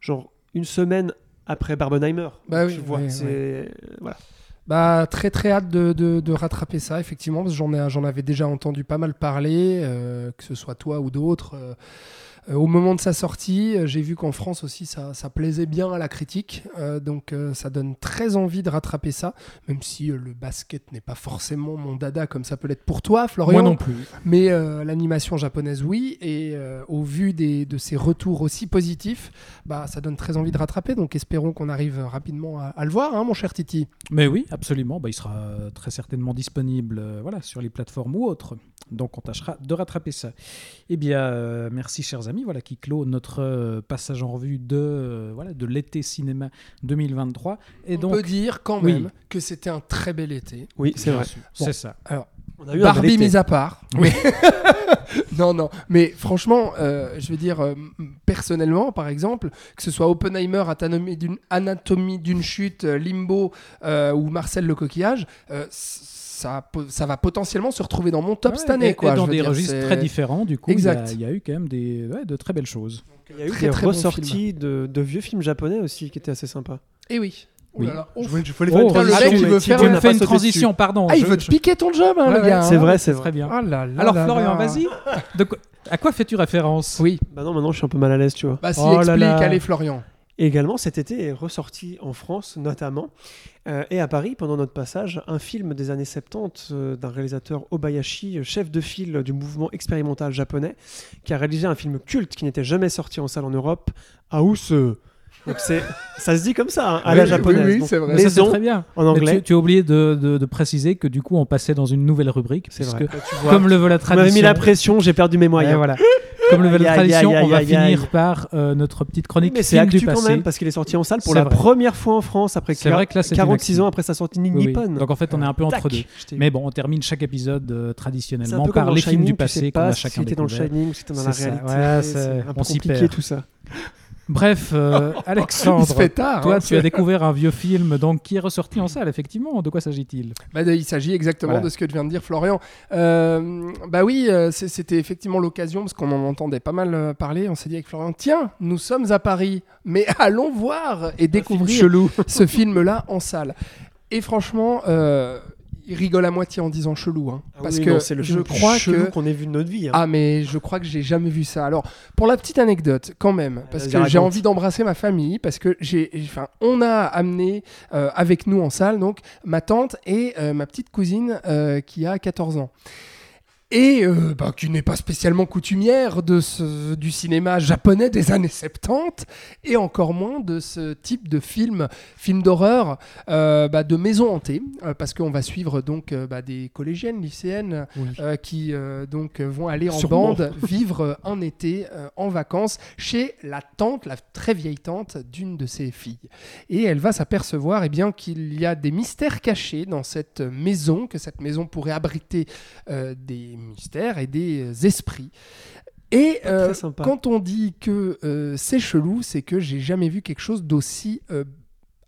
[SPEAKER 6] genre une semaine après Barbenheimer.
[SPEAKER 5] Bah
[SPEAKER 6] tu
[SPEAKER 5] oui,
[SPEAKER 6] vois,
[SPEAKER 5] ouais,
[SPEAKER 6] c'est voilà.
[SPEAKER 5] Bah, très très hâte de, de- de rattraper ça, effectivement, parce que j'en, ai, j'en avais déjà entendu pas mal parler, euh, que ce soit toi ou d'autres. euh, au moment de sa sortie, euh, j'ai vu qu'en France aussi, ça, ça plaisait bien à la critique. euh, donc, euh, ça donne très envie de rattraper ça, même si euh, le basket n'est pas forcément mon dada comme ça peut l'être pour toi, Florian.
[SPEAKER 4] Moi non plus.
[SPEAKER 5] Mais euh, l'animation japonaise, oui. Et euh, au vu des, de ces retours aussi positifs, bah, ça donne très envie de rattraper. Donc, espérons qu'on arrive rapidement à, à le voir, hein, mon cher Titi.
[SPEAKER 4] Mais oui, absolument. Bah, il sera euh, très certainement disponible euh, voilà, sur les plateformes ou autres. Donc on tâchera de rattraper ça. Eh bien, euh, merci chers amis, voilà qui clôt notre euh, passage en revue de, euh, voilà, de l'été cinéma 2023. Et
[SPEAKER 5] On
[SPEAKER 4] donc,
[SPEAKER 5] peut dire quand
[SPEAKER 4] oui.
[SPEAKER 5] même que c'était un très bel été.
[SPEAKER 6] Oui, c'est vrai.
[SPEAKER 4] c'est ça.
[SPEAKER 6] On a eu un bel
[SPEAKER 5] Barbie mise à part.
[SPEAKER 4] Oui. [laughs]
[SPEAKER 5] Non, non. Mais franchement, euh, je veux dire, euh, personnellement, par exemple, que ce soit Oppenheimer, Anatomie d'une, Anatomie d'une chute, Limbo euh, ou Marcel le coquillage, euh, ça, va potentiellement se retrouver dans mon top
[SPEAKER 4] Ouais,
[SPEAKER 5] cette année.
[SPEAKER 4] et,
[SPEAKER 5] quoi,
[SPEAKER 4] et dans des
[SPEAKER 5] dire,
[SPEAKER 4] registres très différents, du coup, il y a-
[SPEAKER 5] Exact.
[SPEAKER 4] il y, a eu quand même des, ouais, de très belles choses.
[SPEAKER 6] Il y a eu
[SPEAKER 5] Très,
[SPEAKER 6] des
[SPEAKER 5] très bon
[SPEAKER 6] ressorties de, de vieux films japonais aussi qui étaient assez sympas.
[SPEAKER 5] Eh oui. Oh
[SPEAKER 4] Oui.
[SPEAKER 5] là là, ouf.
[SPEAKER 6] Je voulais, je voulais
[SPEAKER 4] Oh,
[SPEAKER 6] faire une transition,
[SPEAKER 5] veut faire
[SPEAKER 4] une transition, pardon.
[SPEAKER 5] Ah, il
[SPEAKER 4] je-
[SPEAKER 5] veut te piquer ton job, hein,
[SPEAKER 4] Ouais,
[SPEAKER 5] le gars.
[SPEAKER 6] C'est
[SPEAKER 5] hein.
[SPEAKER 6] vrai, c'est vrai.
[SPEAKER 4] Très bien.
[SPEAKER 5] Oh là là
[SPEAKER 4] Alors
[SPEAKER 5] là
[SPEAKER 4] Florian, vas-y. À quoi fais-tu référence?
[SPEAKER 5] Oui.
[SPEAKER 6] Bah non, maintenant je suis un peu mal à l'aise, tu vois.
[SPEAKER 5] Bah, si,
[SPEAKER 4] Oh là
[SPEAKER 5] explique.
[SPEAKER 4] là.
[SPEAKER 5] Allez, Florian.
[SPEAKER 6] Et également, cet été est ressorti en France, notamment, euh, et à Paris, pendant notre passage, un film des années 70 euh, d'un réalisateur Obayashi, chef de file du mouvement expérimental japonais, qui a réalisé un film culte qui n'était jamais sorti en salle en Europe, House. Donc c'est, ça se dit comme ça, hein, à
[SPEAKER 5] Oui,
[SPEAKER 6] la japonaise.
[SPEAKER 5] oui, c'est vrai.
[SPEAKER 4] Mais ça, c'est
[SPEAKER 6] Maison
[SPEAKER 4] très bien.
[SPEAKER 6] en
[SPEAKER 4] Mais
[SPEAKER 6] anglais.
[SPEAKER 4] tu, tu as oublié de, de- de préciser que du coup, on passait dans une nouvelle rubrique.
[SPEAKER 6] C'est vrai. Tu vois,
[SPEAKER 4] Comme le veut la
[SPEAKER 6] tu m'avais mis
[SPEAKER 4] tradition.
[SPEAKER 6] la pression, j'ai perdu mes
[SPEAKER 4] Ouais,
[SPEAKER 6] moyens.
[SPEAKER 4] voilà. Comme le veut la tradition, on va finir par euh, notre petite chronique
[SPEAKER 6] Mais c'est actu quand
[SPEAKER 4] passé.
[SPEAKER 6] même parce qu'il est sorti en salle pour la
[SPEAKER 4] vrai.
[SPEAKER 6] première fois en France après
[SPEAKER 4] C'est vrai que là, c'est une
[SPEAKER 6] 46
[SPEAKER 4] actu.
[SPEAKER 6] ans après sa sortie. Nippon.
[SPEAKER 4] Donc en fait, on est un peu entre deux. Mais bon, on termine chaque épisode euh, traditionnellement par les films du
[SPEAKER 6] tu
[SPEAKER 4] passé
[SPEAKER 6] sais
[SPEAKER 4] qu'on
[SPEAKER 6] pas
[SPEAKER 4] a
[SPEAKER 6] si
[SPEAKER 4] chacun
[SPEAKER 6] c'était dans le. Shining ou si c'était dans la réalité. C'est un peu
[SPEAKER 4] on s'y
[SPEAKER 6] compliqué
[SPEAKER 4] perd.
[SPEAKER 6] tout ça.
[SPEAKER 4] Bref, euh, [laughs]
[SPEAKER 5] se
[SPEAKER 4] Alexandre,
[SPEAKER 5] fait tard.
[SPEAKER 4] toi,
[SPEAKER 5] hein,
[SPEAKER 4] tu as découvert un vieux film donc qui est ressorti en salle, effectivement. De quoi s'agit-il?
[SPEAKER 5] Bah, il s'agit exactement
[SPEAKER 4] Voilà.
[SPEAKER 5] de ce que vient de dire Florian. Euh, bah oui, euh, c'était effectivement l'occasion, parce qu'on en entendait pas mal parler. On s'est dit avec Florian, tiens, nous sommes à Paris, mais [laughs] allons voir et découvrir ce film-là en salle. Et franchement, euh, il rigole à moitié en disant chelou, hein, parce
[SPEAKER 6] Ah oui,
[SPEAKER 5] que
[SPEAKER 6] non, le
[SPEAKER 5] je crois
[SPEAKER 6] chelou
[SPEAKER 5] que
[SPEAKER 6] qu'on ait vu de notre vie. hein.
[SPEAKER 5] ah mais je crois que j'ai jamais vu ça. Alors pour la petite anecdote quand même parce que j'ai envie d'embrasser ma famille parce que j'ai enfin on a amené euh, avec nous en salle donc ma tante et euh, ma petite cousine euh, qui a 14 ans. Et euh, bah, qui n'est pas spécialement coutumière de ce, du cinéma japonais des années 70, et encore moins de ce type de film, film d'horreur, euh, bah, de maison hantée, euh, parce qu'on va suivre donc bah, des collégiennes, lycéennes,
[SPEAKER 6] Oui.
[SPEAKER 5] qui donc vont aller en
[SPEAKER 6] Sûrement.
[SPEAKER 5] bande vivre un été en vacances chez la tante, la très vieille tante d'une de ses filles. Et elle va s'apercevoir eh bien qu'il y a des mystères cachés dans cette maison, que cette maison pourrait abriter des mystères et des euh, esprits. Et euh, quand on dit que euh, c'est chelou, c'est que j'ai jamais vu quelque chose d'aussi euh,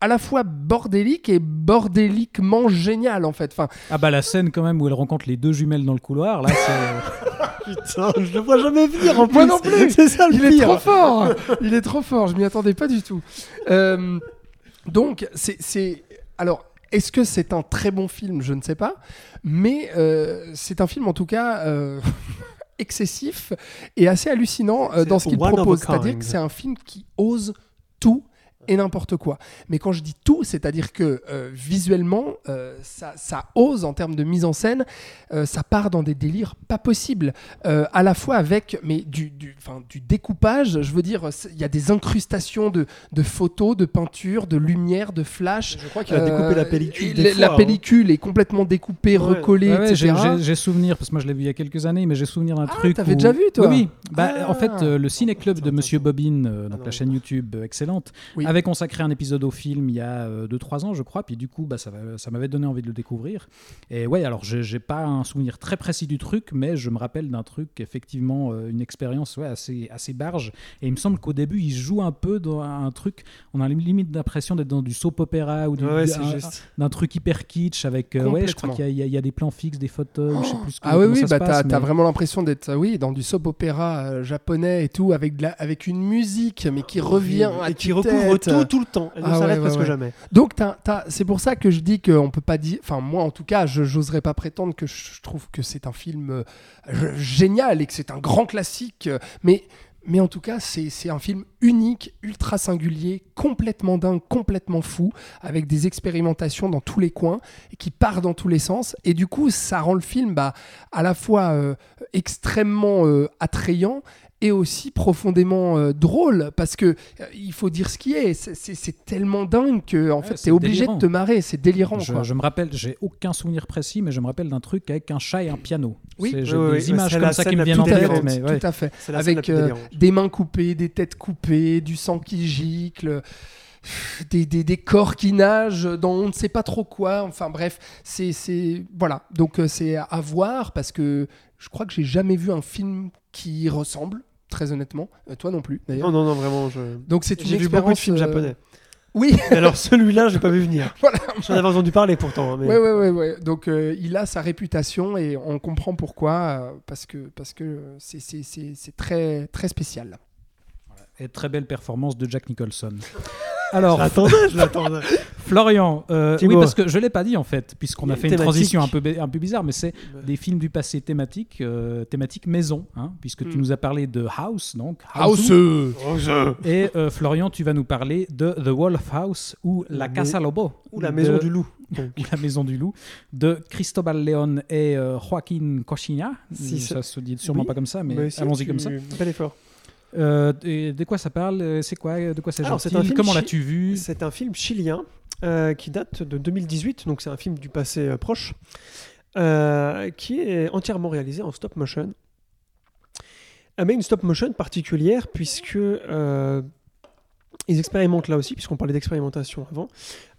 [SPEAKER 5] à la fois bordélique et bordéliquement génial en fait. Enfin,
[SPEAKER 4] Ah bah la scène quand même où elle rencontre les deux jumelles dans le couloir, là c'est... [laughs]
[SPEAKER 6] Putain, je le vois jamais venir en plus.
[SPEAKER 5] Moi non plus.
[SPEAKER 6] C'est ça le
[SPEAKER 5] il est trop fort Il est trop fort, je m'y attendais pas du tout. Euh, donc, c'est- c'est... Alors, est-ce que c'est un très bon film? Je ne sais pas. Mais euh, c'est un film, en tout cas, euh, [laughs] excessif et assez hallucinant euh, dans ce qu'il propose. C'est-à-dire que c'est un film qui ose tout et n'importe quoi. Mais quand je dis tout, c'est-à-dire que euh, visuellement, euh, ça, ça ose en termes de mise en scène, euh, ça part dans des délires pas possibles, Euh, à la fois avec mais du, du, enfin, du découpage, je veux dire, il y a des incrustations de, de photos, de peintures, de lumière, de flash.
[SPEAKER 6] Je crois qu'il a découpé la pellicule. Des
[SPEAKER 5] la,
[SPEAKER 6] fois,
[SPEAKER 5] la
[SPEAKER 6] hein.
[SPEAKER 5] pellicule est complètement découpée,
[SPEAKER 6] Ouais.
[SPEAKER 5] recollée,
[SPEAKER 4] Ouais, ouais, j'ai-
[SPEAKER 5] etc.
[SPEAKER 4] j'ai souvenir, parce que moi je l'ai vu il y a quelques années, mais j'ai souvenir d'un
[SPEAKER 5] Ah,
[SPEAKER 4] truc.
[SPEAKER 5] t'avais
[SPEAKER 4] où-
[SPEAKER 5] déjà vu, toi
[SPEAKER 4] Oui, oui. Bah,
[SPEAKER 5] Ah.
[SPEAKER 4] En fait, euh, le ciné-club de
[SPEAKER 6] Attends,
[SPEAKER 4] Monsieur. Bobine, euh, donc
[SPEAKER 6] non,
[SPEAKER 4] la chaîne YouTube excellente,
[SPEAKER 5] Oui.
[SPEAKER 4] Avait consacré un épisode au film il y a 2-3 ans, je crois. Puis du coup, bah, ça, ça m'avait donné envie de le découvrir. Et ouais, alors j'ai pas un souvenir très précis du truc, mais je me rappelle d'un truc, effectivement, euh, une expérience ouais, assez, assez barge. Et il me semble qu'au début, il joue un peu dans un truc, on a limite l'impression d'être dans du soap opéra ou
[SPEAKER 6] Ouais,
[SPEAKER 4] d'un truc hyper kitsch avec euh, ouais je crois qu'il y, a- il y a- il y a des plans fixes des photos je sais plus ce que-
[SPEAKER 5] Ah oui, oui, bah t'as,
[SPEAKER 4] mais-
[SPEAKER 5] vraiment l'impression d'être euh, oui, dans du soap opéra euh, japonais et tout, avec, de la- avec une musique, mais qui revient à
[SPEAKER 6] et qui
[SPEAKER 5] tue-tête.
[SPEAKER 6] Tout tout le temps. Elle ne
[SPEAKER 5] Ah
[SPEAKER 6] s'arrête
[SPEAKER 5] ouais,
[SPEAKER 6] presque
[SPEAKER 5] ouais.
[SPEAKER 6] jamais.
[SPEAKER 5] Donc c'est pour ça que je dis qu'on peut pas dire, enfin moi en tout cas, je j'oserais pas prétendre que je trouve que c'est un film euh, génial et que c'est un grand classique, euh, mais mais en tout cas c'est c'est un film unique, ultra singulier, complètement dingue, complètement fou, avec des expérimentations dans tous les coins et qui part dans tous les sens et du coup ça rend le film bah, à la fois euh, extrêmement euh, attrayant et aussi profondément euh, drôle parce que euh, il faut dire ce qui est c'est- tellement dingue que en
[SPEAKER 4] Ouais,
[SPEAKER 5] fait
[SPEAKER 4] c'est
[SPEAKER 5] t'es obligé
[SPEAKER 4] délirant.
[SPEAKER 5] de te marrer c'est délirant
[SPEAKER 4] je,
[SPEAKER 5] quoi.
[SPEAKER 4] je me rappelle j'ai aucun souvenir précis mais je me rappelle d'un truc avec un chat et un piano
[SPEAKER 5] Oui.
[SPEAKER 4] C'est- j'ai
[SPEAKER 6] Oui,
[SPEAKER 4] des
[SPEAKER 6] oui.
[SPEAKER 4] images comme ça qui me viennent en tête mais ouais.
[SPEAKER 5] tout à fait avec euh, des mains coupées des têtes coupées du sang qui gicle des, des, des corps qui nagent dans on ne sait pas trop quoi enfin bref c'est voilà donc c'est à voir parce que je crois que j'ai jamais vu un film qui ressemble très honnêtement Euh, toi non plus d'ailleurs
[SPEAKER 6] Non, non, non, vraiment. Je...
[SPEAKER 5] donc c'est une
[SPEAKER 6] J'ai vu beaucoup de films
[SPEAKER 5] euh,
[SPEAKER 6] japonais.
[SPEAKER 5] oui
[SPEAKER 6] alors celui-là, j'ai pas vu venir. [laughs]
[SPEAKER 5] Voilà.
[SPEAKER 6] J'en avais entendu parler pourtant. hein, Mais...
[SPEAKER 5] Ouais, ouais, ouais, ouais. Donc euh, il a sa réputation et on comprend pourquoi, euh, parce que parce que euh, c'est- c'est c'est- c'est très très spécial.
[SPEAKER 4] et très belle performance de Jack Nicholson
[SPEAKER 6] Je [laughs]
[SPEAKER 4] alors
[SPEAKER 6] l'attendais, je l'attendais. [laughs]
[SPEAKER 4] Florian euh, oui parce que je l'ai pas dit en fait puisqu'on a fait une transition un peu bi- un peu bizarre mais c'est des films du passé thématiques euh, thématiques maison hein, puisque tu
[SPEAKER 6] Hmm.
[SPEAKER 4] nous as parlé de House donc
[SPEAKER 5] House.
[SPEAKER 4] Et euh, Florian, tu vas nous parler de The Wolf House ou La Casa Lobo.
[SPEAKER 6] Ou la
[SPEAKER 4] de-
[SPEAKER 6] maison du loup.
[SPEAKER 4] ou [laughs] La Maison du Loup de Cristobal Leon et euh, Joaquin Cochina.
[SPEAKER 6] Si,
[SPEAKER 4] ça se dit sûrement
[SPEAKER 6] Oui,
[SPEAKER 4] pas comme ça, mais,
[SPEAKER 6] Mais si,
[SPEAKER 4] allons-y comme ça.
[SPEAKER 6] Bel effort.
[SPEAKER 4] Euh, et de quoi ça parle euh, C'est quoi De quoi
[SPEAKER 6] un film
[SPEAKER 4] Comment l'as-tu vu?
[SPEAKER 6] C'est un film chilien euh, qui date de 2018, donc c'est un film du passé euh, proche, euh, qui est entièrement réalisé en stop motion. Euh, mais une stop motion particulière puisque euh, ils expérimentent là aussi, puisqu'on parlait d'expérimentation avant.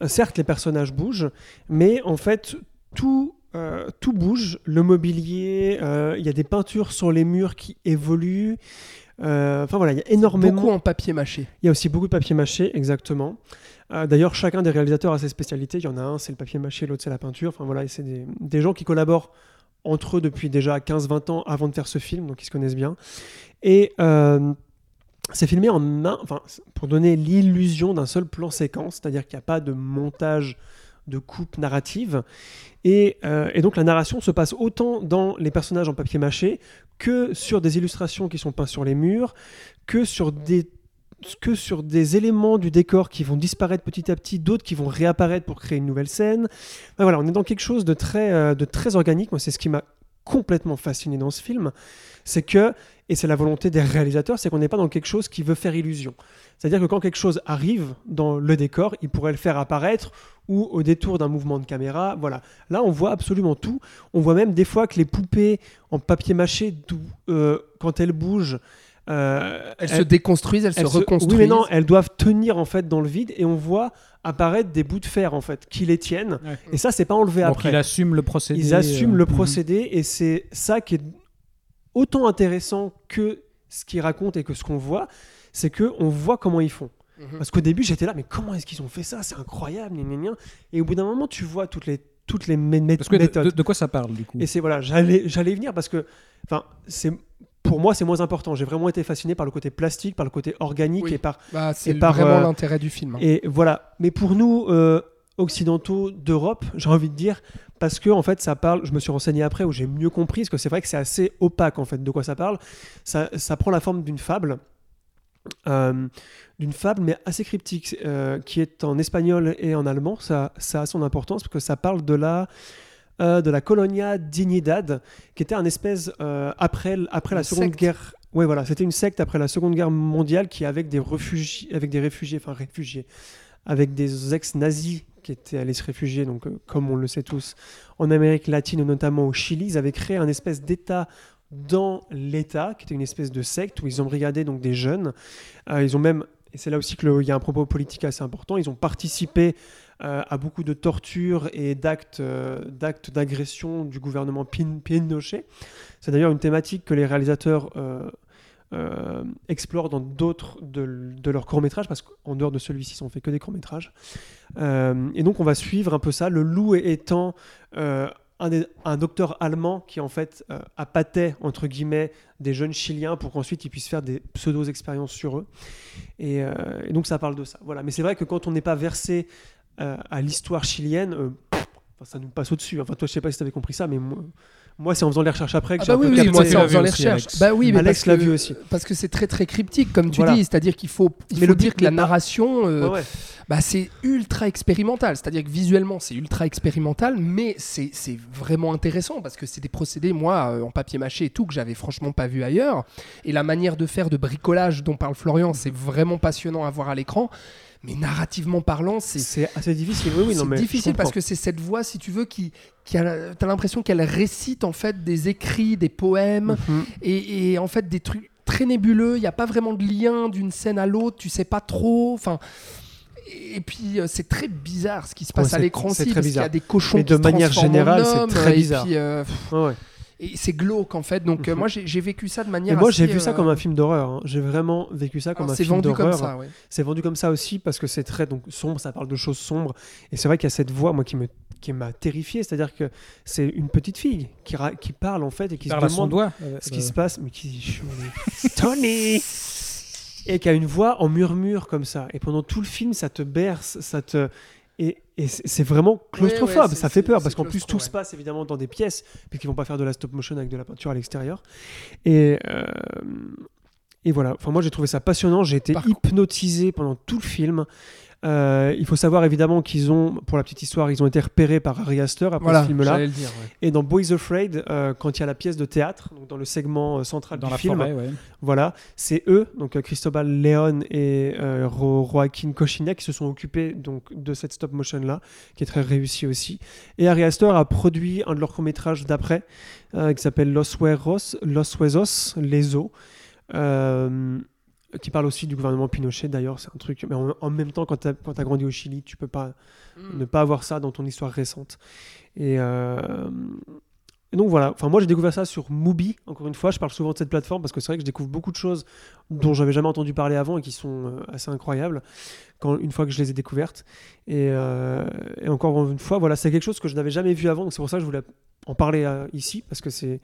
[SPEAKER 6] Euh, certes, les personnages bougent, mais en fait, tout, euh, tout bouge. Le mobilier, euh, il y a des peintures sur les murs qui évoluent. Euh, Enfin voilà, il y a énormément.
[SPEAKER 5] Beaucoup en papier mâché.
[SPEAKER 6] Il y a aussi beaucoup de papier mâché, exactement. Euh, D'ailleurs, chacun des réalisateurs a ses spécialités. Il y en a un, c'est le papier mâché, l'autre, c'est la peinture. Enfin voilà, c'est des, des gens qui collaborent entre eux depuis déjà 15-20 ans avant de faire ce film, donc ils se connaissent bien. Et euh, c'est filmé en un, enfin, pour donner l'illusion d'un seul plan séquence, c'est-à-dire qu'il n'y a pas de montage de coupe narrative. Et, euh, et donc la narration se passe autant dans les personnages en papier mâché que sur des illustrations qui sont peintes sur les murs, que sur des que sur des éléments du décor qui vont disparaître petit à petit, d'autres qui vont réapparaître pour créer une nouvelle scène. Voilà, on est dans quelque chose de très, euh, de très organique. Moi, c'est ce qui m'a complètement fasciné dans ce film. C'est que, et c'est la volonté des réalisateurs, c'est qu'on n'est pas dans quelque chose qui veut faire illusion. C'est-à-dire que quand quelque chose arrive dans le décor, il pourrait le faire apparaître ou au détour d'un mouvement de caméra. Voilà. Là, on voit absolument tout. On voit même des fois que les poupées en papier mâché, euh, quand elles bougent, euh,
[SPEAKER 5] Elles se déconstruisent, elles,
[SPEAKER 6] elles
[SPEAKER 5] se
[SPEAKER 6] se-
[SPEAKER 5] reconstruisent.
[SPEAKER 6] Oui, mais non, elles doivent tenir en fait dans le vide et on voit apparaître des bouts de fer en fait qui les tiennent.
[SPEAKER 4] Ouais.
[SPEAKER 6] Et ça, c'est pas enlevé
[SPEAKER 4] Donc
[SPEAKER 6] après.
[SPEAKER 4] il assume le procédé.
[SPEAKER 6] Ils assument
[SPEAKER 4] euh,
[SPEAKER 6] le
[SPEAKER 4] mhm.
[SPEAKER 6] procédé et c'est ça qui est autant intéressant que ce qu'ils racontent et que ce qu'on voit, c'est que on voit comment ils font.
[SPEAKER 5] Mhm.
[SPEAKER 6] Parce qu'au début, j'étais là, mais comment est-ce qu'ils ont fait ça? C'est incroyable, gna, gna, gna. Et au bout d'un moment, tu vois toutes les toutes les mé- mé-
[SPEAKER 4] Parce que de,
[SPEAKER 6] méthodes.
[SPEAKER 4] de- de quoi ça parle du coup?
[SPEAKER 6] Et c'est voilà, j'allais j'allais venir parce que, enfin, c'est pour moi c'est moins important. J'ai vraiment été fasciné par le côté plastique, par le côté organique
[SPEAKER 5] Oui.
[SPEAKER 6] et par
[SPEAKER 5] Bah, c'est vraiment
[SPEAKER 6] euh,
[SPEAKER 5] l'intérêt du film. hein.
[SPEAKER 6] et voilà. Mais pour nous euh, occidentaux d'Europe, j'ai envie de dire parce que en fait ça parle. Je me suis renseigné après où j'ai mieux compris parce que c'est vrai que c'est assez opaque en fait de quoi ça parle. Ça, ça prend la forme d'une fable. euh, d'une fable, mais assez cryptique, euh, qui est en espagnol et en allemand. Ça, ça a son importance parce que ça parle de la, euh, de la Colonia Dignidad, qui était un espèce après, après la Seconde
[SPEAKER 5] secte.
[SPEAKER 6] Guerre. Ouais, voilà, c'était une secte après la Seconde Guerre mondiale qui avec des réfugiés, avec des réfugiés, enfin réfugiés, avec des ex-nazis qui étaient allés se réfugier, donc euh, comme on le sait tous, en Amérique latine, notamment au Chili, ils avaient créé un espèce d'État dans l'État, qui était une espèce de secte où ils ont brigadé donc des jeunes. Euh, ils ont même, et c'est là aussi qu'il y a un propos politique assez important, ils ont participé euh, à beaucoup de tortures et d'actes d'agression du gouvernement Pin- Pinochet. C'est d'ailleurs une thématique que les réalisateurs euh, explorent dans d'autres de, leurs courts-métrages, parce qu'en dehors de celui-ci, n'ont fait que des courts-métrages. Euh, et donc on va suivre un peu ça, le loup étant euh, un, docteur allemand qui en fait euh, appâtait entre guillemets des jeunes chiliens pour qu'ensuite ils puissent faire des pseudo-expériences sur eux. Et, donc ça parle de ça. Voilà. Mais c'est vrai que quand on n'est pas versé à l'histoire chilienne, ça nous passe au-dessus. Enfin toi je sais pas si tu avais compris ça, mais moi, moi, c'est en faisant les recherches après que
[SPEAKER 5] Ah bah oui, oui, moi c'est en faisant les recherches.
[SPEAKER 4] Alex.
[SPEAKER 5] Bah oui, mais
[SPEAKER 6] Alex l'a vu aussi.
[SPEAKER 5] Parce que c'est très très cryptique, comme tu
[SPEAKER 6] Voilà.
[SPEAKER 5] dis, c'est-à-dire qu'il faut, il
[SPEAKER 6] Mais
[SPEAKER 5] faut
[SPEAKER 6] le
[SPEAKER 5] dire que la narration, euh,
[SPEAKER 6] Ouais, ouais.
[SPEAKER 5] bah, c'est ultra expérimental. C'est-à-dire que visuellement, c'est ultra expérimental, mais c'est c'est vraiment intéressant parce que c'est des procédés, moi, euh, en papier mâché et tout, que j'avais franchement pas vu ailleurs. Et la manière de faire de bricolage dont parle Florian, c'est vraiment passionnant à voir à l'écran. Mais narrativement parlant, c'est
[SPEAKER 6] C'est assez difficile. Oui,
[SPEAKER 5] c'est difficile parce que c'est cette voix, si tu veux, qui, qui a, t'as l'impression qu'elle récite en fait des écrits, des poèmes
[SPEAKER 6] Mhm.
[SPEAKER 5] et, et en fait des trucs très nébuleux. Il n'y a pas vraiment de lien d'une scène à l'autre. Tu sais pas trop. Enfin. Et puis euh, c'est très bizarre ce qui se passe
[SPEAKER 6] Ouais,
[SPEAKER 5] à l'écran
[SPEAKER 6] c'est très
[SPEAKER 5] parce qu'il y a
[SPEAKER 6] bizarre.
[SPEAKER 5] des cochons
[SPEAKER 6] Mais
[SPEAKER 5] qui
[SPEAKER 6] de
[SPEAKER 5] se
[SPEAKER 6] manière générale, c'est très
[SPEAKER 5] et
[SPEAKER 6] bizarre.
[SPEAKER 5] puis, euh, pff,
[SPEAKER 6] Ouais, ouais.
[SPEAKER 5] Et c'est glauque en fait. Donc euh,
[SPEAKER 6] Mhm.
[SPEAKER 5] moi j'ai vécu ça de manière.
[SPEAKER 6] Et moi, j'ai vu ça
[SPEAKER 5] euh,
[SPEAKER 6] comme un film d'horreur. hein. J'ai vraiment vécu ça comme
[SPEAKER 5] alors,
[SPEAKER 6] un
[SPEAKER 5] C'est
[SPEAKER 6] film
[SPEAKER 5] vendu comme
[SPEAKER 6] d'horreur.
[SPEAKER 5] ça. Ouais.
[SPEAKER 6] C'est vendu comme ça aussi parce que c'est très donc sombre. Ça parle de choses sombres. Et c'est vrai qu'il y a cette voix, moi, qui me qui m'a terrifié. C'est-à-dire que c'est une petite fille qui, ra- qui parle en fait et qui
[SPEAKER 4] Parle
[SPEAKER 6] se demande
[SPEAKER 4] doigt. euh,
[SPEAKER 6] ce qui
[SPEAKER 4] euh,
[SPEAKER 6] se passe, mais qui [laughs] Tony et qui a une voix en murmure comme ça. Et pendant tout le film, ça te berce, ça te et, et c'est vraiment claustrophobe.
[SPEAKER 5] Ouais, ouais,
[SPEAKER 6] ça fait peur parce qu'en plus tout se passe évidemment dans des pièces puisqu'ils vont pas faire de la stop motion avec de la peinture à l'extérieur. Et euh, et voilà. Enfin moi j'ai trouvé ça passionnant. J'ai été
[SPEAKER 5] Par
[SPEAKER 6] hypnotisé pendant tout le film. Euh, il faut savoir évidemment qu'ils ont, pour la petite histoire, ils ont été repérés par Ari Aster après
[SPEAKER 5] Voilà.
[SPEAKER 6] ce film-là.
[SPEAKER 5] ouais.
[SPEAKER 6] Et dans Boys Afraid, euh, quand il y a la pièce de théâtre, donc dans le segment euh, central
[SPEAKER 4] dans
[SPEAKER 6] du
[SPEAKER 4] la
[SPEAKER 6] film,
[SPEAKER 4] forêt, ouais.
[SPEAKER 6] voilà, c'est eux, donc euh, Cristobal Leon et euh, Joaquin Cochina, qui se sont occupés donc de cette stop motion là, qui est très réussie aussi. Et Ari Aster a produit un de leurs courts métrages d'après, qui s'appelle Los Huesos, Los Huesos, les os. Qui parle aussi du gouvernement Pinochet d'ailleurs, c'est un truc. Mais en, en même temps, quand tu as, grandi au Chili, tu peux pas
[SPEAKER 5] Mm.
[SPEAKER 6] ne pas avoir ça dans ton histoire récente. Et, euh, et donc voilà, enfin moi j'ai découvert ça sur Mubi, encore une fois, je parle souvent de cette plateforme parce que c'est vrai que je découvre beaucoup de choses dont j'avais jamais entendu parler avant et qui sont euh, assez incroyables quand, une fois que je les ai découvertes. Et, euh, et encore une fois, voilà, c'est quelque chose que je n'avais jamais vu avant, donc c'est pour ça que je voulais en parler euh, ici parce que c'est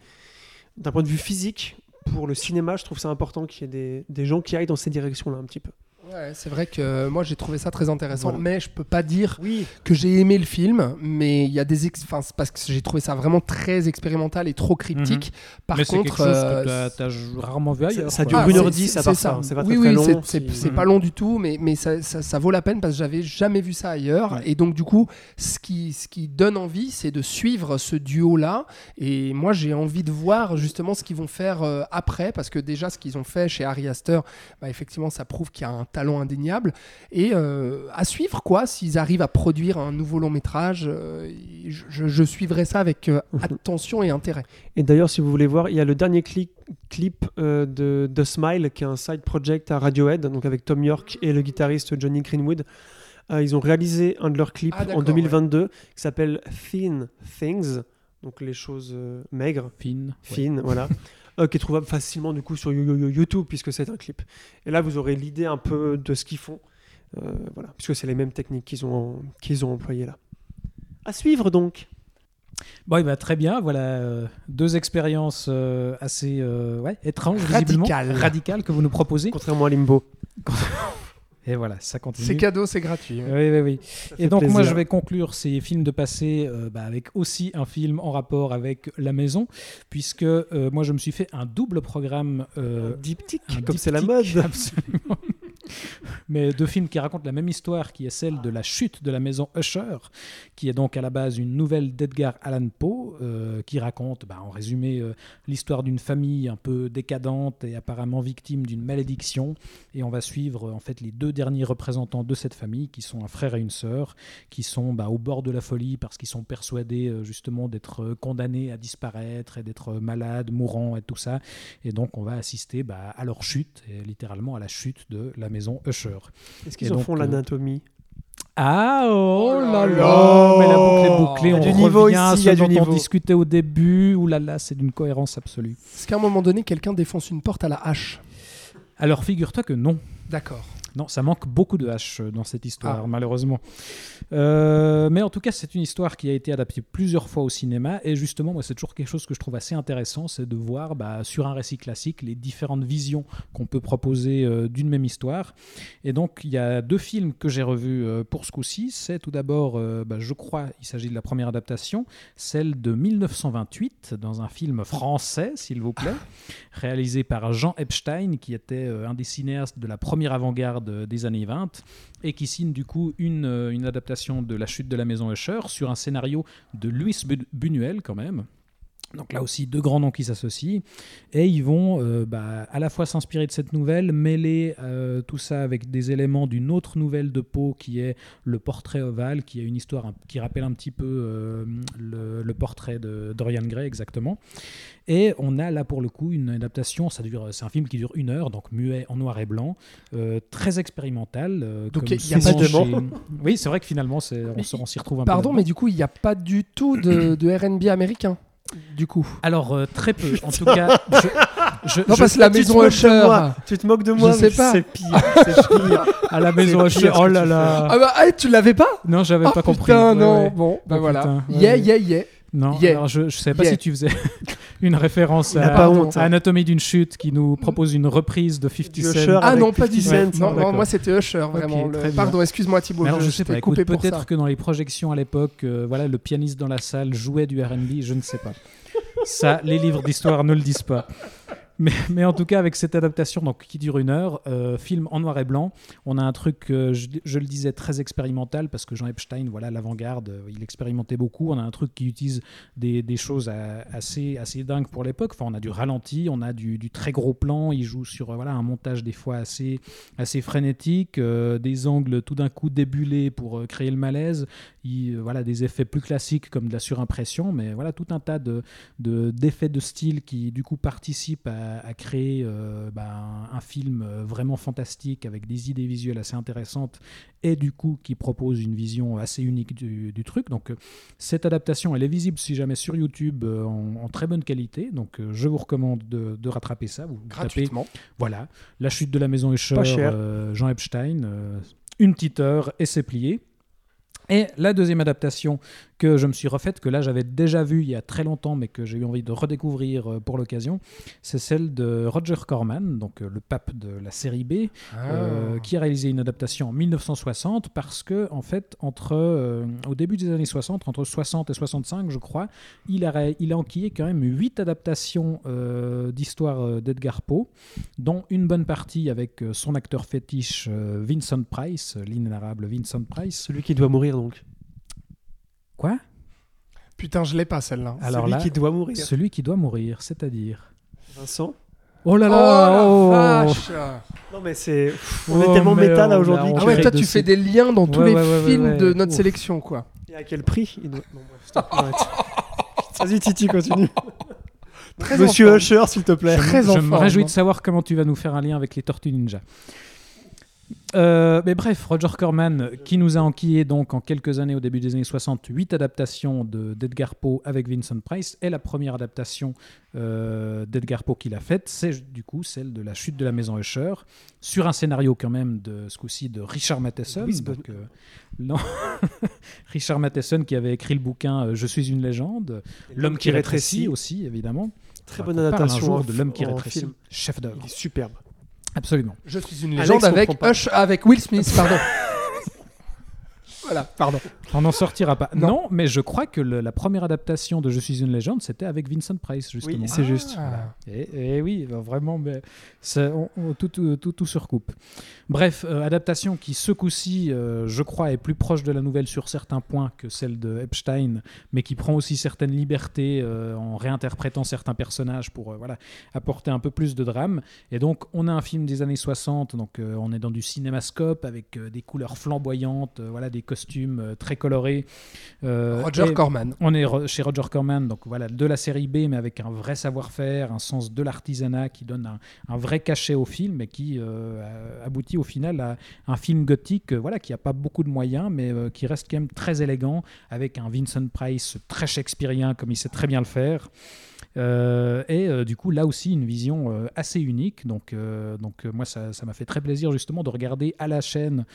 [SPEAKER 6] d'un point de vue physique. Pour le cinéma, je trouve ça important qu'il y ait des, gens qui aillent dans ces directions-là un petit peu.
[SPEAKER 5] Ouais, c'est vrai que moi j'ai trouvé ça très intéressant, mais je peux pas dire
[SPEAKER 6] Oui,
[SPEAKER 5] que j'ai aimé le film, mais il y a des ex... enfin, c'est parce que j'ai trouvé ça vraiment très expérimental et trop cryptique. Par
[SPEAKER 4] Mais c'est quelque
[SPEAKER 5] contre,
[SPEAKER 4] chose
[SPEAKER 5] euh,
[SPEAKER 4] que t'as- rarement vu
[SPEAKER 6] Ça-
[SPEAKER 4] ailleurs.
[SPEAKER 6] ça dure
[SPEAKER 5] Ah,
[SPEAKER 6] 1h10
[SPEAKER 5] c'est-
[SPEAKER 6] à part
[SPEAKER 5] c'est
[SPEAKER 6] ça, c'est pas
[SPEAKER 5] oui,
[SPEAKER 6] très,
[SPEAKER 5] oui,
[SPEAKER 6] très long,
[SPEAKER 5] c'est- c'est
[SPEAKER 6] si-
[SPEAKER 5] c'est
[SPEAKER 4] Mhm.
[SPEAKER 5] pas long du tout, mais, mais ça, ça, ça vaut la peine parce que j'avais jamais vu ça ailleurs.
[SPEAKER 4] Ouais.
[SPEAKER 5] Et donc, du coup, ce qui, ce qui donne envie, c'est de suivre ce duo-là. Et moi, j'ai envie de voir justement ce qu'ils vont faire euh, après, parce que déjà, ce qu'ils ont fait chez Harry Astor, bah, effectivement, ça prouve qu'il y a un talent indéniable. Et euh, à suivre, quoi, s'ils arrivent à produire un nouveau long métrage, euh, je, suivrai ça avec euh,
[SPEAKER 6] Mhm.
[SPEAKER 5] attention et intérêt.
[SPEAKER 6] Et d'ailleurs, si vous voulez voir, il y a le dernier cli- clip euh, de The Smile, qui est un side project à Radiohead, donc avec Tom York et le guitariste Johnny Greenwood. Euh, ils ont réalisé un de leurs clips
[SPEAKER 5] Ah,
[SPEAKER 6] en 2022 qui s'appelle Thin Things, donc les choses euh, maigres,
[SPEAKER 4] Fine. ouais.
[SPEAKER 6] fines, voilà. [laughs] euh, qui est trouvable facilement du coup sur Yo- Yo- Yo- YouTube puisque c'est un clip. Et là, vous aurez l'idée un peu de ce qu'ils font, euh, voilà, puisque c'est les mêmes techniques qu'ils ont qu'ils ont employées là. À suivre donc.
[SPEAKER 4] Bon, eh ben, très bien. Voilà euh, deux expériences euh, assez euh, ouais, étranges, visiblement.
[SPEAKER 5] Radicales.
[SPEAKER 4] radicales que vous nous proposez.
[SPEAKER 6] Contrairement à Limbo. [laughs]
[SPEAKER 4] Et voilà, ça continue.
[SPEAKER 5] C'est cadeau, c'est gratuit.
[SPEAKER 4] Oui, oui, oui. Et donc, moi, je vais conclure ces films de passé euh, bah, avec aussi un film en rapport avec la maison, puisque euh, moi, je me suis fait un double programme. euh,
[SPEAKER 6] diptyque,
[SPEAKER 4] un
[SPEAKER 6] comme c'est la mode. [laughs]
[SPEAKER 4] Absolument. Mais deux films qui racontent la même histoire, qui est celle de la chute de la maison Usher, qui est donc à la base une nouvelle d'Edgar Allan Poe, euh, qui raconte, bah, en résumé, euh, l'histoire d'une famille un peu décadente et apparemment victime d'une malédiction. Et on va suivre en fait les deux derniers représentants de cette famille, qui sont un frère et une sœur, qui sont bah, au bord de la folie parce qu'ils sont persuadés euh, justement d'être condamnés à disparaître et d'être malades, mourants et tout ça. Et donc on va assister bah, à leur chute, et littéralement à la chute de la maison Usher.
[SPEAKER 6] Est-ce qu'ils en
[SPEAKER 4] donc,
[SPEAKER 6] font
[SPEAKER 4] euh,
[SPEAKER 6] l'anatomie?
[SPEAKER 4] Ah oh,
[SPEAKER 5] Oh
[SPEAKER 4] là
[SPEAKER 5] là.
[SPEAKER 4] Mais la boucle est bouclée, on
[SPEAKER 6] du
[SPEAKER 4] revient
[SPEAKER 6] niveau
[SPEAKER 4] à
[SPEAKER 6] ici, il
[SPEAKER 4] ce
[SPEAKER 6] y a du
[SPEAKER 4] dont on
[SPEAKER 6] niveau.
[SPEAKER 4] discutait au début. Ouh là là, c'est d'une cohérence absolue.
[SPEAKER 5] Est-ce qu'à un moment donné, quelqu'un défonce une porte à la hache?
[SPEAKER 4] Alors figure-toi que non.
[SPEAKER 5] D'accord.
[SPEAKER 4] Non, ça manque beaucoup de H dans cette histoire,
[SPEAKER 5] Ah.
[SPEAKER 4] malheureusement. Euh, mais en tout cas, c'est une histoire qui a été adaptée plusieurs fois au cinéma. Et justement, moi, c'est toujours quelque chose que je trouve assez intéressant, c'est de voir bah, sur un récit classique les différentes visions qu'on peut proposer euh, d'une même histoire. Et donc, il y a deux films que j'ai revus euh, pour ce coup-ci. C'est tout d'abord, euh, bah, je crois, il s'agit de la première adaptation, celle de 1928, dans un film français, s'il vous plaît, réalisé par Jean Epstein, qui était euh, un des cinéastes de la première avant-garde des années 20, et qui signe du coup une, euh, une adaptation de La chute de la maison Usher sur un scénario de Luis Bu- Buñuel quand même. Donc là aussi, deux grands noms qui s'associent. Et ils vont euh, bah, à la fois s'inspirer de cette nouvelle, mêler euh, tout ça avec des éléments d'une autre nouvelle de Poe qui est le portrait ovale, qui a une histoire qui rappelle un petit peu euh, le, le portrait de Dorian Gray exactement. Et on a là pour le coup une adaptation, ça dure, c'est un film qui dure une heure, donc muet en noir et blanc, euh, très expérimental. euh,
[SPEAKER 5] Donc, il y a pas
[SPEAKER 6] de-
[SPEAKER 4] chez- Oui, c'est vrai que finalement, c'est- on, s'y retrouve un peu.
[SPEAKER 5] Pardon, mais du coup, il n'y a pas du tout de, de RB américain. Du coup.
[SPEAKER 4] Alors, euh, très peu. En tout [laughs] cas, je, je-
[SPEAKER 5] Non,
[SPEAKER 4] je-
[SPEAKER 5] parce que la
[SPEAKER 6] tu te
[SPEAKER 5] maison
[SPEAKER 6] moques de
[SPEAKER 5] Usher.
[SPEAKER 6] moi. Tu te moques de moi,
[SPEAKER 5] sais
[SPEAKER 6] mais
[SPEAKER 5] pas. [laughs]
[SPEAKER 6] c'est pire. C'est pire.
[SPEAKER 4] à la maison Usher, oh là là.
[SPEAKER 5] Ah bah, ah, tu l'avais pas?
[SPEAKER 4] Non, j'avais
[SPEAKER 5] Ah
[SPEAKER 4] pas compris.
[SPEAKER 5] putain, non.
[SPEAKER 4] ouais.
[SPEAKER 5] Bon, bah
[SPEAKER 4] Oh,
[SPEAKER 5] voilà.
[SPEAKER 4] putain, ouais,
[SPEAKER 5] Yeah, yeah, yeah.
[SPEAKER 4] Non,
[SPEAKER 5] Yeah.
[SPEAKER 4] alors je, je savais pas
[SPEAKER 5] Yeah.
[SPEAKER 4] si tu faisais [laughs] une référence à,
[SPEAKER 6] pas honte,
[SPEAKER 4] à
[SPEAKER 6] hein.
[SPEAKER 4] Anatomie d'une chute qui nous propose une reprise de 50
[SPEAKER 6] Du
[SPEAKER 4] Cent.
[SPEAKER 5] Ah non, pas
[SPEAKER 6] 50
[SPEAKER 5] du
[SPEAKER 6] Cent,
[SPEAKER 5] Non, moi c'était Usher, vraiment. Le-. Pardon, excuse-moi Thibaut,
[SPEAKER 4] Mais alors,
[SPEAKER 5] je,
[SPEAKER 4] je sais pas,
[SPEAKER 5] coupé
[SPEAKER 4] peut-être que dans les projections à l'époque, euh, voilà, le pianiste dans la salle jouait du R&B, je ne sais pas. Ça, les livres d'histoire ne le disent pas. Mais, en tout cas, avec cette adaptation donc, qui dure une heure, euh, film en noir et blanc, on a un truc, euh, je, le disais, très expérimental parce que Jean Epstein, voilà, l'avant-garde, euh, il expérimentait beaucoup. On a un truc qui utilise des, choses assez, dingues pour l'époque. Enfin, on a du ralenti, on a du, très gros plan. Il joue sur voilà, un montage des fois assez, assez frénétique, des angles tout d'un coup débulés pour créer le malaise. Il, voilà, des effets plus classiques comme de la surimpression, mais voilà, tout un tas de, de- d'effets de style qui du coup participent à, à créer euh, bah, un, film euh, vraiment fantastique avec des idées visuelles assez intéressantes et du coup qui propose une vision assez unique du, du truc. Donc euh, cette adaptation, elle est visible si jamais sur YouTube euh, en, en très bonne qualité. Donc euh, je vous recommande de, de rattraper ça. Vous tapez
[SPEAKER 5] Gratuitement.
[SPEAKER 4] voilà, La chute de la maison Usher,
[SPEAKER 6] Pas cher.
[SPEAKER 4] euh, Jean Epstein, euh, une petite heure et c'est plié. Et la deuxième adaptation que je me suis refaite, que là j'avais déjà vue il y a très longtemps, mais que j'ai eu envie de redécouvrir euh, pour l'occasion, c'est celle de Roger Corman, donc euh, le pape de la série B, euh,
[SPEAKER 5] Ah.
[SPEAKER 4] qui a réalisé une adaptation en 1960 parce que en fait entre euh, au début des années 60 entre 60 et 65 je crois il a il a enquillé quand même huit adaptations euh, d'histoires euh, d'Edgar Poe dont une bonne partie avec euh, son acteur fétiche euh, Vincent Price euh, l'inénarrable Vincent Price
[SPEAKER 6] Celui qui doit mourir, donc.
[SPEAKER 4] Quoi?
[SPEAKER 5] Putain, je l'ai pas celle-là.
[SPEAKER 4] alors
[SPEAKER 6] Celui
[SPEAKER 4] là
[SPEAKER 6] qui doit mourir.
[SPEAKER 4] celui qui doit mourir c'est-à-dire
[SPEAKER 6] Vincent?
[SPEAKER 4] Oh là
[SPEAKER 5] Oh
[SPEAKER 4] là
[SPEAKER 5] la
[SPEAKER 4] oh.
[SPEAKER 5] vache
[SPEAKER 6] Non, mais c'est. On
[SPEAKER 4] Oh,
[SPEAKER 6] est tellement méta là aujourd'hui.
[SPEAKER 5] Ah ouais, toi tu fais des liens dans tous
[SPEAKER 4] Ouais,
[SPEAKER 5] les
[SPEAKER 4] ouais,
[SPEAKER 5] films
[SPEAKER 4] ouais,
[SPEAKER 5] de notre
[SPEAKER 4] Ouf.
[SPEAKER 5] sélection, quoi.
[SPEAKER 6] Et à quel prix il doit- Non, bref, stop, arrête. [laughs] Vas-y, Titi, continue.
[SPEAKER 5] Très
[SPEAKER 6] Monsieur. Usher, s'il te plaît.
[SPEAKER 4] Je,
[SPEAKER 5] Très
[SPEAKER 4] je me réjouis de savoir comment tu vas nous faire un lien avec les Tortues Ninja. Euh, mais bref, Roger Corman, qui nous a enquillé donc en quelques années au début des années 60, huit adaptations de- d'Edgar Poe avec Vincent Price, et la première adaptation euh, d'Edgar Poe qu'il a faite, c'est du coup celle de La chute de la maison Usher, sur un scénario quand même de ce coup-ci de Richard Matheson. Donc, euh, non. [laughs] Richard Matheson qui avait écrit le bouquin Je suis une légende, L'homme qui rétrécit aussi, évidemment.
[SPEAKER 6] Très bonne
[SPEAKER 4] parle un
[SPEAKER 6] adaptation
[SPEAKER 4] jour de l'homme qui rétrécit. Chef d'œuvre.
[SPEAKER 6] Superbe.
[SPEAKER 4] Absolument.
[SPEAKER 5] Je suis une légende avec. Hush, avec Will Smith, pardon. [laughs] voilà, pardon.
[SPEAKER 4] On n'en sortira pas.
[SPEAKER 5] Non.
[SPEAKER 4] Non, mais je crois que le- la première adaptation de Je suis une légende, c'était avec Vincent Price, justement.
[SPEAKER 6] Oui, c'est juste.
[SPEAKER 5] Ah.
[SPEAKER 4] Et, et oui, bah, vraiment, mais ça- on- on- tout, tout, tout, tout se recoupe. Bref, euh, adaptation qui, ce coup-ci, euh, je crois, est plus proche de la nouvelle sur certains points que celle de Epstein, mais qui prend aussi certaines libertés euh, en réinterprétant certains personnages pour euh, voilà, apporter un peu plus de drame. Et donc, on a un film des années 60, donc euh, on est dans du cinémascope avec euh, des couleurs flamboyantes, euh, voilà, des costumes euh, très colorés. Euh,
[SPEAKER 5] Roger Corman.
[SPEAKER 4] on est chez Roger Corman, donc voilà, de la série B, mais avec un vrai savoir-faire, un sens de l'artisanat qui donne un, un vrai cachet au film et qui euh, aboutit au final à un film gothique voilà, qui n'a pas beaucoup de moyens, mais qui reste quand même très élégant, avec un Vincent Price très shakespearien, comme il sait très bien le faire. Euh, et euh, du coup, là aussi, une vision euh, assez unique. Donc, donc moi, ça m'a fait très plaisir justement de regarder à la chaîne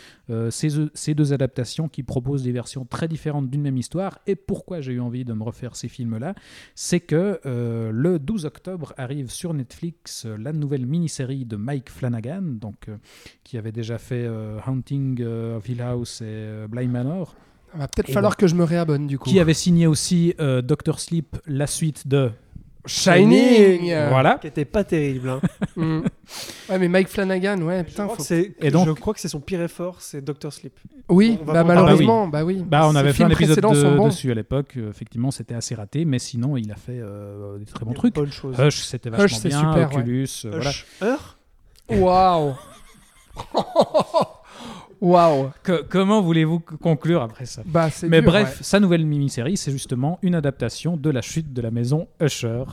[SPEAKER 4] ces, ces deux adaptations qui proposent des versions très différentes d'une même histoire. Et pourquoi j'ai eu envie de me refaire ces films-là? C'est que euh, le 12 octobre arrive sur Netflix euh, la nouvelle mini-série de Mike Flanagan, donc, euh, qui avait déjà fait Haunting of Hill House et Bly Manor,
[SPEAKER 5] Il va peut-être falloir que je me réabonne du coup.
[SPEAKER 4] qui avait signé aussi Doctor Sleep, la suite de...
[SPEAKER 5] Shining
[SPEAKER 4] Voilà.
[SPEAKER 6] Qui était pas terrible. hein. [laughs]
[SPEAKER 5] Mm. Ouais, mais Mike Flanagan, ouais,
[SPEAKER 6] je,
[SPEAKER 5] putain.
[SPEAKER 6] crois
[SPEAKER 5] faut-
[SPEAKER 6] que c'est,
[SPEAKER 4] Et donc-
[SPEAKER 6] je crois que c'est son pire effort, c'est Doctor Sleep.
[SPEAKER 5] Oui, bah,
[SPEAKER 6] pas-
[SPEAKER 5] malheureusement, bah oui.
[SPEAKER 4] Bah, on avait fait un épisode de- dessus à l'époque. Euh, effectivement, c'était assez raté, mais sinon, il a fait euh, des très bons trucs.
[SPEAKER 6] choses.
[SPEAKER 4] Hush, c'était vachement
[SPEAKER 5] Hush, c'est
[SPEAKER 4] bien.
[SPEAKER 5] super, ouais.
[SPEAKER 4] Oculus, euh, voilà.
[SPEAKER 6] Hush. Heure
[SPEAKER 5] Waouh [laughs] Waouh
[SPEAKER 4] comment voulez-vous conclure après ça?
[SPEAKER 5] Bah,
[SPEAKER 4] Mais
[SPEAKER 5] dur,
[SPEAKER 4] bref,
[SPEAKER 5] ouais.
[SPEAKER 4] sa nouvelle mini-série, c'est justement une adaptation de la chute de la maison Usher.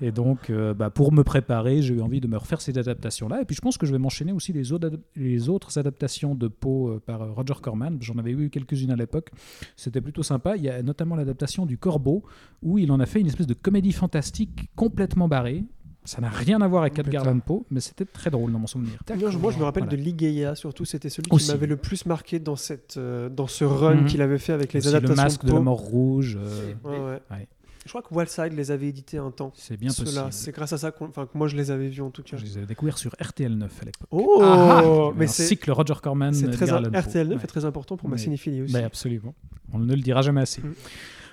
[SPEAKER 4] Et donc, euh, bah, pour me préparer, j'ai eu envie de me refaire ces adaptations-là. Et puis, je pense que je vais m'enchaîner aussi les autres, adap- les autres adaptations de Poe euh, par euh, Roger Corman. J'en avais eu quelques-unes à l'époque. C'était plutôt sympa. Il y a notamment l'adaptation du Corbeau, où il en a fait une espèce de comédie fantastique complètement barrée. Ça n'a rien à voir avec Edgar. Allan Poe, mais c'était très drôle dans mon souvenir.
[SPEAKER 6] Moi, je, moi, je me rappelle
[SPEAKER 4] Voilà.
[SPEAKER 6] de Ligeia, surtout. C'était celui
[SPEAKER 4] Aussi.
[SPEAKER 6] qui m'avait le plus marqué dans, cette, euh, dans ce run
[SPEAKER 4] Mhm.
[SPEAKER 6] qu'il avait fait avec les
[SPEAKER 4] Aussi le
[SPEAKER 6] adaptations
[SPEAKER 4] masque de,
[SPEAKER 6] de
[SPEAKER 4] la mort rouge. euh,
[SPEAKER 6] Ouais, ouais.
[SPEAKER 4] Ouais.
[SPEAKER 6] Je crois que Wildside les avait édités un temps.
[SPEAKER 4] c'est bien possible.
[SPEAKER 6] c'est grâce à ça que moi je les avais vus en tout cas.
[SPEAKER 4] Je les ai découverts sur RTL 9 à l'époque.
[SPEAKER 6] Oh
[SPEAKER 4] Ah,
[SPEAKER 6] Mais
[SPEAKER 4] un
[SPEAKER 6] c'est
[SPEAKER 4] cycle Roger Corman.
[SPEAKER 6] c'est très
[SPEAKER 4] Edgar Allan Poe.
[SPEAKER 6] RTL9
[SPEAKER 4] Ouais.
[SPEAKER 6] est très important pour ma
[SPEAKER 4] Mais-
[SPEAKER 6] cinéphilie aussi.
[SPEAKER 4] Bah, absolument. On ne le dira jamais assez.
[SPEAKER 6] Mm.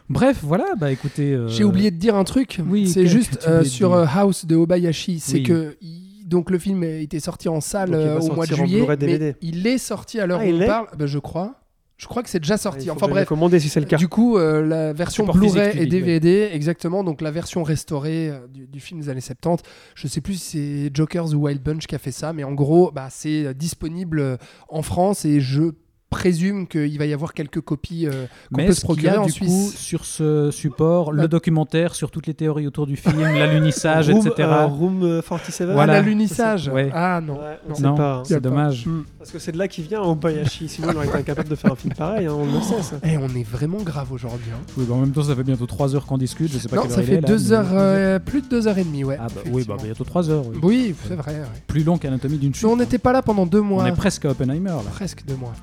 [SPEAKER 4] Bref, voilà, bah écoutez. euh,
[SPEAKER 5] J'ai oublié de dire un truc.
[SPEAKER 4] oui,
[SPEAKER 5] c'est juste euh, sur
[SPEAKER 4] dire
[SPEAKER 5] euh, House de Obayashi. C'est
[SPEAKER 4] Oui.
[SPEAKER 5] que il- donc le film était sorti en salle euh, au mois de juillet, mais il est sorti à l'heure
[SPEAKER 6] Ah,
[SPEAKER 5] où on parle. Bah, je crois. Je crois que c'est déjà sorti. enfin bref.
[SPEAKER 6] commander si c'est le cas.
[SPEAKER 5] Du coup, euh, la version Blu-ray et
[SPEAKER 4] ouais.
[SPEAKER 5] DVD, exactement. Donc la version restaurée euh, du, du film des années 70. Je sais plus si c'est Jokers ou Wild Bunch qui a fait ça, mais en gros, bah, c'est disponible en France et je présume qu'il va y avoir quelques copies euh, qu'on
[SPEAKER 4] Mais
[SPEAKER 5] peut se
[SPEAKER 4] qu'il y a
[SPEAKER 5] procurer en
[SPEAKER 4] du
[SPEAKER 5] Suisse.
[SPEAKER 4] coup sur ce support, le documentaire sur toutes les théories autour du film, l'alunissage, etc.
[SPEAKER 6] euh, Room euh, 47
[SPEAKER 4] Voilà.
[SPEAKER 5] Ah, l'alunissage.
[SPEAKER 4] Ouais.
[SPEAKER 5] Ah non.
[SPEAKER 6] Ouais,
[SPEAKER 5] Non.
[SPEAKER 6] hein.
[SPEAKER 4] C'est
[SPEAKER 5] pas.
[SPEAKER 4] dommage.
[SPEAKER 5] Hmm.
[SPEAKER 6] Parce que c'est de là qu'il vient Obayashi. Sinon, il aurait été incapable de faire un film pareil. hein, on le sait. Ça.
[SPEAKER 5] Eh, on est vraiment grave aujourd'hui. hein.
[SPEAKER 4] Oui, bah, en même temps, ça fait bientôt 3 heures qu'on discute. Je sais pas
[SPEAKER 5] Non,
[SPEAKER 4] quelle
[SPEAKER 5] ça
[SPEAKER 4] heure il
[SPEAKER 5] fait
[SPEAKER 4] est, là,
[SPEAKER 5] deux
[SPEAKER 4] mais-
[SPEAKER 5] heures, euh, plus de deux heures et demie, ouais.
[SPEAKER 4] Ah bah, oui, bah,
[SPEAKER 5] effectivement.
[SPEAKER 4] bientôt 3 heures. oui.
[SPEAKER 5] Oui, c'est vrai. ouais.
[SPEAKER 4] Plus long qu'Anatomie d'une chute.
[SPEAKER 5] Mais on n'était pas là pendant deux
[SPEAKER 4] On
[SPEAKER 5] mois.
[SPEAKER 4] est presque à Oppenheimer là.
[SPEAKER 5] Presque deux mois.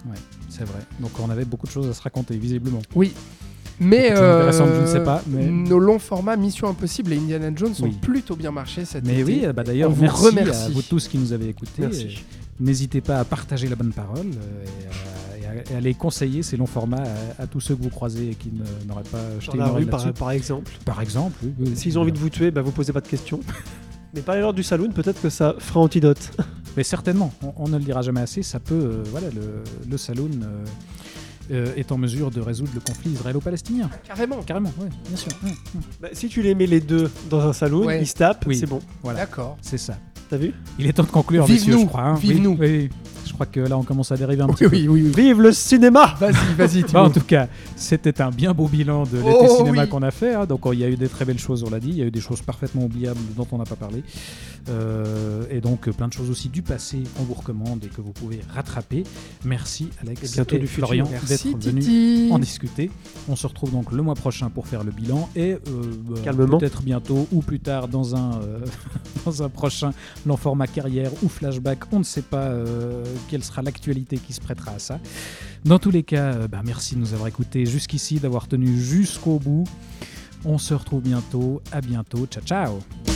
[SPEAKER 4] C'est vrai. Donc on avait beaucoup de choses à se raconter, visiblement.
[SPEAKER 5] Oui. Mais euh,
[SPEAKER 4] je ne sais pas, mais-
[SPEAKER 5] nos longs formats Mission Impossible et Indiana Jones ont
[SPEAKER 4] Oui.
[SPEAKER 5] plutôt bien marché cette
[SPEAKER 4] Mais oui, bah d'ailleurs,
[SPEAKER 5] on vous
[SPEAKER 4] merci
[SPEAKER 5] remercie.
[SPEAKER 4] à vous tous qui nous avez écoutés.
[SPEAKER 6] Merci.
[SPEAKER 4] N'hésitez pas à partager la bonne parole euh, et, à, et à- et à les conseiller, ces longs formats, à, à tous ceux que vous croisez et qui ne- n'auraient pas jeté
[SPEAKER 6] Dans
[SPEAKER 4] une
[SPEAKER 6] la rue, par, par exemple.
[SPEAKER 4] Par exemple, oui, oui,
[SPEAKER 6] S'ils ont envie de vous tuer, bah, vous posez pas de questions. [laughs] Mais parlez leur du saloon, peut-être que ça fera antidote. [laughs]
[SPEAKER 4] Mais certainement, on, on ne le dira jamais assez, ça peut, euh, voilà, le, le saloon euh, euh, est en mesure de résoudre le conflit israélo-palestinien.
[SPEAKER 5] Carrément.
[SPEAKER 4] Carrément, oui, bien sûr.
[SPEAKER 6] Bah, si tu les mets les deux dans un saloon,
[SPEAKER 5] Ouais.
[SPEAKER 6] ils se tapent,
[SPEAKER 4] Oui.
[SPEAKER 6] c'est bon.
[SPEAKER 4] Voilà,
[SPEAKER 5] D'accord.
[SPEAKER 4] c'est ça.
[SPEAKER 6] T'as vu
[SPEAKER 4] Il est temps de conclure,
[SPEAKER 5] Vive
[SPEAKER 4] messieurs,
[SPEAKER 5] nous,
[SPEAKER 4] je crois. hein.
[SPEAKER 5] vive
[SPEAKER 4] Oui,
[SPEAKER 5] nous.
[SPEAKER 4] oui. Je crois que là, on commence à dériver un petit
[SPEAKER 5] Oui,
[SPEAKER 4] peu.
[SPEAKER 5] oui, oui. oui.
[SPEAKER 6] Vive le cinéma [laughs]
[SPEAKER 5] Vas-y, vas-y,
[SPEAKER 4] Bah, en tout cas, c'était un bien beau bilan de l'été
[SPEAKER 5] Oh,
[SPEAKER 4] cinéma
[SPEAKER 5] oui.
[SPEAKER 4] qu'on a fait. hein. Donc, il y a eu des très belles choses, on l'a dit. Il y a eu des choses parfaitement oubliables dont on n'a pas parlé. Euh, et donc, plein de choses aussi du passé qu'on vous recommande et que vous pouvez rattraper. Merci, Alex
[SPEAKER 6] Et bientôt du futur.
[SPEAKER 4] Florian
[SPEAKER 5] Merci,
[SPEAKER 4] d'être
[SPEAKER 5] Titi.
[SPEAKER 4] en discuter. On se retrouve donc le mois prochain pour faire le bilan et euh, bah, peut-être bientôt ou plus tard dans un, euh, [laughs] dans un prochain long format carrière ou flashback. On ne sait pas euh, quelle sera l'actualité qui se prêtera à ça. Dans tous les cas, euh, bah, merci de nous avoir écoutés jusqu'ici, d'avoir tenu jusqu'au bout. On se retrouve bientôt. À bientôt. Ciao, ciao.